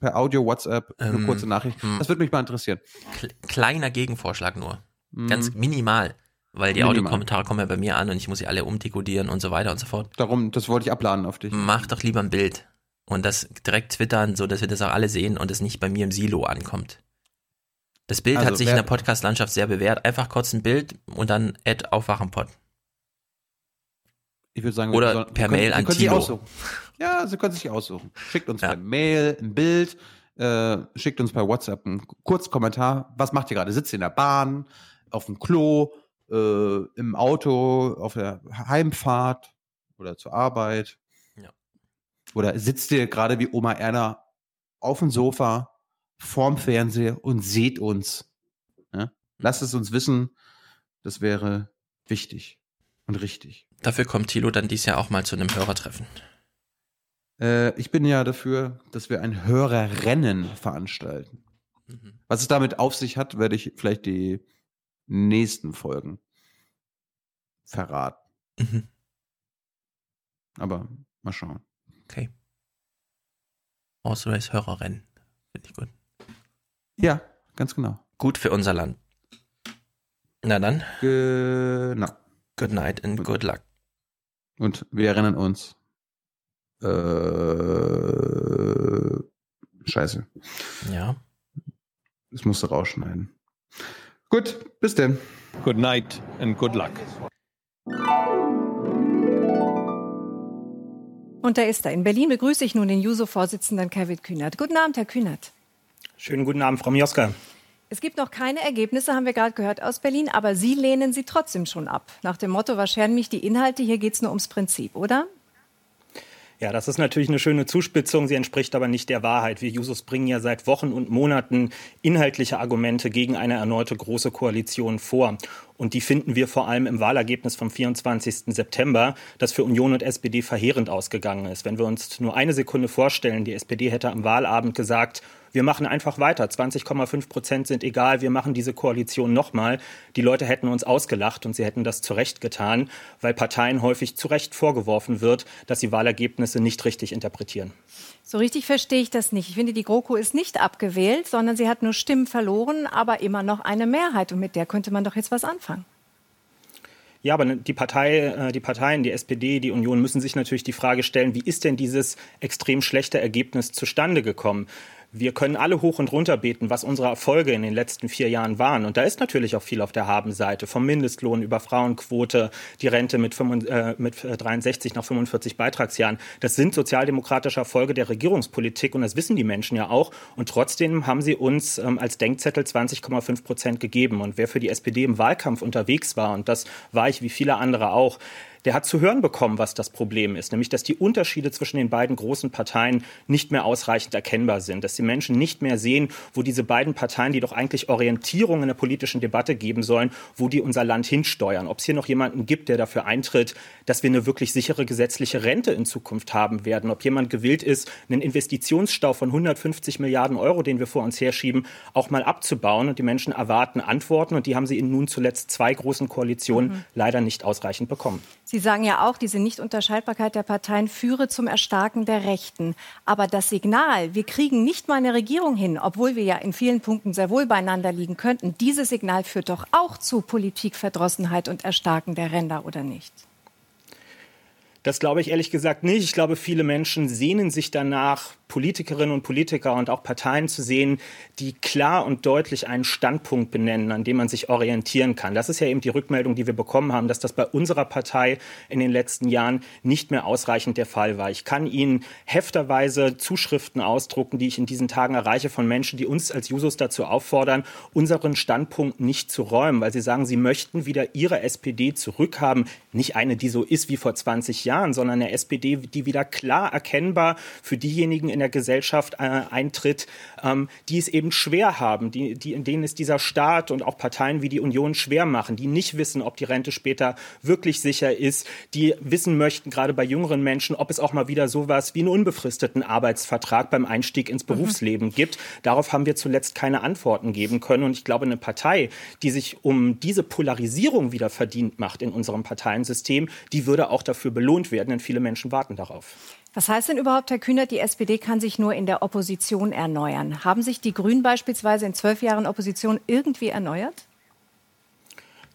per Audio, WhatsApp eine Ähm, kurze Nachricht. hm. Das würde mich mal interessieren. Kle- Kleiner Gegenvorschlag nur. Mhm. Ganz minimal. Weil die Minimal. Audiokommentare kommen ja bei mir an und ich muss sie alle umdekodieren und so weiter und so fort. Darum, das wollte ich abladen auf dich. Mach doch lieber ein Bild. Und das direkt twittern, so dass wir das auch alle sehen und es nicht bei mir im Silo ankommt. Das Bild Also, hat sich in der Podcast-Landschaft sehr bewährt. Einfach kurz ein Bild und dann Add Aufwachenpod. Ich würde sagen, Oder wir sollen- per können- Mail an können sich Tilo. Ja, Sie können sich aussuchen. Schickt uns per Mail ein Bild, äh, schickt uns per WhatsApp einen kurzen Kommentar. Was macht ihr gerade? Sitzt ihr in der Bahn, auf dem Klo, äh, im Auto, auf der Heimfahrt oder zur Arbeit? Ja. Oder sitzt ihr gerade wie Oma Erna auf dem Sofa vorm Fernseher und seht uns? Ja? Lasst es uns wissen. Das wäre wichtig und richtig. Dafür kommt Thilo dann dies Jahr auch mal zu einem Hörertreffen. Äh, ich bin ja dafür, dass wir ein Hörerrennen veranstalten. Mhm. Was es damit auf sich hat, werde ich vielleicht die nächsten Folgen verraten. Mhm. Aber mal schauen. Okay. Horse Race Hörerrennen. Finde ich gut. Ja, ganz genau. Gut für unser Land. Na dann. Genau. Good night and good luck. Und wir erinnern uns. Äh, scheiße. Ja. Das musst du rausschneiden. Gut, bis denn. Good night and good luck. Und da ist er. In Berlin begrüße ich nun den Juso-Vorsitzenden Kevin Kühnert. Guten Abend, Herr Kühnert. Schönen guten Abend, Frau Mioska. Es gibt noch keine Ergebnisse, haben wir gerade gehört aus Berlin, aber Sie lehnen sie trotzdem schon ab. Nach dem Motto, was scheren mich die Inhalte? Hier geht es nur ums Prinzip, oder? Ja, das ist natürlich eine schöne Zuspitzung, sie entspricht aber nicht der Wahrheit. Wir Jusos bringen ja seit Wochen und Monaten inhaltliche Argumente gegen eine erneute große Koalition vor. Und die finden wir vor allem im Wahlergebnis vom 24. September, das für Union und SPD verheerend ausgegangen ist. Wenn wir uns nur eine Sekunde vorstellen, die SPD hätte am Wahlabend gesagt, wir machen einfach weiter, 20,5 Prozent sind egal, wir machen diese Koalition nochmal. Die Leute hätten uns ausgelacht und sie hätten das zu Recht getan, weil Parteien häufig zu Recht vorgeworfen wird, dass sie Wahlergebnisse nicht richtig interpretieren. So richtig verstehe ich das nicht. Ich finde, die GroKo ist nicht abgewählt, sondern sie hat nur Stimmen verloren, aber immer noch eine Mehrheit. Und mit der könnte man doch jetzt was anfangen. Ja, aber die, Partei, äh, die Parteien, die SPD, die Union müssen sich natürlich die Frage stellen, wie ist denn dieses extrem schlechte Ergebnis zustande gekommen? Wir können alle hoch und runter beten, was unsere Erfolge in den letzten vier Jahren waren. Und da ist natürlich auch viel auf der Habenseite. Vom Mindestlohn über Frauenquote, die Rente mit, 65, äh, mit 63 nach 45 Beitragsjahren. Das sind sozialdemokratische Erfolge der Regierungspolitik und das wissen die Menschen ja auch. Und trotzdem haben sie uns ähm, als Denkzettel 20,5 Prozent gegeben. Und wer für die SPD im Wahlkampf unterwegs war, und das war ich wie viele andere auch, der hat zu hören bekommen, was das Problem ist, nämlich dass die Unterschiede zwischen den beiden großen Parteien nicht mehr ausreichend erkennbar sind, dass die Menschen nicht mehr sehen, wo diese beiden Parteien, die doch eigentlich Orientierung in der politischen Debatte geben sollen, wo die unser Land hinsteuern. Ob es hier noch jemanden gibt, der dafür eintritt, dass wir eine wirklich sichere gesetzliche Rente in Zukunft haben werden, ob jemand gewillt ist, einen Investitionsstau von 150 Milliarden Euro, den wir vor uns herschieben, auch mal abzubauen. Und die Menschen erwarten Antworten und die haben sie in nun zuletzt zwei großen Koalitionen Mhm. leider nicht ausreichend bekommen. Sie sagen ja auch, diese Nichtunterscheidbarkeit der Parteien führe zum Erstarken der Rechten. Aber das Signal, wir kriegen nicht mal eine Regierung hin, obwohl wir ja in vielen Punkten sehr wohl beieinander liegen könnten, dieses Signal führt doch auch zu Politikverdrossenheit und Erstarken der Ränder, oder nicht? Das glaube ich ehrlich gesagt nicht. Ich glaube, viele Menschen sehnen sich danach, Politikerinnen und Politiker und auch Parteien zu sehen, die klar und deutlich einen Standpunkt benennen, an dem man sich orientieren kann. Das ist ja eben die Rückmeldung, die wir bekommen haben, dass das bei unserer Partei in den letzten Jahren nicht mehr ausreichend der Fall war. Ich kann Ihnen hefterweise Zuschriften ausdrucken, die ich in diesen Tagen erreiche von Menschen, die uns als Jusos dazu auffordern, unseren Standpunkt nicht zu räumen, weil sie sagen, sie möchten wieder ihre SPD zurückhaben. Nicht eine, die so ist wie vor 20 Jahren, sondern eine SPD, die wieder klar erkennbar für diejenigen in der Gesellschaft äh, eintritt, ähm, die es eben schwer haben, die, die, in denen es dieser Staat und auch Parteien wie die Union schwer machen, die nicht wissen, ob die Rente später wirklich sicher ist, die wissen möchten, gerade bei jüngeren Menschen, ob es auch mal wieder sowas wie einen unbefristeten Arbeitsvertrag beim Einstieg ins mhm. Berufsleben mhm. gibt. Darauf haben wir zuletzt keine Antworten geben können. Und ich glaube, eine Partei, die sich um diese Polarisierung wieder verdient macht in unserem Parteiensystem, die würde auch dafür belohnt werden, denn viele Menschen warten darauf. Was heißt denn überhaupt, Herr Kühnert, die SPD kann sich nur in der Opposition erneuern? Haben sich die Grünen beispielsweise in zwölf Jahren Opposition irgendwie erneuert?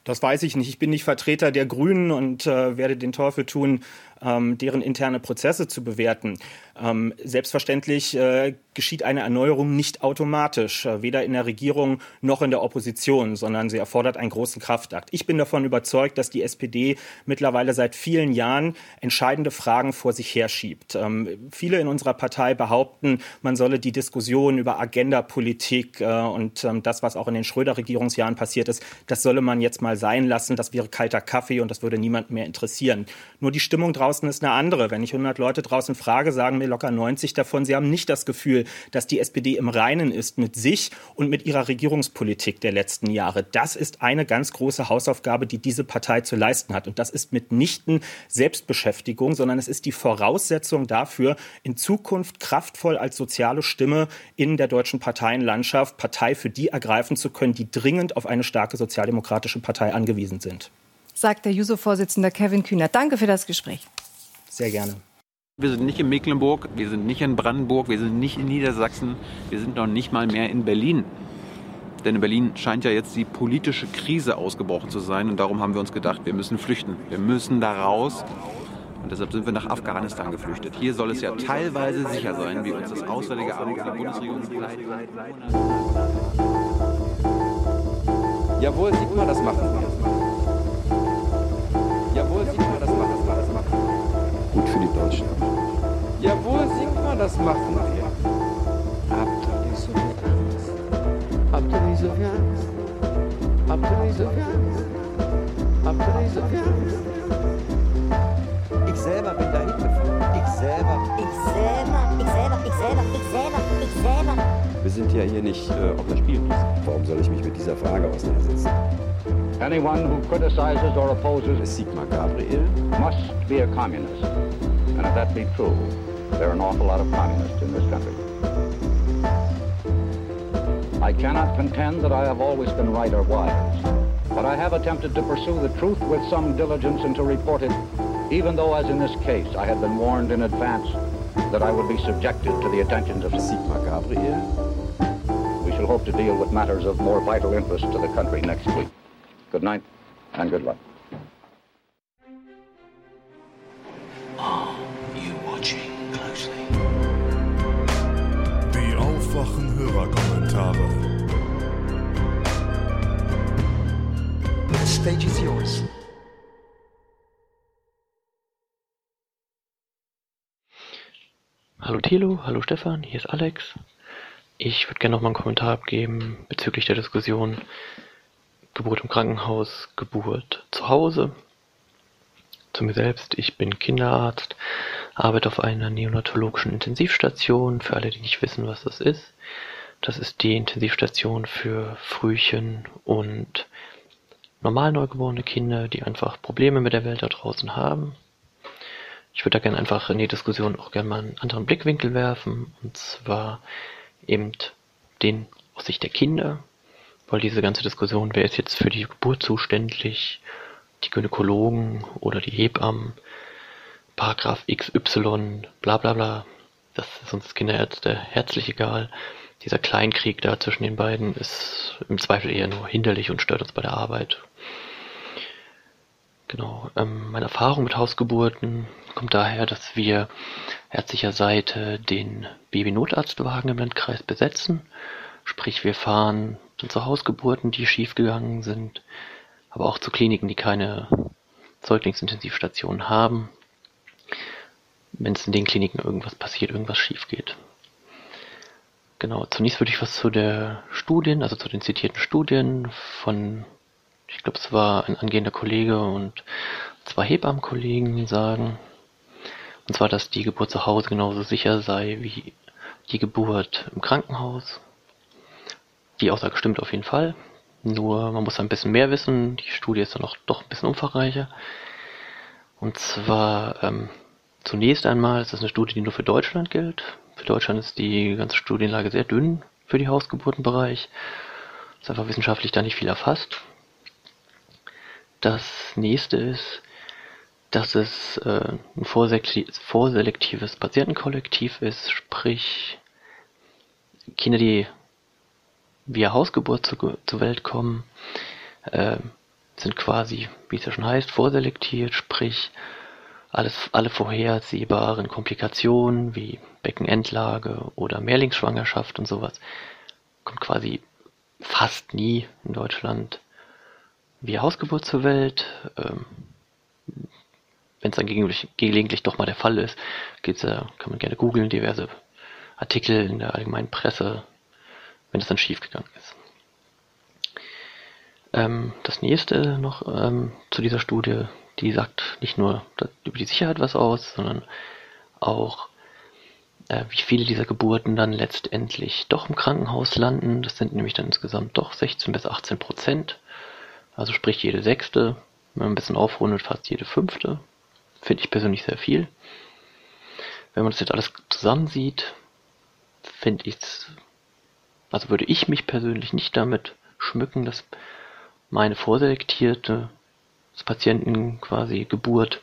Das weiß ich nicht. Ich bin nicht Vertreter der Grünen und äh, werde den Teufel tun, ähm, deren interne Prozesse zu bewerten. Ähm, selbstverständlich äh, geschieht eine Erneuerung nicht automatisch, äh, weder in der Regierung noch in der Opposition, sondern sie erfordert einen großen Kraftakt. Ich bin davon überzeugt, dass die SPD mittlerweile seit vielen Jahren entscheidende Fragen vor sich herschiebt. Ähm, viele in unserer Partei behaupten, man solle die Diskussion über Agendapolitik äh, und ähm, das, was auch in den Schröder-Regierungsjahren passiert ist, das solle man jetzt mal sein lassen. Das wäre kalter Kaffee und das würde niemand mehr interessieren. Nur die Stimmung draußen ist eine andere. Wenn ich 100 Leute draußen frage, sagen mir locker 90 davon, sie haben nicht das Gefühl, dass die SPD im Reinen ist mit sich und mit ihrer Regierungspolitik der letzten Jahre. Das ist eine ganz große Hausaufgabe, die diese Partei zu leisten hat. Und das ist mitnichten Selbstbeschäftigung, sondern es ist die Voraussetzung dafür, in Zukunft kraftvoll als soziale Stimme in der deutschen Parteienlandschaft Partei für die ergreifen zu können, die dringend auf eine starke sozialdemokratische Partei angewiesen sind. Sagt der Juso-Vorsitzende Kevin Kühner. Danke für das Gespräch. Sehr gerne. Wir sind nicht in Mecklenburg, wir sind nicht in Brandenburg, wir sind nicht in Niedersachsen, wir sind noch nicht mal mehr in Berlin. Denn in Berlin scheint ja jetzt die politische Krise ausgebrochen zu sein und darum haben wir uns gedacht, wir müssen flüchten. Wir müssen da raus und deshalb sind wir nach Afghanistan geflüchtet. Hier soll es ja teilweise sicher sein, wie uns das Auswärtige Amt der Bundesregierung sagt. Jawohl, sieht man das machen. Gut für die Deutschen. Jawohl, Sigmar, das machen wir. Habt ihr nicht so viel Angst? Habt ihr nicht so viel Angst? Habt ihr nicht so viel Angst? Habt ihr nicht so viel Angst? Ich selber bin da hingefahren. Ich selber. Ich selber, ich selber, ich selber, ich selber, ich selber. Wir sind ja hier nicht äh, auf Spielwiese. Warum soll ich mich mit dieser Frage auseinandersetzen? Anyone who criticizes or opposes Sigmar Gabriel must be a communist. And if that be true, there are an awful lot of communists in this country. I cannot contend that I have always been right or wise, but I have attempted to pursue the truth with some diligence and to report it, even though, as in this case, I had been warned in advance that I would be subjected to the attentions of Sigmar Gabriel. We shall hope to deal with matters of more vital interest to the country next week. Good night and good luck. Are you watching closely? Die Aufwachen Hörerkommentare. The stage is yours. Hallo Thilo, hallo Stefan, hier ist Alex. Ich würde gerne noch mal einen Kommentar abgeben bezüglich der Diskussion Geburt im Krankenhaus, Geburt zu Hause. Zu mir selbst, ich bin Kinderarzt, arbeite auf einer neonatologischen Intensivstation. Für alle, die nicht wissen, was das ist. Das ist die Intensivstation für Frühchen und normal neugeborene Kinder, die einfach Probleme mit der Welt da draußen haben. Ich würde da gerne einfach in die Diskussion auch gerne mal einen anderen Blickwinkel werfen, und zwar eben den aus Sicht der Kinder, weil diese ganze Diskussion, wer ist jetzt für die Geburt zuständig, die Gynäkologen oder die Hebammen, Paragraph XY, bla bla bla. Das ist uns Kinderärzte herzlich egal. Dieser Kleinkrieg da zwischen den beiden ist im Zweifel eher nur hinderlich und stört uns bei der Arbeit. Genau. Ähm, meine Erfahrung mit Hausgeburten kommt daher, dass wir ärztlicher Seite den Babynotarztwagen im Landkreis besetzen. Sprich, wir fahren zu Hausgeburten, die schiefgegangen sind, aber auch zu Kliniken, die keine Säuglingsintensivstationen haben, wenn es in den Kliniken irgendwas passiert, irgendwas schief geht. Genau, zunächst würde ich was zu der Studien, also zu den zitierten Studien von, ich glaube, es war ein angehender Kollege und zwei Hebammenkollegen sagen. Und zwar, dass die Geburt zu Hause genauso sicher sei wie die Geburt im Krankenhaus. Die Aussage stimmt auf jeden Fall. Nur man muss ein bisschen mehr wissen. Die Studie ist dann auch doch ein bisschen umfangreicher. Und zwar ähm, zunächst einmal ist das eine Studie, die nur für Deutschland gilt. Für Deutschland ist die ganze Studienlage sehr dünn für die Hausgeburtenbereich. Ist einfach wissenschaftlich da nicht viel erfasst. Das nächste ist, dass es äh, ein vorselektives Patientenkollektiv ist, sprich Kinder, die via Hausgeburt zu, zur Welt kommen, äh, sind quasi, wie es ja schon heißt, vorselektiert, sprich alles, alle vorhersehbaren Komplikationen wie Beckenendlage oder Mehrlingsschwangerschaft und sowas kommt quasi fast nie in Deutschland via Hausgeburt zur Welt. Ähm, Wenn es dann gelegentlich, gelegentlich doch mal der Fall ist, geht's, äh, kann man gerne googeln, diverse Artikel in der allgemeinen Presse wenn es dann schief gegangen ist. Ähm, das nächste noch ähm, zu dieser Studie, die sagt nicht nur über die Sicherheit was aus, sondern auch, äh, wie viele dieser Geburten dann letztendlich doch im Krankenhaus landen. Das sind nämlich dann insgesamt doch 16 bis 18 Prozent. Also sprich jede sechste, wenn man ein bisschen aufrundet, fast jede fünfte. Finde ich persönlich sehr viel. Wenn man das jetzt alles zusammensieht, finde ich es also würde ich mich persönlich nicht damit schmücken, dass meine vorselektierte Patienten quasi Geburt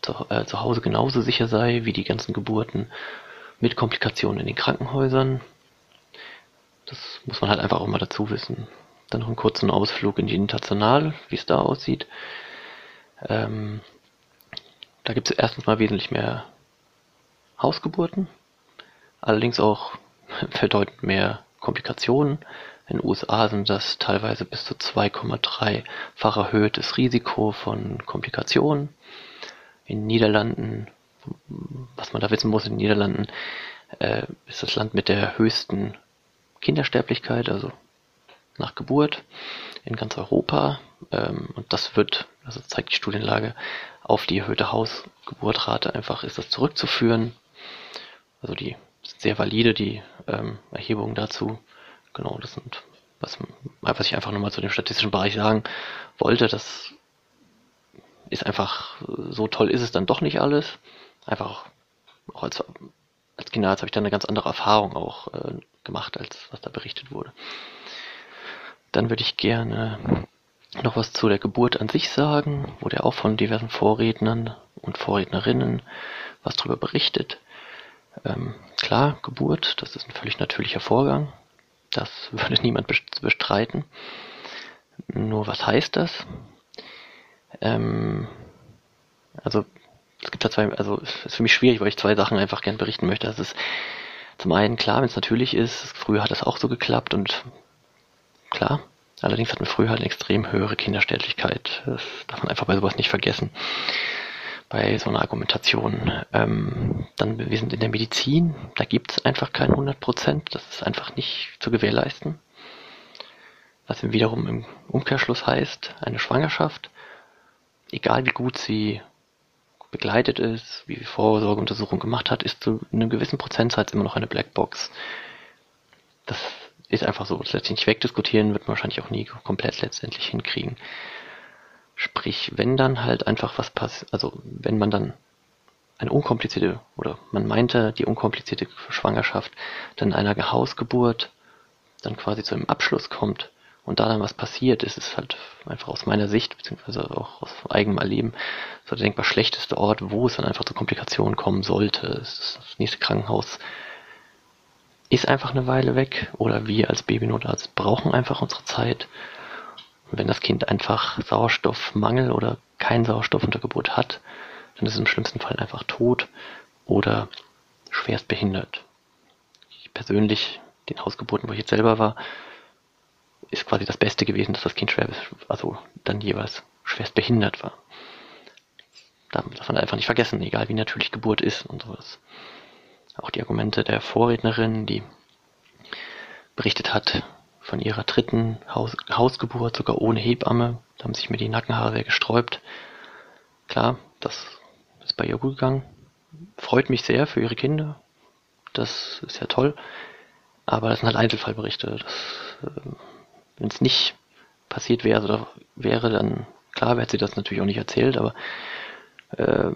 zu, äh, zu Hause genauso sicher sei wie die ganzen Geburten mit Komplikationen in den Krankenhäusern. Das muss man halt einfach auch mal dazu wissen. Dann noch einen kurzen Ausflug in die International, wie es da aussieht. Ähm, da gibt es erstens mal wesentlich mehr Hausgeburten, allerdings auch bedeutend mehr Komplikationen. In den USA sind das teilweise bis zu 2,3-fach erhöhtes Risiko von Komplikationen. In den Niederlanden, was man da wissen muss, in den Niederlanden äh, ist das Land mit der höchsten Kindersterblichkeit, also nach Geburt in ganz Europa. Ähm, und das wird, also zeigt die Studienlage, auf die erhöhte Hausgeburtrate einfach ist das zurückzuführen. Also die sehr valide, die ähm, Erhebungen dazu. Genau, das sind, was, was ich einfach nochmal zu dem statistischen Bereich sagen wollte. Das ist einfach, so toll ist es dann doch nicht alles. Einfach auch als, als Kinderarzt habe ich dann eine ganz andere Erfahrung auch äh, gemacht, als was da berichtet wurde. Dann würde ich gerne noch was zu der Geburt an sich sagen, wurde ja auch von diversen Vorrednern und Vorrednerinnen was darüber berichtet. Ähm, klar, Geburt, das ist ein völlig natürlicher Vorgang. Das würde niemand bestreiten. Nur was heißt das? Ähm, also es gibt da zwei, also es ist für mich schwierig, weil ich zwei Sachen einfach gern berichten möchte. Das ist zum einen klar, wenn es natürlich ist, früher hat das auch so geklappt und klar, allerdings hat man früher halt eine extrem höhere Kindersterblichkeit. Das darf man einfach bei sowas nicht vergessen bei so einer Argumentation. Ähm, dann, wir sind in der Medizin, da gibt es einfach kein 100 Prozent, das ist einfach nicht zu gewährleisten. Was wiederum im Umkehrschluss heißt, eine Schwangerschaft, egal wie gut sie begleitet ist, wie Vorsorgeuntersuchung gemacht hat, ist zu einem gewissen Prozentsatz immer noch eine Blackbox. Das ist einfach so. Das lässt sich nicht wegdiskutieren, wird man wahrscheinlich auch nie komplett letztendlich hinkriegen. Sprich, wenn dann halt einfach was passiert, also wenn man dann eine unkomplizierte oder man meinte die unkomplizierte Schwangerschaft dann einer Hausgeburt dann quasi zu einem Abschluss kommt und da dann was passiert, ist es halt einfach aus meiner Sicht, beziehungsweise auch aus eigenem Erleben, so der denkbar schlechteste Ort, wo es dann einfach zu Komplikationen kommen sollte. Das nächste Krankenhaus ist einfach eine Weile weg oder wir als Babynotarzt brauchen einfach unsere Zeit wenn das Kind einfach Sauerstoffmangel oder keinen Sauerstoff unter Geburt hat, dann ist es im schlimmsten Fall einfach tot oder schwerst behindert. Ich persönlich, den Hausgeburten, wo ich jetzt selber war, ist quasi das Beste gewesen, dass das Kind schwer, also dann jeweils schwerst behindert war. Da darf man einfach nicht vergessen, egal wie natürlich Geburt ist und sowas. Auch die Argumente der Vorrednerin, die berichtet hat von ihrer dritten Haus Hausgeburt, sogar ohne Hebamme. Da haben sich mir die Nackenhaare sehr gesträubt. Klar, das ist bei ihr gut gegangen. Freut mich sehr für ihre Kinder. Das ist ja toll. Aber das sind halt Einzelfallberichte. äh, Wenn es nicht passiert wäre, oder wäre, dann klar, hätte sie das natürlich auch nicht erzählt, aber äh,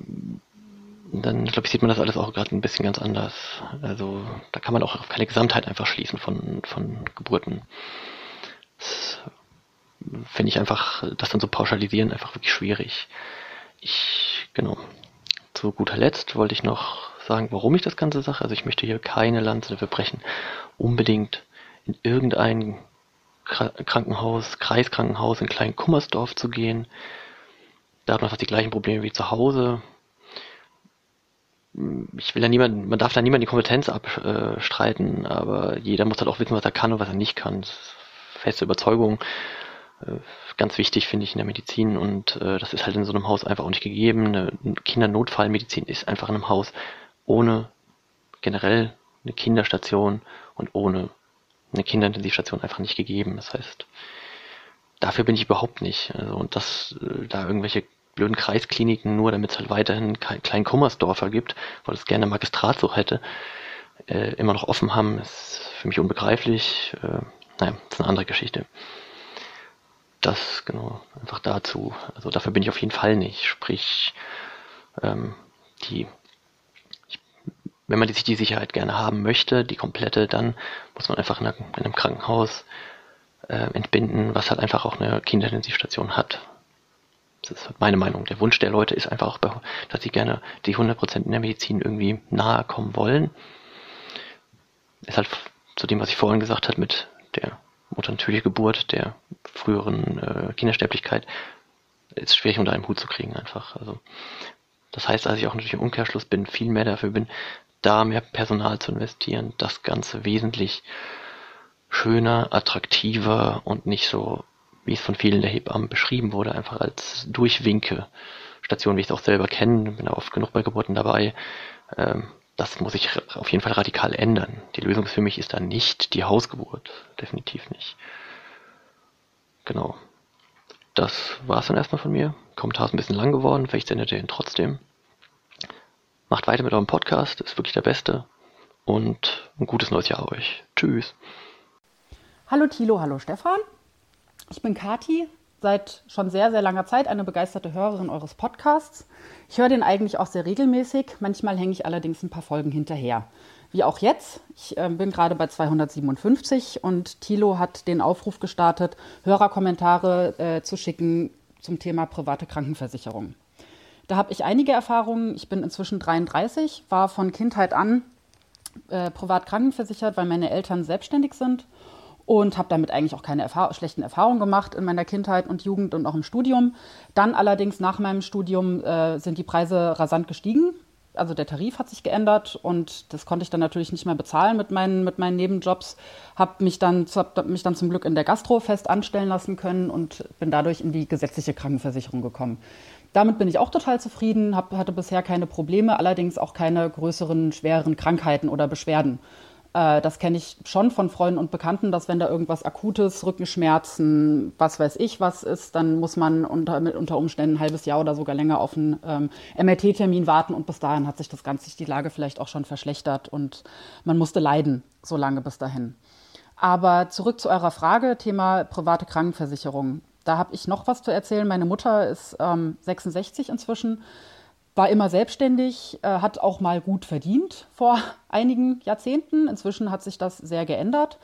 dann glaube ich, sieht man das alles auch gerade ein bisschen ganz anders. Also da kann man auch auf keine Gesamtheit einfach schließen von, von Geburten. Das finde ich einfach, das dann so pauschalisieren, einfach wirklich schwierig. Ich, genau. Zu guter Letzt wollte ich noch sagen, warum ich das Ganze sage. Also ich möchte hier keine Lanze dafür brechen, unbedingt in irgendein Krankenhaus, Kreiskrankenhaus in Klein Kummersdorf zu gehen. Da hat man fast die gleichen Probleme wie zu Hause ich will ja niemand, man darf da niemand die Kompetenz abstreiten, aber jeder muss halt auch wissen, was er kann und was er nicht kann. Das feste Überzeugung. Äh, ganz wichtig finde ich in der Medizin und äh, das ist halt in so einem Haus einfach auch nicht gegeben. Eine Kindernotfallmedizin ist einfach in einem Haus ohne generell eine Kinderstation und ohne eine Kinderintensivstation einfach nicht gegeben. Das heißt, dafür bin ich überhaupt nicht. Also, und dass äh, da irgendwelche blöden Kreiskliniken nur, damit es halt weiterhin kleinen Kummersdorfer gibt, weil es gerne Magistrat so hätte, äh, immer noch offen haben, ist für mich unbegreiflich. Äh, naja, das ist eine andere Geschichte. Das, genau, einfach dazu. Also dafür bin ich auf jeden Fall nicht. Sprich, ähm, die, ich, wenn man sich die Sicherheit gerne haben möchte, die komplette, dann muss man einfach in, einer, in einem Krankenhaus äh, entbinden, was halt einfach auch eine Kinderintensivstation hat. Das ist meine Meinung. Der Wunsch der Leute ist einfach auch, dass sie gerne die 100% in der Medizin irgendwie nahe kommen wollen. Ist halt zu dem, was ich vorhin gesagt habe, mit der mutternatürlichen Geburt, der früheren äh, Kindersterblichkeit, ist schwierig unter einem Hut zu kriegen einfach. Also, das heißt, dass ich auch natürlich im Umkehrschluss bin, viel mehr dafür bin, da mehr Personal zu investieren, das Ganze wesentlich schöner, attraktiver und nicht so wie es von vielen der Hebammen beschrieben wurde, einfach als Durchwinke. Station, wie ich es auch selber kenne, bin da oft genug bei Geburten dabei. Ähm, das muss ich auf jeden Fall radikal ändern. Die Lösung für mich ist dann nicht die Hausgeburt. Definitiv nicht. Genau. Das war es dann erstmal von mir. Kommentar ist ein bisschen lang geworden, vielleicht sendet ihr ihn trotzdem. Macht weiter mit eurem Podcast, ist wirklich der beste. Und ein gutes neues Jahr euch. Tschüss. Hallo Thilo, hallo Stefan. Ich bin Kati, seit schon sehr, sehr langer Zeit eine begeisterte Hörerin eures Podcasts. Ich höre den eigentlich auch sehr regelmäßig. Manchmal hänge ich allerdings ein paar Folgen hinterher. Wie auch jetzt. Ich äh, bin gerade bei 257 und Thilo hat den Aufruf gestartet, Hörerkommentare äh, zu schicken zum Thema private Krankenversicherung. Da habe ich einige Erfahrungen. Ich bin inzwischen 33, war von Kindheit an äh, privat krankenversichert, weil meine Eltern selbstständig sind und habe damit eigentlich auch keine Erfahr schlechten Erfahrungen gemacht in meiner Kindheit und Jugend und auch im Studium. Dann allerdings nach meinem Studium äh, sind die Preise rasant gestiegen. Also der Tarif hat sich geändert und das konnte ich dann natürlich nicht mehr bezahlen mit meinen, mit meinen Nebenjobs. Habe mich, dann, hab mich dann zum Glück in der Gastro fest anstellen lassen können und bin dadurch in die gesetzliche Krankenversicherung gekommen. Damit bin ich auch total zufrieden, hab, hatte bisher keine Probleme, allerdings auch keine größeren, schwereren Krankheiten oder Beschwerden. Äh, das kenne ich schon von Freunden und Bekannten, dass wenn da irgendwas Akutes, Rückenschmerzen, was weiß ich was ist, dann muss man unter, unter Umständen ein halbes Jahr oder sogar länger auf einen ähm, MRT-Termin warten und bis dahin hat sich das Ganze, die Lage vielleicht auch schon verschlechtert und man musste leiden, so lange bis dahin. Aber zurück zu eurer Frage, Thema private Krankenversicherung. Da habe ich noch was zu erzählen. Meine Mutter ist ähm, 66 inzwischen war immer selbstständig, äh, hat auch mal gut verdient vor einigen Jahrzehnten. Inzwischen hat sich das sehr geändert.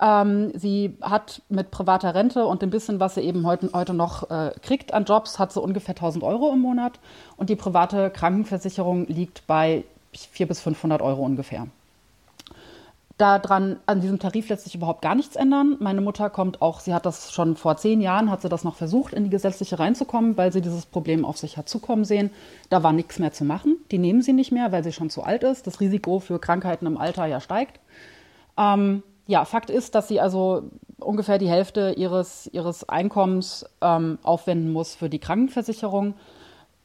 Ähm, sie hat mit privater Rente und dem bisschen, was sie eben heute, heute noch äh, kriegt an Jobs, hat sie ungefähr 1000 Euro im Monat. Und die private Krankenversicherung liegt bei 400 bis 500 Euro ungefähr. Daran, an diesem Tarif lässt sich überhaupt gar nichts ändern. Meine Mutter kommt auch, sie hat das schon vor zehn Jahren, hat sie das noch versucht, in die gesetzliche reinzukommen, weil sie dieses Problem auf sich hat zukommen sehen. Da war nichts mehr zu machen. Die nehmen sie nicht mehr, weil sie schon zu alt ist. Das Risiko für Krankheiten im Alter ja steigt. Ähm, ja, Fakt ist, dass sie also ungefähr die Hälfte ihres, ihres Einkommens ähm, aufwenden muss für die Krankenversicherung.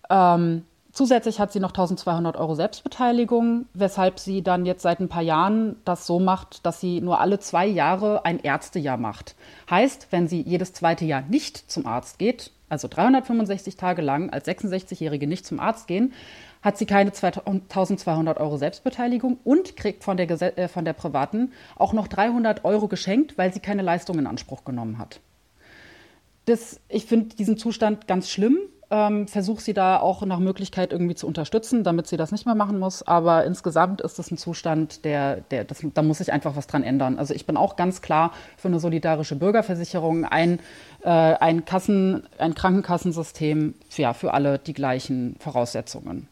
Ähm, Zusätzlich hat sie noch 1200 Euro Selbstbeteiligung, weshalb sie dann jetzt seit ein paar Jahren das so macht, dass sie nur alle zwei Jahre ein Ärztejahr macht. Heißt, wenn sie jedes zweite Jahr nicht zum Arzt geht, also 365 Tage lang als 66-Jährige nicht zum Arzt gehen, hat sie keine 1200 Euro Selbstbeteiligung und kriegt von der, äh, von der privaten auch noch 300 Euro geschenkt, weil sie keine Leistung in Anspruch genommen hat. Das, ich finde diesen Zustand ganz schlimm ähm, versuche sie da auch nach Möglichkeit irgendwie zu unterstützen, damit sie das nicht mehr machen muss. Aber insgesamt ist das ein Zustand, der, der das, da muss sich einfach was dran ändern. Also ich bin auch ganz klar für eine solidarische Bürgerversicherung, ein, äh, ein, Kassen, ein Krankenkassensystem ja, für alle die gleichen Voraussetzungen.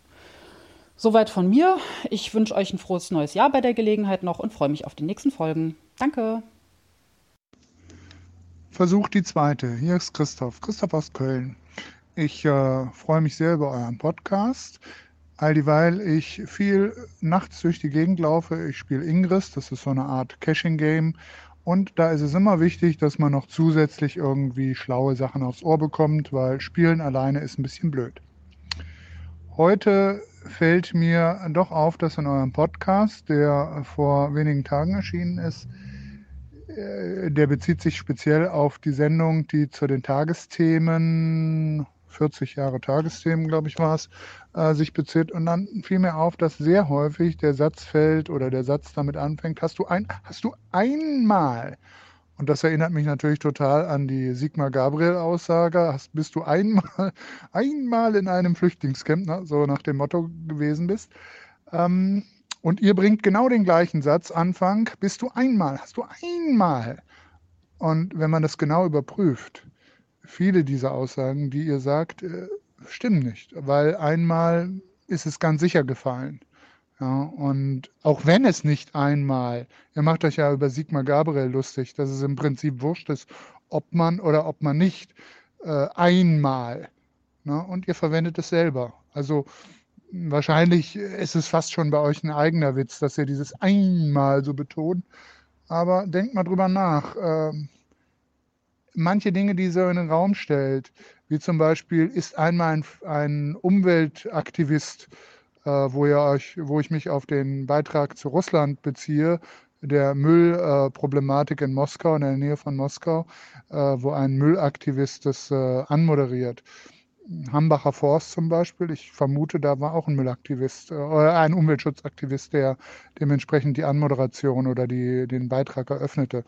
Soweit von mir. Ich wünsche euch ein frohes neues Jahr bei der Gelegenheit noch und freue mich auf die nächsten Folgen. Danke. Versuch die zweite. Hier ist Christoph. Christoph aus Köln. Ich äh, freue mich sehr über euren Podcast. All dieweil ich viel nachts durch die Gegend laufe. Ich spiele Ingress, das ist so eine Art Caching-Game. Und da ist es immer wichtig, dass man noch zusätzlich irgendwie schlaue Sachen aufs Ohr bekommt, weil Spielen alleine ist ein bisschen blöd. Heute fällt mir doch auf, dass in eurem Podcast, der vor wenigen Tagen erschienen ist, äh, der bezieht sich speziell auf die Sendung, die zu den Tagesthemen 40 Jahre Tagesthemen, glaube ich, war es, äh, sich bezieht. Und dann fiel mir auf, dass sehr häufig der Satz fällt oder der Satz damit anfängt, hast du, ein, hast du einmal, und das erinnert mich natürlich total an die Sigmar Gabriel-Aussage, bist du einmal, einmal in einem Flüchtlingscamp, ne, so nach dem Motto gewesen bist. Ähm, und ihr bringt genau den gleichen Satz, Anfang, bist du einmal, hast du einmal. Und wenn man das genau überprüft, viele dieser Aussagen, die ihr sagt, äh, stimmen nicht, weil einmal ist es ganz sicher gefallen. Ja, und auch wenn es nicht einmal, ihr macht euch ja über Sigmar Gabriel lustig, dass es im Prinzip wurscht ist, ob man oder ob man nicht äh, einmal. Ne, und ihr verwendet es selber. Also wahrscheinlich ist es fast schon bei euch ein eigener Witz, dass ihr dieses einmal so betont. Aber denkt mal drüber nach. Ähm, manche Dinge, die so in den Raum stellt, wie zum Beispiel ist einmal ein, ein Umweltaktivist, äh, wo, ihr euch, wo ich mich auf den Beitrag zu Russland beziehe, der Müllproblematik äh, in Moskau, in der Nähe von Moskau, äh, wo ein Müllaktivist das äh, anmoderiert. Hambacher Forst zum Beispiel, ich vermute, da war auch ein Müllaktivist äh, oder ein Umweltschutzaktivist, der dementsprechend die Anmoderation oder die, den Beitrag eröffnete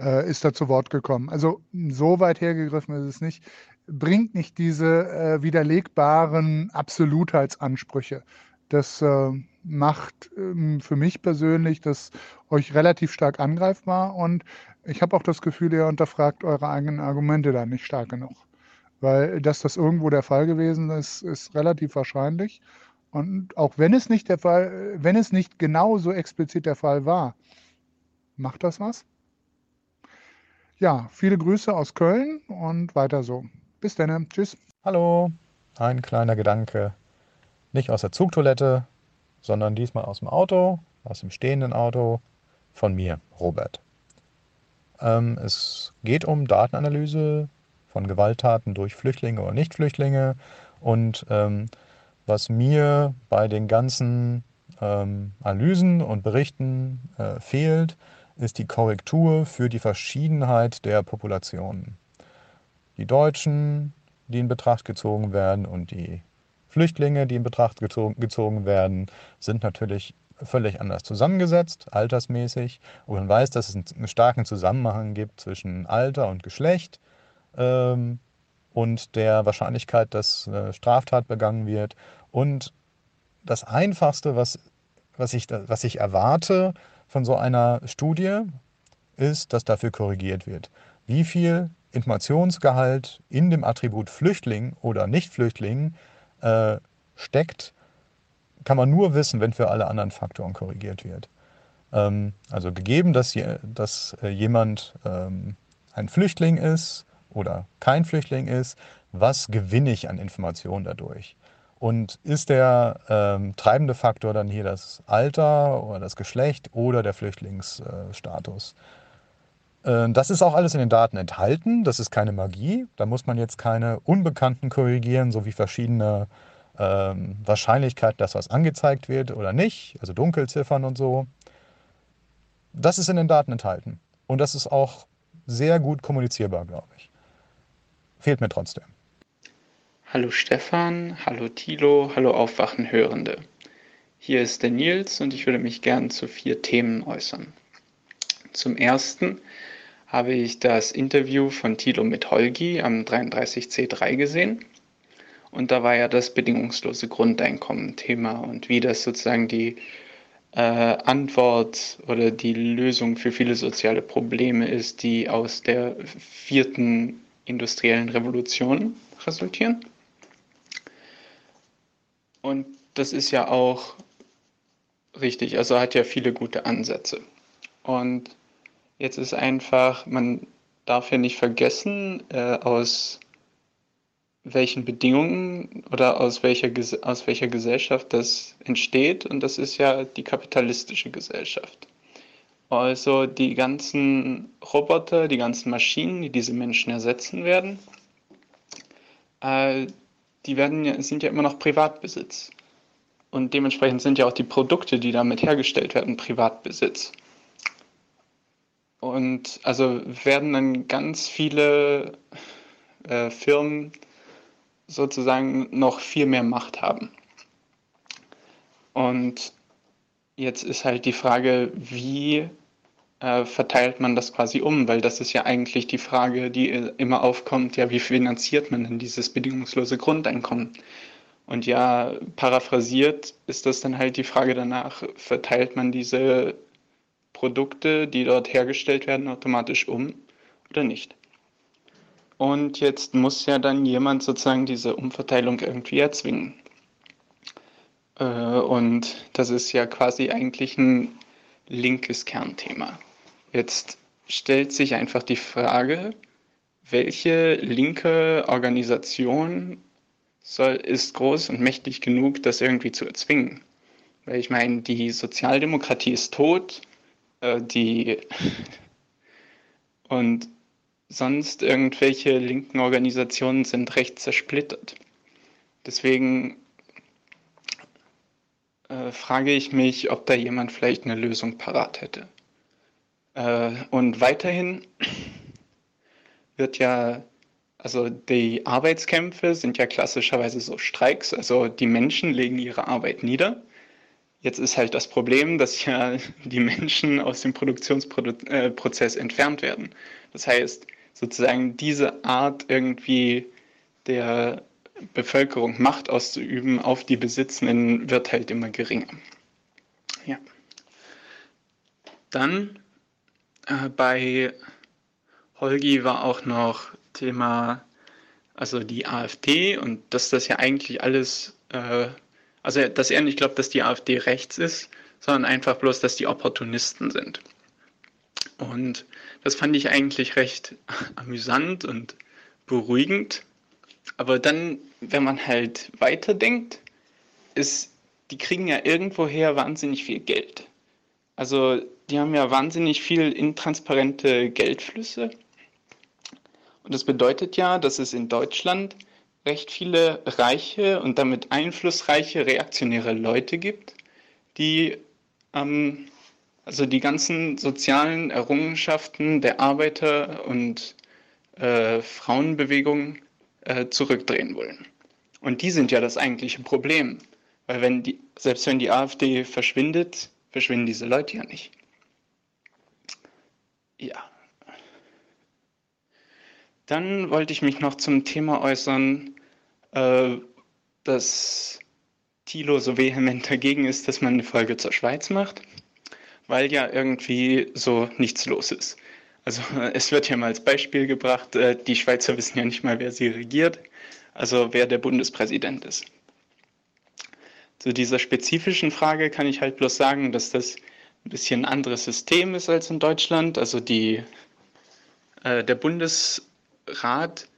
äh, ist da zu Wort gekommen. Also so weit hergegriffen ist es nicht, bringt nicht diese äh, widerlegbaren Absolutheitsansprüche. Das äh, macht ähm, für mich persönlich das euch relativ stark angreifbar und ich habe auch das Gefühl, ihr unterfragt eure eigenen Argumente da nicht stark genug. Weil, dass das irgendwo der Fall gewesen ist, ist relativ wahrscheinlich. Und auch wenn es nicht der Fall, wenn es nicht genau so explizit der Fall war, macht das was? Ja, viele Grüße aus Köln und weiter so. Bis dann. Tschüss. Hallo. Ein kleiner Gedanke. Nicht aus der Zugtoilette, sondern diesmal aus dem Auto, aus dem stehenden Auto von mir, Robert. Ähm, es geht um Datenanalyse von Gewalttaten durch Flüchtlinge oder Nichtflüchtlinge. Und ähm, was mir bei den ganzen ähm, Analysen und Berichten äh, fehlt, ist die Korrektur für die Verschiedenheit der Populationen. Die Deutschen, die in Betracht gezogen werden, und die Flüchtlinge, die in Betracht gezogen werden, sind natürlich völlig anders zusammengesetzt, altersmäßig. Und man weiß, dass es einen starken Zusammenhang gibt zwischen Alter und Geschlecht ähm, und der Wahrscheinlichkeit, dass äh, Straftat begangen wird. Und das Einfachste, was, was, ich, was ich erwarte, von so einer Studie ist, dass dafür korrigiert wird. Wie viel Informationsgehalt in dem Attribut Flüchtling oder Nichtflüchtling äh, steckt, kann man nur wissen, wenn für alle anderen Faktoren korrigiert wird. Ähm, also gegeben, dass, dass äh, jemand ähm, ein Flüchtling ist oder kein Flüchtling ist, was gewinne ich an Informationen dadurch? Und ist der ähm, treibende Faktor dann hier das Alter oder das Geschlecht oder der Flüchtlingsstatus? Äh, das ist auch alles in den Daten enthalten. Das ist keine Magie. Da muss man jetzt keine Unbekannten korrigieren, so wie verschiedene ähm, Wahrscheinlichkeiten, dass was angezeigt wird oder nicht, also Dunkelziffern und so. Das ist in den Daten enthalten. Und das ist auch sehr gut kommunizierbar, glaube ich. Fehlt mir trotzdem. Hallo Stefan, hallo Thilo, hallo Aufwachenhörende. Hier ist der Nils und ich würde mich gern zu vier Themen äußern. Zum ersten habe ich das Interview von Thilo mit Holgi am 33C3 gesehen. Und da war ja das bedingungslose Grundeinkommen Thema und wie das sozusagen die äh, Antwort oder die Lösung für viele soziale Probleme ist, die aus der vierten industriellen Revolution resultieren. Und das ist ja auch richtig, also hat ja viele gute Ansätze. Und jetzt ist einfach, man darf ja nicht vergessen, äh, aus welchen Bedingungen oder aus welcher, aus welcher Gesellschaft das entsteht. Und das ist ja die kapitalistische Gesellschaft. Also die ganzen Roboter, die ganzen Maschinen, die diese Menschen ersetzen werden, äh, die werden, sind ja immer noch Privatbesitz. Und dementsprechend sind ja auch die Produkte, die damit hergestellt werden, Privatbesitz. Und also werden dann ganz viele äh, Firmen sozusagen noch viel mehr Macht haben. Und jetzt ist halt die Frage, wie äh, verteilt man das quasi um? Weil das ist ja eigentlich die Frage, die immer aufkommt, ja, wie finanziert man denn dieses bedingungslose Grundeinkommen? Und ja, paraphrasiert ist das dann halt die Frage danach, verteilt man diese Produkte, die dort hergestellt werden, automatisch um oder nicht? Und jetzt muss ja dann jemand sozusagen diese Umverteilung irgendwie erzwingen. Äh, und das ist ja quasi eigentlich ein linkes Kernthema. Jetzt stellt sich einfach die Frage, welche linke Organisation soll, ist groß und mächtig genug, das irgendwie zu erzwingen? Weil ich meine, die Sozialdemokratie ist tot, äh, die und sonst irgendwelche linken Organisationen sind recht zersplittert. Deswegen äh, frage ich mich, ob da jemand vielleicht eine Lösung parat hätte. Äh, und weiterhin wird ja, also die Arbeitskämpfe sind ja klassischerweise so Streiks, also die Menschen legen ihre Arbeit nieder. Jetzt ist halt das Problem, dass ja die Menschen aus dem Produktionsprozess äh, entfernt werden. Das heißt, sozusagen diese Art irgendwie der Bevölkerung Macht auszuüben auf die Besitzenden wird halt immer geringer. Ja. Dann bei Holgi war auch noch Thema, also die AfD und dass das ja eigentlich alles, äh, also dass er nicht glaubt, dass die AfD rechts ist, sondern einfach bloß, dass die Opportunisten sind. Und das fand ich eigentlich recht amüsant und beruhigend. Aber dann, wenn man halt weiterdenkt, ist, die kriegen ja irgendwoher wahnsinnig viel Geld. Also die haben ja wahnsinnig viel intransparente Geldflüsse. Und das bedeutet ja, dass es in Deutschland recht viele reiche und damit einflussreiche reaktionäre Leute gibt, die ähm, also die ganzen sozialen Errungenschaften der Arbeiter- und äh, Frauenbewegung äh, zurückdrehen wollen. Und die sind ja das eigentliche Problem. Weil wenn die, selbst wenn die AfD verschwindet, verschwinden diese Leute ja nicht. Ja. Dann wollte ich mich noch zum Thema äußern, äh, dass Thilo so vehement dagegen ist, dass man eine Folge zur Schweiz macht weil ja irgendwie so nichts los ist. Also es wird ja mal als Beispiel gebracht, äh, die Schweizer wissen ja nicht mal, wer sie regiert, also wer der Bundespräsident ist. Zu dieser spezifischen Frage kann ich halt bloß sagen, dass das ein bisschen anderes System ist als in Deutschland. Also die, äh, der Bundesrat,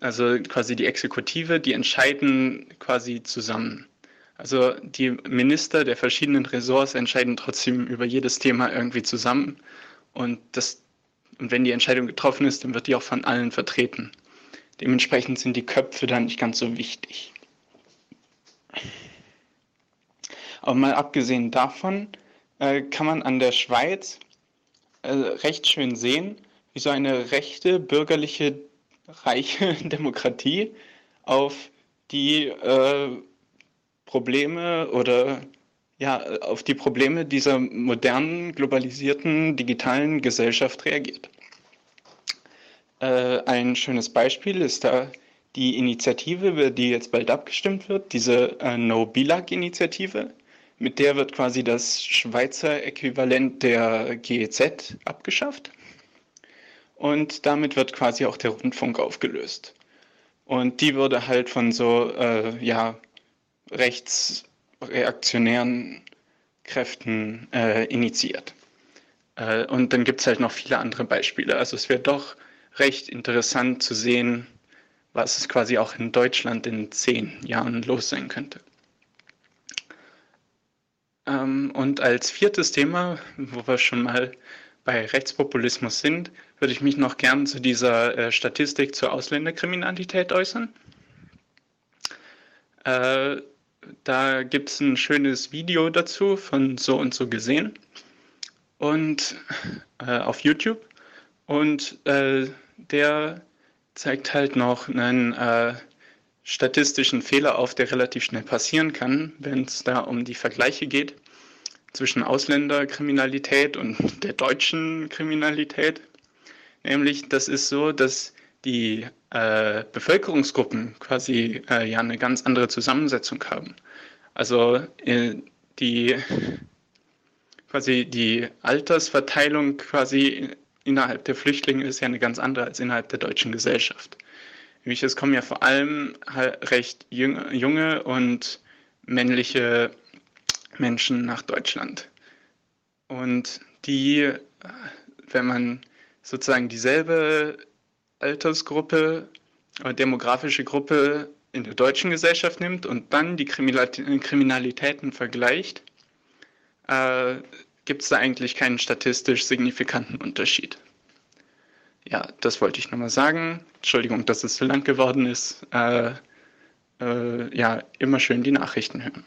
also quasi die Exekutive, die entscheiden quasi zusammen. Also die Minister der verschiedenen Ressorts entscheiden trotzdem über jedes Thema irgendwie zusammen. Und, das, und wenn die Entscheidung getroffen ist, dann wird die auch von allen vertreten. Dementsprechend sind die Köpfe dann nicht ganz so wichtig. Aber mal abgesehen davon äh, kann man an der Schweiz äh, recht schön sehen, wie so eine rechte, bürgerliche, reiche Demokratie auf die äh, Probleme oder ja, auf die Probleme dieser modernen, globalisierten, digitalen Gesellschaft reagiert. Äh, ein schönes Beispiel ist da die Initiative, über die jetzt bald abgestimmt wird, diese äh, No-Bilag-Initiative. Mit der wird quasi das Schweizer Äquivalent der GEZ abgeschafft. Und damit wird quasi auch der Rundfunk aufgelöst. Und die wurde halt von so äh, ja, rechtsreaktionären Kräften äh, initiiert. Äh, und dann gibt es halt noch viele andere Beispiele. Also es wäre doch recht interessant zu sehen, was es quasi auch in Deutschland in zehn Jahren los sein könnte. Ähm, und als viertes Thema, wo wir schon mal bei Rechtspopulismus sind, würde ich mich noch gern zu dieser äh, Statistik zur Ausländerkriminalität äußern. Äh, da gibt es ein schönes Video dazu von so und so gesehen und äh, auf YouTube. Und äh, der zeigt halt noch einen äh, statistischen Fehler auf, der relativ schnell passieren kann, wenn es da um die Vergleiche geht zwischen Ausländerkriminalität und der deutschen Kriminalität. Nämlich, das ist so, dass die äh, Bevölkerungsgruppen quasi äh, ja eine ganz andere Zusammensetzung haben. Also äh, die quasi die Altersverteilung quasi innerhalb der Flüchtlinge ist ja eine ganz andere als innerhalb der deutschen Gesellschaft. Nämlich es kommen ja vor allem halt recht junge und männliche Menschen nach Deutschland. Und die, wenn man sozusagen dieselbe Altersgruppe oder demografische Gruppe in der deutschen Gesellschaft nimmt und dann die Kriminalitäten vergleicht, äh, gibt es da eigentlich keinen statistisch signifikanten Unterschied. Ja, das wollte ich nochmal sagen. Entschuldigung, dass es so lang geworden ist. Äh, äh, ja, immer schön die Nachrichten hören.